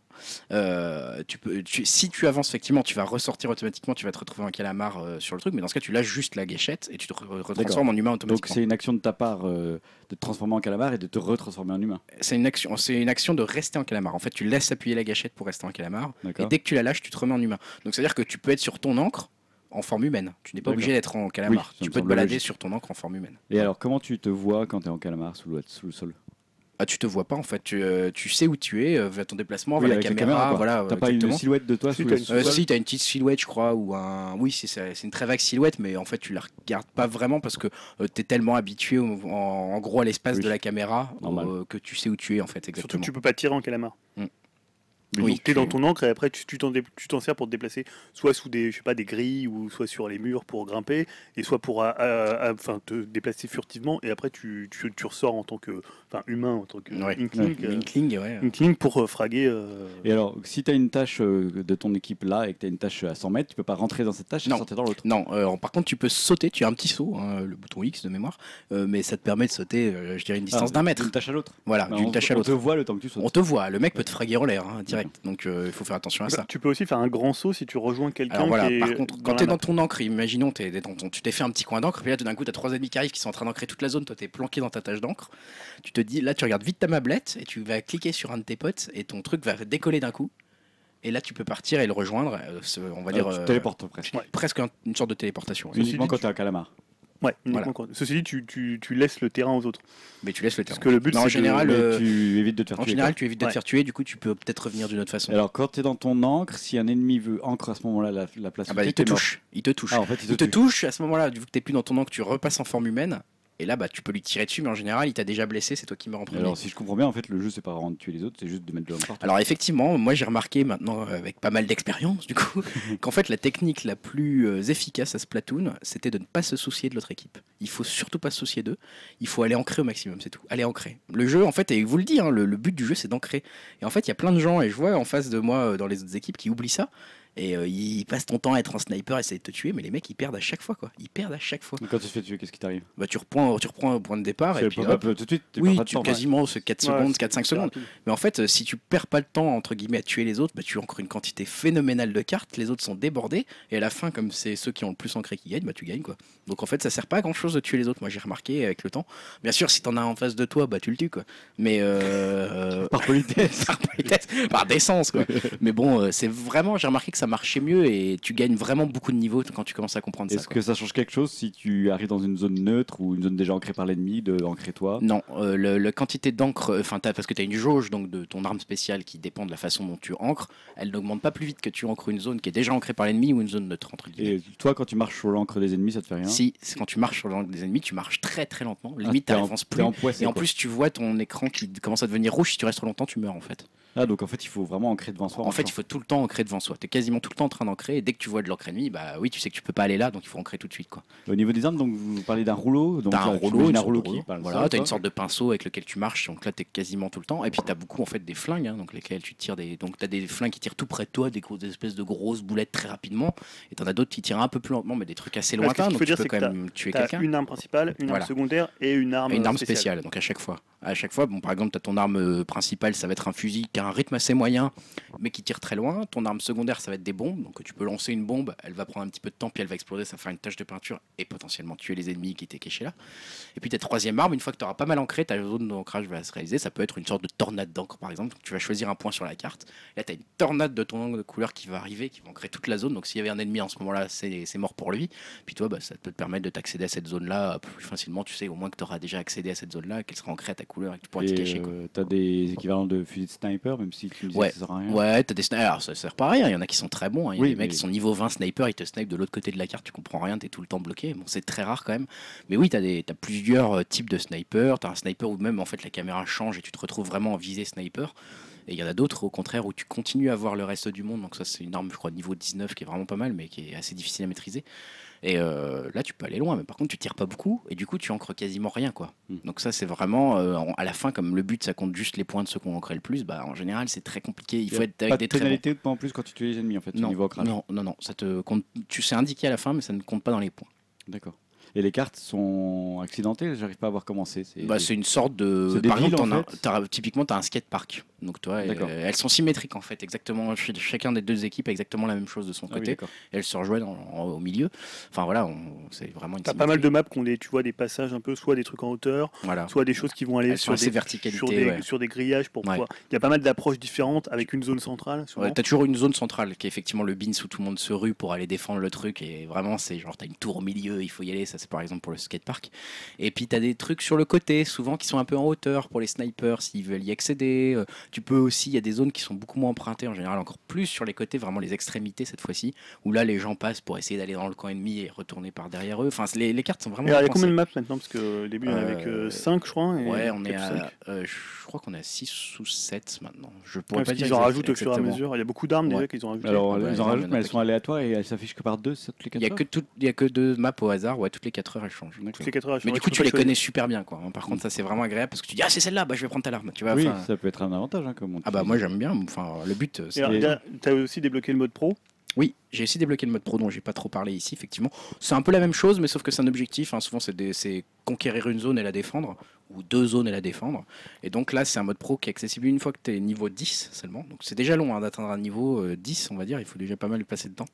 Speaker 3: Euh, tu peux, tu- si tu avances effectivement, tu vas ressortir automatiquement. Tu vas te retrouver en calamar euh, sur le truc, mais dans ce cas, tu lâches juste la gâchette et tu te re- retransformes en humain
Speaker 1: Donc
Speaker 3: automatiquement.
Speaker 1: c'est une action de ta part de te transformer en calamar et de te retransformer en humain.
Speaker 3: C'est une action, c'est une action de rester en calamar. En fait, tu laisses appuyer la gâchette pour rester en calamar. Et dès que tu la lâches, tu te remets en humain. Donc c'est à dire que tu peux être sur ton encre en forme humaine. Tu n'es pas obligé d'être en calamar.
Speaker 1: Oui,
Speaker 3: tu peux te balader
Speaker 1: logique.
Speaker 3: sur ton encre en forme humaine.
Speaker 1: Et alors, comment tu te vois quand tu es en calamar sous le, sous le sol?
Speaker 3: Ah, tu te vois pas en fait. Tu, euh, tu sais où tu es, euh, vers ton déplacement,
Speaker 1: Oui,
Speaker 3: vers la
Speaker 1: avec la
Speaker 3: caméra.
Speaker 1: caméra,
Speaker 3: voilà,
Speaker 1: T'as
Speaker 3: euh,
Speaker 1: pas une silhouette de toi
Speaker 5: Si, t'as
Speaker 1: le
Speaker 5: une
Speaker 3: Euh, si, tu as une petite silhouette, je crois, ou un. Oui, c'est ça, c'est une très vague silhouette, mais en fait, tu la regardes pas vraiment parce que tu es tellement habitué au- en, en gros à l'espace
Speaker 1: Oui.
Speaker 3: de la caméra euh, que tu sais où tu es en fait
Speaker 5: Surtout
Speaker 3: exactement.
Speaker 5: que tu peux pas tirer en calamar.
Speaker 3: Oui,
Speaker 5: donc tu es dans ton encre et après tu t'en sers pour te déplacer soit sous des je sais pas des grilles ou soit sur les murs pour grimper et soit pour euh, euh, enfin te déplacer furtivement et après tu, tu, tu ressors en tant que enfin humain en tant que
Speaker 3: Ouais.
Speaker 5: inkling, euh,
Speaker 3: Inkling, ouais.
Speaker 5: inkling pour euh, fraguer euh,
Speaker 1: Et alors, si tu as une tâche euh, de ton équipe là et que tu as une tâche à 100 mètres, tu peux pas rentrer dans cette tâche et
Speaker 3: Non.
Speaker 1: sortir dans l'autre.
Speaker 3: Non, euh, par contre, tu peux sauter, tu as un petit saut, hein, le bouton X de mémoire, euh, mais ça te permet de sauter, euh, je dirais, une distance
Speaker 1: Ah,
Speaker 3: d'un mètre.
Speaker 1: D'une tâche à l'autre.
Speaker 3: Voilà,
Speaker 1: Bah,
Speaker 3: d'une
Speaker 1: on-
Speaker 3: tâche à
Speaker 1: On te
Speaker 3: l'autre.
Speaker 1: voit le temps que tu sautes.
Speaker 3: On te voit, le mec peut te fraguer en l'air, hein, direct. Donc euh, il faut faire attention à ça.
Speaker 5: tu peux aussi faire un grand saut si tu rejoins quelqu'un
Speaker 3: Alors voilà,
Speaker 5: qui est
Speaker 3: par contre, quand tu es dans ton encre, imaginons t'es dans ton- tu t'es fait un petit coin d'encre, puis là tout d'un coup tu as trois ennemis qui arrivent qui sont en train d'ancrer toute la zone, toi tu es planqué dans ta tâche d'encre. Tu te dis, là tu regardes vite ta mablette et tu vas cliquer sur un de tes potes et ton truc va décoller d'un coup. Et là tu peux partir et le rejoindre, euh, ce- on va dire
Speaker 1: Alors, tu
Speaker 3: euh,
Speaker 1: te téléportes presque.
Speaker 3: presque un- une sorte de téléportation.
Speaker 1: Uniquement quand
Speaker 5: tu-
Speaker 1: tu es un calamar.
Speaker 5: Ouais, uniquement
Speaker 3: Voilà.
Speaker 5: quand- Ceci dit, tu, tu, tu laisses le terrain aux autres.
Speaker 3: Mais tu laisses le terrain.
Speaker 5: Parce que le but,
Speaker 3: Mais en
Speaker 5: c'est
Speaker 3: général.
Speaker 1: Mais
Speaker 3: euh,
Speaker 1: tu évites de te faire
Speaker 3: En
Speaker 1: tuer.
Speaker 3: général,
Speaker 1: quoi.
Speaker 3: tu évites de te
Speaker 5: Ouais.
Speaker 3: faire tuer, du coup tu peux peut-être revenir d'une autre façon.
Speaker 1: Alors, quand tu es dans ton encre, si un ennemi veut encre à ce moment-là la, la place
Speaker 3: Ah bah, il te touche, il te touche.
Speaker 1: Ah, en fait, il te,
Speaker 3: il te
Speaker 1: touche.
Speaker 3: touche, à ce moment-là, vu que t'es plus dans ton encre, tu repasses en forme humaine. Et là, bah, tu peux lui tirer dessus, mais en général, il t'a déjà blessé, c'est toi qui meurs en premier.
Speaker 1: Alors, si je comprends bien, en fait, le jeu, c'est pas vraiment de tuer les autres, c'est juste de mettre de l'homme partout.
Speaker 3: Alors effectivement, moi j'ai remarqué maintenant euh, avec pas mal d'expérience du coup qu'en fait la technique la plus euh, efficace à Splatoon, c'était de ne pas se soucier de l'autre équipe. Il faut surtout pas se soucier d'eux. Il faut aller ancrer au maximum, c'est tout. Aller ancrer. Le jeu en fait, et vous le dit, hein, le, le but du jeu c'est d'ancrer. Et en fait, il y a plein de gens et je vois en face de moi euh, dans les autres équipes qui oublient ça. Et euh, ils passent ton temps à être un sniper, essayer de te tuer, mais les mecs ils perdent à chaque fois quoi. Ils perdent à chaque fois.
Speaker 1: Quand tu te fais tuer, qu'est-ce qui t'arrive?
Speaker 3: Bah tu reprends, tu reprends au point de départ et puis hop.
Speaker 1: euh, tout de suite tu
Speaker 3: Oui,
Speaker 1: pas
Speaker 3: tu,
Speaker 1: temps.
Speaker 3: quasiment ce 4
Speaker 5: Ouais,
Speaker 3: secondes,
Speaker 5: c'est
Speaker 3: 4-5
Speaker 5: hyper
Speaker 3: secondes.
Speaker 5: rapide.
Speaker 3: Mais en fait, euh, si tu perds pas le temps entre guillemets à tuer les autres, bah, tu ancres une quantité phénoménale de cartes, les autres sont débordés, et à la fin, comme c'est ceux qui ont le plus ancré qui gagnent, bah tu gagnes quoi. Donc en fait, ça sert pas à grand chose de tuer les autres, moi j'ai remarqué avec le temps. Bien sûr, si t'en as en face de toi, bah tu le tues quoi. Mais euh,
Speaker 1: Par politesse.
Speaker 3: par politesse, par décence quoi. Mais bon, euh, c'est vraiment, j'ai remarqué que ça marchait mieux et tu gagnes vraiment beaucoup de niveaux quand tu commences à comprendre ça.
Speaker 1: Est-ce que ça change quelque chose si tu arrives dans une zone neutre ou une zone déjà ancrée par l'ennemi, de ancrer toi?
Speaker 3: Non, euh, le- la quantité d'encre, euh, enfin parce que tu as une jauge donc de ton arme spéciale qui dépend de la façon dont tu ancres, elle n'augmente pas plus vite que tu ancres une zone qui est déjà ancrée par l'ennemi ou une zone neutre entre guillemets.
Speaker 1: Et toi, quand tu marches sur l'encre des ennemis, ça te fait rien?
Speaker 3: Si, quand tu marches sur l'angle des ennemis, tu marches très très lentement.
Speaker 1: Ah,
Speaker 3: Limite, t'avances
Speaker 1: t'es
Speaker 3: plus.
Speaker 1: en poissé,
Speaker 3: Et en
Speaker 1: quoi.
Speaker 3: plus, tu vois ton écran qui commence à devenir rouge. Si tu restes trop longtemps, tu meurs en fait.
Speaker 1: Ah, donc en fait, il faut vraiment ancrer devant soi.
Speaker 3: En fait, il faut tout le temps ancrer devant soi. Tu es quasiment tout le temps en train d'ancrer. Et dès que tu vois de l'encre ennemie, bah oui, tu sais que tu peux pas aller là, donc il faut ancrer tout de suite. quoi.
Speaker 1: Au niveau des armes, donc vous parlez d'un rouleau. Donc
Speaker 3: T'as un
Speaker 1: là, tu
Speaker 3: rouleau,
Speaker 1: un rouleau qui parle
Speaker 3: Voilà,
Speaker 1: ça,
Speaker 3: t'as une sorte de pinceau avec lequel tu marches, donc là t'es quasiment tout le temps. Et puis t'as beaucoup en fait des flingues, hein, donc lesquels tu tires des, donc t'as des flingues qui tirent tout près de toi, des, grosses, des espèces de grosses boulettes très rapidement, et t'en as d'autres qui tirent un peu plus lentement, mais des trucs assez lointains, donc tu peux quand
Speaker 5: que
Speaker 3: même tuer quelqu'un.
Speaker 5: une arme principale, une arme secondaire et une arme,
Speaker 3: Et une arme
Speaker 5: spéciale.
Speaker 3: spéciale, donc à chaque fois. À chaque fois, bon, par exemple, tu as ton arme euh, principale, ça va être un fusil un rythme assez moyen, mais qui tire très loin. Ton arme secondaire, ça va être des bombes. Donc tu peux lancer une bombe, elle va prendre un petit peu de temps, puis elle va exploser, ça va faire une tache de peinture et potentiellement tuer les ennemis qui étaient cachés là. Et puis ta troisième arme, une fois que tu auras pas mal ancré, ta zone d'ancrage va se réaliser. Ça peut être une sorte de tornade d'encre, par exemple. Donc, tu vas choisir un point sur la carte. Là, tu as une tornade de ton angle de couleur qui va arriver, qui va ancrer toute la zone. Donc s'il y avait un ennemi en ce moment-là, c'est c'est mort pour lui. Puis toi, bah, ça peut te permettre de t'accéder à cette zone-là plus facilement. Tu sais au moins que tu auras déjà accédé à cette zone-là, qu'elle sera ancrée à ta couleur et que tu pourras t'y
Speaker 1: Et
Speaker 3: cacher.
Speaker 1: euh, t'as des équivalents de fusil de sniper, même si tu me disais
Speaker 3: Ouais.
Speaker 1: que ça sert à rien.
Speaker 3: Ouais, t'as des snipers. Alors, ça sert pas à rien. Il y en a qui sont très bons. hein. Il y a
Speaker 1: Oui,
Speaker 3: des mecs qui sont niveau 20 sniper, ils te snipe de l'autre côté de la carte, tu comprends rien, t'es tout le temps bloqué. Bon, c'est très rare quand même. Mais oui, t'as des, t'as plusieurs euh, types de snipers. T'as un sniper où même en fait la caméra change et tu te retrouves vraiment en visée sniper. Et il y en a d'autres au contraire où tu continues à voir le reste du monde. Donc ça, c'est une arme, je crois, niveau 19 qui est vraiment pas mal, mais qui est assez difficile à maîtriser. Et euh, là, tu peux aller loin, mais par contre, tu tires pas beaucoup, et du coup, tu ancres quasiment rien, quoi.
Speaker 1: Hmm.
Speaker 3: Donc ça, c'est vraiment, euh, à la fin, comme le but, ça compte juste les points de ceux qui ont ancré le plus, bah, en général, c'est très compliqué. Il faut être
Speaker 1: pas
Speaker 3: avec
Speaker 1: de
Speaker 3: des bons.
Speaker 1: pénalité en plus quand tu tues les ennemis en fait, au
Speaker 3: Non,
Speaker 1: niveau
Speaker 3: non, non, non, ça te compte, tu sais indiqué à la fin, mais ça ne compte pas dans les points.
Speaker 1: D'accord. Et les cartes sont accidentées, j'arrive pas à voir comment c'est. c'est-
Speaker 3: Bah, c'est une sorte de. Par exemple,
Speaker 1: en
Speaker 3: as-
Speaker 1: fait
Speaker 3: typiquement, tu as un skatepark. Donc, toi, euh, elles sont symétriques en fait, exactement. ch- Chacun des deux équipes a exactement la même chose de son
Speaker 1: Ah oui,
Speaker 3: côté. elles se rejoignent en- en- au milieu. Enfin voilà, c'est vraiment une
Speaker 5: T'as pas mal de maps qui ont des, tu vois, des passages un peu, soit des trucs en hauteur,
Speaker 3: Voilà.
Speaker 5: soit des choses qui vont aller
Speaker 3: Elles
Speaker 5: sur des, sur, des,
Speaker 3: ouais.
Speaker 5: sur des grillages pour
Speaker 3: Ouais.
Speaker 5: pouvoir. Il y a pas mal d'approches différentes avec une zone centrale.
Speaker 3: Ouais, t'as toujours une zone centrale qui est effectivement le bins où tout le monde se rue pour aller défendre le truc et vraiment c'est genre t'as une tour au milieu il faut y aller ça c'est par exemple pour le skatepark et puis t'as des trucs sur le côté souvent qui sont un peu en hauteur pour les snipers s'ils veulent y accéder Euh, Tu peux aussi, il y a des zones qui sont beaucoup moins empruntées en général, encore plus sur les côtés, vraiment les extrémités cette fois-ci, où là les gens passent pour essayer d'aller dans le camp ennemi et retourner par derrière eux. Enfin, les, les cartes sont vraiment.
Speaker 2: Il y a
Speaker 3: bien
Speaker 2: combien de maps maintenant? Parce que au début, il y en avait que
Speaker 3: Euh,
Speaker 2: 5, je crois. et
Speaker 3: Ouais, on est à. euh, je crois qu'on est à 6 ou 7 maintenant. Je
Speaker 2: Ouais,
Speaker 3: pourrais
Speaker 2: parce
Speaker 3: pas dire
Speaker 2: qu'ils en rajoutent au fur et à mesure. Il y a beaucoup d'armes déjà
Speaker 3: Ouais.
Speaker 2: qu'ils ont rajoutées.
Speaker 1: Alors,
Speaker 3: Ouais,
Speaker 1: ils
Speaker 3: ils
Speaker 1: en
Speaker 3: en
Speaker 1: rajoutent, mais elles sont aléatoires et elles s'affichent que par deux c'est toutes les
Speaker 3: Il y a
Speaker 1: quatre
Speaker 3: que tout- il y a que deux maps au hasard, ouais, toutes les 4 heures elles changent.
Speaker 2: Toutes les 4 heures,
Speaker 3: Mais du coup, tu les connais super bien, quoi. Par contre, ça c'est vraiment agréable parce que tu dis ah c'est celle-là, bah je vais prendre ta arme, tu vois.
Speaker 1: Oui, ça peut être un avantage. Hein, comme on
Speaker 3: Ah bah moi j'aime bien. Enfin, le but, euh,
Speaker 2: Et- t'as- T'as aussi débloqué le mode pro?
Speaker 3: Oui, j'ai aussi débloqué le mode pro dont j'ai pas trop parlé ici, effectivement. C'est un peu la même chose, mais sauf que c'est un objectif. hein. Souvent, c'est conquérir une zone et la défendre, deux zones et la défendre. Et donc là, c'est un mode pro qui est accessible une fois que tu es niveau 10 seulement. Donc c'est déjà long hein, d'atteindre un niveau euh, 10, on va dire. Il faut déjà pas mal passer de temps.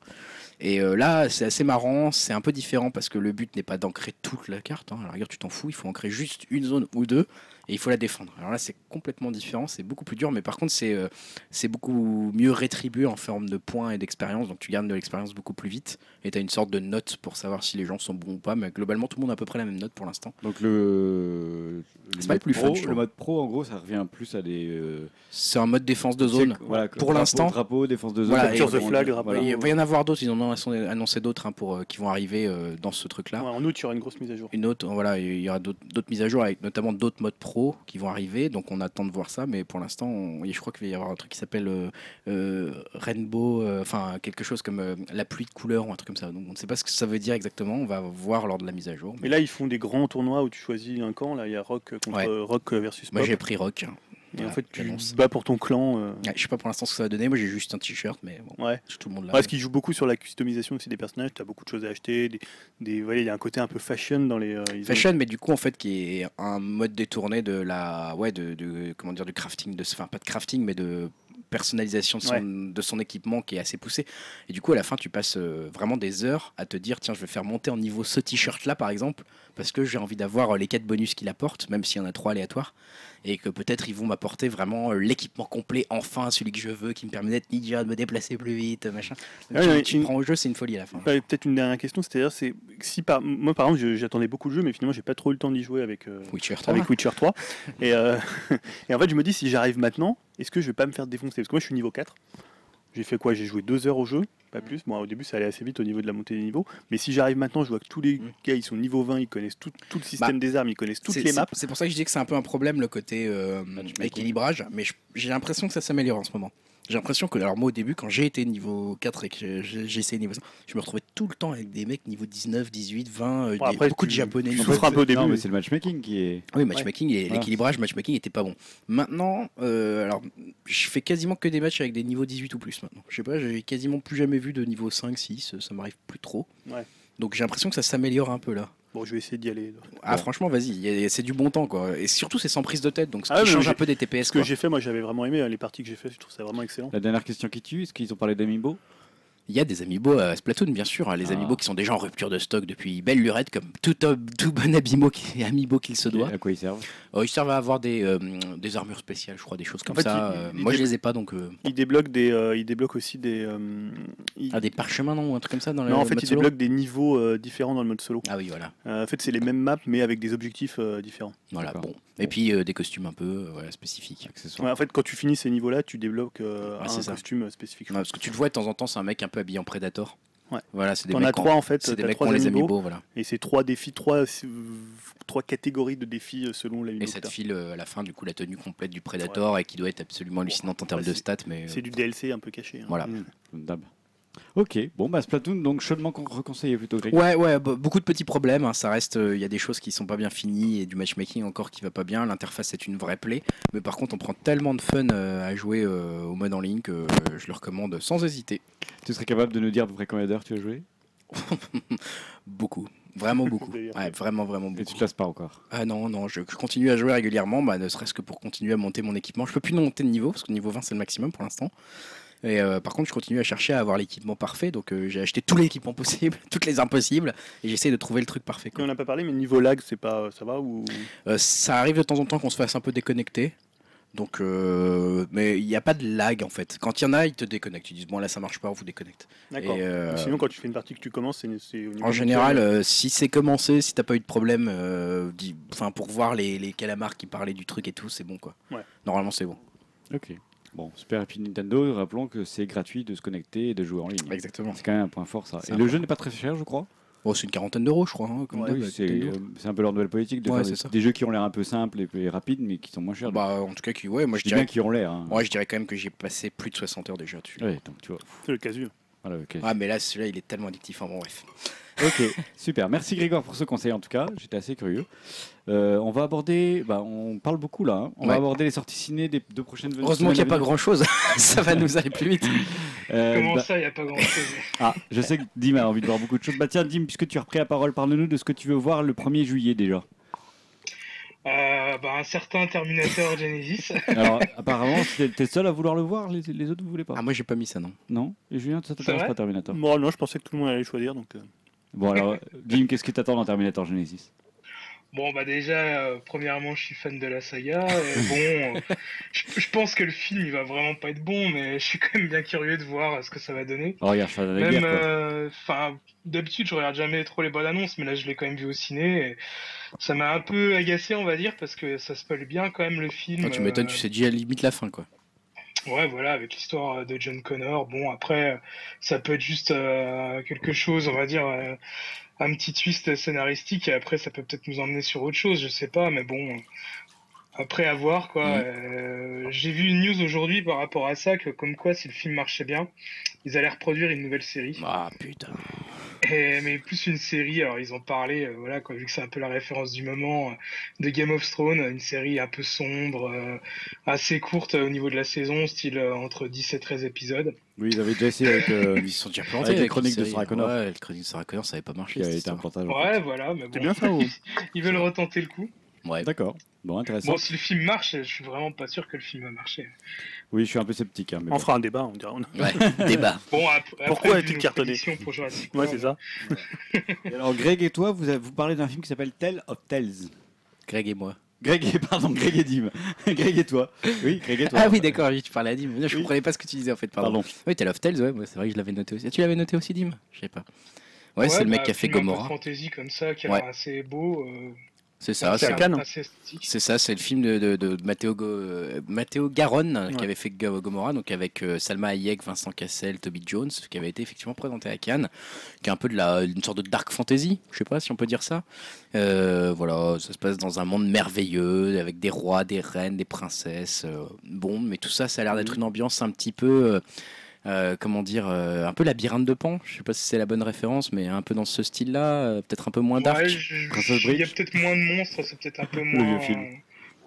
Speaker 3: Et euh, là, c'est assez marrant. C'est un peu différent parce que le but n'est pas d'ancrer toute la carte. Hein. La rigueur, tu t'en fous. Il faut ancrer juste une zone ou deux et il faut la défendre. Alors là, c'est complètement différent. C'est beaucoup plus dur, mais par contre, c'est euh, beaucoup mieux rétribué en forme de points et d'expérience. Donc tu gagnes de l'expérience beaucoup plus vite et tu as une sorte de note pour savoir si les gens sont bons ou pas. Mais globalement, tout le monde a à peu près la même note pour l'instant.
Speaker 1: Donc le
Speaker 3: C'est pas le
Speaker 1: mode
Speaker 3: plus fun,
Speaker 1: pro,
Speaker 3: je
Speaker 1: le mode pro, en gros, ça revient plus à des euh,
Speaker 3: C'est un mode défense de zone. Pour
Speaker 1: drapeau-
Speaker 3: l'instant-
Speaker 1: drapeau, défense de zone.
Speaker 3: Voilà,
Speaker 2: Capture
Speaker 3: et-
Speaker 2: the flag, drapeau.
Speaker 1: voilà.
Speaker 3: Il va y en avoir d'autres, ils en ont annoncé d'autres hein, pour, euh, qui vont arriver euh, dans ce truc-là.
Speaker 2: Ouais, En août, il y aura une grosse mise à jour.
Speaker 3: Une autre, voilà, il y aura d'autres d'autres mises à jour avec notamment d'autres modes pro qui vont arriver, donc on attend de voir ça, mais pour l'instant, on- je crois qu'il va y avoir un truc qui s'appelle euh, euh, Rainbow, euh, enfin quelque chose comme euh, la pluie de couleurs ou un truc comme ça. Donc on ne sait pas ce que ça veut dire exactement, on va voir lors de la mise à jour.
Speaker 2: Et là, ils font des grands tournois où tu choisis un camp. Là, il y a Rock contre
Speaker 3: Ouais.
Speaker 2: Rock versus
Speaker 3: Moi j'ai pris Rock.
Speaker 2: Et en fait, tu bats pour ton clan. euh,
Speaker 3: Ouais, je sais pas pour l'instant ce que ça va donner, moi j'ai juste un t-shirt, mais bon,
Speaker 2: Ouais.
Speaker 3: tout le monde l'a.
Speaker 2: Parce qu'ils jouent beaucoup sur la customisation aussi des personnages. Tu as beaucoup de choses à acheter. Des, des, voilà, il y a un côté un peu fashion dans les. euh, ont-
Speaker 3: Fashion, mais du coup, en fait, qui est un mode détourné de la, ouais, de, de- comment dire, du crafting, de, enfin pas de crafting, mais de personnalisation de son,
Speaker 2: Ouais.
Speaker 3: de son équipement qui est assez poussé. Et du coup, à la fin, tu passes euh, vraiment des heures à te dire, tiens, je vais faire monter en niveau ce t-shirt-là, par exemple, parce que j'ai envie d'avoir euh, les quatre bonus qu'il apporte, même s'il y en a trois aléatoires, et que peut-être ils vont m'apporter vraiment euh, l'équipement complet, enfin, celui que je veux, qui me permet d'être ninja, de me déplacer plus vite, machin.
Speaker 2: Ouais,
Speaker 3: tu,
Speaker 2: ouais,
Speaker 3: tu
Speaker 2: une-
Speaker 3: prends au jeu, c'est une folie à la fin.
Speaker 2: Peut-être une dernière question, c'est-à-dire, c'est si par moi par exemple, j'attendais beaucoup de jeux, mais finalement, j'ai pas trop eu le temps d'y jouer avec euh,
Speaker 3: Witcher 3.
Speaker 2: avec Witcher 3. et, euh, et en fait, je me dis, si j'arrive maintenant, est-ce que je vais pas me faire défoncer? Parce que moi, je suis niveau 4. J'ai fait quoi? J'ai joué deux heures au jeu, pas plus. Bon, au début, ça allait assez vite au niveau de la montée des niveaux. Mais si j'arrive maintenant, je vois que tous les
Speaker 3: Mm.
Speaker 2: gars, ils sont niveau 20, ils connaissent tout, tout le système des armes, ils connaissent toutes les maps.
Speaker 3: C'est pour ça que je dis que c'est un peu un problème le côté euh,
Speaker 1: Matchmaking.
Speaker 3: équilibrage, mais j'ai l'impression que ça s'améliore en ce moment. J'ai l'impression que, alors moi au début, quand j'ai été niveau 4 et que j'ai- essayé niveau 5, je me retrouvais tout le temps avec des mecs niveau 19, 18, 20, euh,
Speaker 2: Bon,
Speaker 3: des-
Speaker 2: après,
Speaker 3: beaucoup de japonais.
Speaker 2: tu souffres un peu au début.
Speaker 1: Non, mais c'est le matchmaking qui est.
Speaker 3: Oui, matchmaking, et
Speaker 1: Voilà.
Speaker 3: l'équilibrage, matchmaking était pas bon. Maintenant, euh, alors, je fais quasiment que des matchs avec des niveaux 18 ou plus maintenant. Je sais pas, j'ai quasiment plus jamais vu de niveau 5, 6, ça m'arrive plus trop.
Speaker 2: Ouais.
Speaker 3: Donc j'ai l'impression que ça s'améliore un peu là.
Speaker 2: Bon, je vais essayer d'y aller.
Speaker 3: Ah franchement, vas-y, c'est du bon temps quoi. Et surtout, c'est sans prise de tête, donc ce
Speaker 2: Ah
Speaker 3: qui change
Speaker 2: j'ai-
Speaker 3: un peu des TPS.
Speaker 2: Ce que j'ai fait, moi, j'avais vraiment aimé hein, les parties que j'ai fait. Je trouve ça vraiment excellent.
Speaker 1: La dernière question qui tue, est-ce qu'ils ont parlé d'Amiibo?
Speaker 3: Il y a des amiibo à Splatoon, bien sûr. hein, Les
Speaker 1: Ah.
Speaker 3: amiibo qui sont déjà en rupture de stock depuis belle lurette, comme tout, tout bon amiibo qui, amiibo qu'il se doit.
Speaker 1: À quoi ils servent
Speaker 3: Oh, ils servent à avoir des, euh, des armures spéciales, je crois, des choses comme
Speaker 2: fait,
Speaker 3: ça.
Speaker 2: il-
Speaker 3: Euh,
Speaker 2: il
Speaker 3: moi, je
Speaker 2: dé-
Speaker 3: les ai pas, donc. euh,
Speaker 2: Il débloque des, euh, il débloque aussi des. euh, il-
Speaker 3: Ah, des parchemins, non Ou un truc comme ça dans le
Speaker 2: non, en fait,
Speaker 3: mode
Speaker 2: il
Speaker 3: solo
Speaker 2: débloque des niveaux euh, différents dans le mode solo.
Speaker 3: Ah oui, voilà.
Speaker 2: Euh, en fait, c'est les mêmes maps, mais avec des objectifs euh, différents.
Speaker 3: voilà bon. Et puis euh, des costumes un peu euh, voilà, spécifiques.
Speaker 2: Ouais, en fait, quand tu finis ces niveaux-là, tu débloques euh,
Speaker 3: Ouais,
Speaker 2: un
Speaker 3: ça.
Speaker 2: costume euh, spécifique.
Speaker 3: Ouais, parce que tu le vois de temps en temps, c'est un mec un peu habillé en Predator.
Speaker 2: Ouais.
Speaker 3: Voilà, c'est des mecs qui ont-
Speaker 2: trois en fait,
Speaker 3: C'est des
Speaker 2: t'as
Speaker 3: mecs qui
Speaker 2: trois
Speaker 3: ont les
Speaker 2: amiibo,
Speaker 3: voilà.
Speaker 2: et c'est trois défis, trois, euh, trois catégories de défis euh, selon l'amiibo.
Speaker 3: Et ça te file euh, à la fin, du coup, la tenue complète du Predator et qui doit être absolument hallucinante en termes
Speaker 2: Ouais,
Speaker 3: de stats. Mais euh,
Speaker 2: C'est du DLC un peu caché. hein.
Speaker 3: voilà.
Speaker 1: Mmh. Ok, bon, bah Splatoon, donc chaudement con- reconseillé plutôt, Greg.
Speaker 3: Ouais, ouais, be- beaucoup de petits problèmes. hein, Ça reste, il y a des choses qui sont pas bien finies et du matchmaking encore qui va pas bien. L'interface est une vraie plaie, mais par contre, on prend tellement de fun euh, à jouer euh, au mode en ligne que euh, je le recommande sans hésiter.
Speaker 1: Tu serais capable de nous dire à peu près combien d'heures tu as joué?
Speaker 3: Beaucoup, vraiment beaucoup. Ouais, vraiment, vraiment
Speaker 1: Et tu
Speaker 3: beaucoup.
Speaker 1: te lasses pas encore?
Speaker 3: Ah non, non, je, je continue à jouer régulièrement, bah, ne serait-ce que pour continuer à monter mon équipement. Je peux plus monter de niveau parce que niveau 20 c'est le maximum pour l'instant. Et euh, par contre, je continue à chercher à avoir l'équipement parfait. Donc euh, j'ai acheté tous les équipements possibles, toutes les impossibles, et j'essaie de trouver le truc parfait.
Speaker 2: Et
Speaker 3: quoi.
Speaker 2: on n'a pas parlé, mais niveau lag, c'est pas, ça va ou?
Speaker 3: Euh, ça arrive de temps en temps qu'on se fasse un peu déconnecter. Donc, euh, mais il n'y a pas de lag en fait. Quand il y en a, ils te déconnectent. Ils disent bon là ça marche pas, on vous déconnecte.
Speaker 2: D'accord.
Speaker 3: Et, euh,
Speaker 2: Sinon, quand tu fais une partie que tu commences, c'est c'est au niveau
Speaker 3: en général, euh, si c'est commencé, si t'as pas eu de problème, euh, enfin pour voir les, les calamars qui parlaient du truc et tout, c'est bon quoi.
Speaker 2: Ouais.
Speaker 3: Normalement c'est bon.
Speaker 1: Ok. Bon, Super Happy Nintendo, rappelons que c'est gratuit de se connecter et de jouer en ligne.
Speaker 3: Exactement.
Speaker 1: C'est quand même un point fort ça. Et le jeu n'est pas très cher, je crois.
Speaker 3: Oh, c'est une quarantaine d'euros, je crois. hein, comme
Speaker 1: Oui, c'est euh, c'est un peu leur nouvelle politique de
Speaker 3: Ouais,
Speaker 1: faire des,
Speaker 3: ça.
Speaker 1: des jeux qui ont l'air un peu simples et, et rapides, mais qui sont moins chers.
Speaker 3: Bah, en tout cas, qui, ouais, moi
Speaker 1: je
Speaker 3: je
Speaker 1: dis
Speaker 3: dirais,
Speaker 1: bien qui ont l'air. hein.
Speaker 3: ouais, je dirais quand même que j'ai passé plus de 60 heures déjà dessus.
Speaker 1: Ouais, donc tu vois.
Speaker 2: C'est le casu.
Speaker 1: Voilà.
Speaker 3: Ah, mais là, celui-là, il est tellement addictif. Enfin, bon, bref.
Speaker 1: Ok, super. Merci Grégoire pour ce conseil en tout cas. J'étais assez curieux. Euh, on va aborder, bah, on parle beaucoup là. hein. On va
Speaker 3: Ouais.
Speaker 1: aborder les sorties ciné des deux prochaines
Speaker 3: Heureusement qu'il n'y a pas
Speaker 1: semaines à
Speaker 3: grand-chose. Ça va nous aller plus vite.
Speaker 1: Euh,
Speaker 4: Comment
Speaker 1: bah,
Speaker 4: ça, il n'y a pas grand-chose
Speaker 1: Ah, je sais que Dim a envie de voir beaucoup de choses. Bah tiens, Dim, puisque tu as repris la parole, parle-nous de ce que tu veux voir le 1er juillet déjà.
Speaker 4: Euh, bah, Un certain Terminator Genesis.
Speaker 1: Alors, apparemment, t'es t'es seul à vouloir le voir, les, les autres, vous voulez pas?
Speaker 3: Ah, moi, j'ai pas mis ça, non.
Speaker 1: Non? Et Julien, ça t'intéresse
Speaker 4: vrai?
Speaker 1: pas Terminator?
Speaker 2: Moi, non, je pensais que tout le monde allait choisir. Donc, euh,
Speaker 1: Bon, alors, Dim, qu'est-ce que t'attends dans Terminator Genesis?
Speaker 4: Bon, bah déjà, euh, premièrement, je suis fan de la saga. et bon, euh, je, je pense que le film, il va vraiment pas être bon, mais je suis quand même bien curieux de voir euh, ce que ça va donner.
Speaker 1: Oh, regarde, ça la
Speaker 4: Même,
Speaker 1: guerre, quoi.
Speaker 4: euh, enfin, d'habitude, je regarde jamais trop les bonnes annonces, mais là, je l'ai quand même vu au ciné. Et ça m'a un peu agacé, on va dire, parce que ça spoil bien quand même le film.
Speaker 3: Ah, tu m'étonnes,
Speaker 4: euh,
Speaker 3: tu sais déjà limite la fin, quoi.
Speaker 4: Ouais, voilà, avec l'histoire euh, de John Connor. Bon, après, euh, ça peut être juste euh, quelque chose, on va dire, un petit twist scénaristique, et après, ça peut peut-être nous emmener sur autre chose, je sais pas, mais bon, après, à voir, quoi.
Speaker 3: Mhm.
Speaker 4: Euh, J'ai vu une news aujourd'hui par rapport à ça, que comme quoi, si le film marchait bien, ils allaient reproduire une nouvelle série.
Speaker 3: Ah, putain.
Speaker 4: Et- mais plus une série, alors ils ont parlé, euh, voilà, quoi, vu que c'est un peu la référence du moment, euh, de Game of Thrones, une série un peu sombre, euh, assez courte euh, au niveau de la saison, style euh, entre 10 et 13 épisodes.
Speaker 1: Oui, ils avaient déjà essayé avec. euh,
Speaker 3: Ils se sont déjà plantés
Speaker 1: Avec de. Sarah Connor.
Speaker 3: Ouais, les chroniques de Sarah Connor, ça avait pas marché.
Speaker 1: qui a
Speaker 3: cette
Speaker 1: été un en
Speaker 4: Ouais, voilà, mais bon.
Speaker 2: Bien ça ou
Speaker 4: Ils veulent retenter le coup.
Speaker 3: Ouais.
Speaker 1: D'accord. Bon, intéressant.
Speaker 4: Bon, si le film marche, je suis vraiment pas sûr que le film va marcher.
Speaker 1: Oui, je suis un peu sceptique. Hein, mais
Speaker 2: On
Speaker 1: bon.
Speaker 2: fera un débat, on dira.
Speaker 3: Ouais, débat.
Speaker 4: Bon, après,
Speaker 2: Pourquoi
Speaker 4: nos
Speaker 2: cartonné
Speaker 4: pour Jurassic
Speaker 2: Ouais, c'est ça.
Speaker 1: Et Alors, Greg et toi, vous, avez- vous parlez d'un film qui s'appelle Tell of Tales.
Speaker 3: Greg et moi.
Speaker 1: Greg et, pardon, Greg et Dim. Greg et toi. Oui, Greg et toi.
Speaker 3: Ah oui, d'accord, oui, tu parlais à Dim. Je
Speaker 1: Oui.
Speaker 3: comprenais pas ce que tu disais en fait, pardon.
Speaker 1: Pardon.
Speaker 3: Oui, Tale of Tales, ouais, c'est vrai que je l'avais noté aussi. Ah, tu l'avais noté aussi, Dim? Je sais pas. Ouais,
Speaker 4: Ouais,
Speaker 3: c'est le mec
Speaker 4: bah,
Speaker 3: qui a fait
Speaker 4: film un
Speaker 3: Gomorrah.
Speaker 4: fantasy comme ça, qui
Speaker 3: Ouais.
Speaker 4: l'air assez beau. euh,
Speaker 3: C'est ça,
Speaker 2: C'est
Speaker 3: c'est. C'est ça, c'est le film de, de, de Matteo, Go- euh, Matteo Garonne qui avait fait Go- Gomorrah, donc avec euh, Salma Hayek, Vincent Cassel, Toby Jones, qui avait été effectivement présenté à Cannes, qui est un peu de la, une sorte de dark fantasy, je sais pas si on peut dire ça. Euh, voilà, ça se passe dans un monde merveilleux avec des rois, des reines, des princesses. euh, bon, mais tout ça, ça a l'air d'être une ambiance un petit peu. euh, euh, comment dire, euh, un peu labyrinthe de Pan, je sais pas si c'est la bonne référence, mais un peu dans ce style-là, euh, peut-être un peu moins dark.
Speaker 4: Ouais, il y a peut-être moins de monstres, c'est peut-être un peu
Speaker 1: vieux
Speaker 4: moins.
Speaker 1: film.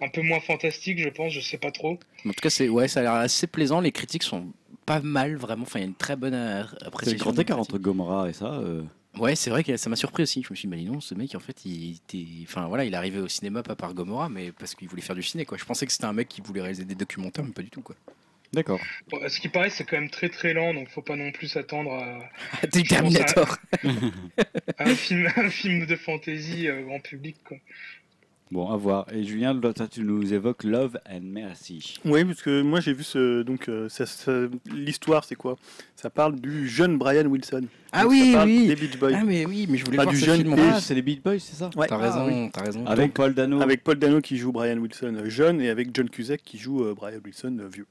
Speaker 4: Un peu moins fantastique, je pense, je sais pas trop.
Speaker 3: En tout cas, c'est ouais, ça a l'air assez plaisant. Les critiques sont pas mal, vraiment. Enfin, il y a une très bonne euh,
Speaker 1: C'est le
Speaker 3: appréciation.
Speaker 1: grand écart entre Gomorrah et ça. euh,
Speaker 3: Ouais, c'est vrai que ça m'a surpris aussi. Je me suis dit, bah non, ce mec, en fait, il était. Enfin, voilà, il est arrivé au cinéma pas par Gomorrah, mais parce qu'il voulait faire du ciné, quoi. Je pensais que c'était un mec qui voulait réaliser des documentaires, mais pas du tout, quoi.
Speaker 1: D'accord.
Speaker 4: Bon, à ce qui paraît, c'est quand même très très lent, donc faut pas non plus s'attendre à,
Speaker 3: du Terminator.
Speaker 4: à un, film, un film de fantasy euh, grand public. Quoi.
Speaker 1: Bon, à voir. Et Julien, toi, tu nous évoques Love and Mercy.
Speaker 2: Oui, parce que moi j'ai vu ce. Donc, euh, ça- ça- l'histoire, c'est quoi? Ça parle du jeune Brian Wilson.
Speaker 3: Ah
Speaker 2: Donc,
Speaker 3: oui,
Speaker 2: ça parle
Speaker 3: oui.
Speaker 2: Des Beach Boys.
Speaker 3: Ah, mais oui, mais je voulais
Speaker 2: Pas
Speaker 3: voir
Speaker 2: du
Speaker 3: ce
Speaker 2: jeune
Speaker 3: film.
Speaker 1: Ah, c'est les Beat Boys, c'est ça?
Speaker 2: Ouais.
Speaker 3: T'as
Speaker 2: Ah,
Speaker 3: raison,
Speaker 2: oui.
Speaker 3: t'as raison.
Speaker 1: Avec Paul Dano.
Speaker 2: Avec Paul Dano qui joue Brian Wilson jeune et avec John Cusack qui joue euh, Brian Wilson euh, vieux.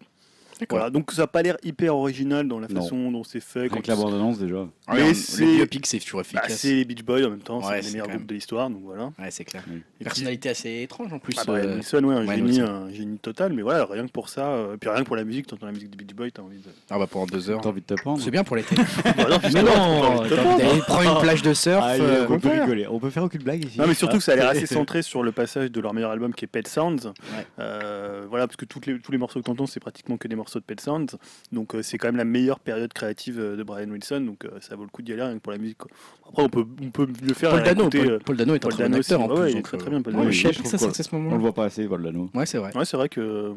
Speaker 2: Voilà, donc ça n'a pas l'air hyper original dans la
Speaker 1: Non.
Speaker 2: façon dont c'est fait. quand
Speaker 1: Avec la
Speaker 2: ils-
Speaker 1: bande-annonce déjà.
Speaker 3: Ah,
Speaker 2: mais
Speaker 3: mais
Speaker 2: c'est-
Speaker 3: le biopic, c'est toujours
Speaker 2: Bah,
Speaker 3: efficace.
Speaker 2: c'est les Beach Boys en même temps,
Speaker 3: Ouais,
Speaker 2: c'est les meilleurs
Speaker 3: quand
Speaker 2: groupes
Speaker 3: même-
Speaker 2: de l'histoire, donc voilà.
Speaker 3: Ouais, c'est clair.
Speaker 1: Oui.
Speaker 3: Une personnalité assez étrange en plus.
Speaker 2: Ah, Brian
Speaker 3: euh,
Speaker 2: Wilson, ouais, un
Speaker 3: Brian
Speaker 2: génie, un génie total, mais voilà, rien que pour ça, euh, puis rien que pour la musique, t'entends la musique des Beach Boys, t'as envie de.
Speaker 3: Ah bah pendant deux heures.
Speaker 1: T'as envie de te prendre
Speaker 3: C'est bien pour l'été.
Speaker 2: Bah non,
Speaker 3: mais
Speaker 2: t'as envie
Speaker 3: d'aller prendre une plage de surf.
Speaker 1: Ah,
Speaker 3: euh,
Speaker 1: on peut rigoler. On peut faire aucune blague ici.
Speaker 2: Non mais surtout
Speaker 1: Ah,
Speaker 2: que ça a l'air assez centré sur le passage de leur meilleur album qui est Pet Sounds. Euh, voilà parce que toutes les, tous les morceaux que t'entends c'est pratiquement que des morceaux de Pet Sounds. Donc euh, c'est quand même la meilleure période créative euh, de Brian Wilson. Donc euh, ça vaut le coup d'y aller rien que pour la musique. quoi. Après on peut, on peut le faire.
Speaker 3: Paul
Speaker 2: et
Speaker 3: Dano,
Speaker 2: écouter,
Speaker 3: Paul, Paul Dano est un
Speaker 2: Paul
Speaker 3: très bon acteur
Speaker 2: aussi,
Speaker 3: en
Speaker 2: ouais,
Speaker 3: plus.
Speaker 2: il est
Speaker 3: donc,
Speaker 2: très, très bien, Paul
Speaker 3: ouais,
Speaker 2: Dano.
Speaker 3: je ça à ce
Speaker 1: On le voit pas assez, Paul Dano.
Speaker 3: Ouais, c'est vrai.
Speaker 2: Ouais c'est vrai que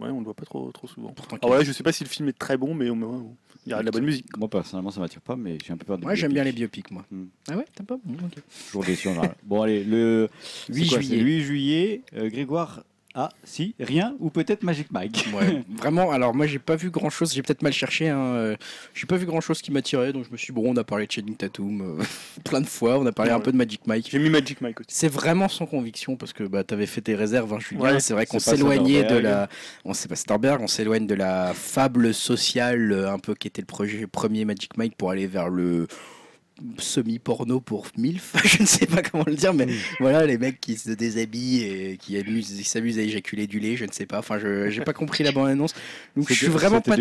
Speaker 2: ouais, on le voit pas trop, trop souvent.
Speaker 3: Pourtant,
Speaker 2: Alors voilà je sais pas si le film est très bon mais il y a de la bonne musique.
Speaker 1: Moi, personnellement, ça m'attire pas, mais j'ai un peu peur
Speaker 3: Ouais, j'aime bien les
Speaker 1: biopics.
Speaker 3: moi.
Speaker 1: Hmm.
Speaker 3: Ah ouais, t'aimes pas?
Speaker 1: Toujours déçu. Bon, allez, le
Speaker 3: 8
Speaker 1: c'est quoi, c'est
Speaker 3: juillet.
Speaker 1: le 8 juillet, Grégoire Ah, si, rien, ou peut-être Magic Mike.
Speaker 3: Ouais, vraiment, alors moi j'ai pas vu grand chose, j'ai peut-être mal cherché, hein, euh, j'ai pas vu grand chose qui m'attirait, donc je me suis dit, bon, on a parlé de Channing Tatum euh, plein de fois, on a parlé un
Speaker 5: Ouais.
Speaker 3: peu de Magic Mike.
Speaker 5: J'ai mis Magic Mike aussi.
Speaker 3: C'est vraiment sans conviction parce que bah, tu avais fait tes réserves, hein, Julien.
Speaker 5: Ouais,
Speaker 3: c'est vrai qu'on s'éloignait de la. On sait pas Starberg, on s'éloigne de la fable sociale euh, un peu qui était le projet premier Magic Mike pour aller vers le semi-porno pour MILF, je ne sais pas comment le dire, mais voilà, les mecs qui se déshabillent et qui amusent- qui s'amusent à éjaculer du lait, je ne sais pas, enfin, je j'ai pas compris la bande-annonce, donc je suis vraiment pas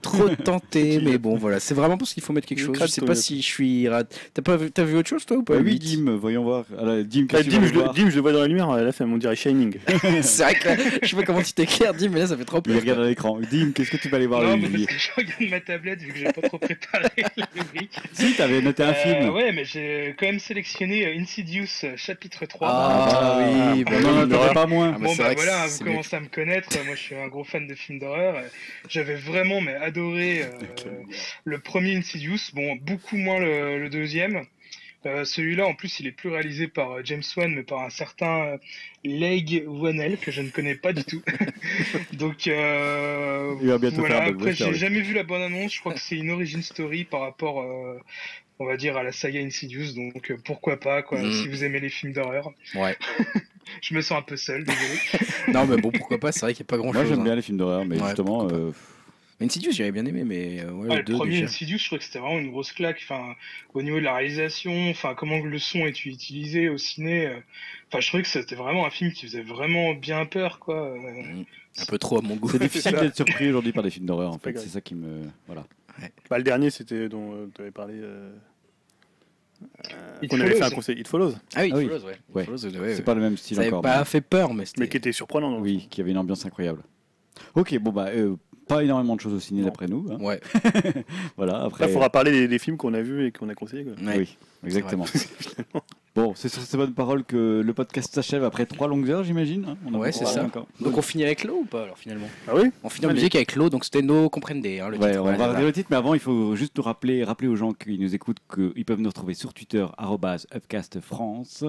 Speaker 3: trop tenté, mais bon, voilà, c'est vraiment parce qu'il faut mettre quelque chose, je
Speaker 5: crasse,
Speaker 3: sais pas si je suis... rat- T'as pas vu, t'as vu autre chose toi ou pas
Speaker 1: Bah oui, Dim, voyons voir. Alors, Dim,
Speaker 5: Bah, Dim, je le,
Speaker 1: voir?
Speaker 5: Dim, je le vois dans la lumière, là, ça on dirait Shining.
Speaker 3: c'est vrai que là, je sais pas comment tu t'éclaires, dis, mais là ça fait trop
Speaker 1: Il
Speaker 3: peur.
Speaker 1: regarde à l'écran. Dim, qu'est-ce que tu vas aller voir
Speaker 4: Non, parce que je regarde ma tablette vu que j'ai pas trop préparé la rubrique.
Speaker 1: Si, t'avais noté un Film.
Speaker 4: Ouais, mais j'ai quand même sélectionné euh, Insidious euh, chapitre 3.
Speaker 3: Ah, bah oui, bah
Speaker 1: on
Speaker 3: oui,
Speaker 1: en
Speaker 3: une
Speaker 1: attendait
Speaker 3: horreur.
Speaker 1: pas moins.
Speaker 3: Ah, bah,
Speaker 4: Bon bah voilà, vous
Speaker 3: mieux.
Speaker 4: commencez à me connaître. Moi, je suis un gros fan de films d'horreur. J'avais vraiment mais adoré euh, le premier Insidious. Bon, beaucoup moins le, le deuxième. Euh, Celui-là, en plus, il est plus réalisé par euh, James Wan, mais par un certain euh, Leigh Whannell que je ne connais pas du tout. Donc euh,
Speaker 1: Il va bientôt
Speaker 4: voilà.
Speaker 1: faire un
Speaker 4: Après, j'ai jamais vu la bonne annonce. Je crois que c'est une origin story par rapport, euh, on va dire, à la saga Insidious. Donc euh, pourquoi pas, quoi.
Speaker 3: Mm.
Speaker 4: Si vous aimez les films d'horreur.
Speaker 3: Ouais.
Speaker 4: Je me sens un peu seul, désolé.
Speaker 3: Non, mais bon, pourquoi pas, c'est vrai qu'il n'y a pas grand
Speaker 1: Moi,
Speaker 3: chose.
Speaker 1: j'aime bien les films d'horreur, mais
Speaker 3: Ouais,
Speaker 1: justement, euh,
Speaker 3: Insidious, j'avais bien aimé, mais euh, ouais,
Speaker 4: Ouais,
Speaker 3: le 2
Speaker 4: premier
Speaker 3: déjà.
Speaker 4: Insidious, je trouvais que c'était vraiment une grosse claque. Enfin, au niveau de la réalisation, enfin, comment le son est utilisé au ciné. euh, Enfin, je trouvais que c'était vraiment un film qui faisait vraiment bien peur, quoi. euh.
Speaker 3: Un peu trop à mon goût.
Speaker 1: c'est difficile d'être surpris aujourd'hui par des films d'horreur. En fait, c'est ça qui me. Voilà.
Speaker 5: Bah, le dernier, c'était dont tu avais parlé. Euh... euh,
Speaker 4: It
Speaker 5: qu'on avait fait un
Speaker 4: Follows.
Speaker 5: conseil, It Follows,
Speaker 3: Ah oui,
Speaker 1: Ah oui.
Speaker 3: Follows, ouais.
Speaker 1: Ouais.
Speaker 3: Follows, ouais,
Speaker 1: C'est pas le même style
Speaker 3: Ça avait
Speaker 1: encore.
Speaker 3: pas
Speaker 1: mais-
Speaker 3: fait peur, mais c'était.
Speaker 5: mais qui était surprenant. le
Speaker 1: Oui, qui avait une ambiance incroyable. Ok, bon bah euh, pas énormément de choses au ciné d'après nous. hein.
Speaker 3: Ouais,
Speaker 1: Voilà. Après.
Speaker 5: Là, il faudra parler des, des films qu'on a vus et qu'on a conseillés. quoi.
Speaker 3: ouais.
Speaker 1: Oui, exactement. bon, c'est sur ces bonnes paroles que le podcast s'achève après trois longues heures, j'imagine. hein. On a
Speaker 3: Ouais, c'est ça.
Speaker 1: encore.
Speaker 3: Donc on finit avec l'eau ou pas alors finalement?
Speaker 5: Ah oui?
Speaker 3: On finit en musique avec l'eau, donc c'était No Comprende, hein, le
Speaker 1: Ouais,
Speaker 3: titre.
Speaker 1: on va redire le titre, mais avant, il faut juste nous rappeler, rappeler aux gens qui nous écoutent qu'ils peuvent nous retrouver sur Twitter, arrobase Upcast France.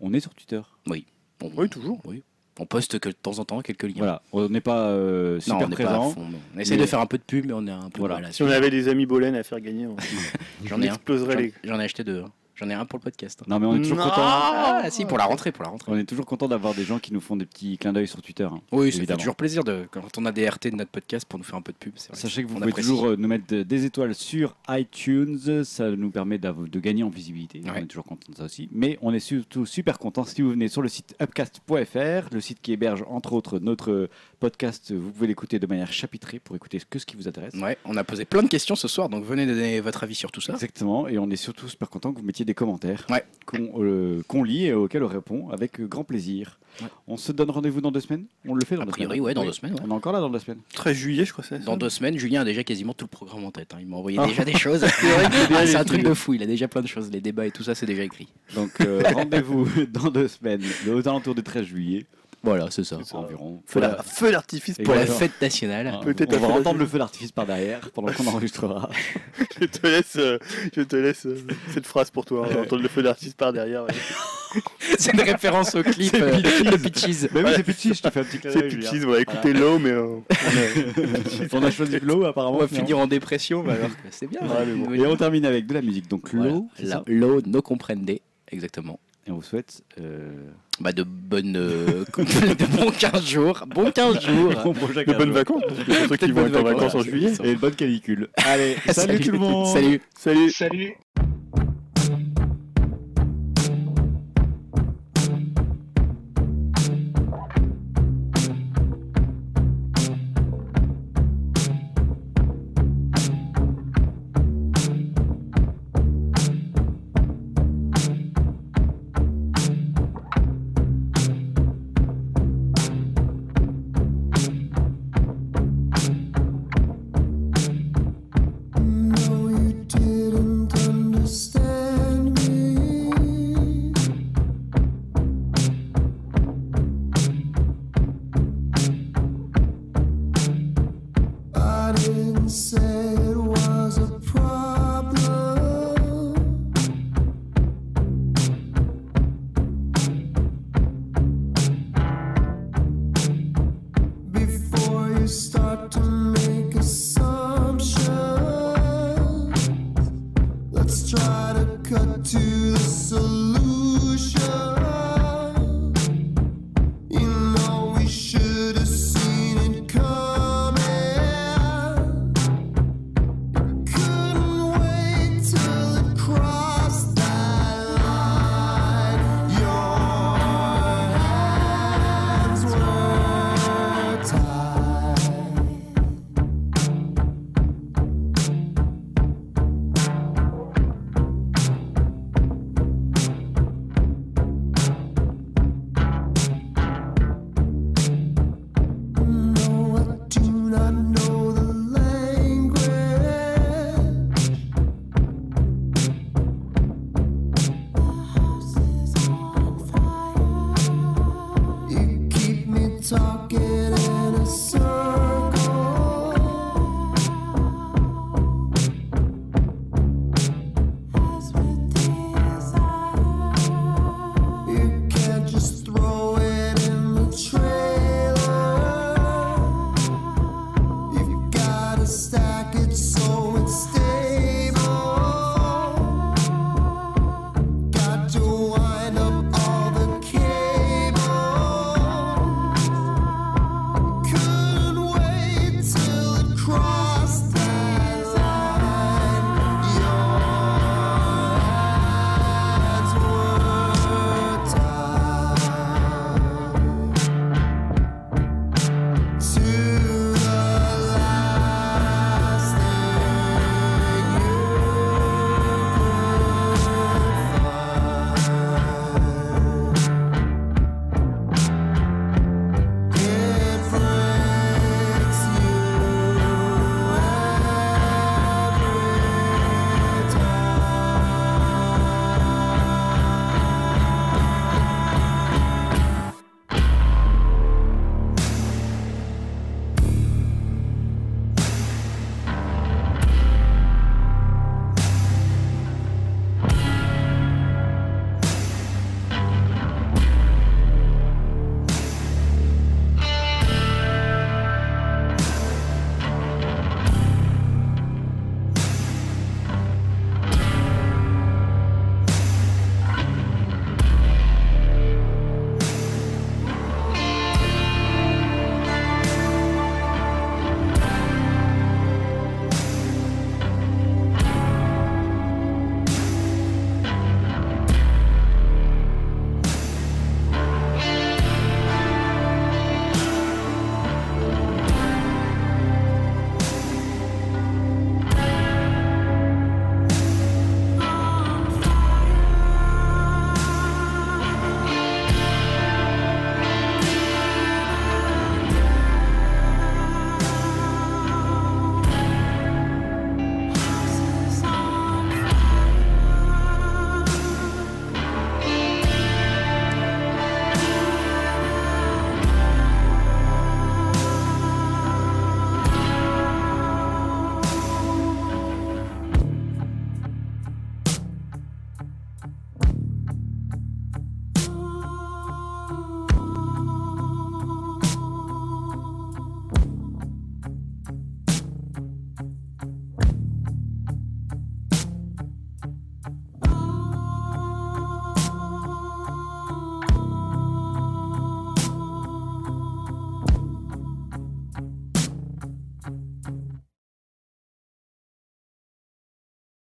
Speaker 1: On est sur Twitter?
Speaker 3: On-
Speaker 5: Oui, toujours.
Speaker 3: Oui. On poste que de temps en temps quelques liens.
Speaker 1: Voilà, on n'est pas euh,
Speaker 3: Non,
Speaker 1: super
Speaker 3: on n'est pas à
Speaker 1: présent.
Speaker 3: fond, non. On essaie
Speaker 1: mais-
Speaker 3: de faire un peu de pub, mais on est un peu
Speaker 1: Voilà.
Speaker 3: mal à
Speaker 5: Si on avait des amis Bolen à faire gagner, on,
Speaker 3: J'en
Speaker 5: on
Speaker 3: ai un.
Speaker 5: exploserait
Speaker 3: J'en
Speaker 5: les.
Speaker 3: j'en ai acheté deux. hein. J'en ai un pour le podcast. hein.
Speaker 1: Non, mais on est toujours
Speaker 5: Non.
Speaker 1: content.
Speaker 3: Ah, si, pour la rentrée, pour la rentrée.
Speaker 1: On est toujours content d'avoir des gens qui nous font des petits clins d'œil sur Twitter. hein.
Speaker 3: Oui, ça fait
Speaker 1: Évidemment.
Speaker 3: toujours plaisir de, quand on a des RT de notre podcast pour nous faire un peu de pub. c'est vrai.
Speaker 1: Sachez que vous
Speaker 3: On
Speaker 1: pouvez
Speaker 3: apprécie.
Speaker 1: toujours euh, nous mettre de- des étoiles sur iTunes. Ça nous permet d'av- de gagner en visibilité. On
Speaker 3: Ouais.
Speaker 1: est toujours content de ça aussi. Mais on est surtout super content si vous venez sur le site upcast.fr, le site qui héberge entre autres notre podcast. Vous pouvez l'écouter de manière chapitrée pour écouter que ce qui vous intéresse.
Speaker 3: Ouais, on a posé plein de questions ce soir, donc venez donner votre avis sur tout ça.
Speaker 1: Exactement, et on est surtout super content que vous mettiez des commentaires
Speaker 3: Ouais.
Speaker 1: qu'on euh, qu'on lit et auxquels on répond avec grand plaisir.
Speaker 3: Ouais.
Speaker 1: On se donne rendez-vous dans deux semaines? On le fait dans
Speaker 3: A
Speaker 1: deux
Speaker 3: priori,
Speaker 1: semaines
Speaker 3: ouais, dans
Speaker 1: Oui.
Speaker 3: deux semaines. ouais.
Speaker 1: On est encore là dans deux semaines
Speaker 5: 13 juillet, je crois, c'est ça
Speaker 3: Dans deux semaines, Julien a déjà quasiment tout le programme en tête. hein. Il m'a envoyé
Speaker 5: Ah.
Speaker 3: déjà des choses.
Speaker 5: vrai qu'il a bien
Speaker 3: c'est un truc de fou. Il a déjà plein de choses. Les débats et tout ça, c'est déjà écrit.
Speaker 1: Donc euh, rendez-vous dans deux semaines, aux alentours du 13 juillet
Speaker 3: Voilà, c'est ça.
Speaker 1: Environ.
Speaker 5: Feu
Speaker 1: Voilà.
Speaker 5: d'artifice
Speaker 3: Pour la fête nationale.
Speaker 1: Ah,
Speaker 5: Peut-être
Speaker 1: on va entendre
Speaker 5: d'artifice.
Speaker 1: le feu d'artifice par derrière pendant qu'on enregistrera.
Speaker 5: Je te laisse, euh, je te laisse euh, cette phrase pour toi. On va entendre le feu d'artiste par derrière. ouais.
Speaker 3: c'est une référence au clip
Speaker 1: C'est
Speaker 3: euh,
Speaker 1: Peaches.
Speaker 3: de Peaches.
Speaker 1: Mais oui, c'est Pitchy, je te fais un petit clin
Speaker 5: C'est. Pitches, on va écouter l'eau, mais euh, on
Speaker 1: On a choisi l'eau apparemment.
Speaker 3: On va finir en dépression, bah alors que c'est bien.
Speaker 5: Mais bon.
Speaker 1: Et on termine avec de la musique. Donc l'eau,
Speaker 3: L'eau, no comprende. Exactement.
Speaker 1: Et on vous souhaite euh,
Speaker 3: Bah de bonnes. euh, de bons 15 jours. Bons 15 jours.
Speaker 1: bon projet
Speaker 5: de bonnes vacances. Pour ceux qui
Speaker 3: De
Speaker 5: vont
Speaker 3: bonnes
Speaker 5: être en
Speaker 3: vacances,
Speaker 5: en juillet.
Speaker 1: et une bonne canicule. Allez, salut, tout le monde
Speaker 3: Salut.
Speaker 5: Salut.
Speaker 4: Salut